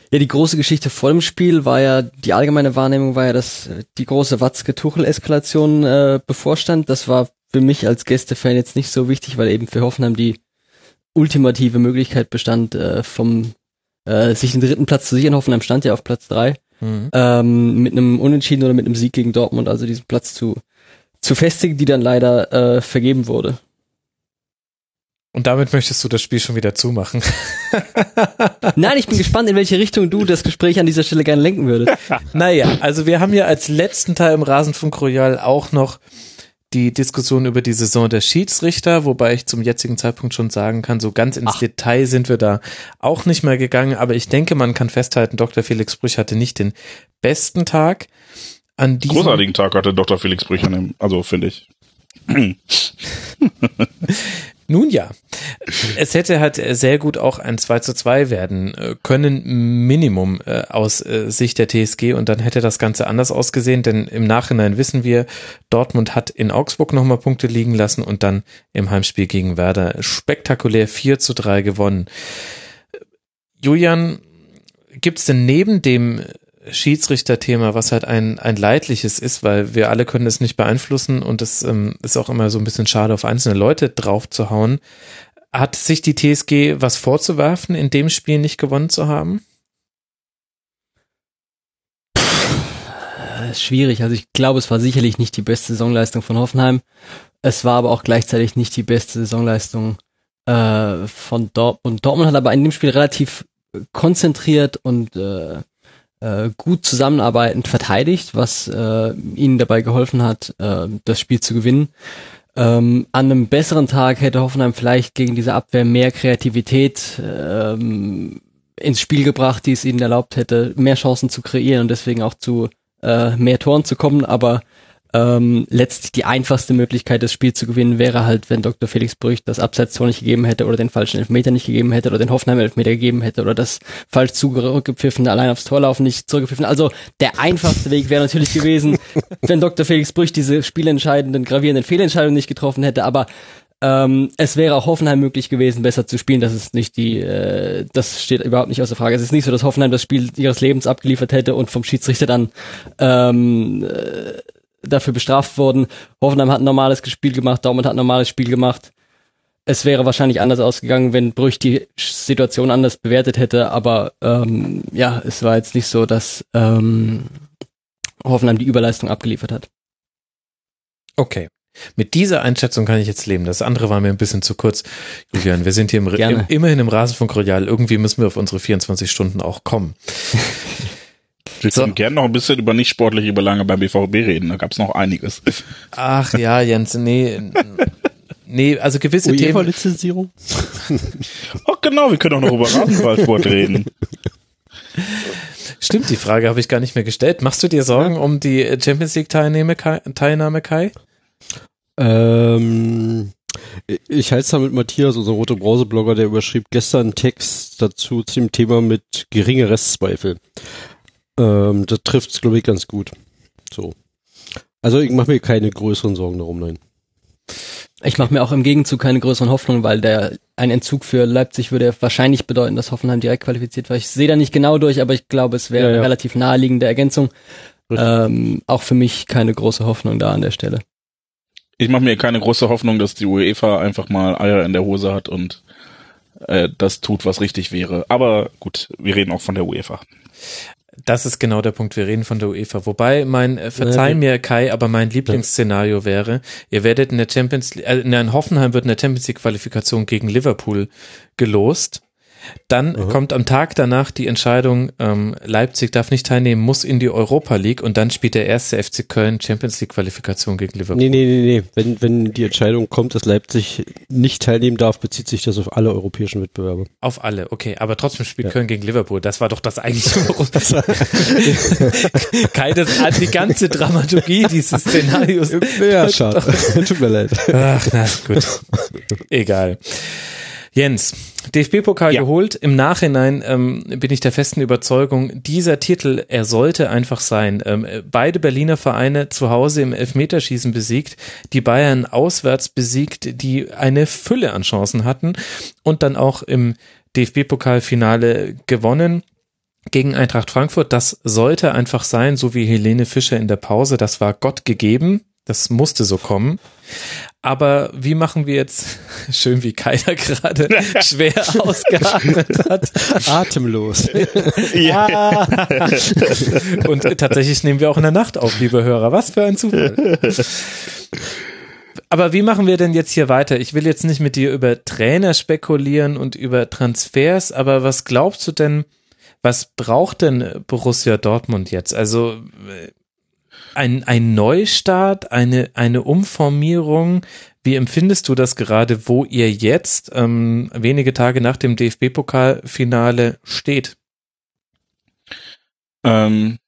Ja, die große Geschichte vor dem Spiel war ja, die allgemeine Wahrnehmung war ja, dass die große Watzke-Tuchel-Eskalation äh, bevorstand. Das war für mich als Gästefan jetzt nicht so wichtig, weil eben für Hoffenheim die ultimative Möglichkeit bestand, äh, vom äh, sich den dritten Platz zu sichern. Hoffenheim stand ja auf Platz drei. Mhm. Ähm, mit einem Unentschieden oder mit einem Sieg gegen Dortmund, also diesen Platz zu, zu festigen, die dann leider äh, vergeben wurde. Und damit möchtest du das Spiel schon wieder zumachen. Nein, ich bin gespannt, in welche Richtung du das Gespräch an dieser Stelle gerne lenken würdest. naja, also wir haben ja als letzten Teil im Rasenfunk Royal auch noch die Diskussion über die Saison der Schiedsrichter, wobei ich zum jetzigen Zeitpunkt schon sagen kann, so ganz ins Ach. Detail sind wir da auch nicht mehr gegangen, aber ich denke, man kann festhalten, Dr. Felix Brüch hatte nicht den besten Tag. An diesem Großartigen Tag hatte Dr. Felix Brüch an dem, also finde ich. Nun ja, es hätte halt sehr gut auch ein 2 zu 2 werden äh, können, Minimum äh, aus äh, Sicht der TSG und dann hätte das Ganze anders ausgesehen, denn im Nachhinein wissen wir, Dortmund hat in Augsburg nochmal Punkte liegen lassen und dann im Heimspiel gegen Werder spektakulär 4 zu 3 gewonnen. Julian, gibt's denn neben dem Schiedsrichterthema, was halt ein, ein leidliches ist, weil wir alle können es nicht beeinflussen und es ähm, ist auch immer so ein bisschen schade, auf einzelne Leute drauf zu hauen. Hat sich die TSG was vorzuwerfen, in dem Spiel nicht gewonnen zu haben? Äh, schwierig. Also ich glaube, es war sicherlich nicht die beste Saisonleistung von Hoffenheim. Es war aber auch gleichzeitig nicht die beste Saisonleistung äh, von Dortmund. Dortmund hat aber in dem Spiel relativ konzentriert und äh, äh, gut zusammenarbeitend verteidigt, was äh, ihnen dabei geholfen hat, äh, das Spiel zu gewinnen. Ähm, an einem besseren Tag hätte Hoffenheim vielleicht gegen diese Abwehr mehr Kreativität ähm, ins Spiel gebracht, die es ihnen erlaubt hätte, mehr Chancen zu kreieren und deswegen auch zu äh, mehr Toren zu kommen. Aber ähm, letztlich die einfachste Möglichkeit, das Spiel zu gewinnen, wäre halt, wenn Dr. Felix Brüch das Abseitstor nicht gegeben hätte oder den falschen Elfmeter nicht gegeben hätte oder den Hoffenheim Elfmeter gegeben hätte oder das falsch zurückgepfiffene allein aufs Torlaufen nicht zurückgepfiffen. Also der einfachste Weg wäre natürlich gewesen, wenn Dr. Felix Brüch diese spielentscheidenden, gravierenden Fehlentscheidungen nicht getroffen hätte, aber ähm, es wäre auch Hoffenheim möglich gewesen, besser zu spielen. Das ist nicht die, äh, das steht überhaupt nicht außer Frage. Es ist nicht so, dass Hoffenheim das Spiel ihres Lebens abgeliefert hätte und vom Schiedsrichter dann ähm, äh, dafür bestraft worden. Hoffenheim hat ein normales Spiel gemacht, Dortmund hat ein normales Spiel gemacht. Es wäre wahrscheinlich anders ausgegangen, wenn Brüch die Situation anders bewertet hätte, aber ähm, ja, es war jetzt nicht so, dass ähm, Hoffenheim die Überleistung abgeliefert hat. Okay. Mit dieser Einschätzung kann ich jetzt leben. Das andere war mir ein bisschen zu kurz. Julian, wir sind hier im, im, immerhin im Rasenfunk Royal. Irgendwie müssen wir auf unsere 24 Stunden auch kommen. Wir so. können gerne noch ein bisschen über nicht sportliche Belange beim BVB reden. Da gab es noch einiges. Ach ja, Jens, nee. Nee, also gewisse UEFA Themen. Lizenzierung? Ach genau, wir können auch noch über Rasenballsport reden. Stimmt, die Frage habe ich gar nicht mehr gestellt. Machst du dir Sorgen ja. um die Champions League Teilnahme, Teilnahme Kai? Ähm, ich halte es da mit Matthias, unser rote Brause-Blogger, der überschrieb gestern einen Text dazu zu dem Thema mit geringe Restzweifel. Ähm, das trifft es, glaube ich, ganz gut. So. Also ich mache mir keine größeren Sorgen darum, nein. Ich mache mir auch im Gegenzug keine größeren Hoffnungen, weil der ein Entzug für Leipzig würde wahrscheinlich bedeuten, dass Hoffenheim direkt qualifiziert war. Ich sehe da nicht genau durch, aber ich glaube, es wäre ja, ja. eine relativ naheliegende Ergänzung. Ähm, auch für mich keine große Hoffnung da an der Stelle. Ich mache mir keine große Hoffnung, dass die UEFA einfach mal Eier in der Hose hat und äh, das tut, was richtig wäre. Aber gut, wir reden auch von der UEFA. Das ist genau der Punkt. Wir reden von der UEFA. Wobei mein, äh, verzeih mir Kai, aber mein Lieblingsszenario wäre, ihr werdet in der Champions League, äh, in Hoffenheim wird in der Champions League Qualifikation gegen Liverpool gelost dann mhm. kommt am Tag danach die Entscheidung, ähm, Leipzig darf nicht teilnehmen, muss in die Europa League und dann spielt der erste FC Köln Champions League Qualifikation gegen Liverpool. Nee, nee, nee, nee. Wenn, wenn die Entscheidung kommt, dass Leipzig nicht teilnehmen darf, bezieht sich das auf alle europäischen Wettbewerbe. Auf alle, okay. Aber trotzdem spielt ja. Köln gegen Liverpool. Das war doch das eigentliche. Keine, die ganze Dramaturgie dieses Szenarios. Ja, schade. Tut mir leid. Ach, na, gut. Egal. Jens, DFB-Pokal ja. geholt. Im Nachhinein ähm, bin ich der festen Überzeugung, dieser Titel, er sollte einfach sein. Ähm, beide Berliner Vereine zu Hause im Elfmeterschießen besiegt, die Bayern auswärts besiegt, die eine Fülle an Chancen hatten und dann auch im DFB-Pokalfinale gewonnen gegen Eintracht Frankfurt. Das sollte einfach sein, so wie Helene Fischer in der Pause. Das war Gott gegeben. Das musste so kommen. Aber wie machen wir jetzt, schön wie keiner gerade schwer ausgeatmet hat. Atemlos. ja. Und tatsächlich nehmen wir auch in der Nacht auf, liebe Hörer. Was für ein Zufall. Aber wie machen wir denn jetzt hier weiter? Ich will jetzt nicht mit dir über Trainer spekulieren und über Transfers, aber was glaubst du denn, was braucht denn Borussia Dortmund jetzt? Also ein, ein Neustart, eine, eine Umformierung. Wie empfindest du das gerade, wo ihr jetzt ähm, wenige Tage nach dem DFB-Pokalfinale steht? Ähm,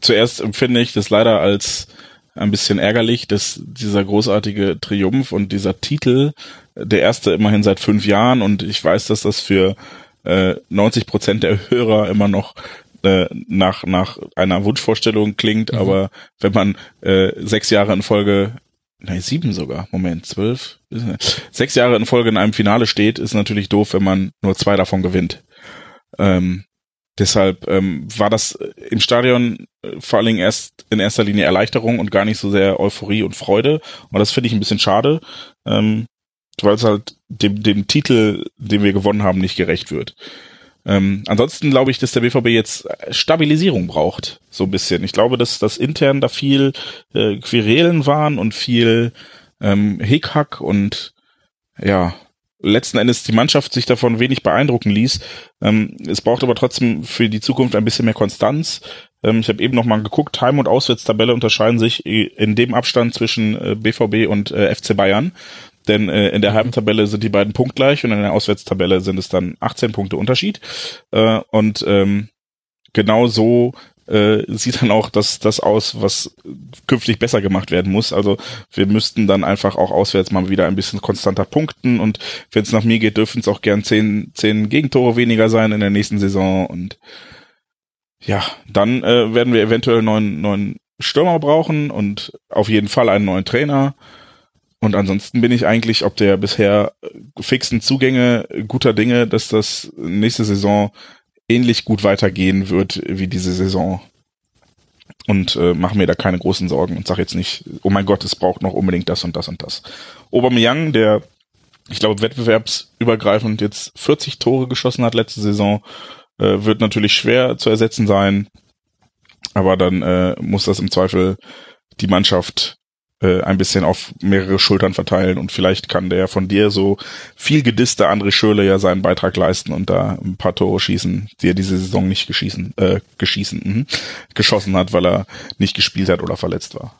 zuerst empfinde ich das leider als ein bisschen ärgerlich, dass dieser großartige Triumph und dieser Titel, der erste immerhin seit fünf Jahren und ich weiß, dass das für äh, 90 Prozent der Hörer immer noch äh, nach, nach einer Wunschvorstellung klingt, mhm. aber wenn man äh, sechs Jahre in Folge nein, sieben sogar, Moment, zwölf, sechs Jahre in Folge in einem Finale steht, ist natürlich doof, wenn man nur zwei davon gewinnt. Ähm, deshalb ähm, war das im Stadion äh, vor allen Dingen erst in erster Linie Erleichterung und gar nicht so sehr Euphorie und Freude. Und das finde ich ein bisschen schade, ähm, weil es halt dem, dem Titel, den wir gewonnen haben, nicht gerecht wird. Ähm, ansonsten glaube ich, dass der BVB jetzt Stabilisierung braucht, so ein bisschen. Ich glaube, dass das intern da viel äh, Querelen waren und viel ähm, Hickhack und ja, letzten Endes die Mannschaft sich davon wenig beeindrucken ließ. Ähm, es braucht aber trotzdem für die Zukunft ein bisschen mehr Konstanz. Ähm, ich habe eben noch mal geguckt, Heim- und Auswärtstabelle unterscheiden sich in dem Abstand zwischen äh, BVB und äh, FC Bayern. Denn äh, in der mhm. Heimtabelle sind die beiden punktgleich und in der Auswärtstabelle sind es dann 18 Punkte Unterschied. Äh, und ähm, genau so äh, sieht dann auch das, das aus, was künftig besser gemacht werden muss. Also wir müssten dann einfach auch auswärts mal wieder ein bisschen konstanter punkten und wenn es nach mir geht, dürfen es auch gern zehn, zehn Gegentore weniger sein in der nächsten Saison und ja, dann äh, werden wir eventuell neuen, neuen Stürmer brauchen und auf jeden Fall einen neuen Trainer. Und ansonsten bin ich eigentlich, ob der bisher fixen Zugänge guter Dinge, dass das nächste Saison ähnlich gut weitergehen wird wie diese Saison. Und äh, mache mir da keine großen Sorgen und sage jetzt nicht, oh mein Gott, es braucht noch unbedingt das und das und das. Aubameyang, der, ich glaube, wettbewerbsübergreifend jetzt 40 Tore geschossen hat letzte Saison, äh, wird natürlich schwer zu ersetzen sein. Aber dann äh, muss das im Zweifel die Mannschaft äh, ein bisschen auf mehrere Schultern verteilen und vielleicht kann der von dir so viel gedisste André Schöle ja seinen Beitrag leisten und da ein paar Tore schießen, die er diese Saison nicht geschießen, äh, geschießen, mh, geschossen hat, weil er nicht gespielt hat oder verletzt war.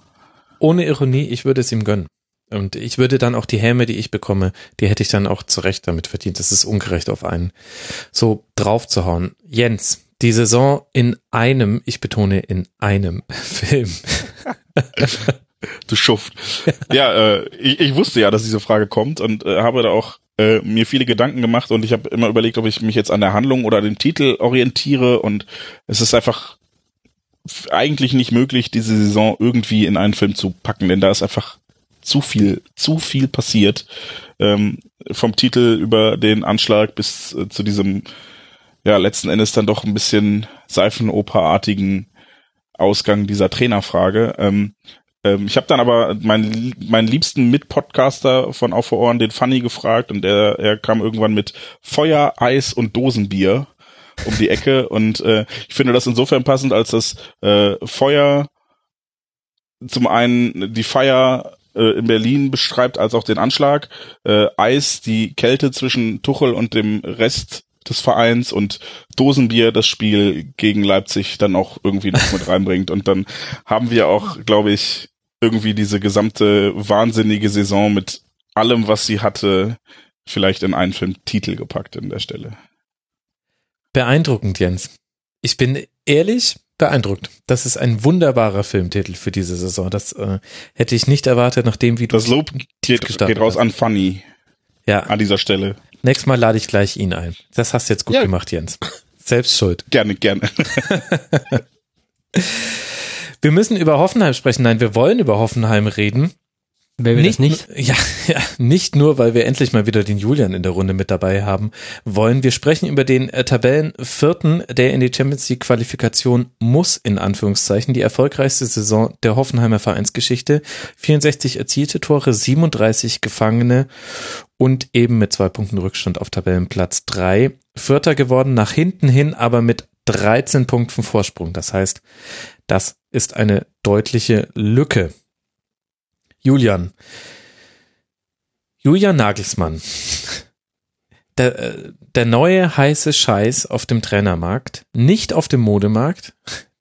Ohne Ironie, ich würde es ihm gönnen. Und ich würde dann auch die Häme, die ich bekomme, die hätte ich dann auch zurecht damit verdient. Das ist ungerecht auf einen so drauf zu hauen. Jens, die Saison in einem, ich betone in einem Film. du Schuft. ja, äh, ich, ich wusste ja, dass diese Frage kommt und äh, habe da auch äh, mir viele Gedanken gemacht und ich habe immer überlegt, ob ich mich jetzt an der Handlung oder dem Titel orientiere und es ist einfach eigentlich nicht möglich, diese Saison irgendwie in einen Film zu packen, denn da ist einfach zu viel, zu viel passiert. Ähm, vom Titel über den Anschlag bis äh, zu diesem, ja, letzten Endes dann doch ein bisschen Seifenoperartigen Ausgang dieser Trainerfrage. Ähm, ähm, ich habe dann aber meinen, meinen liebsten Mitpodcaster von Auf vor Ohren, den Funny, gefragt und er, er kam irgendwann mit Feuer, Eis und Dosenbier um die Ecke und äh, ich finde das insofern passend, als das äh, Feuer zum einen die Feier äh, in Berlin beschreibt, als auch den Anschlag, äh, Eis die Kälte zwischen Tuchel und dem Rest des Vereins und Dosenbier das Spiel gegen Leipzig dann auch irgendwie noch mit reinbringt. Und dann haben wir auch, glaube ich, irgendwie diese gesamte wahnsinnige Saison mit allem, was sie hatte, vielleicht in einen Filmtitel gepackt in der Stelle. Beeindruckend, Jens. Ich bin ehrlich beeindruckt. Das ist ein wunderbarer Filmtitel für diese Saison. Das äh, hätte ich nicht erwartet, nachdem wie du Das Lob geht, geht raus hast. an Funny. Ja. An dieser Stelle. Nächstes Mal lade ich gleich ihn ein. Das hast du jetzt gut ja. gemacht, Jens. Selbst schuld. Gerne, gerne. Wir müssen über Hoffenheim sprechen. Nein, wir wollen über Hoffenheim reden. Wer will nicht, nicht? Ja, ja, nicht nur, weil wir endlich mal wieder den Julian in der Runde mit dabei haben wollen. Wir sprechen über den äh, Tabellenvierten, der in die Champions League Qualifikation muss, in Anführungszeichen. Die erfolgreichste Saison der Hoffenheimer Vereinsgeschichte. 64 erzielte Tore, 37 Gefangene und eben mit zwei Punkten Rückstand auf Tabellenplatz drei. Vierter geworden, nach hinten hin, aber mit 13 Punkten Vorsprung. Das heißt, das ist eine deutliche Lücke. Julian. Julian Nagelsmann. Der, äh, der neue heiße Scheiß auf dem Trainermarkt, nicht auf dem Modemarkt.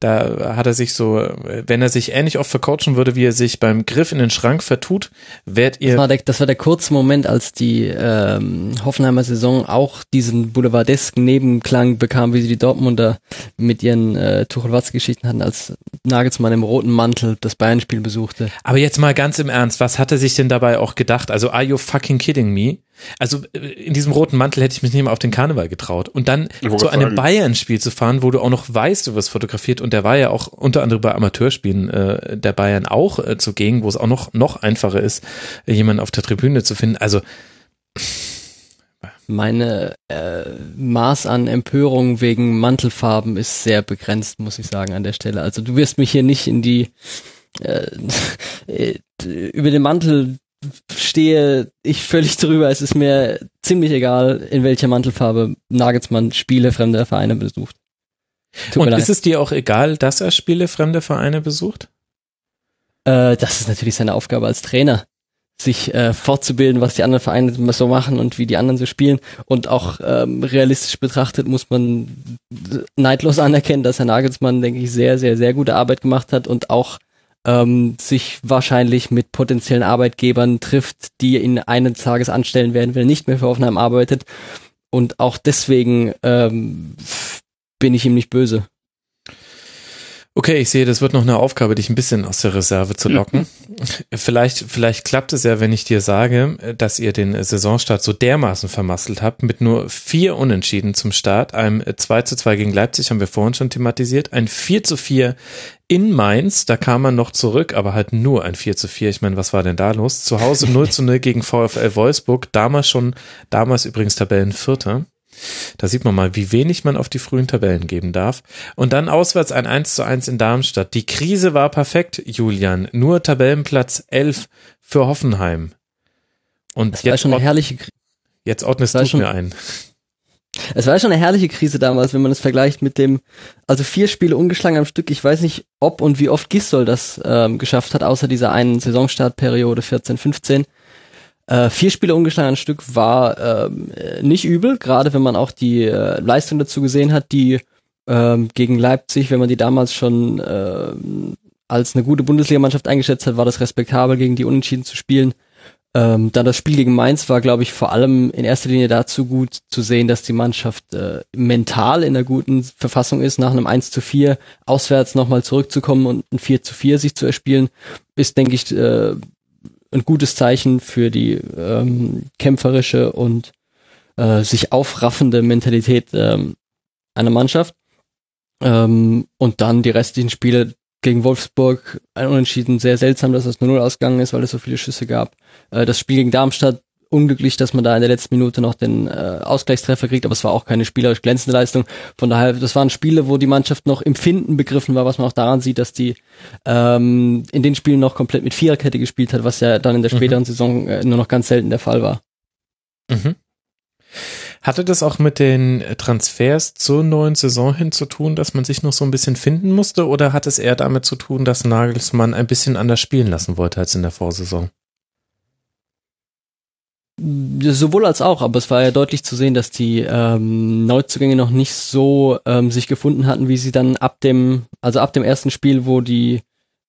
Da hat er sich so, wenn er sich ähnlich oft vercoachen würde, wie er sich beim Griff in den Schrank vertut, werdet ihr. Das war der, das war der kurze Moment, als die ähm, Hoffenheimer Saison auch diesen boulevardesken Nebenklang bekam, wie sie die Dortmunder mit ihren äh, Tuchel-Watz-Geschichten hatten, als Nagelsmann im roten Mantel das Bayern-Spiel besuchte. Aber jetzt mal ganz im Ernst, was hat er sich denn dabei auch gedacht? Also, are you fucking kidding me? Also äh, in diesem roten Mantel hätte ich mich nicht mal auf den Karneval getraut. Und dann zu einem Bayern-Spiel zu fahren, wo du auch noch weißt, du wirst fotografiert. Und der war ja auch unter anderem bei Amateurspielen äh, der Bayern auch äh, zugegen, wo es auch noch, noch einfacher ist, jemanden auf der Tribüne zu finden. Also meine äh, Maß an Empörung wegen Mantelfarben ist sehr begrenzt, muss ich sagen, an der Stelle. Also du wirst mich hier nicht in die äh, äh über den Mantel stehe ich völlig drüber. Es ist mir ziemlich egal, in welcher Mantelfarbe Nagelsmann Spiele fremder Vereine besucht. Tut Und ist es dir auch egal, dass er Spiele fremder Vereine besucht? Äh, das ist natürlich seine Aufgabe als Trainer, sich äh, fortzubilden, was die anderen Vereine so machen und wie die anderen so spielen. Und auch ähm, realistisch betrachtet muss man neidlos anerkennen, dass Herr Nagelsmann, denke ich, sehr, sehr, sehr gute Arbeit gemacht hat und auch ähm, sich wahrscheinlich mit potenziellen Arbeitgebern trifft, die ihn eines Tages anstellen werden, wenn er nicht mehr für Hoffenheim arbeitet. Und auch deswegen ähm, bin ich ihm nicht böse. Okay, ich sehe, das wird noch eine Aufgabe, dich ein bisschen aus der Reserve zu locken. vielleicht, vielleicht klappt es ja, wenn ich dir sage, dass ihr den Saisonstart so dermaßen vermasselt habt, mit nur vier Unentschieden zum Start, einem 2 zu 2 gegen Leipzig haben wir vorhin schon thematisiert, ein 4 zu 4 in Mainz, da kam man noch zurück, aber halt nur ein 4 zu 4. Ich meine, was war denn da los? Zu Hause 0 zu 0 gegen VfL Wolfsburg, damals schon, damals übrigens Tabellenvierter. Da sieht man mal, wie wenig man auf die frühen Tabellen geben darf. Und dann auswärts ein 1 zu 1 in Darmstadt. Die Krise war perfekt, Julian. Nur Tabellenplatz 11 für Hoffenheim. Und das war schon eine herrliche Krise. Jetzt ordnest du mir ein. Es war schon eine herrliche Krise damals, wenn man es vergleicht mit dem, also vier Spiele ungeschlagen am Stück. Ich weiß nicht, ob und wie oft Gisdol das ähm, geschafft hat, außer dieser einen Saisonstartperiode 14, 15. Äh, vier Spiele ungeschlagen Stück war ähm, nicht übel, gerade wenn man auch die äh, Leistung dazu gesehen hat, die ähm, gegen Leipzig, wenn man die damals schon äh, als eine gute Bundesligamannschaft eingeschätzt hat, war das respektabel, gegen die Unentschieden zu spielen. Ähm, dann das Spiel gegen Mainz war, glaube ich, vor allem in erster Linie dazu gut zu sehen, dass die Mannschaft äh, mental in einer guten Verfassung ist, nach einem 1 zu 4 auswärts nochmal zurückzukommen und ein 4 zu 4 sich zu erspielen, ist, denke ich, äh, ein gutes Zeichen für die ähm, kämpferische und äh, sich aufraffende Mentalität ähm, einer Mannschaft. Ähm, und dann die restlichen Spiele gegen Wolfsburg ein Unentschieden sehr seltsam, dass es nur 0 ausgegangen ist, weil es so viele Schüsse gab. Äh, das Spiel gegen Darmstadt unglücklich, dass man da in der letzten Minute noch den äh, Ausgleichstreffer kriegt, aber es war auch keine spielerisch glänzende Leistung. Von daher, das waren Spiele, wo die Mannschaft noch im Finden begriffen war, was man auch daran sieht, dass die ähm, in den Spielen noch komplett mit Viererkette gespielt hat, was ja dann in der mhm. späteren mhm. Saison äh, nur noch ganz selten der Fall war. Mhm. Hatte das auch mit den Transfers zur neuen Saison hin zu tun, dass man sich noch so ein bisschen finden musste, oder hat es eher damit zu tun, dass Nagelsmann ein bisschen anders spielen lassen wollte als in der Vorsaison? Sowohl als auch, aber es war ja deutlich zu sehen, dass die ähm, Neuzugänge noch nicht so ähm, sich gefunden hatten, wie sie dann ab dem, also ab dem ersten Spiel, wo die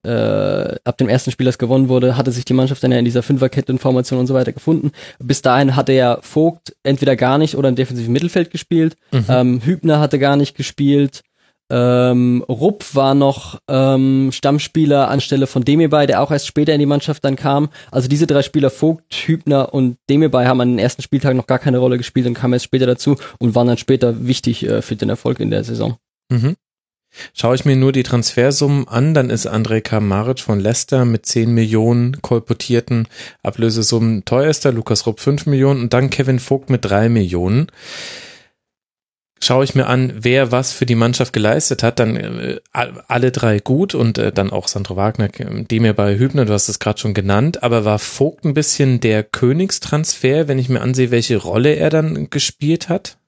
äh, ab dem ersten Spiel, das gewonnen wurde, hatte sich die Mannschaft dann ja in dieser Fünferkettenformation und so weiter gefunden. Bis dahin hatte ja Vogt entweder gar nicht oder im defensiven Mittelfeld gespielt. Mhm. Ähm, Hübner hatte gar nicht gespielt. Ähm, Rupp war noch ähm, Stammspieler anstelle von Demirbay, der auch erst später in die Mannschaft dann kam. Also diese drei Spieler, Vogt, Hübner und Demirbay, haben an den ersten Spieltagen noch gar keine Rolle gespielt und kamen erst später dazu und waren dann später wichtig äh, für den Erfolg in der Saison. Mhm. Schaue ich mir nur die Transfersummen an, dann ist Andrej Kamaric von Leicester mit 10 Millionen kolportierten Ablösesummen teuerster, Lukas Rupp 5 Millionen und dann Kevin Vogt mit 3 Millionen schaue ich mir an, wer was für die Mannschaft geleistet hat, dann äh, alle drei gut und äh, dann auch Sandro Wagner, die mir bei Hübner, du hast es gerade schon genannt, aber war Vogt ein bisschen der Königstransfer, wenn ich mir ansehe, welche Rolle er dann gespielt hat?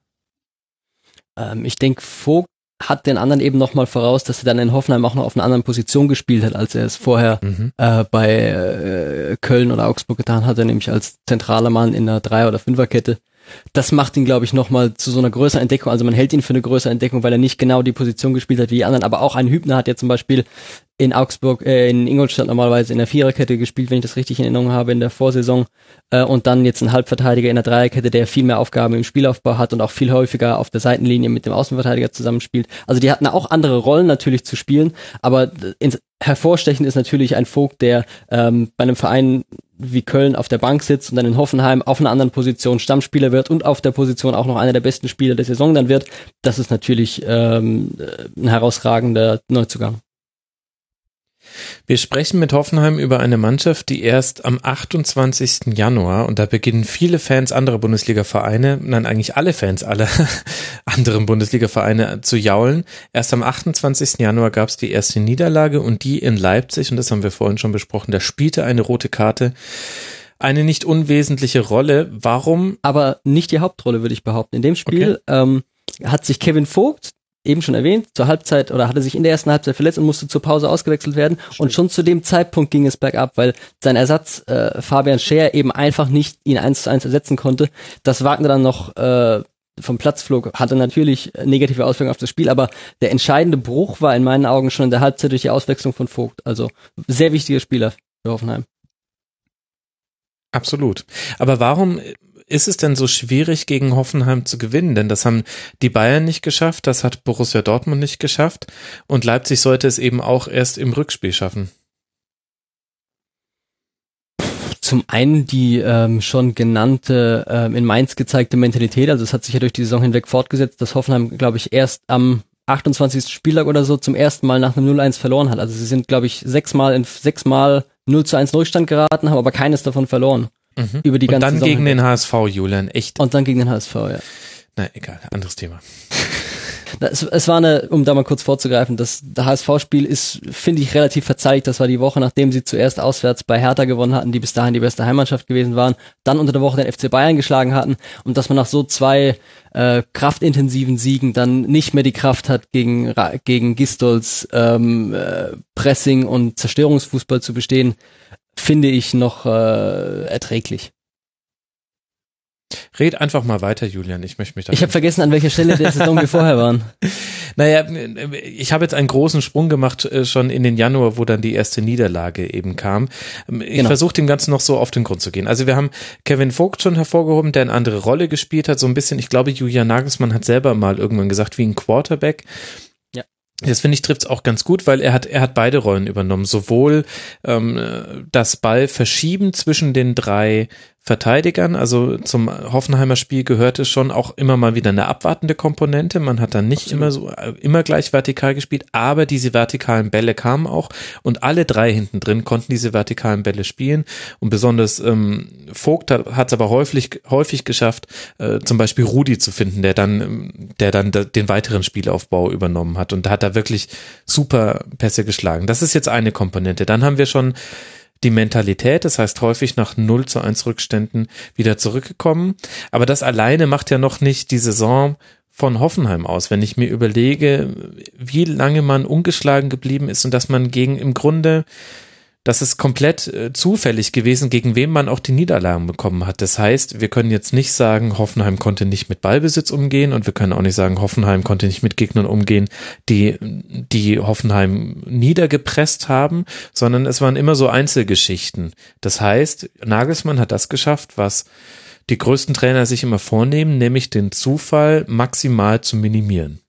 Ähm, ich denke, Vogt hat den anderen eben nochmal voraus, dass er dann in Hoffenheim auch noch auf einer anderen Position gespielt hat, als er es vorher mhm. äh, bei äh, Köln oder Augsburg getan hatte, nämlich als zentraler Mann in einer Drei- oder Fünferkette. Das macht ihn, glaube ich, nochmal zu so einer größeren Entdeckung. Also man hält ihn für eine größere Entdeckung, weil er nicht genau die Position gespielt hat wie die anderen. Aber auch ein Hübner hat ja zum Beispiel in Augsburg, äh, in Ingolstadt normalerweise in der Viererkette gespielt, wenn ich das richtig in Erinnerung habe, in der Vorsaison. Äh, und dann jetzt ein Halbverteidiger in der Dreierkette, der viel mehr Aufgaben im Spielaufbau hat und auch viel häufiger auf der Seitenlinie mit dem Außenverteidiger zusammenspielt. Also die hatten auch andere Rollen natürlich zu spielen, aber ins hervorstechend ist natürlich ein Vogt, der ähm, bei einem Verein wie Köln auf der Bank sitzt und dann in Hoffenheim auf einer anderen Position Stammspieler wird und auf der Position auch noch einer der besten Spieler der Saison dann wird. Das ist natürlich ähm, ein herausragender Neuzugang. Wir sprechen mit Hoffenheim über eine Mannschaft, die erst am 28. Januar, und da beginnen viele Fans anderer Bundesliga-Vereine, nein, eigentlich alle Fans aller anderen Bundesliga-Vereine zu jaulen. Erst am 28. Januar gab es die erste Niederlage und die in Leipzig, und das haben wir vorhin schon besprochen, da spielte eine rote Karte eine nicht unwesentliche Rolle. Warum? Aber nicht die Hauptrolle, würde ich behaupten. In dem Spiel okay. ähm, hat sich Kevin Vogt, eben schon erwähnt, zur Halbzeit oder hatte sich in der ersten Halbzeit verletzt und musste zur Pause ausgewechselt werden. Stimmt. Und schon zu dem Zeitpunkt ging es bergab, weil sein Ersatz äh, Fabian Scher eben einfach nicht ihn eins zu eins ersetzen konnte. Das Wagner dann noch äh, vom Platz flog, hatte natürlich negative Auswirkungen auf das Spiel, aber der entscheidende Bruch war in meinen Augen schon in der Halbzeit durch die Auswechslung von Vogt. Also sehr wichtiger Spieler für Hoffenheim. Absolut. Aber warum ist es denn so schwierig, gegen Hoffenheim zu gewinnen? Denn das haben die Bayern nicht geschafft, das hat Borussia Dortmund nicht geschafft und Leipzig sollte es eben auch erst im Rückspiel schaffen. Zum einen die ähm, schon genannte ähm, in Mainz gezeigte Mentalität, also es hat sich ja durch die Saison hinweg fortgesetzt, dass Hoffenheim, glaube ich, erst am 28. Spieltag oder so zum ersten Mal nach einem 0-1 verloren hat. Also sie sind, glaube ich, sechsmal in sechsmal 0 zu 1 Rückstand geraten, haben aber keines davon verloren. Mhm. Über die ganze Und dann Saison gegen hinweg. den HSV, Julian, echt. Und dann gegen den HSV, ja. Na, egal, anderes Thema. Es, es war eine, um da mal kurz vorzugreifen, das, das HSV-Spiel ist, finde ich, relativ verzeiht. Das war die Woche, nachdem sie zuerst auswärts bei Hertha gewonnen hatten, die bis dahin die beste Heimmannschaft gewesen waren, dann unter der Woche den FC Bayern geschlagen hatten und dass man nach so zwei äh, kraftintensiven Siegen dann nicht mehr die Kraft hat, gegen, gegen Gistols ähm, äh, Pressing und Zerstörungsfußball zu bestehen, finde ich noch äh, erträglich. Red einfach mal weiter, Julian. Ich möchte mich da. Ich habe vergessen, an welcher Stelle der Saison wir vorher waren. Naja, ich habe jetzt einen großen Sprung gemacht äh, schon in den Januar, wo dann die erste Niederlage eben kam. Ich genau. versuche dem Ganzen noch so auf den Grund zu gehen. Also wir haben Kevin Vogt schon hervorgehoben, der eine andere Rolle gespielt hat, so ein bisschen. Ich glaube, Julian Nagelsmann hat selber mal irgendwann gesagt, wie ein Quarterback. Das finde ich trifft es auch ganz gut, weil er hat er hat beide Rollen übernommen, sowohl ähm, das Ball verschieben zwischen den drei Verteidigern. Also zum Hoffenheimer Spiel gehörte schon auch immer mal wieder eine abwartende Komponente. Man hat dann nicht immer so immer gleich vertikal gespielt, aber diese vertikalen Bälle kamen auch und alle drei hinten drin konnten diese vertikalen Bälle spielen. Und besonders ähm, Vogt hat es aber häufig häufig geschafft, äh, zum Beispiel Rudi zu finden, der dann der dann den weiteren Spielaufbau übernommen hat. Und da hat er wirklich super Pässe geschlagen. Das ist jetzt eine Komponente. Dann haben wir schon die Mentalität, das heißt häufig nach 0 zu 1 Rückständen wieder zurückgekommen. Aber das alleine macht ja noch nicht die Saison von Hoffenheim aus, wenn ich mir überlege, wie lange man ungeschlagen geblieben ist und dass man gegen im Grunde das ist komplett äh, zufällig gewesen, gegen wen man auch die Niederlagen bekommen hat. Das heißt, wir können jetzt nicht sagen, Hoffenheim konnte nicht mit Ballbesitz umgehen und wir können auch nicht sagen, Hoffenheim konnte nicht mit Gegnern umgehen, die, die Hoffenheim niedergepresst haben, sondern es waren immer so Einzelgeschichten. Das heißt, Nagelsmann hat das geschafft, was die größten Trainer sich immer vornehmen, nämlich den Zufall maximal zu minimieren.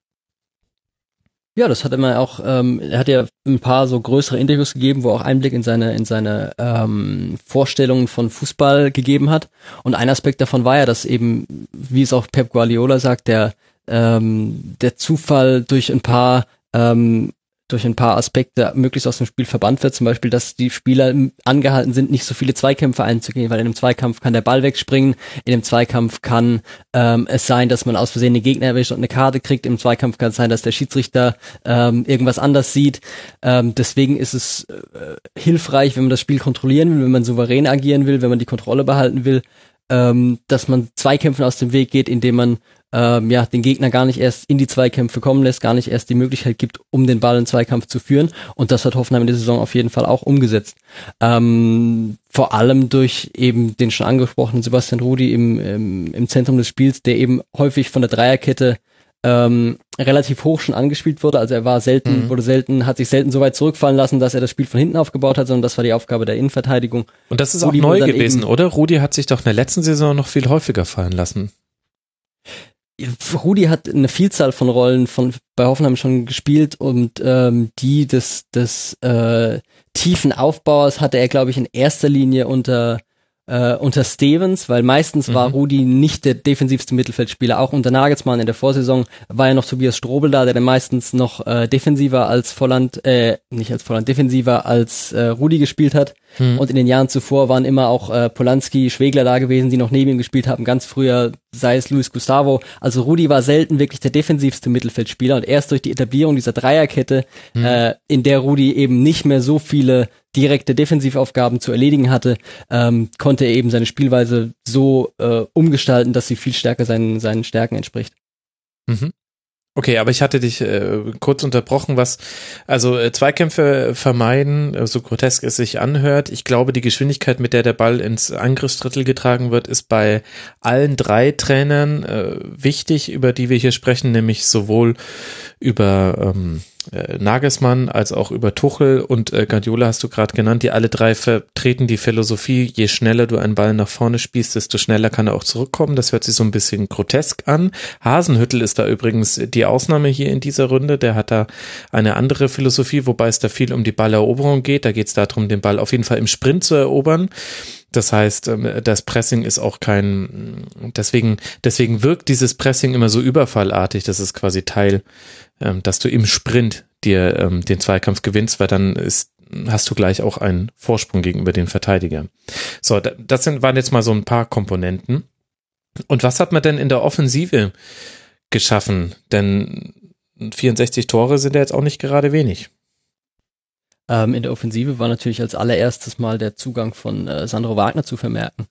Ja, das hat immer auch, ähm, er hat ja ein paar so größere Interviews gegeben, wo er auch Einblick in seine, in seine ähm, Vorstellungen von Fußball gegeben hat. Und ein Aspekt davon war ja, dass eben, wie es auch Pep Guardiola sagt, der, ähm, der Zufall durch ein paar ähm, durch ein paar Aspekte möglichst aus dem Spiel verbannt wird. Zum Beispiel, dass die Spieler angehalten sind, nicht so viele Zweikämpfe einzugehen, weil in einem Zweikampf kann der Ball wegspringen, in einem Zweikampf kann ähm, es sein, dass man aus Versehen einen Gegner erwischt und eine Karte kriegt, im Zweikampf kann es sein, dass der Schiedsrichter ähm, irgendwas anders sieht. Ähm, deswegen ist es äh, hilfreich, wenn man das Spiel kontrollieren will, wenn man souverän agieren will, wenn man die Kontrolle behalten will, ähm, dass man Zweikämpfen aus dem Weg geht, indem man ähm, ja, den Gegner gar nicht erst in die Zweikämpfe kommen lässt, gar nicht erst die Möglichkeit gibt, um den Ball in Zweikampf zu führen. Und das hat Hoffenheim in der Saison auf jeden Fall auch umgesetzt. Ähm, vor allem durch eben den schon angesprochenen Sebastian Rudi im, im, im Zentrum des Spiels, der eben häufig von der Dreierkette ähm, relativ hoch schon angespielt wurde. Also er war selten, mhm. wurde selten, hat sich selten so weit zurückfallen lassen, dass er das Spiel von hinten aufgebaut hat, sondern das war die Aufgabe der Innenverteidigung. Und das ist Rudi auch neu gewesen, oder? Rudi hat sich doch in der letzten Saison noch viel häufiger fallen lassen. Rudi hat eine Vielzahl von Rollen von bei Hoffenheim schon gespielt und ähm, die des, des äh, tiefen Aufbauers hatte er, glaube ich, in erster Linie unter äh, unter Stevens, weil meistens mhm. war Rudi nicht der defensivste Mittelfeldspieler. Auch unter Nagelsmann in der Vorsaison war ja noch Tobias Strobel da, der dann meistens noch äh, defensiver als Volland, äh, nicht als Volland, defensiver als äh, Rudi gespielt hat. Mhm. Und in den Jahren zuvor waren immer auch äh, Polanski, Schwegler da gewesen, die noch neben ihm gespielt haben. Ganz früher sei es Luis Gustavo. Also Rudi war selten wirklich der defensivste Mittelfeldspieler und erst durch die Etablierung dieser Dreierkette, mhm. äh, in der Rudi eben nicht mehr so viele direkte Defensivaufgaben zu erledigen hatte, ähm, konnte er eben seine Spielweise so äh, umgestalten, dass sie viel stärker seinen, seinen Stärken entspricht. Mhm. Okay, aber ich hatte dich äh, kurz unterbrochen, was also äh, Zweikämpfe vermeiden, äh, so grotesk es sich anhört. Ich glaube, die Geschwindigkeit, mit der der Ball ins Angriffsdrittel getragen wird, ist bei allen drei Trainern äh, wichtig, über die wir hier sprechen, nämlich sowohl über ähm, äh, Nagelsmann als auch über Tuchel und äh, Guardiola hast du gerade genannt, die alle drei vertreten die Philosophie, je schneller du einen Ball nach vorne spielst, desto schneller kann er auch zurückkommen. Das hört sich so ein bisschen grotesk an. Hasenhüttel ist da übrigens die Ausnahme hier in dieser Runde. Der hat da eine andere Philosophie, wobei es da viel um die Balleroberung geht. Da geht es darum, den Ball auf jeden Fall im Sprint zu erobern. Das heißt, ähm, das Pressing ist auch kein, deswegen, deswegen wirkt dieses Pressing immer so überfallartig. Das ist quasi Teil ähm, dass du im Sprint dir ähm, den Zweikampf gewinnst, weil dann ist, hast du gleich auch einen Vorsprung gegenüber den Verteidiger. So, das sind, waren jetzt mal so ein paar Komponenten. Und was hat man denn in der Offensive geschaffen? Denn 64 Tore sind ja jetzt auch nicht gerade wenig. Ähm, in der Offensive war natürlich als allererstes mal der Zugang von äh, Sandro Wagner zu vermerken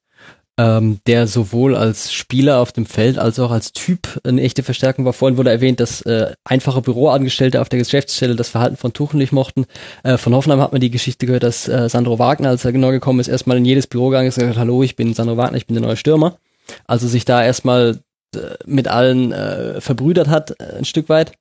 ähm, der sowohl als Spieler auf dem Feld als auch als Typ eine echte Verstärkung war. Vorhin wurde erwähnt, dass äh, einfache Büroangestellte auf der Geschäftsstelle das Verhalten von Tuchel nicht mochten. Äh, von Hoffenheim hat man die Geschichte gehört, dass äh, Sandro Wagner, als er genau gekommen ist, erstmal in jedes Büro gegangen ist und gesagt, hallo, ich bin Sandro Wagner, ich bin der neue Stürmer. Also sich da erstmal äh, mit allen äh, verbrüdert hat, äh, ein Stück weit.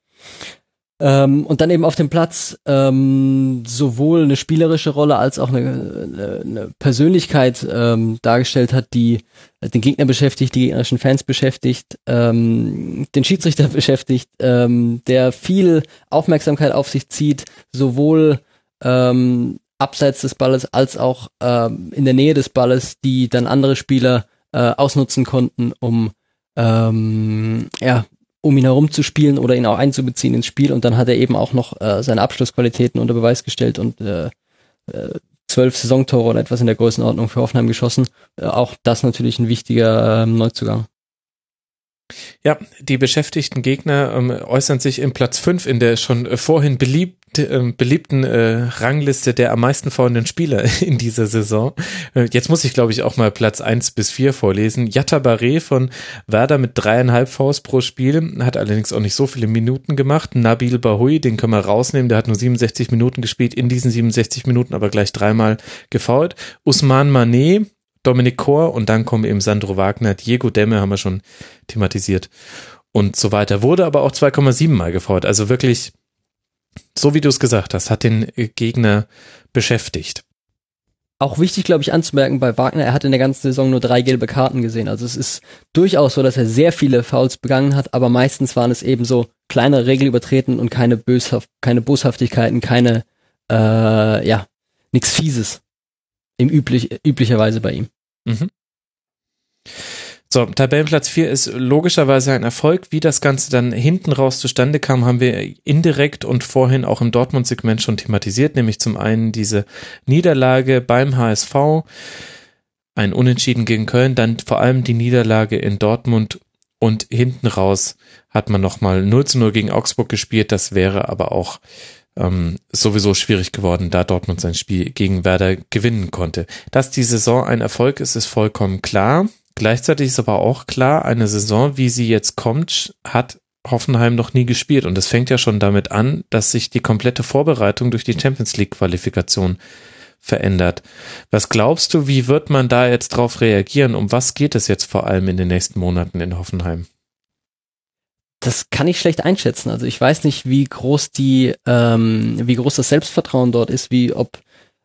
Ähm, und dann eben auf dem Platz ähm, sowohl eine spielerische Rolle als auch eine, eine Persönlichkeit ähm, dargestellt hat, die den Gegner beschäftigt, die gegnerischen Fans beschäftigt, ähm, den Schiedsrichter beschäftigt, ähm, der viel Aufmerksamkeit auf sich zieht, sowohl ähm, abseits des Balles als auch ähm, in der Nähe des Balles, die dann andere Spieler äh, ausnutzen konnten, um ähm, ja, um ihn herum zu spielen oder ihn auch einzubeziehen ins Spiel. Und dann hat er eben auch noch äh, seine Abschlussqualitäten unter Beweis gestellt und äh, äh, zwölf Saisontore oder etwas in der Größenordnung für Hoffenheim geschossen. Äh, auch das natürlich ein wichtiger äh, Neuzugang. Ja, die beschäftigten Gegner ähm, äußern sich im Platz 5 in der schon äh, vorhin beliebt, äh, beliebten äh, Rangliste der am meisten fahrenden Spieler in dieser Saison. Äh, jetzt muss ich, glaube ich, auch mal Platz 1 bis 4 vorlesen. Jatta Barre von Werder mit dreieinhalb Vs pro Spiel, hat allerdings auch nicht so viele Minuten gemacht. Nabil Bahoui, den können wir rausnehmen, der hat nur 67 Minuten gespielt, in diesen 67 Minuten aber gleich dreimal gefault. Usman Manet, Dominik Kor und dann kommen eben Sandro Wagner, Diego Demme haben wir schon thematisiert und so weiter. Wurde aber auch 2,7 Mal gefault. Also wirklich, so wie du es gesagt hast, hat den Gegner beschäftigt. Auch wichtig, glaube ich, anzumerken bei Wagner, er hat in der ganzen Saison nur drei gelbe Karten gesehen. Also es ist durchaus so, dass er sehr viele Fouls begangen hat, aber meistens waren es eben so kleinere Regeln übertreten und keine Böshaft, keine Boshaftigkeiten, keine, äh, ja, nichts Fieses. Im üblich, üblicherweise bei ihm. Mhm. So, Tabellenplatz 4 ist logischerweise ein Erfolg. Wie das Ganze dann hinten raus zustande kam, haben wir indirekt und vorhin auch im Dortmund-Segment schon thematisiert, nämlich zum einen diese Niederlage beim HSV, ein Unentschieden gegen Köln, dann vor allem die Niederlage in Dortmund und hinten raus hat man nochmal 0 zu 0 gegen Augsburg gespielt. Das wäre aber auch ähm, sowieso schwierig geworden, da Dortmund sein Spiel gegen Werder gewinnen konnte. Dass die Saison ein Erfolg ist, ist vollkommen klar. Gleichzeitig ist aber auch klar, eine Saison, wie sie jetzt kommt, hat Hoffenheim noch nie gespielt. Und es fängt ja schon damit an, dass sich die komplette Vorbereitung durch die Champions League Qualifikation verändert. Was glaubst du, wie wird man da jetzt drauf reagieren? Um was geht es jetzt vor allem in den nächsten Monaten in Hoffenheim? Das kann ich schlecht einschätzen. Also ich weiß nicht, wie groß die, ähm, wie groß das Selbstvertrauen dort ist, wie ob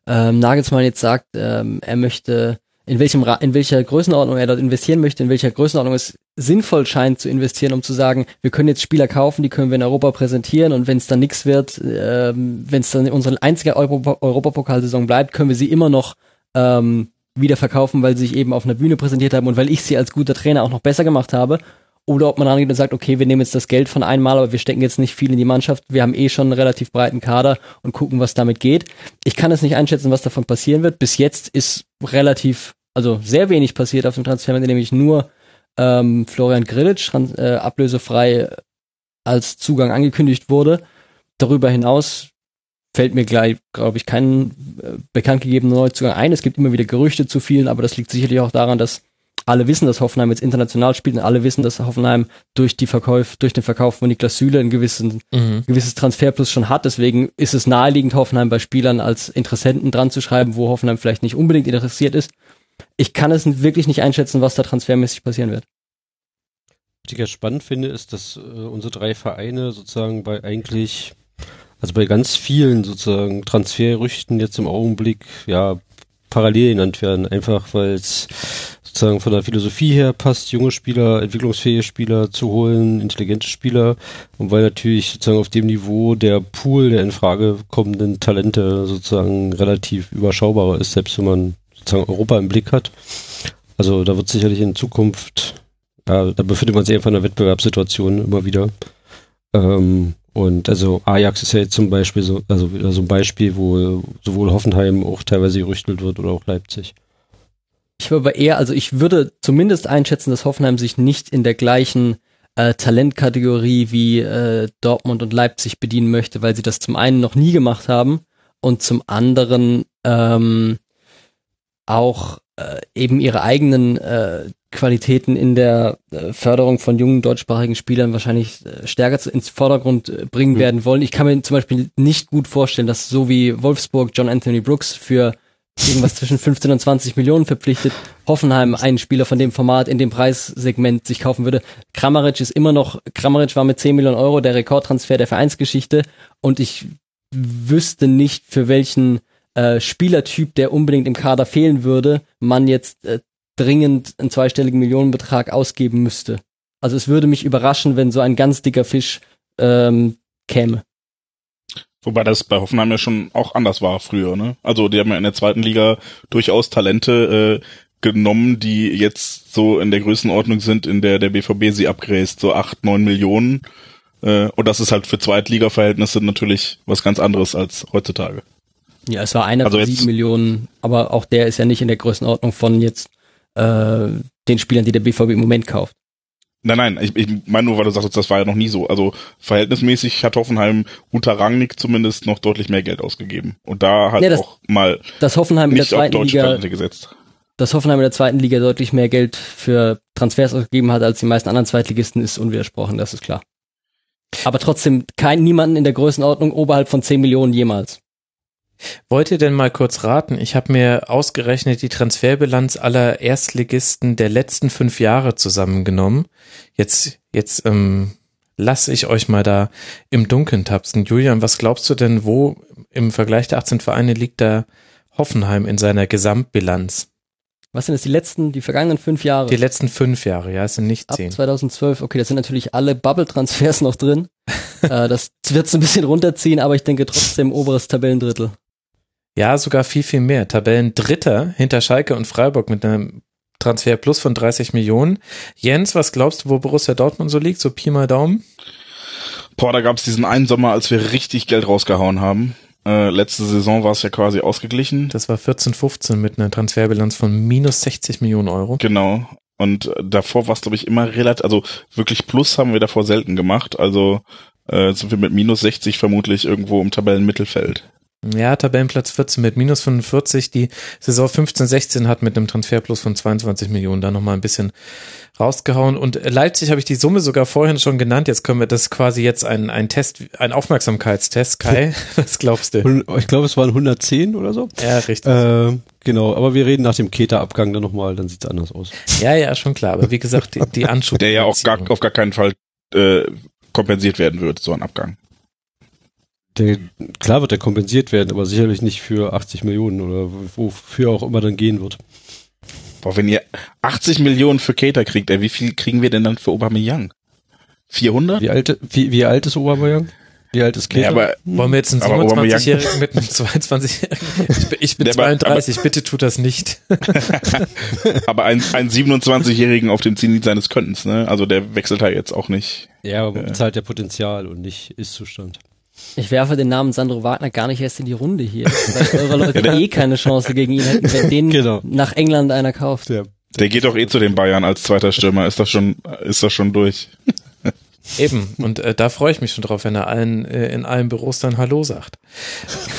ähm, Nagelsmann jetzt sagt, ähm, er möchte in welchem Ra in welcher Größenordnung er dort investieren möchte, in welcher Größenordnung es sinnvoll scheint zu investieren, um zu sagen, wir können jetzt Spieler kaufen, die können wir in Europa präsentieren und wenn es dann nichts wird, ähm, wenn es dann unsere einzige Europa Europapokalsaison bleibt, können wir sie immer noch ähm, wieder verkaufen, weil sie sich eben auf einer Bühne präsentiert haben und weil ich sie als guter Trainer auch noch besser gemacht habe oder ob man rangeht und sagt, okay, wir nehmen jetzt das Geld von einmal, aber wir stecken jetzt nicht viel in die Mannschaft. Wir haben eh schon einen relativ breiten Kader und gucken, was damit geht. Ich kann es nicht einschätzen, was davon passieren wird. Bis jetzt ist relativ, also sehr wenig passiert auf dem Transfer, nämlich nur ähm, Florian Grillitsch äh, ablösefrei als Zugang angekündigt wurde. Darüber hinaus fällt mir gleich, glaube ich, kein äh, bekannt gegebener Neuzugang ein. Es gibt immer wieder Gerüchte zu vielen, aber das liegt sicherlich auch daran, dass alle wissen, dass Hoffenheim jetzt international spielt und alle wissen, dass Hoffenheim durch die Verkauf, durch den Verkauf von Niklas Süle ein gewissen, mhm. gewisses Transferplus schon hat. Deswegen ist es naheliegend, Hoffenheim bei Spielern als Interessenten dran zu schreiben, wo Hoffenheim vielleicht nicht unbedingt interessiert ist. Ich kann es wirklich nicht einschätzen, was da transfermäßig passieren wird. Was ich ja spannend finde, ist, dass äh, unsere drei Vereine sozusagen bei eigentlich, also bei ganz vielen sozusagen Transferrüchten jetzt im Augenblick ja parallel genannt werden, einfach weil es sozusagen von der Philosophie her passt, junge Spieler, entwicklungsfähige Spieler zu holen, intelligente Spieler und weil natürlich sozusagen auf dem Niveau der Pool der in Frage kommenden Talente sozusagen relativ überschaubarer ist, selbst wenn man sozusagen Europa im Blick hat. Also da wird sicherlich in Zukunft, ja, da befindet man sich einfach in einer Wettbewerbssituation immer wieder. Ähm, und also Ajax ist ja jetzt zum Beispiel so, also so ein Beispiel, wo sowohl Hoffenheim auch teilweise gerüchtelt wird oder auch Leipzig. Ich würde aber eher, also ich würde zumindest einschätzen, dass Hoffenheim sich nicht in der gleichen äh, Talentkategorie wie äh, Dortmund und Leipzig bedienen möchte, weil sie das zum einen noch nie gemacht haben und zum anderen ähm, auch äh, eben ihre eigenen äh, Qualitäten in der äh, Förderung von jungen deutschsprachigen Spielern wahrscheinlich äh, stärker zu, ins Vordergrund äh, bringen mhm. werden wollen. Ich kann mir zum Beispiel nicht gut vorstellen, dass so wie Wolfsburg John Anthony Brooks für irgendwas zwischen 15 und 20 Millionen verpflichtet, Hoffenheim einen Spieler von dem Format in dem Preissegment sich kaufen würde. Kramaric ist immer noch, Kramaric war mit 10 Millionen Euro der Rekordtransfer der Vereinsgeschichte und ich wüsste nicht, für welchen äh, Spielertyp, der unbedingt im Kader fehlen würde, man jetzt äh, dringend einen zweistelligen Millionenbetrag ausgeben müsste. Also es würde mich überraschen, wenn so ein ganz dicker Fisch ähm, käme. Wobei das bei Hoffenheim ja schon auch anders war früher, ne? Also die haben ja in der zweiten Liga durchaus Talente äh, genommen, die jetzt so in der Größenordnung sind, in der der BVB sie abgräst, so acht, neun Millionen. Äh, und das ist halt für Zweitliga-Verhältnisse natürlich was ganz anderes als heutzutage. Ja, es war einer also von sieben Millionen, aber auch der ist ja nicht in der Größenordnung von jetzt äh, den Spielern, die der BVB im Moment kauft. Nein, nein, ich, ich meine nur, weil du sagst, das war ja noch nie so. Also verhältnismäßig hat Hoffenheim unter Rangnick zumindest noch deutlich mehr Geld ausgegeben. Und da hat ja, das, auch mal das Hoffenheim in der zweiten Liga gesetzt. Dass Hoffenheim in der zweiten Liga deutlich mehr Geld für Transfers ausgegeben hat als die meisten anderen Zweitligisten, ist unwidersprochen, das ist klar. Aber trotzdem kein niemanden in der Größenordnung oberhalb von 10 Millionen jemals. Wollt ihr denn mal kurz raten? Ich habe mir ausgerechnet die Transferbilanz aller Erstligisten der letzten fünf Jahre zusammengenommen. Jetzt, jetzt ähm, lasse ich euch mal da im Dunkeln tapsen. Julian, was glaubst du denn, wo im Vergleich der 18 Vereine liegt da Hoffenheim in seiner Gesamtbilanz? Was sind das, die letzten, die vergangenen fünf Jahre? Die letzten fünf Jahre, ja, es sind nicht Ab zehn. 2012, okay, das sind natürlich alle Bubble-Transfers noch drin. äh, das wird es ein bisschen runterziehen, aber ich denke trotzdem oberes Tabellendrittel. Ja, sogar viel, viel mehr. Tabellen Dritter hinter Schalke und Freiburg mit einem Transfer plus von 30 Millionen. Jens, was glaubst du, wo Borussia Dortmund so liegt? So Pi mal Daumen? Boah, da gab es diesen einen Sommer, als wir richtig Geld rausgehauen haben. Äh, letzte Saison war es ja quasi ausgeglichen. Das war 14, 15 mit einer Transferbilanz von minus 60 Millionen Euro. Genau. Und davor war es, glaube ich, immer relativ, also wirklich Plus haben wir davor selten gemacht. Also äh, sind wir mit minus 60 vermutlich irgendwo im Tabellenmittelfeld. Ja, Tabellenplatz 14 mit minus 45. Die Saison 15-16 hat mit einem Transferplus von 22 Millionen da nochmal ein bisschen rausgehauen. Und Leipzig habe ich die Summe sogar vorhin schon genannt. Jetzt können wir das quasi jetzt ein, ein Test, ein Aufmerksamkeitstest. Kai, was glaubst du? Ich glaube, es waren 110 oder so. Ja, richtig. Äh, genau, aber wir reden nach dem Keta-Abgang dann nochmal, dann sieht's anders aus. Ja, ja, schon klar. Aber wie gesagt, die, die Anschub. Der ja auch gar, auf gar keinen Fall äh, kompensiert werden wird, so ein Abgang. Der, klar wird er kompensiert werden, aber sicherlich nicht für 80 Millionen oder wofür auch immer dann gehen wird. Boah, wenn ihr 80 Millionen für Cater kriegt, ey, wie viel kriegen wir denn dann für Aubameyang? 400? Wie alt, wie, wie alt ist Aubameyang? Wie alt ist Cater? Ja, aber, Wollen wir jetzt einen aber Aubameyang- 27-Jährigen mit einem 22-Jährigen? Ich bin, ich bin Der aber- 32, bitte tut das nicht. aber ein, ein 27-Jährigen auf dem Zenit seines Könntens, ne? Also der wechselt da jetzt auch nicht. ja, aber man bezahlt ja Potenzial und nicht Ist-Zustand. Ich werfe den Namen Sandro Wagner gar nicht erst in die Runde hier, weil eure Leute eh keine Chance gegen ihn hätten, wenn den Genau. nach England einer kauft. Ja. Der geht doch eh zu den Bayern als zweiter Stürmer. Ist das schon, ist das schon durch? Eben. Und äh, da freue ich mich schon drauf, wenn er allen äh, in allen Büros dann Hallo sagt.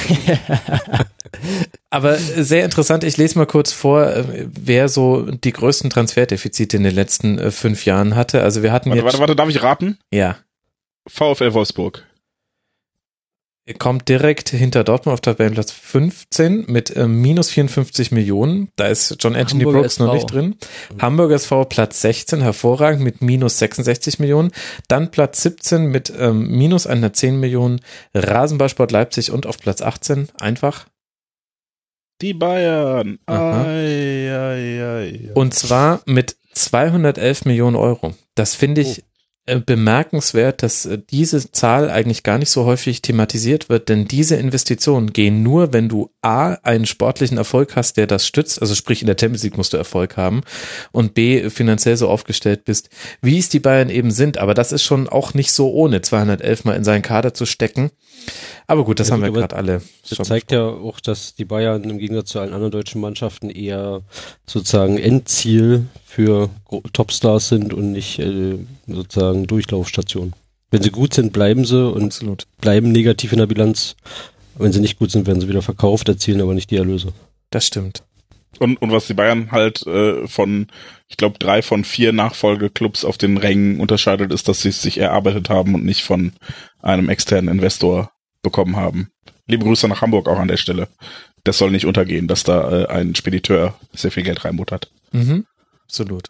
Aber äh, sehr interessant, ich lese mal kurz vor, äh, wer so die größten Transferdefizite in den letzten äh, fünf Jahren hatte. Also wir hatten Warte, jetzt. warte, warte, darf ich raten? Ja. VfL Wolfsburg. Kommt direkt hinter Dortmund auf Tabellenplatz 15 mit äh, minus 54 Millionen. Da ist John Anthony Hamburger Brooks noch SV. nicht drin. Hamburger SV Platz 16, hervorragend mit minus 66 Millionen. Dann Platz 17 mit ähm, minus 110 Millionen. Rasenballsport Leipzig und auf Platz 18 einfach. Die Bayern. Ai, ai, ai. Und zwar mit 211 Millionen Euro. Das finde ich äh, bemerkenswert, dass äh, diese Zahl eigentlich gar nicht so häufig thematisiert wird, denn diese Investitionen gehen nur, wenn du A, einen sportlichen Erfolg hast, der das stützt, also sprich in der Champions League musst du Erfolg haben und B, finanziell so aufgestellt bist, wie es die Bayern eben sind, aber das ist schon auch nicht so ohne 211 mal in seinen Kader zu stecken. Aber gut, das Ja, haben wir gut, aber gerade alle Das zeigt ja auch, dass die Bayern im Gegensatz zu allen anderen deutschen Mannschaften eher sozusagen Endziel für Topstars sind und nicht äh, sozusagen Durchlaufstation. Wenn sie gut sind, bleiben sie und Absolut. bleiben negativ in der Bilanz. Wenn sie nicht gut sind, werden sie wieder verkauft, erzielen aber nicht die Erlöse. Das stimmt. Und, und was die Bayern halt äh, von, ich glaube, drei von vier Nachfolgeclubs auf den Rängen unterscheidet, ist, dass sie es sich erarbeitet haben und nicht von einem externen Investor bekommen haben. Liebe Grüße nach Hamburg auch an der Stelle. Das soll nicht untergehen, dass da äh, ein Spediteur sehr viel Geld reinbuttert. Mhm. Absolut.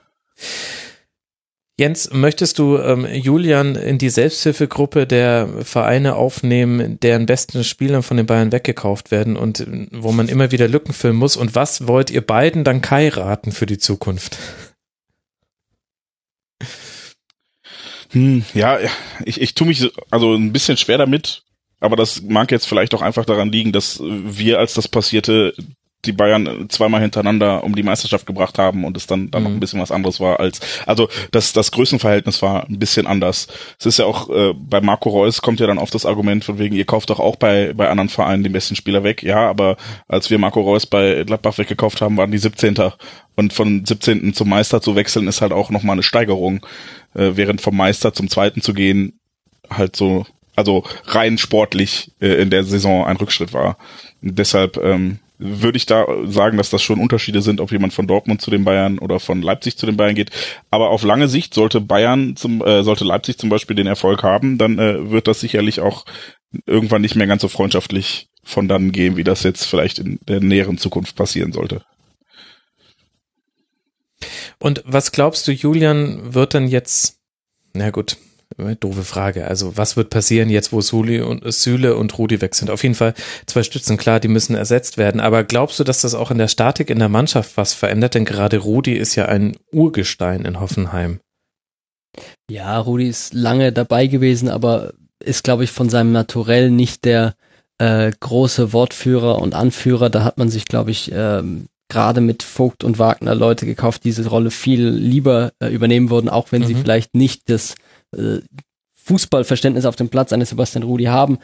Jens, möchtest du ähm, Julian in die Selbsthilfegruppe der Vereine aufnehmen, deren besten Spieler von den Bayern weggekauft werden und äh, wo man immer wieder Lücken füllen muss? Und was wollt ihr beiden dann Kai raten für die Zukunft? Hm, ja, ich, ich tue mich so- also ein bisschen schwer damit, aber das mag jetzt vielleicht auch einfach daran liegen, dass wir, als das passierte, die Bayern zweimal hintereinander um die Meisterschaft gebracht haben und es dann, dann noch Mhm. ein bisschen was anderes war als, also das, das Größenverhältnis war ein bisschen anders. Es ist ja auch, äh, bei Marco Reus kommt ja dann oft das Argument von wegen, ihr kauft doch auch bei, bei anderen Vereinen den besten Spieler weg. Ja, aber als wir Marco Reus bei Gladbach weggekauft haben, waren die 17. Und von 17. zum Meister zu wechseln ist halt auch nochmal eine Steigerung, äh, während vom Meister zum Zweiten zu gehen halt so, also rein sportlich äh, in der Saison ein Rückschritt war. Und deshalb ähm, würde ich da sagen, dass das schon Unterschiede sind, ob jemand von Dortmund zu den Bayern oder von Leipzig zu den Bayern geht. Aber auf lange Sicht sollte Bayern zum, äh, sollte Leipzig zum Beispiel den Erfolg haben, dann äh, wird das sicherlich auch irgendwann nicht mehr ganz so freundschaftlich von dann gehen, wie das jetzt vielleicht in der näheren Zukunft passieren sollte. Und was glaubst du, Julian, wird denn jetzt, na gut, doofe Frage. Also was wird passieren jetzt, wo Suli und Süle und Rudi weg sind? Auf jeden Fall zwei Stützen, klar, die müssen ersetzt werden. Aber glaubst du, dass das auch in der Statik in der Mannschaft was verändert? Denn gerade Rudi ist ja ein Urgestein in Hoffenheim. Ja, Rudi ist lange dabei gewesen, aber ist, glaube ich, von seinem Naturell nicht der äh, große Wortführer und Anführer. Da hat man sich, glaube ich, ähm, gerade mit Vogt und Wagner Leute gekauft, die diese Rolle viel lieber äh, übernehmen würden, auch wenn sie Mhm. vielleicht nicht das äh, Fußballverständnis auf dem Platz eines Sebastian Rudi haben.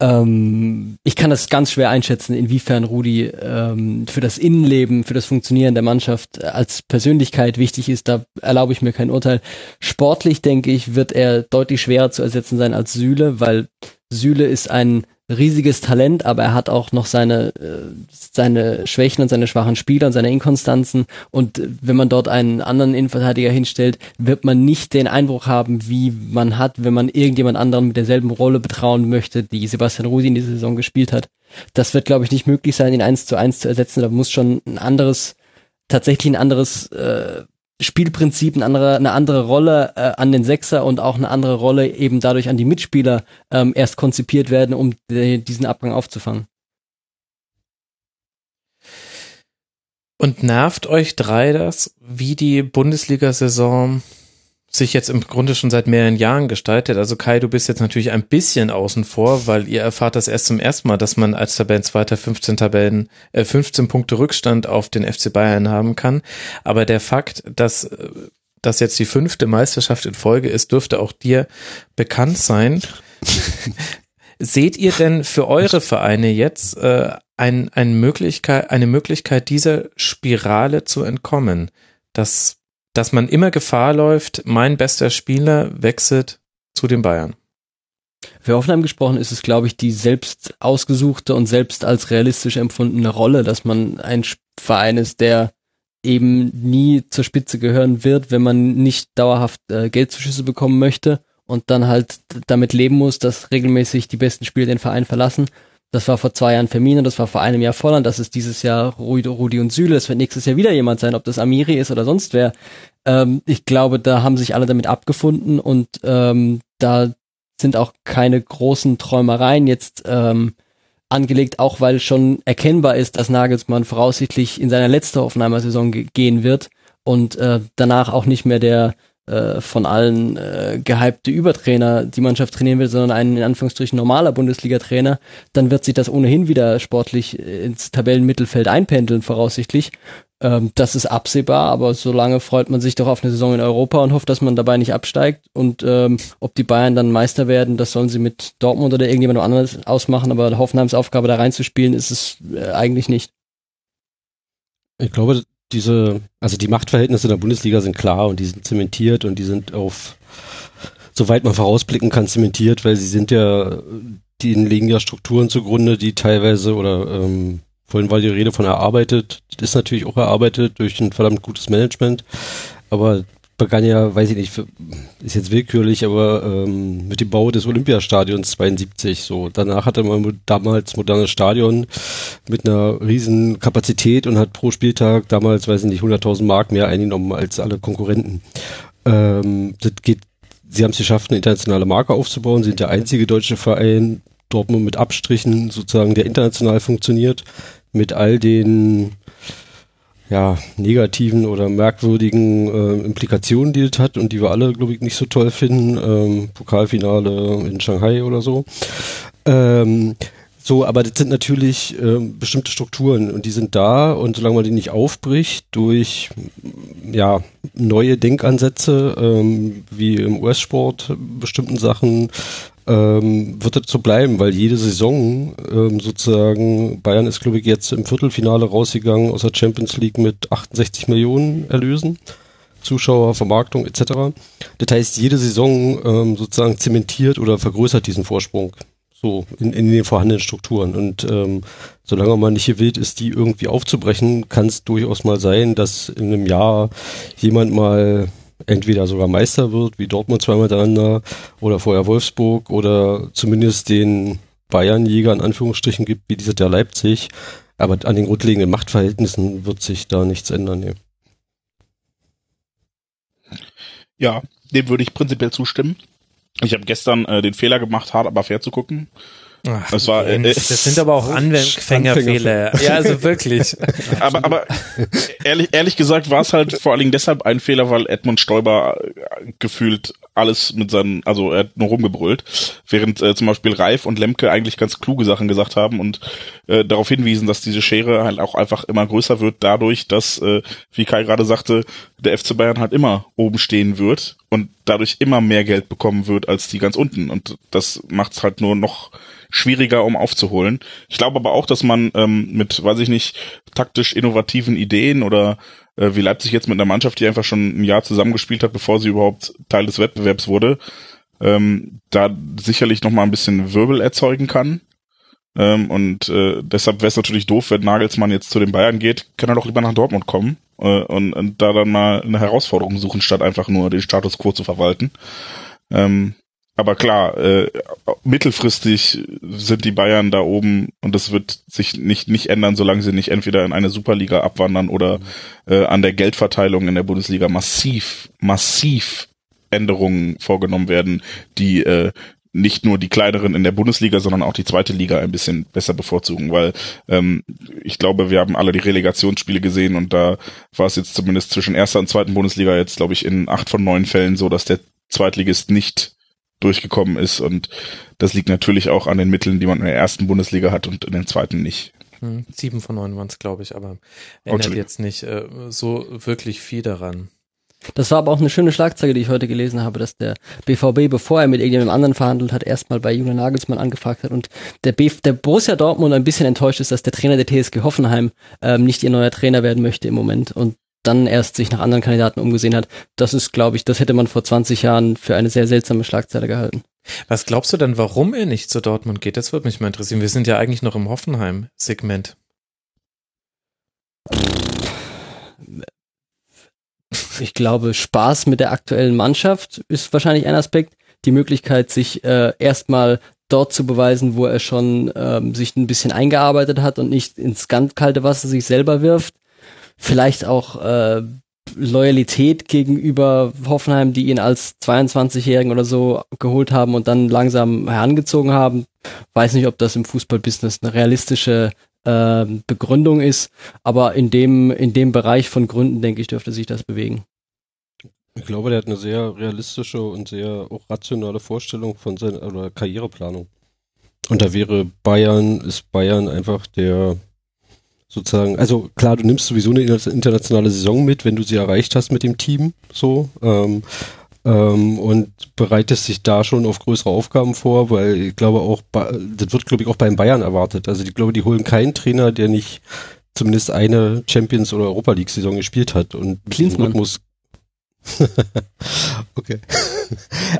Ähm, ich kann das ganz schwer einschätzen, inwiefern Rudi ähm, für das Innenleben, für das Funktionieren der Mannschaft äh, als Persönlichkeit wichtig ist. Da erlaube ich mir kein Urteil. Sportlich, denke ich, wird er deutlich schwerer zu ersetzen sein als Süle, weil Süle ist ein riesiges Talent, aber er hat auch noch seine, äh, seine Schwächen und seine schwachen Spieler und seine Inkonstanzen. Und äh, wenn man dort einen anderen Innenverteidiger hinstellt, wird man nicht den Einbruch haben, wie man hat, wenn man irgendjemand anderen mit derselben Rolle betrauen möchte, die Sebastian Rusi in dieser Saison gespielt hat. Das wird, glaube ich, nicht möglich sein, ihn eins zu eins zu ersetzen. Da muss schon ein anderes, tatsächlich ein anderes äh, Spielprinzip, eine andere, eine andere Rolle äh, an den Sechser und auch eine andere Rolle eben dadurch an die Mitspieler ähm, erst konzipiert werden, um de, diesen Abgang aufzufangen. Und nervt euch drei das, wie die Bundesliga-Saison sich jetzt im Grunde schon seit mehreren Jahren gestaltet. Also Kai, du bist jetzt natürlich ein bisschen außen vor, weil ihr erfahrt das erst zum ersten Mal, dass man als Tabellenzweiter 15 Tabellen, äh, 15 Punkte Rückstand auf den FC Bayern haben kann. Aber der Fakt, dass äh, das jetzt die fünfte Meisterschaft in Folge ist, dürfte auch dir bekannt sein. Seht ihr denn für eure Vereine jetzt äh, ein, ein Möglichkeit, eine Möglichkeit, dieser Spirale zu entkommen? Dass dass man immer Gefahr läuft, mein bester Spieler wechselt zu den Bayern. Für Hoffenheim gesprochen ist es, glaube ich, die selbst ausgesuchte und selbst als realistisch empfundene Rolle, dass man ein Verein ist, der eben nie zur Spitze gehören wird, wenn man nicht dauerhaft äh, Geldzuschüsse bekommen möchte und dann halt damit leben muss, dass regelmäßig die besten Spieler den Verein verlassen. Das war vor zwei Jahren Firmino, das war vor einem Jahr Volland, das ist dieses Jahr Rudi, und Süle, das wird nächstes Jahr wieder jemand sein, ob das Amiri ist oder sonst wer. Ähm, ich glaube, da haben sich alle damit abgefunden und ähm, da sind auch keine großen Träumereien jetzt ähm, angelegt, auch weil schon erkennbar ist, dass Nagelsmann voraussichtlich in seiner letzten Hoffenheimer gehen wird und äh, danach auch nicht mehr der äh, von allen äh, gehypte Übertrainer die Mannschaft trainieren will, sondern ein in Anführungsstrichen normaler Bundesliga-Trainer, dann wird sich das ohnehin wieder sportlich äh, ins Tabellenmittelfeld einpendeln, voraussichtlich. Ähm, das ist absehbar, aber solange freut man sich doch auf eine Saison in Europa und hofft, dass man dabei nicht absteigt. Und ähm, ob die Bayern dann Meister werden, das sollen sie mit Dortmund oder irgendjemandem anderes ausmachen, aber Hoffenheims Aufgabe da reinzuspielen, ist es äh, eigentlich nicht. Ich glaube, diese, also die Machtverhältnisse in der Bundesliga sind klar und die sind zementiert und die sind auf, soweit man vorausblicken kann, zementiert, weil sie sind ja, die legen ja Strukturen zugrunde, die teilweise oder ähm, vorhin war die Rede von erarbeitet, das ist natürlich auch erarbeitet durch ein verdammt gutes Management, aber begann ja, weiß ich nicht, ist jetzt willkürlich, aber ähm, mit dem Bau des Olympiastadions 72 so. Danach hatte man damals modernes Stadion mit einer riesen Kapazität und hat pro Spieltag damals, weiß ich nicht, 100.000 Mark mehr eingenommen als alle Konkurrenten. Ähm, das geht, sie haben es geschafft, eine internationale Marke aufzubauen, sie sind der einzige deutsche Verein, Dortmund mit Abstrichen sozusagen, der international funktioniert, mit all den ja, negativen oder merkwürdigen äh, Implikationen, die es hat und die wir alle, glaube ich, nicht so toll finden. Ähm, Pokalfinale in Shanghai oder so. Ähm, so, aber das sind natürlich äh, bestimmte Strukturen und die sind da und solange man die nicht aufbricht durch ja neue Denkansätze ähm, wie im US-Sport bestimmten Sachen ähm, wird das so bleiben, weil jede Saison ähm, sozusagen, Bayern ist glaube ich jetzt im Viertelfinale rausgegangen aus der Champions League mit 68 Millionen Erlösen. Zuschauer, Vermarktung etc. Das heißt, jede Saison ähm, sozusagen zementiert oder vergrößert diesen Vorsprung so in, in den vorhandenen Strukturen. Und ähm, solange man nicht gewillt ist, die irgendwie aufzubrechen, kann es durchaus mal sein, dass in einem Jahr jemand mal entweder sogar Meister wird, wie Dortmund zweimal miteinander, oder vorher Wolfsburg, oder zumindest den Bayernjäger in Anführungsstrichen gibt, wie dieser der Leipzig. Aber an den grundlegenden Machtverhältnissen wird sich da nichts ändern. Nee. Ja, dem würde ich prinzipiell zustimmen. Ich habe gestern äh, den Fehler gemacht, hart aber fair zu gucken. Ach, das war, äh, das sind aber auch Anfängerfehler. Ja, also wirklich. aber, aber ehrlich, ehrlich gesagt war es halt vor allen Dingen deshalb ein Fehler, weil Edmund Stoiber äh, gefühlt alles mit seinen, also er hat nur rumgebrüllt, während äh, zum Beispiel Reif und Lemke eigentlich ganz kluge Sachen gesagt haben und äh, darauf hinwiesen, dass diese Schere halt auch einfach immer größer wird, dadurch, dass, äh, wie Kai gerade sagte, der FC Bayern halt immer oben stehen wird und dadurch immer mehr Geld bekommen wird als die ganz unten. Und das macht es halt nur noch schwieriger, um aufzuholen. Ich glaube aber auch, dass man ähm, mit, weiß ich nicht, taktisch innovativen Ideen oder äh, wie Leipzig jetzt mit einer Mannschaft, die einfach schon ein Jahr zusammengespielt hat, bevor sie überhaupt Teil des Wettbewerbs wurde, ähm, da sicherlich noch mal ein bisschen Wirbel erzeugen kann. Ähm, und äh, deshalb wäre es natürlich doof, wenn Nagelsmann jetzt zu den Bayern geht, kann er doch lieber nach Dortmund kommen äh, und, und da dann mal eine Herausforderung suchen, statt einfach nur den Status quo zu verwalten. Ähm, aber klar, äh, mittelfristig sind die Bayern da oben und das wird sich nicht nicht ändern, solange sie nicht entweder in eine Superliga abwandern oder äh, an der Geldverteilung in der Bundesliga massiv massiv Änderungen vorgenommen werden, die äh, nicht nur die kleineren in der Bundesliga, sondern auch die zweite Liga ein bisschen besser bevorzugen, weil ähm, ich glaube, wir haben alle die Relegationsspiele gesehen und da war es jetzt zumindest zwischen erster und zweiten Bundesliga jetzt, glaube ich, in acht von neun Fällen so, dass der Zweitligist nicht durchgekommen ist und das liegt natürlich auch an den Mitteln, die man in der ersten Bundesliga hat und in den zweiten nicht. Hm, sieben von neun waren es, glaube ich, aber ändert jetzt nicht äh, so wirklich viel daran. Das war aber auch eine schöne Schlagzeile, die ich heute gelesen habe, dass der BVB, bevor er mit irgendjemandem anderen verhandelt hat, erstmal bei Julian Nagelsmann angefragt hat und der, B der Borussia Dortmund ein bisschen enttäuscht ist, dass der Trainer der TSG Hoffenheim ähm, nicht ihr neuer Trainer werden möchte im Moment und dann erst sich nach anderen Kandidaten umgesehen hat. Das ist, glaube ich, das hätte man vor 20 Jahren für eine sehr seltsame Schlagzeile gehalten. Was glaubst du denn, warum er nicht zu Dortmund geht? Das würde mich mal interessieren. Wir sind ja eigentlich noch im Hoffenheim-Segment. Ich glaube, Spaß mit der aktuellen Mannschaft ist wahrscheinlich ein Aspekt. Die Möglichkeit, sich äh, erstmal dort zu beweisen, wo er schon ähm, sich ein bisschen eingearbeitet hat und nicht ins ganz kalte Wasser sich selber wirft. Vielleicht auch äh, Loyalität gegenüber Hoffenheim, die ihn als 22-Jährigen oder so geholt haben und dann langsam herangezogen haben. Weiß nicht, ob das im Fußballbusiness eine realistische äh, Begründung ist, aber in dem, in dem Bereich von Gründen, denke ich, dürfte sich das bewegen. Ich glaube, der hat eine sehr realistische und sehr auch rationale Vorstellung von seiner Karriereplanung. Und da wäre Bayern, ist Bayern einfach der sozusagen, also klar, du nimmst sowieso eine internationale Saison mit, wenn du sie erreicht hast mit dem Team, so. Ähm, ähm, und bereitest sich da schon auf größere Aufgaben vor, weil ich glaube auch, das wird glaube ich auch beim Bayern erwartet. Also ich glaube, die holen keinen Trainer, der nicht zumindest eine Champions oder Europa League Saison gespielt hat und Klinsmann. Rhythmus okay.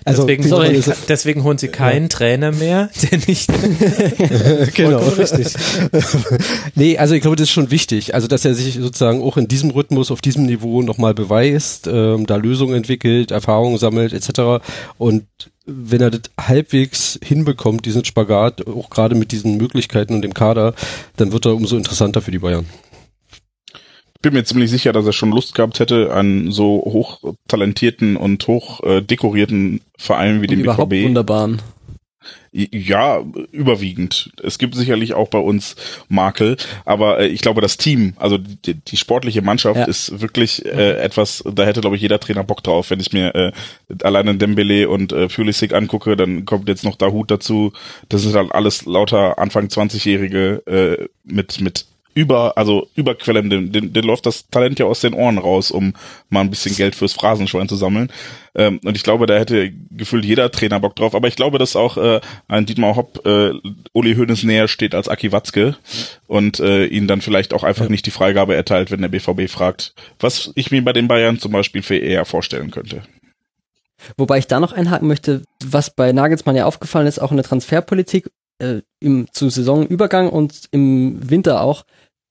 Also deswegen, sorry, deswegen holen sie keinen Trainer mehr, der nicht. genau, richtig. nee, also ich glaube, das ist schon wichtig. Also, dass er sich sozusagen auch in diesem Rhythmus, auf diesem Niveau nochmal beweist, ähm, da Lösungen entwickelt, Erfahrungen sammelt, etc. Und wenn er das halbwegs hinbekommt, diesen Spagat, auch gerade mit diesen Möglichkeiten und dem Kader, dann wird er umso interessanter für die Bayern bin mir ziemlich sicher, dass er schon Lust gehabt hätte an so hochtalentierten und hoch äh, dekorierten Vereinen wie und dem überhaupt BVB. Wunderbaren. Ja, überwiegend. Es gibt sicherlich auch bei uns Makel, aber äh, ich glaube, das Team, also die, die sportliche Mannschaft ja. ist wirklich äh, etwas, da hätte, glaube ich, jeder Trainer Bock drauf. Wenn ich mir äh, alleine Dembele und äh, Pulisic angucke, dann kommt jetzt noch Dahut dazu. Das sind halt alles lauter Anfang 20-Jährige äh, mit, mit über, also überquellen, den, den, den läuft das Talent ja aus den Ohren raus, um mal ein bisschen Geld fürs Phrasenschwein zu sammeln. Ähm, und ich glaube, da hätte gefühlt jeder Trainer Bock drauf. Aber ich glaube, dass auch äh, ein Dietmar Hopp äh, Uli Hoeneß näher steht als Aki Watzke und äh, ihn dann vielleicht auch einfach ja. nicht die Freigabe erteilt, wenn der BVB fragt, was ich mir bei den Bayern zum Beispiel für eher vorstellen könnte. Wobei ich da noch einhaken möchte, was bei Nagelsmann ja aufgefallen ist, auch in der Transferpolitik äh, im, zum Saisonübergang und im Winter auch,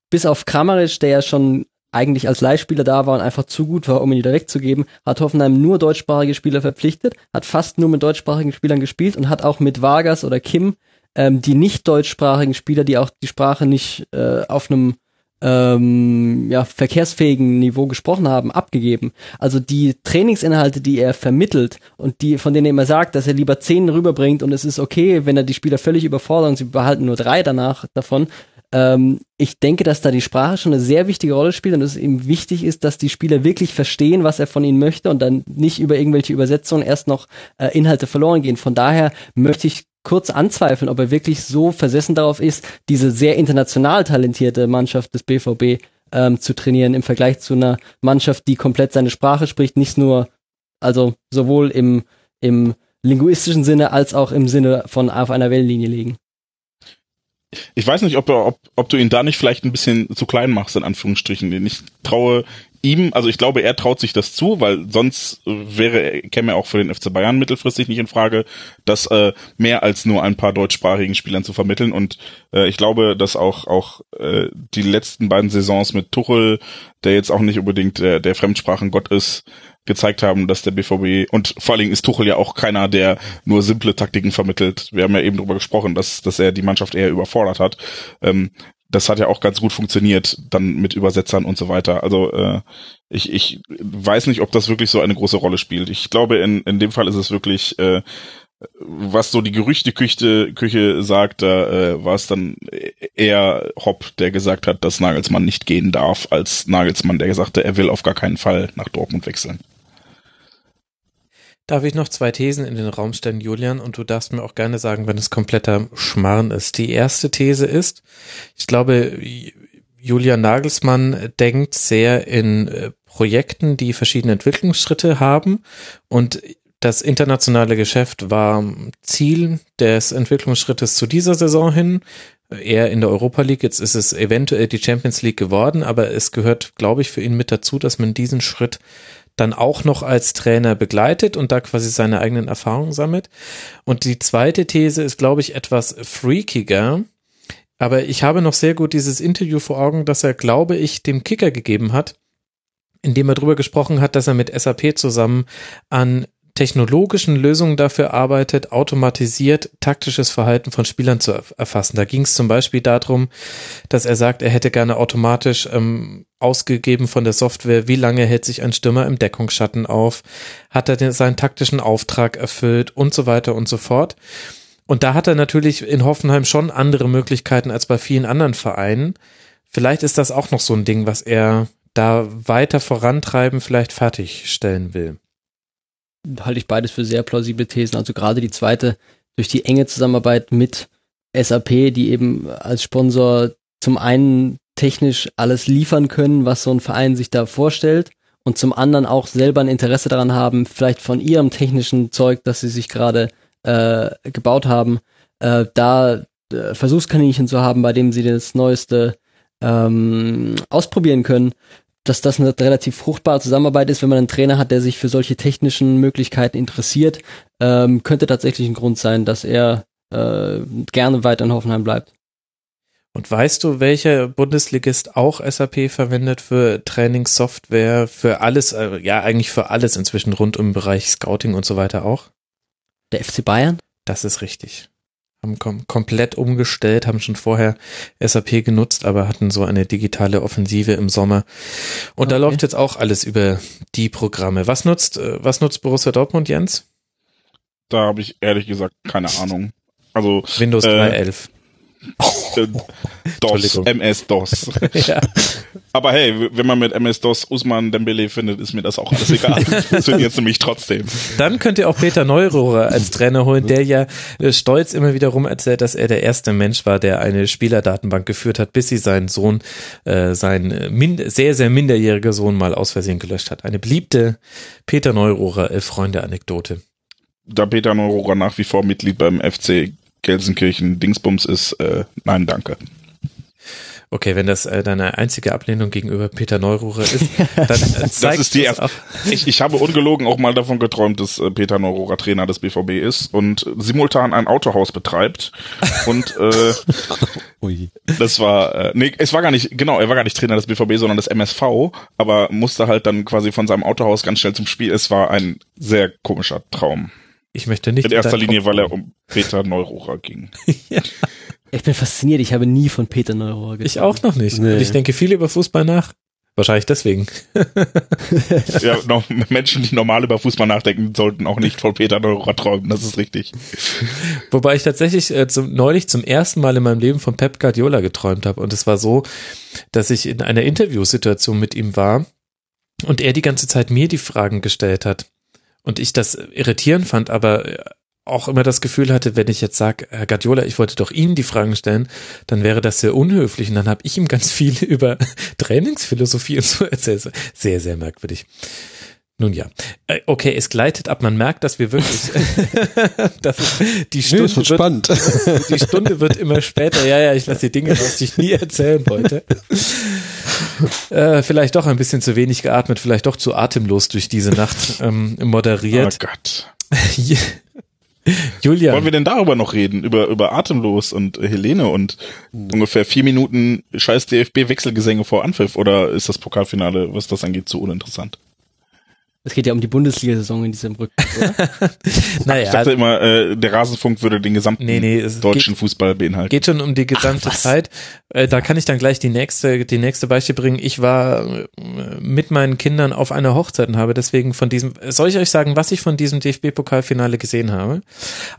bis auf Kramaric, der ja schon eigentlich als Leihspieler da war und einfach zu gut war, um ihn wieder wegzugeben, hat Hoffenheim nur deutschsprachige Spieler verpflichtet, hat fast nur mit deutschsprachigen Spielern gespielt und hat auch mit Vargas oder Kim ähm, die nicht deutschsprachigen Spieler, die auch die Sprache nicht äh, auf einem ähm, ja, verkehrsfähigen Niveau gesprochen haben, abgegeben. Also die Trainingsinhalte, die er vermittelt und die, von denen er immer sagt, dass er lieber zehn rüberbringt und es ist okay, wenn er die Spieler völlig überfordert und sie behalten nur drei danach davon, ähm, ich denke, dass da die Sprache schon eine sehr wichtige Rolle spielt und es ihm wichtig ist, dass die Spieler wirklich verstehen, was er von ihnen möchte und dann nicht über irgendwelche Übersetzungen erst noch äh, Inhalte verloren gehen. Von daher möchte ich kurz anzweifeln, ob er wirklich so versessen darauf ist, diese sehr international talentierte Mannschaft des BVB ähm, zu trainieren im Vergleich zu einer Mannschaft, die komplett seine Sprache spricht, nicht nur, also sowohl im, im linguistischen Sinne als auch im Sinne von auf einer Wellenlinie liegen. Ich weiß nicht, ob, ob, ob du ihn da nicht vielleicht ein bisschen zu klein machst, in Anführungsstrichen. Ich traue ihm, also ich glaube, er traut sich das zu, weil sonst wäre, käme er auch für den FC Bayern mittelfristig nicht in Frage, das äh, mehr als nur ein paar deutschsprachigen Spielern zu vermitteln. Und äh, ich glaube, dass auch auch äh, die letzten beiden Saisons mit Tuchel, der jetzt auch nicht unbedingt der, der Fremdsprachengott ist, gezeigt haben, dass der BVB und vor allen Dingen ist Tuchel ja auch keiner, der nur simple Taktiken vermittelt. Wir haben ja eben darüber gesprochen, dass, dass er die Mannschaft eher überfordert hat. Ähm, das hat ja auch ganz gut funktioniert, dann mit Übersetzern und so weiter. Also äh, ich, ich weiß nicht, ob das wirklich so eine große Rolle spielt. Ich glaube, in, in dem Fall ist es wirklich, äh, was so die Gerüchteküche Küche sagt, da äh, war es dann eher Hopp, der gesagt hat, dass Nagelsmann nicht gehen darf, als Nagelsmann, der gesagt hat, er will auf gar keinen Fall nach Dortmund wechseln. Darf ich noch zwei Thesen in den Raum stellen, Julian? Und du darfst mir auch gerne sagen, wenn es kompletter Schmarrn ist. Die erste These ist, ich glaube, Julian Nagelsmann denkt sehr in äh, Projekten, die verschiedene Entwicklungsschritte haben. Und das internationale Geschäft war Ziel des Entwicklungsschrittes zu dieser Saison hin. Eher in der Europa League. Jetzt ist es eventuell die Champions League geworden, aber es gehört, glaube ich, für ihn mit dazu, dass man diesen Schritt dann auch noch als Trainer begleitet und da quasi seine eigenen Erfahrungen sammelt. Und die zweite These ist, glaube ich, etwas freakiger. Aber ich habe noch sehr gut dieses Interview vor Augen, das er, glaube ich, dem Kicker gegeben hat, indem er darüber gesprochen hat, dass er mit SAP zusammen an technologischen Lösungen dafür arbeitet, automatisiert taktisches Verhalten von Spielern zu erfassen. Da ging es zum Beispiel darum, dass er sagt, er hätte gerne automatisch ähm, ausgegeben von der Software, wie lange hält sich ein Stürmer im Deckungsschatten auf, hat er den, seinen taktischen Auftrag erfüllt und so weiter und so fort. Und da hat er natürlich in Hoffenheim schon andere Möglichkeiten als bei vielen anderen Vereinen. Vielleicht ist das auch noch so ein Ding, was er da weiter vorantreiben, vielleicht fertigstellen will halte ich beides für sehr plausible Thesen. Also gerade die zweite, durch die enge Zusammenarbeit mit SAP, die eben als Sponsor zum einen technisch alles liefern können, was so ein Verein sich da vorstellt und zum anderen auch selber ein Interesse daran haben, vielleicht von ihrem technischen Zeug, das sie sich gerade äh, gebaut haben, äh, da äh, Versuchskaninchen zu haben, bei dem sie das Neueste ähm, ausprobieren können dass das eine relativ fruchtbare Zusammenarbeit ist, wenn man einen Trainer hat, der sich für solche technischen Möglichkeiten interessiert, ähm, könnte tatsächlich ein Grund sein, dass er äh, gerne weiter in Hoffenheim bleibt. Und weißt du, welcher Bundesligist auch SAP verwendet für Trainingssoftware, für alles, äh, ja eigentlich für alles inzwischen rund um den Bereich Scouting und so weiter auch? Der FC Bayern? Das ist richtig haben kom komplett umgestellt, haben schon vorher SAP genutzt, aber hatten so eine digitale Offensive im Sommer. Und okay. da läuft jetzt auch alles über die Programme. Was nutzt, äh, was nutzt Borussia Dortmund, Jens? Da habe ich ehrlich gesagt keine Ahnung. Also Windows 3.11. Äh, DOS, MS-DOS. ja. Aber hey, wenn man mit MS-DOS Usman Dembele findet, ist mir das auch alles egal. Funktioniert nämlich trotzdem. Dann könnt ihr auch Peter Neurohrer als Trainer holen, der ja äh, stolz immer wieder rum erzählt, dass er der erste Mensch war, der eine Spielerdatenbank geführt hat, bis sie seinen Sohn, äh, sein min sehr, sehr minderjähriger Sohn mal aus Versehen gelöscht hat. Eine beliebte Peter Neurohrer Elf-Freunde-Anekdote. Da Peter Neurohrer nach wie vor Mitglied beim FC Gelsenkirchen Dingsbums ist, äh, nein, danke. Okay, wenn das äh, deine einzige Ablehnung gegenüber Peter Neururer ist, dann äh, das ist die erste. Ich, ich habe ungelogen auch mal davon geträumt, dass äh, Peter Neururer Trainer des BVB ist und simultan ein Autohaus betreibt. Und äh, Ui. das war, äh, nee, es war gar nicht, genau, er war gar nicht Trainer des BVB, sondern des MSV, aber musste halt dann quasi von seinem Autohaus ganz schnell zum Spiel. Es war ein sehr komischer Traum. Ich möchte nicht. In erster Linie, weil er um Peter Neururer ging. ja. Ich bin fasziniert, ich habe nie von Peter Neururer gehört. Ich auch noch nicht. Nee. Und ich denke viel über Fußball nach. Wahrscheinlich deswegen. ja, noch Menschen, die normal über Fußball nachdenken, sollten auch nicht von Peter Neururer träumen, das ist richtig. Wobei ich tatsächlich äh, zum, neulich zum ersten Mal in meinem Leben von Pep Guardiola geträumt habe. Und es war so, dass ich in einer Interviewsituation mit ihm war und er die ganze Zeit mir die Fragen gestellt hat und ich das irritierend fand, aber auch immer das Gefühl hatte, wenn ich jetzt sage, Herr Guardiola, ich wollte doch Ihnen die Fragen stellen, dann wäre das sehr unhöflich und dann habe ich ihm ganz viel über Trainingsphilosophie und so erzählt. Sehr, sehr merkwürdig. Nun ja. Äh, Okay, es gleitet ab. Man merkt, dass wir wirklich, dass die Nee, Stunde es wird spannend. die Stunde wird immer später. Ja, ja, ich lasse die Dinge raus, die ich nie erzählen wollte. Äh, vielleicht doch ein bisschen zu wenig geatmet, vielleicht doch zu atemlos durch diese Nacht ähm, Oh moderiert. Gott. Julia, Wollen wir denn darüber noch reden? Über, über Atemlos und Helene und ungefähr vier Minuten scheiß DFB-Wechselgesänge vor Anpfiff? Oder ist das Pokalfinale, was das angeht, zu uninteressant? Es geht ja um die Bundesliga-Saison in diesem Rücken, oder? naja, Ich dachte immer, äh, der Rasenfunk würde den gesamten Nee, nee, deutschen Fußball beinhalten. geht schon um die gesamte Zeit. Äh, da kann ich dann gleich die nächste, die nächste Beispiel bringen. Ich war äh, mit meinen Kindern auf einer Hochzeit und habe deswegen von diesem, soll ich euch sagen, was ich von diesem DFB-Pokalfinale gesehen habe?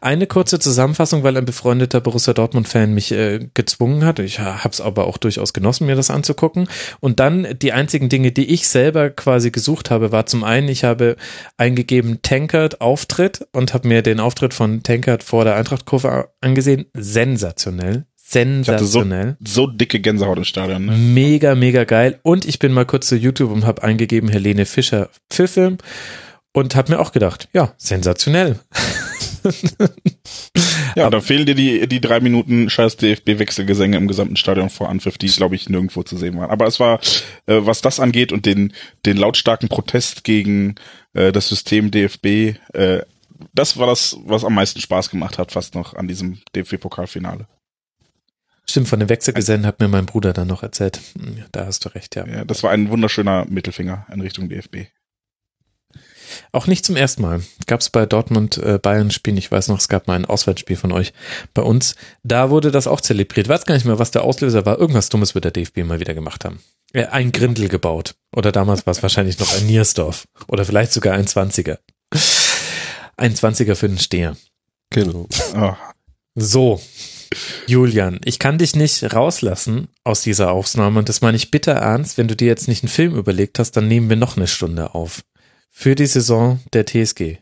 Eine kurze Zusammenfassung, weil ein befreundeter Borussia Dortmund-Fan mich äh, gezwungen hat. Ich habe es aber auch durchaus genossen, mir das anzugucken. Und dann die einzigen Dinge, die ich selber quasi gesucht habe, war zum einen, ich habe eingegeben Tankard Auftritt und habe mir den Auftritt von Tankard vor der Eintrachtkurve angesehen. Sensationell. Hatte so, Sensationell. so dicke Gänsehaut im Stadion. Ne? Mega, mega geil. Und ich bin mal kurz zu YouTube und habe eingegeben Helene Fischer Pfiffilm und habe mir auch gedacht, ja, sensationell. Ja, da fehlen dir die, die drei Minuten scheiß DFB-Wechselgesänge im gesamten Stadion vor Anpfiff, die, glaube ich, nirgendwo zu sehen waren. Aber es war, äh, was das angeht und den, den lautstarken Protest gegen äh, das System DFB, äh, das war das, was am meisten Spaß gemacht hat, fast noch an diesem DFB-Pokalfinale. Stimmt, von den Wechselgesellen hat mir mein Bruder dann noch erzählt. Hm, Da hast du recht, ja. Ja, das war ein wunderschöner Mittelfinger in Richtung DFB. Auch nicht zum ersten Mal. Gab es bei Dortmund äh, Bayern Spielen, ich weiß noch, es gab mal ein Auswärtsspiel von euch bei uns. Da wurde das auch zelebriert. Weiß gar nicht mehr, was der Auslöser war. Irgendwas Dummes wird der DFB mal wieder gemacht haben. Ja, ein Grindel gebaut. Oder damals war es wahrscheinlich noch ein Niersdorf. Oder vielleicht sogar ein 20er. Ein 20er für den Steher. Genau. So, Julian, ich kann dich nicht rauslassen aus dieser Aufnahme und das meine ich bitter ernst. Wenn du dir jetzt nicht einen Film überlegt hast, dann nehmen wir noch eine Stunde auf. Für die Saison der TSG.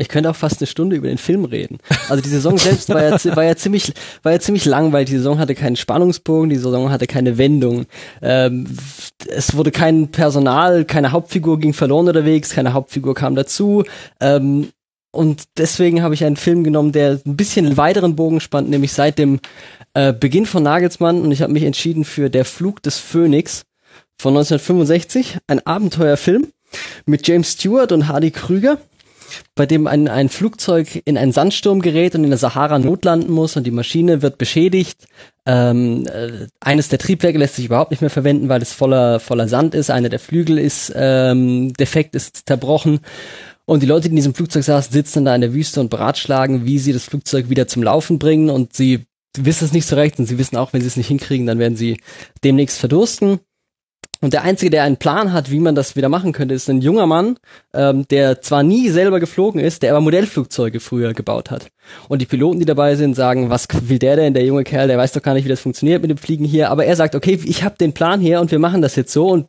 Ich könnte auch fast eine Stunde über den Film reden. Also die Saison selbst war ja, war ja ziemlich, war ja ziemlich langweilig. Die Saison hatte keinen Spannungsbogen, die Saison hatte keine Wendung. Ähm, es wurde kein Personal, keine Hauptfigur ging verloren unterwegs, keine Hauptfigur kam dazu. Ähm, und deswegen habe ich einen Film genommen, der ein bisschen weiteren Bogen spannt, nämlich seit dem äh, Beginn von Nagelsmann. Und ich habe mich entschieden für Der Flug des Phönix von 1965, ein Abenteuerfilm mit James Stewart und Hardy Krüger bei dem ein, ein Flugzeug in einen Sandsturm gerät und in der Sahara notlanden muss und die Maschine wird beschädigt. Ähm, äh, eines der Triebwerke lässt sich überhaupt nicht mehr verwenden, weil es voller, voller Sand ist. Einer der Flügel ist ähm, defekt, ist zerbrochen. Und die Leute, die in diesem Flugzeug saßen, sitzen da in der Wüste und beratschlagen, wie sie das Flugzeug wieder zum Laufen bringen. Und sie wissen es nicht so recht und sie wissen auch, wenn sie es nicht hinkriegen, dann werden sie demnächst verdursten. Und der Einzige, der einen Plan hat, wie man das wieder machen könnte, ist ein junger Mann, ähm, der zwar nie selber geflogen ist, der aber Modellflugzeuge früher gebaut hat. Und die Piloten, die dabei sind, sagen, was will der denn, der junge Kerl, der weiß doch gar nicht, wie das funktioniert mit dem Fliegen hier. Aber er sagt, okay, ich habe den Plan hier und wir machen das jetzt so und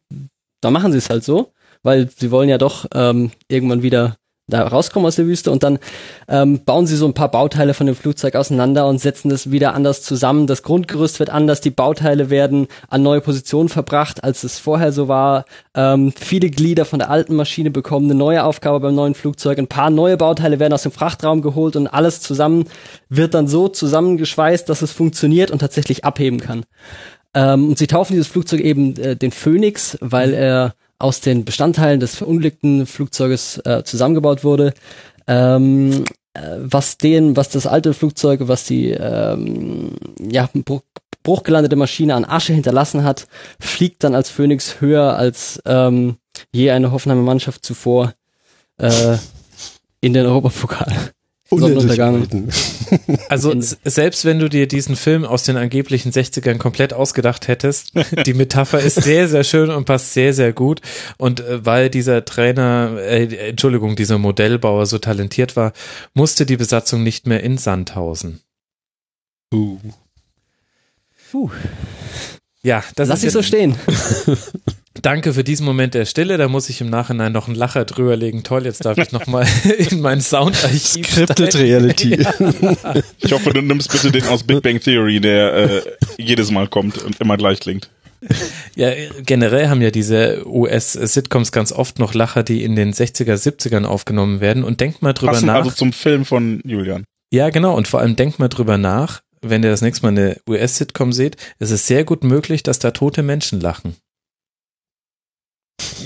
dann machen sie es halt so, weil sie wollen ja doch ähm, irgendwann wieder da rauskommen aus der Wüste und dann ähm, bauen sie so ein paar Bauteile von dem Flugzeug auseinander und setzen das wieder anders zusammen. Das Grundgerüst wird anders, die Bauteile werden an neue Positionen verbracht, als es vorher so war. Ähm, viele Glieder von der alten Maschine bekommen eine neue Aufgabe beim neuen Flugzeug. Ein paar neue Bauteile werden aus dem Frachtraum geholt und alles zusammen wird dann so zusammengeschweißt, dass es funktioniert und tatsächlich abheben kann. Ähm, und sie taufen dieses Flugzeug eben äh, den Phoenix, weil er aus den Bestandteilen des verunglückten Flugzeuges äh, zusammengebaut wurde. Ähm, äh, was den, was das alte Flugzeug, was die ähm, ja, bruch, bruchgelandete Maschine an Asche hinterlassen hat, fliegt dann als Phoenix höher als ähm, je eine Hoffenheimer Mannschaft zuvor äh, in den Europapokal. Sonnenuntergang. Also selbst wenn du dir diesen Film aus den angeblichen 60ern komplett ausgedacht hättest, die Metapher ist sehr, sehr schön und passt sehr, sehr gut. Und äh, weil dieser Trainer, äh, Entschuldigung, dieser Modellbauer so talentiert war, musste die Besatzung nicht mehr in Sandhausen. Uh. Ja, das Lass ist ich so stehen. Danke für diesen Moment der Stille. Da muss ich im Nachhinein noch einen Lacher drüber legen. Toll, jetzt darf ich nochmal in mein Soundarchiv. Scripted steigen. Reality. Ich hoffe, du nimmst bitte den aus Big Bang Theory, der äh, jedes Mal kommt und immer gleich klingt. Ja, generell haben ja diese US-Sitcoms ganz oft noch Lacher, die in den 60er, 70ern aufgenommen werden. Und denkt mal drüber Passend nach. also zum Film von Julian. Ja, genau. Und vor allem denkt mal drüber nach, wenn ihr das nächste Mal eine US-Sitcom seht, es ist sehr gut möglich, dass da tote Menschen lachen.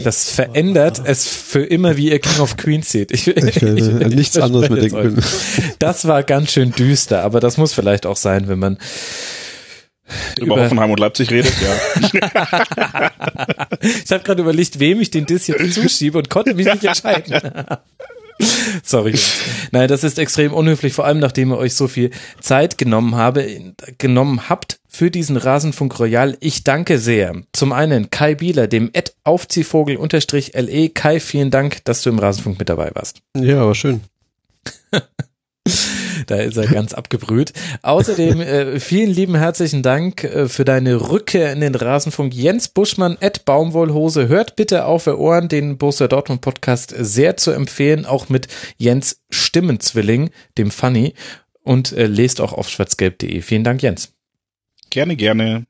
Das verändert es für immer, wie ihr King of Queens seht. Ich, Ich werde an nichts anderes mehr denken können. Das war ganz schön düster, aber das muss vielleicht auch sein, wenn man Über, Hoffenheim und Leipzig redet, ja. ich habe gerade überlegt, wem ich den Diss jetzt zuschiebe und konnte mich nicht entscheiden. Sorry. Nein, das ist extrem unhöflich, vor allem nachdem ihr euch so viel Zeit genommen habe, genommen habt für diesen Rasenfunk Royal. Ich danke sehr. Zum einen Kai Bieler, dem Ed Aufziehvogel unterstrich LE. Kai, vielen Dank, dass du im Rasenfunk mit dabei warst. Ja, aber schön. Da ist er ganz abgebrüht. Außerdem äh, vielen lieben herzlichen Dank äh, für deine Rückkehr in den Rasenfunk. Jens Buschmann, Ed Baumwollhose. Hört bitte auf für Ohren, den Borussia Dortmund Podcast sehr zu empfehlen, auch mit Jens Stimmenzwilling, dem Funny. Und äh, lest auch auf schwarzgelb.de. Vielen Dank, Jens. Gerne, gerne.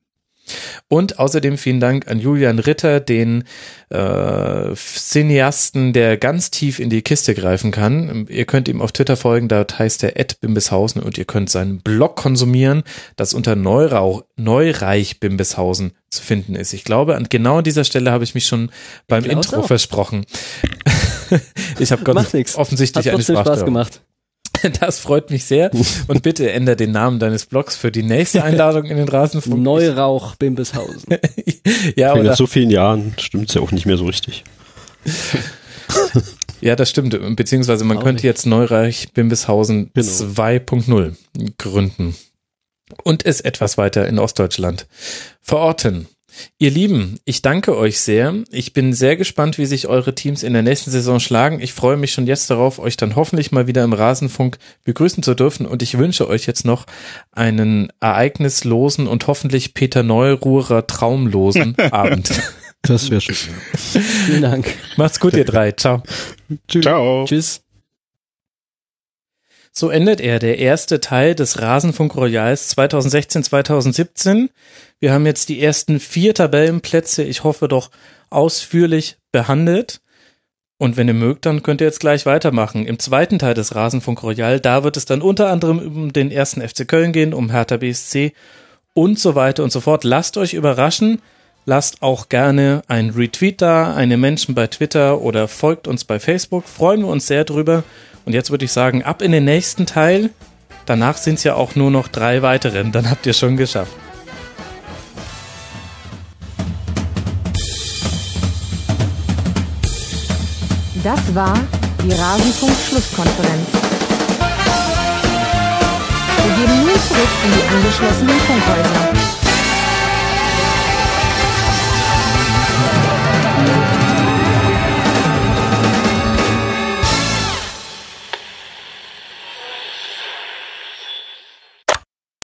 Und außerdem vielen Dank an Julian Ritter, den äh, Cineasten, der ganz tief in die Kiste greifen kann. Ihr könnt ihm auf Twitter folgen, dort heißt er Ed Bimbishausen und ihr könnt seinen Blog konsumieren, das unter Neurauch, Neureich Bimbishausen zu finden ist. Ich glaube, an genau an dieser Stelle habe ich mich schon beim Intro auch. versprochen. ich habe offensichtlich Hat eine trotzdem Spaß Sprachstörung. gemacht. Das freut mich sehr. Und bitte ändere den Namen deines Blogs für die nächste Einladung in den Rasenfunk. Neurauch Bimbishausen. ja, oder nach so vielen Jahren stimmt's ja auch nicht mehr so richtig. Ja, das stimmt. Beziehungsweise man Auch könnte nicht. jetzt Neureich Bimbishausen Genau. 2.0 gründen und es etwas weiter in Ostdeutschland verorten. Ihr Lieben, ich danke euch sehr. Ich bin sehr gespannt, wie sich eure Teams in der nächsten Saison schlagen. Ich freue mich schon jetzt darauf, euch dann hoffentlich mal wieder im Rasenfunk begrüßen zu dürfen und ich wünsche euch jetzt noch einen ereignislosen und hoffentlich Peter Neururer traumlosen Abend. Das wäre schön. Vielen Dank. Macht's gut, ihr drei. Ciao. Ciao. Tschüss. So endet er, der erste Teil des Rasenfunk Royals 2016-2017. Wir haben jetzt die ersten vier Tabellenplätze, ich hoffe doch ausführlich behandelt. Und wenn ihr mögt, dann könnt ihr jetzt gleich weitermachen. Im zweiten Teil des Rasenfunk Royal, da wird es dann unter anderem um den ersten FC Köln gehen, um Hertha BSC und so weiter und so fort. Lasst euch überraschen. Lasst auch gerne ein Retweet da, eine Menschen bei Twitter oder folgt uns bei Facebook. Freuen wir uns sehr drüber. Und jetzt würde ich sagen, ab in den nächsten Teil. Danach sind es ja auch nur noch drei weiteren. Dann habt ihr schon geschafft. Das war die Rasenfunk-Schlusskonferenz. Wir geben nun zurück in die angeschlossenen Funkhäuser.